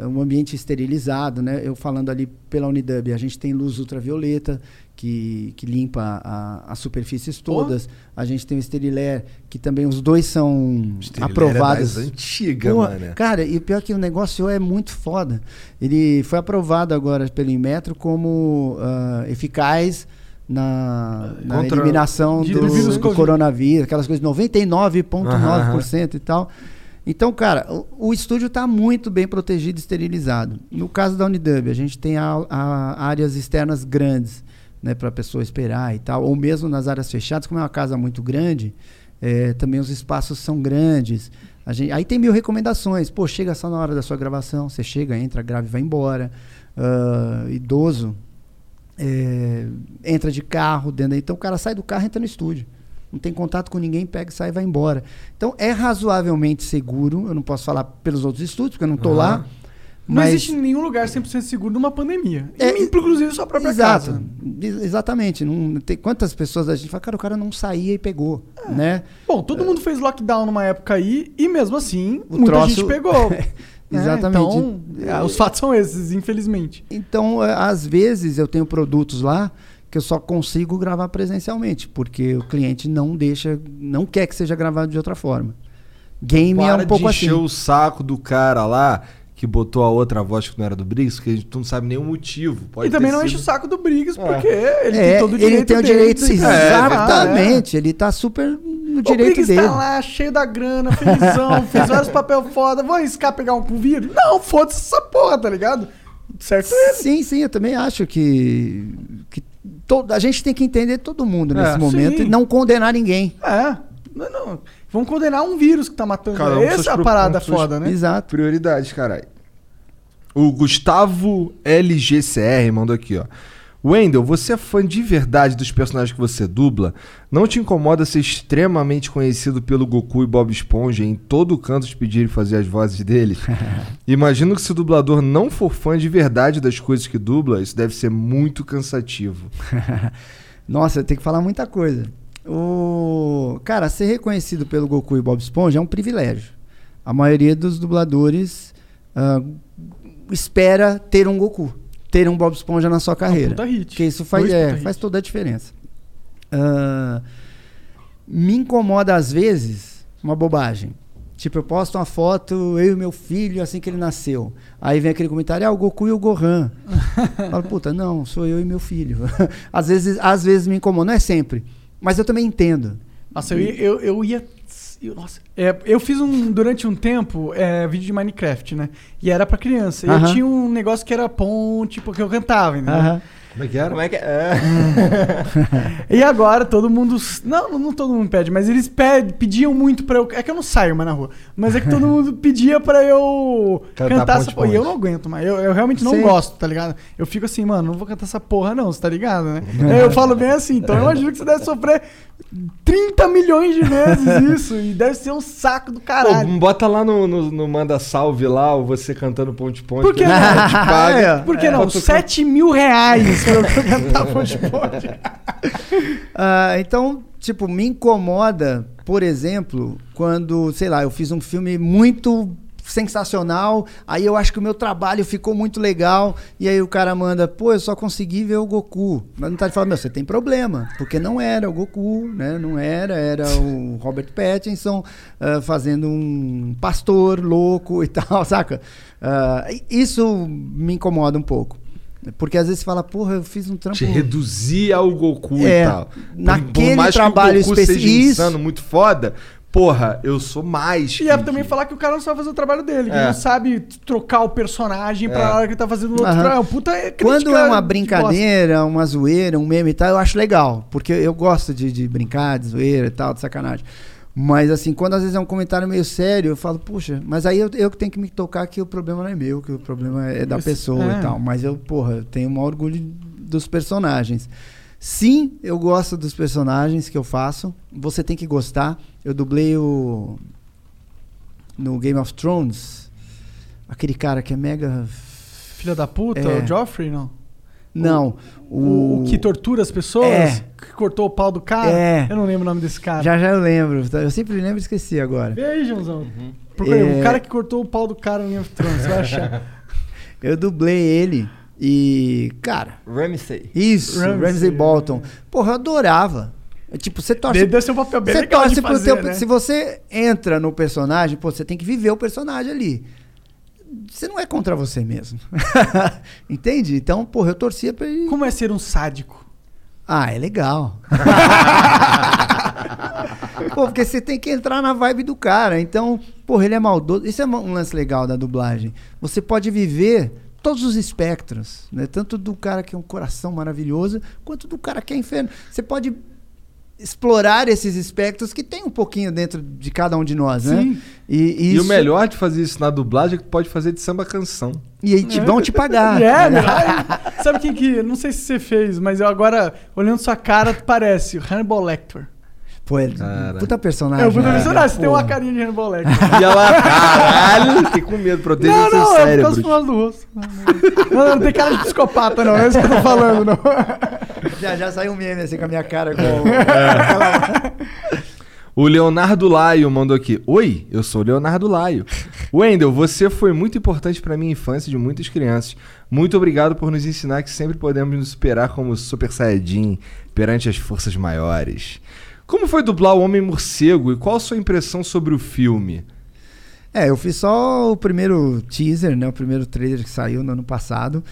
S4: É um ambiente esterilizado, né? Eu falando ali pela Unidub, a gente tem luz ultravioleta que, que limpa a- as superfícies todas. A gente tem o Sterilé, que também os dois são
S3: Sterilé
S4: aprovados.
S3: é das antigas,
S4: Pô,
S3: mano.
S4: Cara, e o pior é que o negócio é muito foda. Ele foi aprovado agora pelo Inmetro como ah, eficaz na, na eliminação do,
S2: do vírus
S4: do coronavírus, aquelas coisas 99,9% e tal. Então, cara, o, o estúdio está muito bem protegido e esterilizado. No caso da Unidub, a gente tem a- a- áreas externas grandes, né, para a pessoa esperar e tal, ou mesmo nas áreas fechadas, como é uma casa muito grande, é, também os espaços são grandes. Gente, aí tem mil recomendações. Pô, chega só na hora da sua gravação, você chega, entra, grava e vai embora. Ah, idoso, é, entra de carro dentro. Então o cara sai do carro e entra no estúdio. Não tem contato com ninguém, pega, sai e vai embora. Então é razoavelmente seguro. Eu não posso falar pelos outros estúdios, porque eu não estou lá.
S2: Não
S4: mas
S2: existe nenhum lugar 100% seguro numa pandemia.
S4: É,
S2: inclusive sua própria
S4: Exato.
S2: casa.
S4: Ex- Exatamente. Não, tem, quantas pessoas a gente fala, cara, o cara não saía e pegou, né?
S2: Bom, todo mundo fez lockdown numa época aí e mesmo assim
S4: O
S2: muita
S4: troço-
S2: gente pegou. né?
S4: Exatamente.
S2: Então, é, os fatos são esses, infelizmente.
S4: Então, é, às vezes, eu tenho produtos lá que eu só consigo gravar presencialmente, porque o cliente não deixa, não quer que seja gravado de outra forma. Game é
S3: Para
S4: um pouco
S3: de encher
S4: assim.
S3: o saco do cara lá que botou a outra voz que não era do Briggs, que a gente não sabe nenhum motivo. Pode
S2: e também não
S3: sido-
S2: enche o saco do Briggs,
S3: É.
S2: porque ele
S4: É,
S2: tem todo o direito
S4: ele tem o
S2: dele
S4: direito,
S2: de-
S4: exatamente. Ele tá super no
S2: O
S4: direito
S2: Briggs
S4: dele.
S2: tá lá, cheio da grana, felizão, fez vários papel foda. Vou arriscar pegar um com vírus? Não, foda-se essa porra, tá ligado? Certo ele.
S4: Sim, sim, eu também acho que, que to- a gente tem que entender todo mundo nesse
S2: É,
S4: momento
S2: sim.
S4: e não condenar ninguém.
S2: É. Não, não. Vamos condenar um vírus que tá matando.
S3: Com
S2: Essa é a parada foda, né?
S4: Exato.
S3: Prioridades, caralho. O Gustavo LGCR mandou aqui, ó. Wendel, você é fã de verdade dos personagens que você dubla? Não te incomoda ser extremamente conhecido pelo Goku e Bob Esponja e em todo canto te pedirem fazer as vozes deles? Imagino que se o dublador não for fã de verdade das coisas que dubla, isso deve ser muito cansativo.
S4: Nossa, tem que falar muita coisa. O cara, ser reconhecido pelo Goku e Bob Esponja é um privilégio. A maioria dos dubladores ah, espera ter um Goku, ter um Bob Esponja na sua carreira.
S2: puta hit.
S4: Porque isso faz, é,
S2: hit.
S4: faz toda a diferença. Ah, me incomoda às vezes uma bobagem. Tipo, eu posto uma foto, eu e meu filho, assim que ele nasceu. Aí vem aquele comentário, ah, o Goku e o Gohan. Eu Falo, puta, não, sou eu e meu filho. às, vezes, às vezes me incomoda, não é sempre. Mas eu também entendo.
S2: Nossa, eu, ia- eu, eu ia. eu- nossa, é, eu fiz um durante um tempo é, vídeo de Minecraft, né? E era pra criança. E eu
S4: Aham.
S2: tinha um negócio que era ponte, porque eu cantava, entendeu?
S4: Aham.
S3: Como é que era?
S5: Como é que é?
S2: E agora todo mundo. Não, não todo mundo pede, mas eles ped, pediam muito pra eu. É que eu não saio mais na rua. Mas é que todo mundo pedia pra eu
S3: Cantar
S2: cantar
S3: ponte,
S2: essa porra. E eu não aguento mais. Eu, eu realmente não
S4: Sim.
S2: gosto, tá ligado? Eu fico assim, mano, não vou cantar essa porra, não, você tá ligado, né? Aí eu falo bem assim, então eu imagino que você deve sofrer 30 milhões de vezes isso. E deve ser um saco do
S3: Pô,
S2: caralho.
S3: bota lá no, no, no Manda Salve lá, ou você cantando ponte ponte.
S2: Por que
S3: que
S2: não?
S3: a gente paga.
S2: Por que não?
S3: Bota o
S2: 7 mil reais pra eu cantar fonte ponte.
S4: Ah, então, tipo, me incomoda, por exemplo, quando, sei lá, eu fiz um filme muito sensacional, aí eu acho que o meu trabalho ficou muito legal, e aí o cara manda, pô, eu só consegui ver o Goku. Mas não tá falando, meu, você tem problema, porque não era o Goku, né? Não era, era o Robert Pattinson ah, fazendo um pastor louco e tal, saca? Ah, isso me incomoda um pouco. Porque às vezes você fala, porra, eu fiz um trampo.
S3: Te reduzir ao Goku
S4: É,
S3: e tal. Por-
S4: naquele
S3: por mais
S4: trabalho
S3: que o Goku seja
S4: especi-
S3: insano, muito foda, porra, eu sou mais.
S2: E é também falar que o cara não sabe fazer o trabalho dele, que
S3: É.
S2: não sabe trocar o personagem pra
S3: É.
S2: hora que ele tá fazendo outro.
S4: Aham.
S2: É um puta crítica
S4: Quando é uma
S2: de
S4: brincadeira, uma zoeira, um meme e tal, eu acho legal. Porque eu gosto de, de brincar, de zoeira e tal, de sacanagem. Mas assim, quando às vezes é um comentário meio sério, eu falo, puxa, mas aí eu, eu que tenho que me tocar que o problema não é meu, que o problema é da
S2: Esse-
S4: pessoa
S2: é.
S4: e tal. Mas eu, porra, eu tenho um orgulho dos personagens. Sim, eu gosto dos personagens que eu faço. Você tem que gostar. Eu dublei o. No Game of Thrones. Aquele cara que é mega.
S2: Filha da puta,
S4: É.
S2: o Joffrey, não?
S4: Não.
S2: O, o que tortura as pessoas?
S4: É.
S2: Que cortou o pau do cara?
S4: É.
S2: Eu não lembro o nome desse cara.
S4: Já já eu lembro. Eu sempre lembro e esqueci agora.
S2: Vê aí, Joãozão. Aí,
S4: É.
S2: o cara que cortou o pau do cara no Game of Thrones, você vai achar.
S4: Eu dublei ele e. Cara,
S5: Ramsey.
S4: isso,
S2: Ramsey.
S4: Ramsey, Bolton. Porra, eu adorava. É Tipo, você torce.
S2: Deve ser um papel bem
S4: você
S2: legal
S4: torce
S2: de
S4: pro
S2: fazer,
S4: teu-
S2: né?
S4: Se você entra no personagem, pô, você tem que viver o personagem ali. Você não é contra você mesmo. Entende? Então, porra, eu torcia pra ele.
S2: Como é ser um sádico?
S4: Ah, é legal. Pô, porque você tem que entrar na vibe do cara. Então, porra, ele é maldoso. Isso é um lance legal da dublagem. Você pode viver todos os espectros, né? Tanto do cara que é um coração maravilhoso, quanto do cara que é inferno. Você pode explorar esses espectros que tem um pouquinho dentro de cada um de nós, né?
S2: Sim.
S4: E,
S3: E
S4: isso-
S3: o melhor de fazer isso na dublagem é que tu pode fazer de samba canção.
S4: E aí te, vão te pagar.
S2: É, né? Ai, Sabe quem que. Não sei se você fez, mas eu agora, olhando sua cara, parece o Hannibal Lecter.
S4: Pô, é
S3: Cara.
S4: puta personagem.
S2: É, o puta personagem, você tem uma carinha de Lecter.
S3: E ela, caralho, fiquei com medo, proteja
S2: Não,
S3: seu
S2: não, é por
S3: cérebro.
S2: causa do final do rosto. Não, não, não tem cara de psicopata, não. Não é isso que eu tô falando, não.
S4: Já, já saiu um meme assim com a minha cara. Com...
S3: O Leonardo Laio mandou aqui. Oi, eu sou o Leonardo Laio. Wendel, você foi muito importante pra minha infância e de muitas crianças. Muito obrigado por nos ensinar que sempre podemos nos superar como Super Saiyajin perante as forças maiores. Como foi dublar o Homem Morcego e qual a sua impressão sobre o filme?
S4: É, eu fiz só o primeiro teaser, né? O primeiro trailer que saiu no ano passado.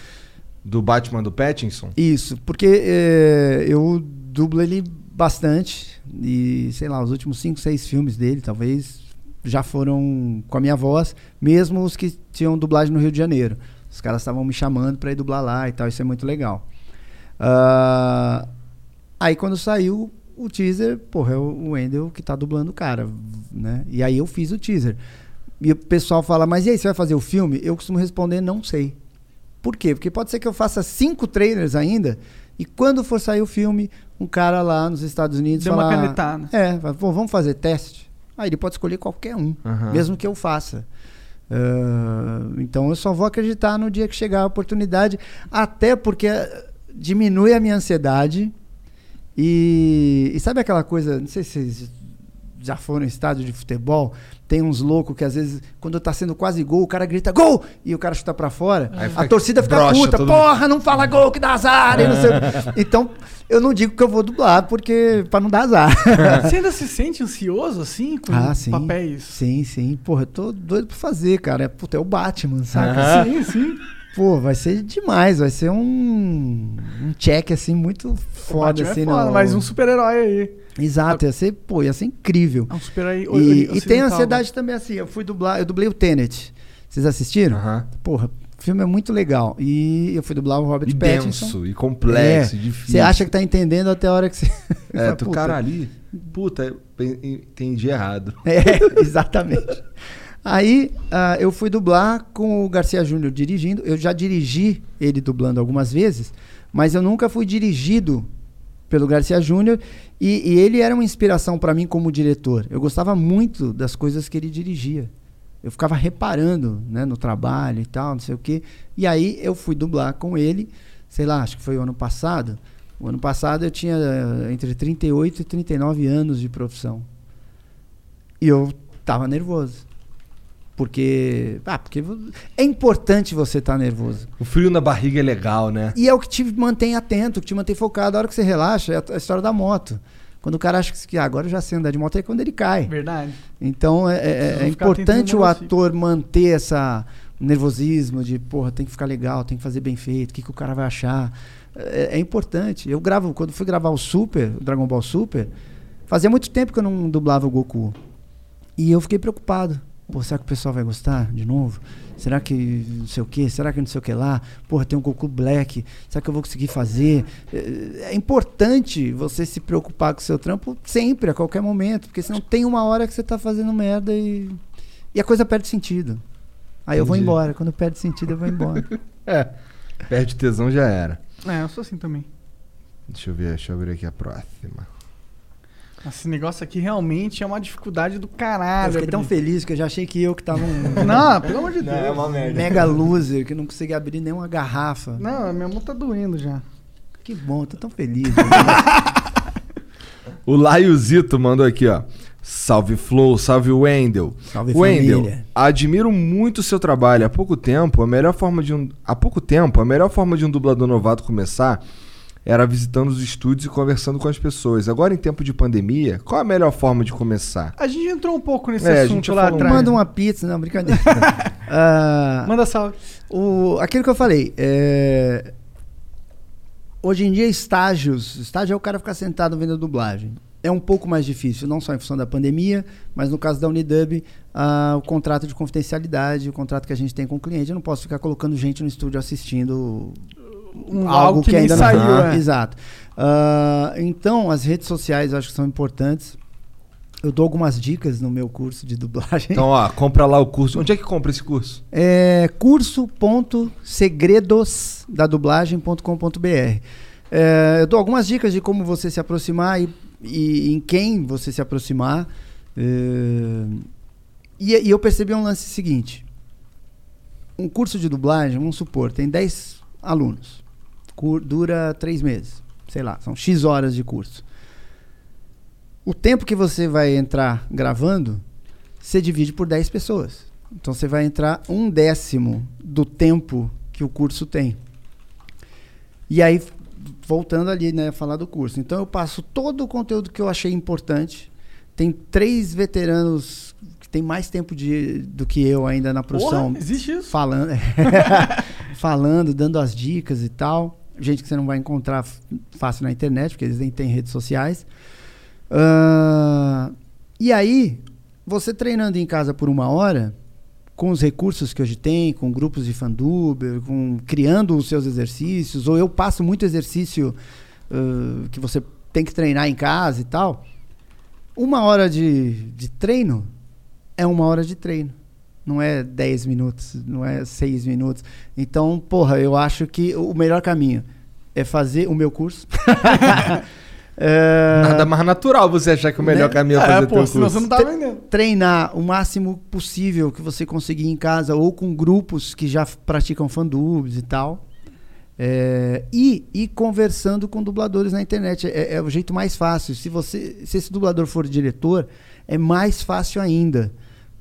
S3: Do Batman do Pattinson?
S4: Isso, porque é, eu dublo ele bastante. E, sei lá, os últimos 5, 6 filmes dele, talvez, já foram com a minha voz, mesmo os que tinham dublagem no Rio de Janeiro. Os caras estavam me chamando pra ir dublar lá e tal, isso é muito legal. Ah, aí quando saiu o teaser, porra, é o Wendel que tá dublando o cara, né? E aí eu fiz o teaser. E o pessoal fala, mas e aí, você vai fazer o filme? Eu costumo responder, não sei. Por quê? Porque pode ser que eu faça cinco trailers ainda e quando for sair o filme, um cara lá nos Estados Unidos
S2: Deu uma
S4: falar,
S2: canetada.
S4: É, vai, pô, vamos fazer teste. Aí ele pode escolher qualquer um,
S3: Aham.
S4: mesmo que eu faça. Ah, então eu só vou acreditar no dia que chegar a oportunidade, até porque eh, diminui a minha ansiedade. E, e sabe aquela coisa, não sei se vocês já foram em estádio de futebol, tem uns loucos que às vezes, quando tá sendo quase gol, o cara grita gol e o cara chuta pra fora.
S3: Aí
S4: a torcida fica
S3: brocha
S4: puta, porra, não fala gol que dá azar. e não sei o quê. Então, eu não digo que eu vou dublar porque para não dar azar.
S2: Você ainda se sente ansioso assim com
S4: Ah, sim.
S2: papéis?
S4: Sim, sim. Porra, eu tô doido pra fazer, cara. Puta, é o Batman, saca?
S2: Sim, sim.
S4: Pô, vai ser demais. Vai ser um, um check, assim, muito foda,
S2: é
S4: assim.
S2: foda,
S4: no-
S2: Mas um super-herói aí.
S4: Exato, ia ser, pô, ia ser incrível.
S2: É um super-herói
S4: E, e tem
S2: ocidental,
S4: ansiedade também, assim. Eu fui dublar, eu dublei o Tenet. Vocês assistiram?
S3: Aham.
S4: Porra, o filme é muito legal. E eu fui dublar o Robert
S3: E
S4: Pattinson.
S3: denso, e complexo,
S4: É,
S3: e difícil.
S4: Você acha que tá entendendo até a hora que você.
S3: É, tu cara ali, puta, entendi errado.
S4: É, exatamente. Aí ah, eu fui dublar com o Garcia Júnior dirigindo. Eu já dirigi ele dublando algumas vezes, mas eu nunca fui dirigido pelo Garcia Júnior e, e ele era uma inspiração pra mim como diretor. Eu gostava muito das coisas que ele dirigia. Eu ficava reparando, né, no trabalho e tal, não sei o quê. E aí eu fui dublar com ele, sei lá, acho que foi o ano passado. O ano passado eu tinha eh, entre 38 e 39 anos de profissão. E eu tava nervoso. Porque, ah, porque é importante você estar nervoso.
S3: O frio na barriga é legal, né?
S4: E é o que te mantém atento, que te mantém focado. A hora que você relaxa, é a, história da moto. Quando o cara acha que ah, agora eu já sei andar de moto, é quando ele cai.
S2: Verdade.
S4: Então é, é- é importante o ator manter essa nervosismo de, porra, tem que ficar legal, tem que fazer bem feito, o que, que o cara vai achar. É, é importante. Eu gravo, quando fui gravar o Super, o Dragon Ball Super, fazia muito tempo que eu não dublava o Goku. E eu fiquei preocupado. Pô, será que o pessoal vai gostar de novo? Será que não sei o que? Será que não sei o que lá? Porra, tem um Goku Black. Será que eu vou conseguir fazer? É é importante você se preocupar com o seu trampo sempre, a qualquer momento. Porque senão tem uma hora que você tá fazendo merda e, e a coisa perde sentido. Aí eu vou
S3: Entendi.
S4: embora. Quando perde sentido, eu vou embora.
S3: É. Perde tesão já era.
S2: É, eu sou assim também.
S3: Deixa eu ver, deixa eu abrir aqui a próxima.
S2: Esse negócio aqui realmente é uma dificuldade do caralho.
S4: eu fiquei tão
S2: abrir.
S4: feliz que eu já achei que eu que tava um
S2: Não, pelo amor de Deus.
S5: é uma merda.
S4: mega loser, que não conseguia abrir nenhuma garrafa.
S2: Não, minha mão tá doendo já.
S4: Que bom, tô tão feliz.
S3: O Laiozito mandou aqui, ó. Salve Flow, salve Wendel.
S4: Salve,
S3: Wendel,
S4: família.
S3: admiro muito o seu trabalho. Há pouco tempo, a melhor forma de um há pouco tempo, a melhor forma de um dublador novato começar era visitando os estúdios e conversando com as pessoas. Agora em tempo de pandemia, qual a melhor forma de começar?
S2: A gente entrou um pouco nesse
S3: É, a
S2: assunto
S3: gente
S2: lá atrás.
S4: Manda uma pizza, não, brincadeira. Ah,
S2: Manda salve.
S4: o, aquilo que eu falei, é, hoje em dia estágios, estágio é o cara ficar sentado vendo dublagem. É um pouco mais difícil, não só em função da pandemia, mas no caso da Unidub, ah, o contrato de confidencialidade, o contrato que a gente tem com o cliente, eu não posso ficar colocando gente no estúdio assistindo
S2: Um-
S4: algo, que,
S2: nem
S4: ainda
S2: saiu.
S4: não
S2: é.
S4: Exato. Ah, então, as redes sociais eu acho que são importantes. Eu dou algumas dicas no meu curso de dublagem.
S3: Então, ó, compra lá o curso. Onde é que compra esse curso?
S4: É curso.segredosdadublagem.com.br. É, eu dou algumas dicas de como você se aproximar e, e em quem você se aproximar. É, e, e eu percebi um lance seguinte: um curso de dublagem, vamos supor, tem 10 alunos, dura 3 meses, sei lá, são X horas de curso. O tempo que você vai entrar gravando, você divide por 10 pessoas. Então você vai entrar um décimo do tempo que o curso tem. E aí, voltando ali, né, falar do curso. Então eu passo todo o conteúdo que eu achei importante. Tem três veteranos que têm mais tempo de, do que eu ainda na profissão.
S2: Porra, existe isso?
S4: Falando, falando, dando as dicas e tal. Gente que você não vai encontrar fácil na internet, porque eles nem têm redes sociais. Ah, e aí, você treinando em casa por uma hora, com os recursos que hoje tem, com grupos de fanduber, com criando os seus exercícios, ou eu passo muito exercício ah, que você tem que treinar em casa e tal. Uma hora de, de treino é uma hora de treino. Não é 10 minutos, não é 6 minutos. Então, porra, eu acho que o melhor caminho é fazer o meu curso. É,
S3: Nada mais natural você achar que o melhor
S4: né?
S3: caminho é
S2: É,
S3: fazer
S2: pô,
S3: teu
S2: senão
S3: curso.
S2: você não tá vendendo.
S4: treinar o máximo possível que você conseguir em casa ou com grupos que já praticam fandubs e tal. É, e ir conversando com dubladores na internet. É, é o jeito mais fácil. Se, você, se esse dublador for diretor, é mais fácil ainda.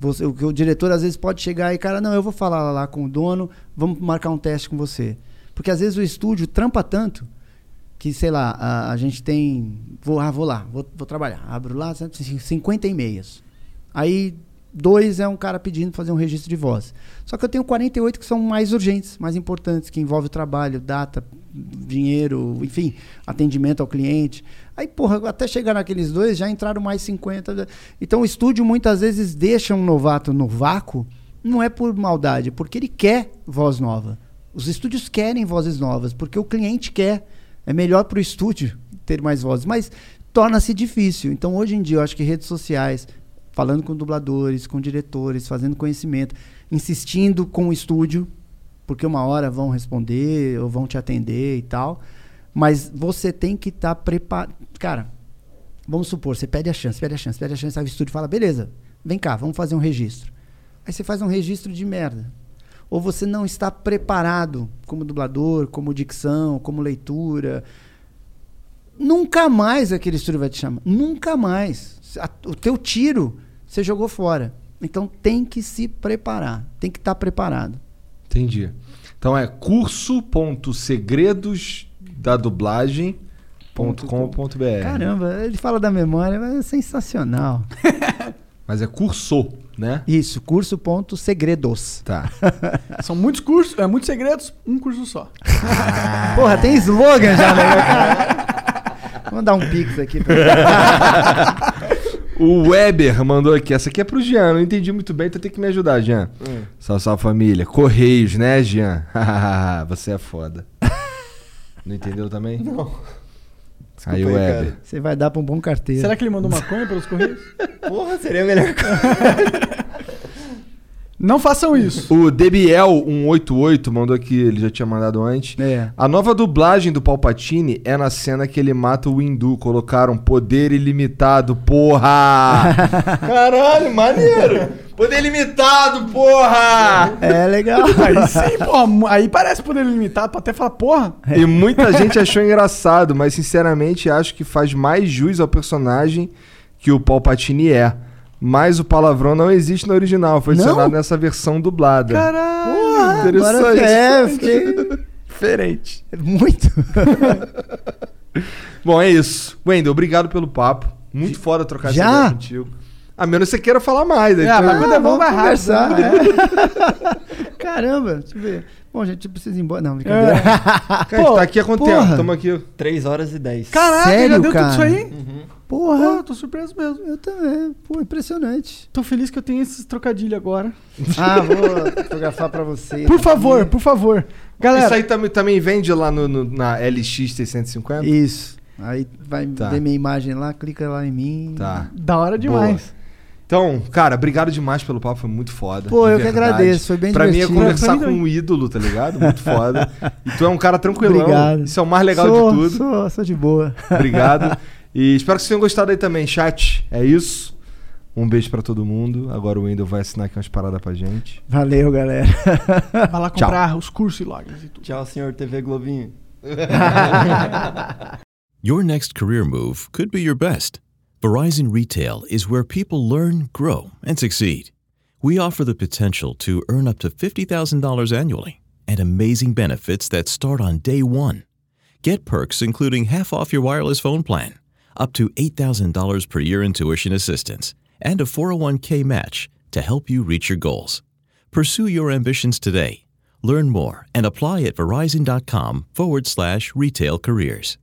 S4: Você, o, o diretor às vezes pode chegar e, cara, não, eu vou falar lá com o dono, vamos marcar um teste com você. Porque às vezes o estúdio trampa tanto que, sei lá, a, a gente tem. Vou, ah, vou lá, vou, vou trabalhar. Abro lá, 50 e-mails. Aí, dois é um cara pedindo fazer um registro de voz. Só que eu tenho 48 que são mais urgentes, mais importantes, que envolvem o trabalho, data, dinheiro, enfim, atendimento ao cliente. Aí, porra, até chegar naqueles dois, já entraram mais 50. Então, o estúdio muitas vezes deixa um novato no vácuo, não é por maldade, porque ele quer voz nova. Os estúdios querem vozes novas, porque o cliente quer. É melhor para o estúdio ter mais vozes, mas torna-se difícil. Então, hoje em dia, eu acho que redes sociais, falando com dubladores, com diretores, fazendo conhecimento, insistindo com o estúdio, porque uma hora vão responder ou vão te atender e tal, Mas você tem que estar preparado. Cara, vamos supor, você pede a chance, pede a chance, pede a chance, aí o estúdio fala, beleza, vem cá, vamos fazer um registro. Aí você faz um registro de merda. Ou você não está preparado como dublador, como dicção, como leitura. Nunca mais aquele estúdio vai te chamar. Nunca mais. O teu tiro você jogou fora. Então tem que se preparar. Tem que estar preparado.
S3: Entendi. Então é curso.segredosdadublagem.com.br.
S4: Caramba, ele fala da memória, mas é sensacional.
S3: Mas é curso, né?
S4: Isso, curso.segredos.
S3: Tá.
S2: São muitos cursos, é, muitos segredos, um curso só.
S4: Porra, tem slogan já, né? Cara? Vamos dar um pix aqui. Pra...
S3: O Weber mandou aqui. Essa aqui é pro Jean. Não entendi muito bem, então tem que me ajudar, Jean. Salve, salve família. Correios, né, Jean? Você é foda. Não entendeu também? Não. Aí,
S5: aí,
S3: Weber.
S5: cara.
S4: Você vai dar pra um bom carteiro.
S2: Será que ele mandou maconha pelos correios?
S5: Porra, seria a melhor coisa.
S2: Não façam isso.
S3: O Debiel188 mandou aqui, ele já tinha mandado antes.
S4: É.
S3: A nova dublagem do Palpatine é na cena que ele mata o Windu. Colocaram poder ilimitado, porra! Caralho, maneiro! Poder ilimitado, porra!
S4: É legal.
S2: Aí sim, porra. Aí parece poder limitado pra até falar, porra.
S3: E muita gente achou engraçado, mas sinceramente acho que faz mais jus ao personagem que o Palpatine é. Mas o palavrão não existe no original, foi adicionado nessa versão dublada.
S2: Caralho.
S4: Porra,
S3: Interessante.
S4: agora é, fiquei
S3: Diferente.
S4: muito.
S3: Bom, é isso. Wendel, obrigado pelo papo. Muito foda trocar essa
S4: Já?
S3: ideia contigo. A menos que você queira falar mais. aí
S2: É,
S3: tu-
S2: mas quando é bom,
S4: vamos
S2: vai rápido.
S4: conversar. é. Caramba, deixa eu ver. Bom, gente, precisa ir embora. Não, brincadeira.
S3: Cara, a gente tá aqui há quanto
S4: porra.
S3: tempo? Tamo aqui.
S5: 3 horas e 10.
S2: Caraca,
S4: Sério,
S2: já deu
S4: cara?
S2: tudo isso aí?
S4: Porra,
S2: Pô, tô surpreso mesmo.
S4: eu também. Pô, impressionante.
S2: Tô feliz que eu tenho esses trocadilhos agora.
S4: Ah, vou fotografar pra você.
S2: Por favor, por favor. Galera,
S3: Isso aí também, também vende lá no, no- na LX 650?
S4: Isso. Aí vai
S3: Tá.
S4: ver minha imagem lá, clica lá em mim.
S3: Tá.
S2: da hora demais.
S3: Então, cara, obrigado demais pelo papo, foi muito foda.
S4: Pô, eu que
S3: verdade.
S4: agradeço, foi bem
S3: Pra mim é
S4: divertido.
S3: conversar
S2: Pra mim
S3: com
S2: também.
S3: um ídolo, tá ligado? Muito foda. E tu é um cara tranquilão.
S4: Obrigado.
S3: Isso é o mais legal
S4: sou,
S3: de tudo.
S4: Sou, sou de boa.
S3: Obrigado. E espero que vocês tenham gostado aí também, chat. É isso. Um beijo pra todo mundo. Agora o Wendel vai assinar aqui umas paradas pra gente.
S4: Valeu, galera.
S2: Vai lá
S3: Tchau.
S2: comprar os cursos e logins e tudo.
S5: Tchau, senhor TV Globinho.
S1: Your next career move could be your best. Verizon Retail is where people learn, grow, and succeed. We offer the potential to earn up to $50,000 annually and amazing benefits that start on day one. Get perks including half off your wireless phone plan, up to $8,000 per year in tuition assistance, and a 401k match to help you reach your goals. Pursue your ambitions today. Learn more and apply at verizon.com forward slash retail careers.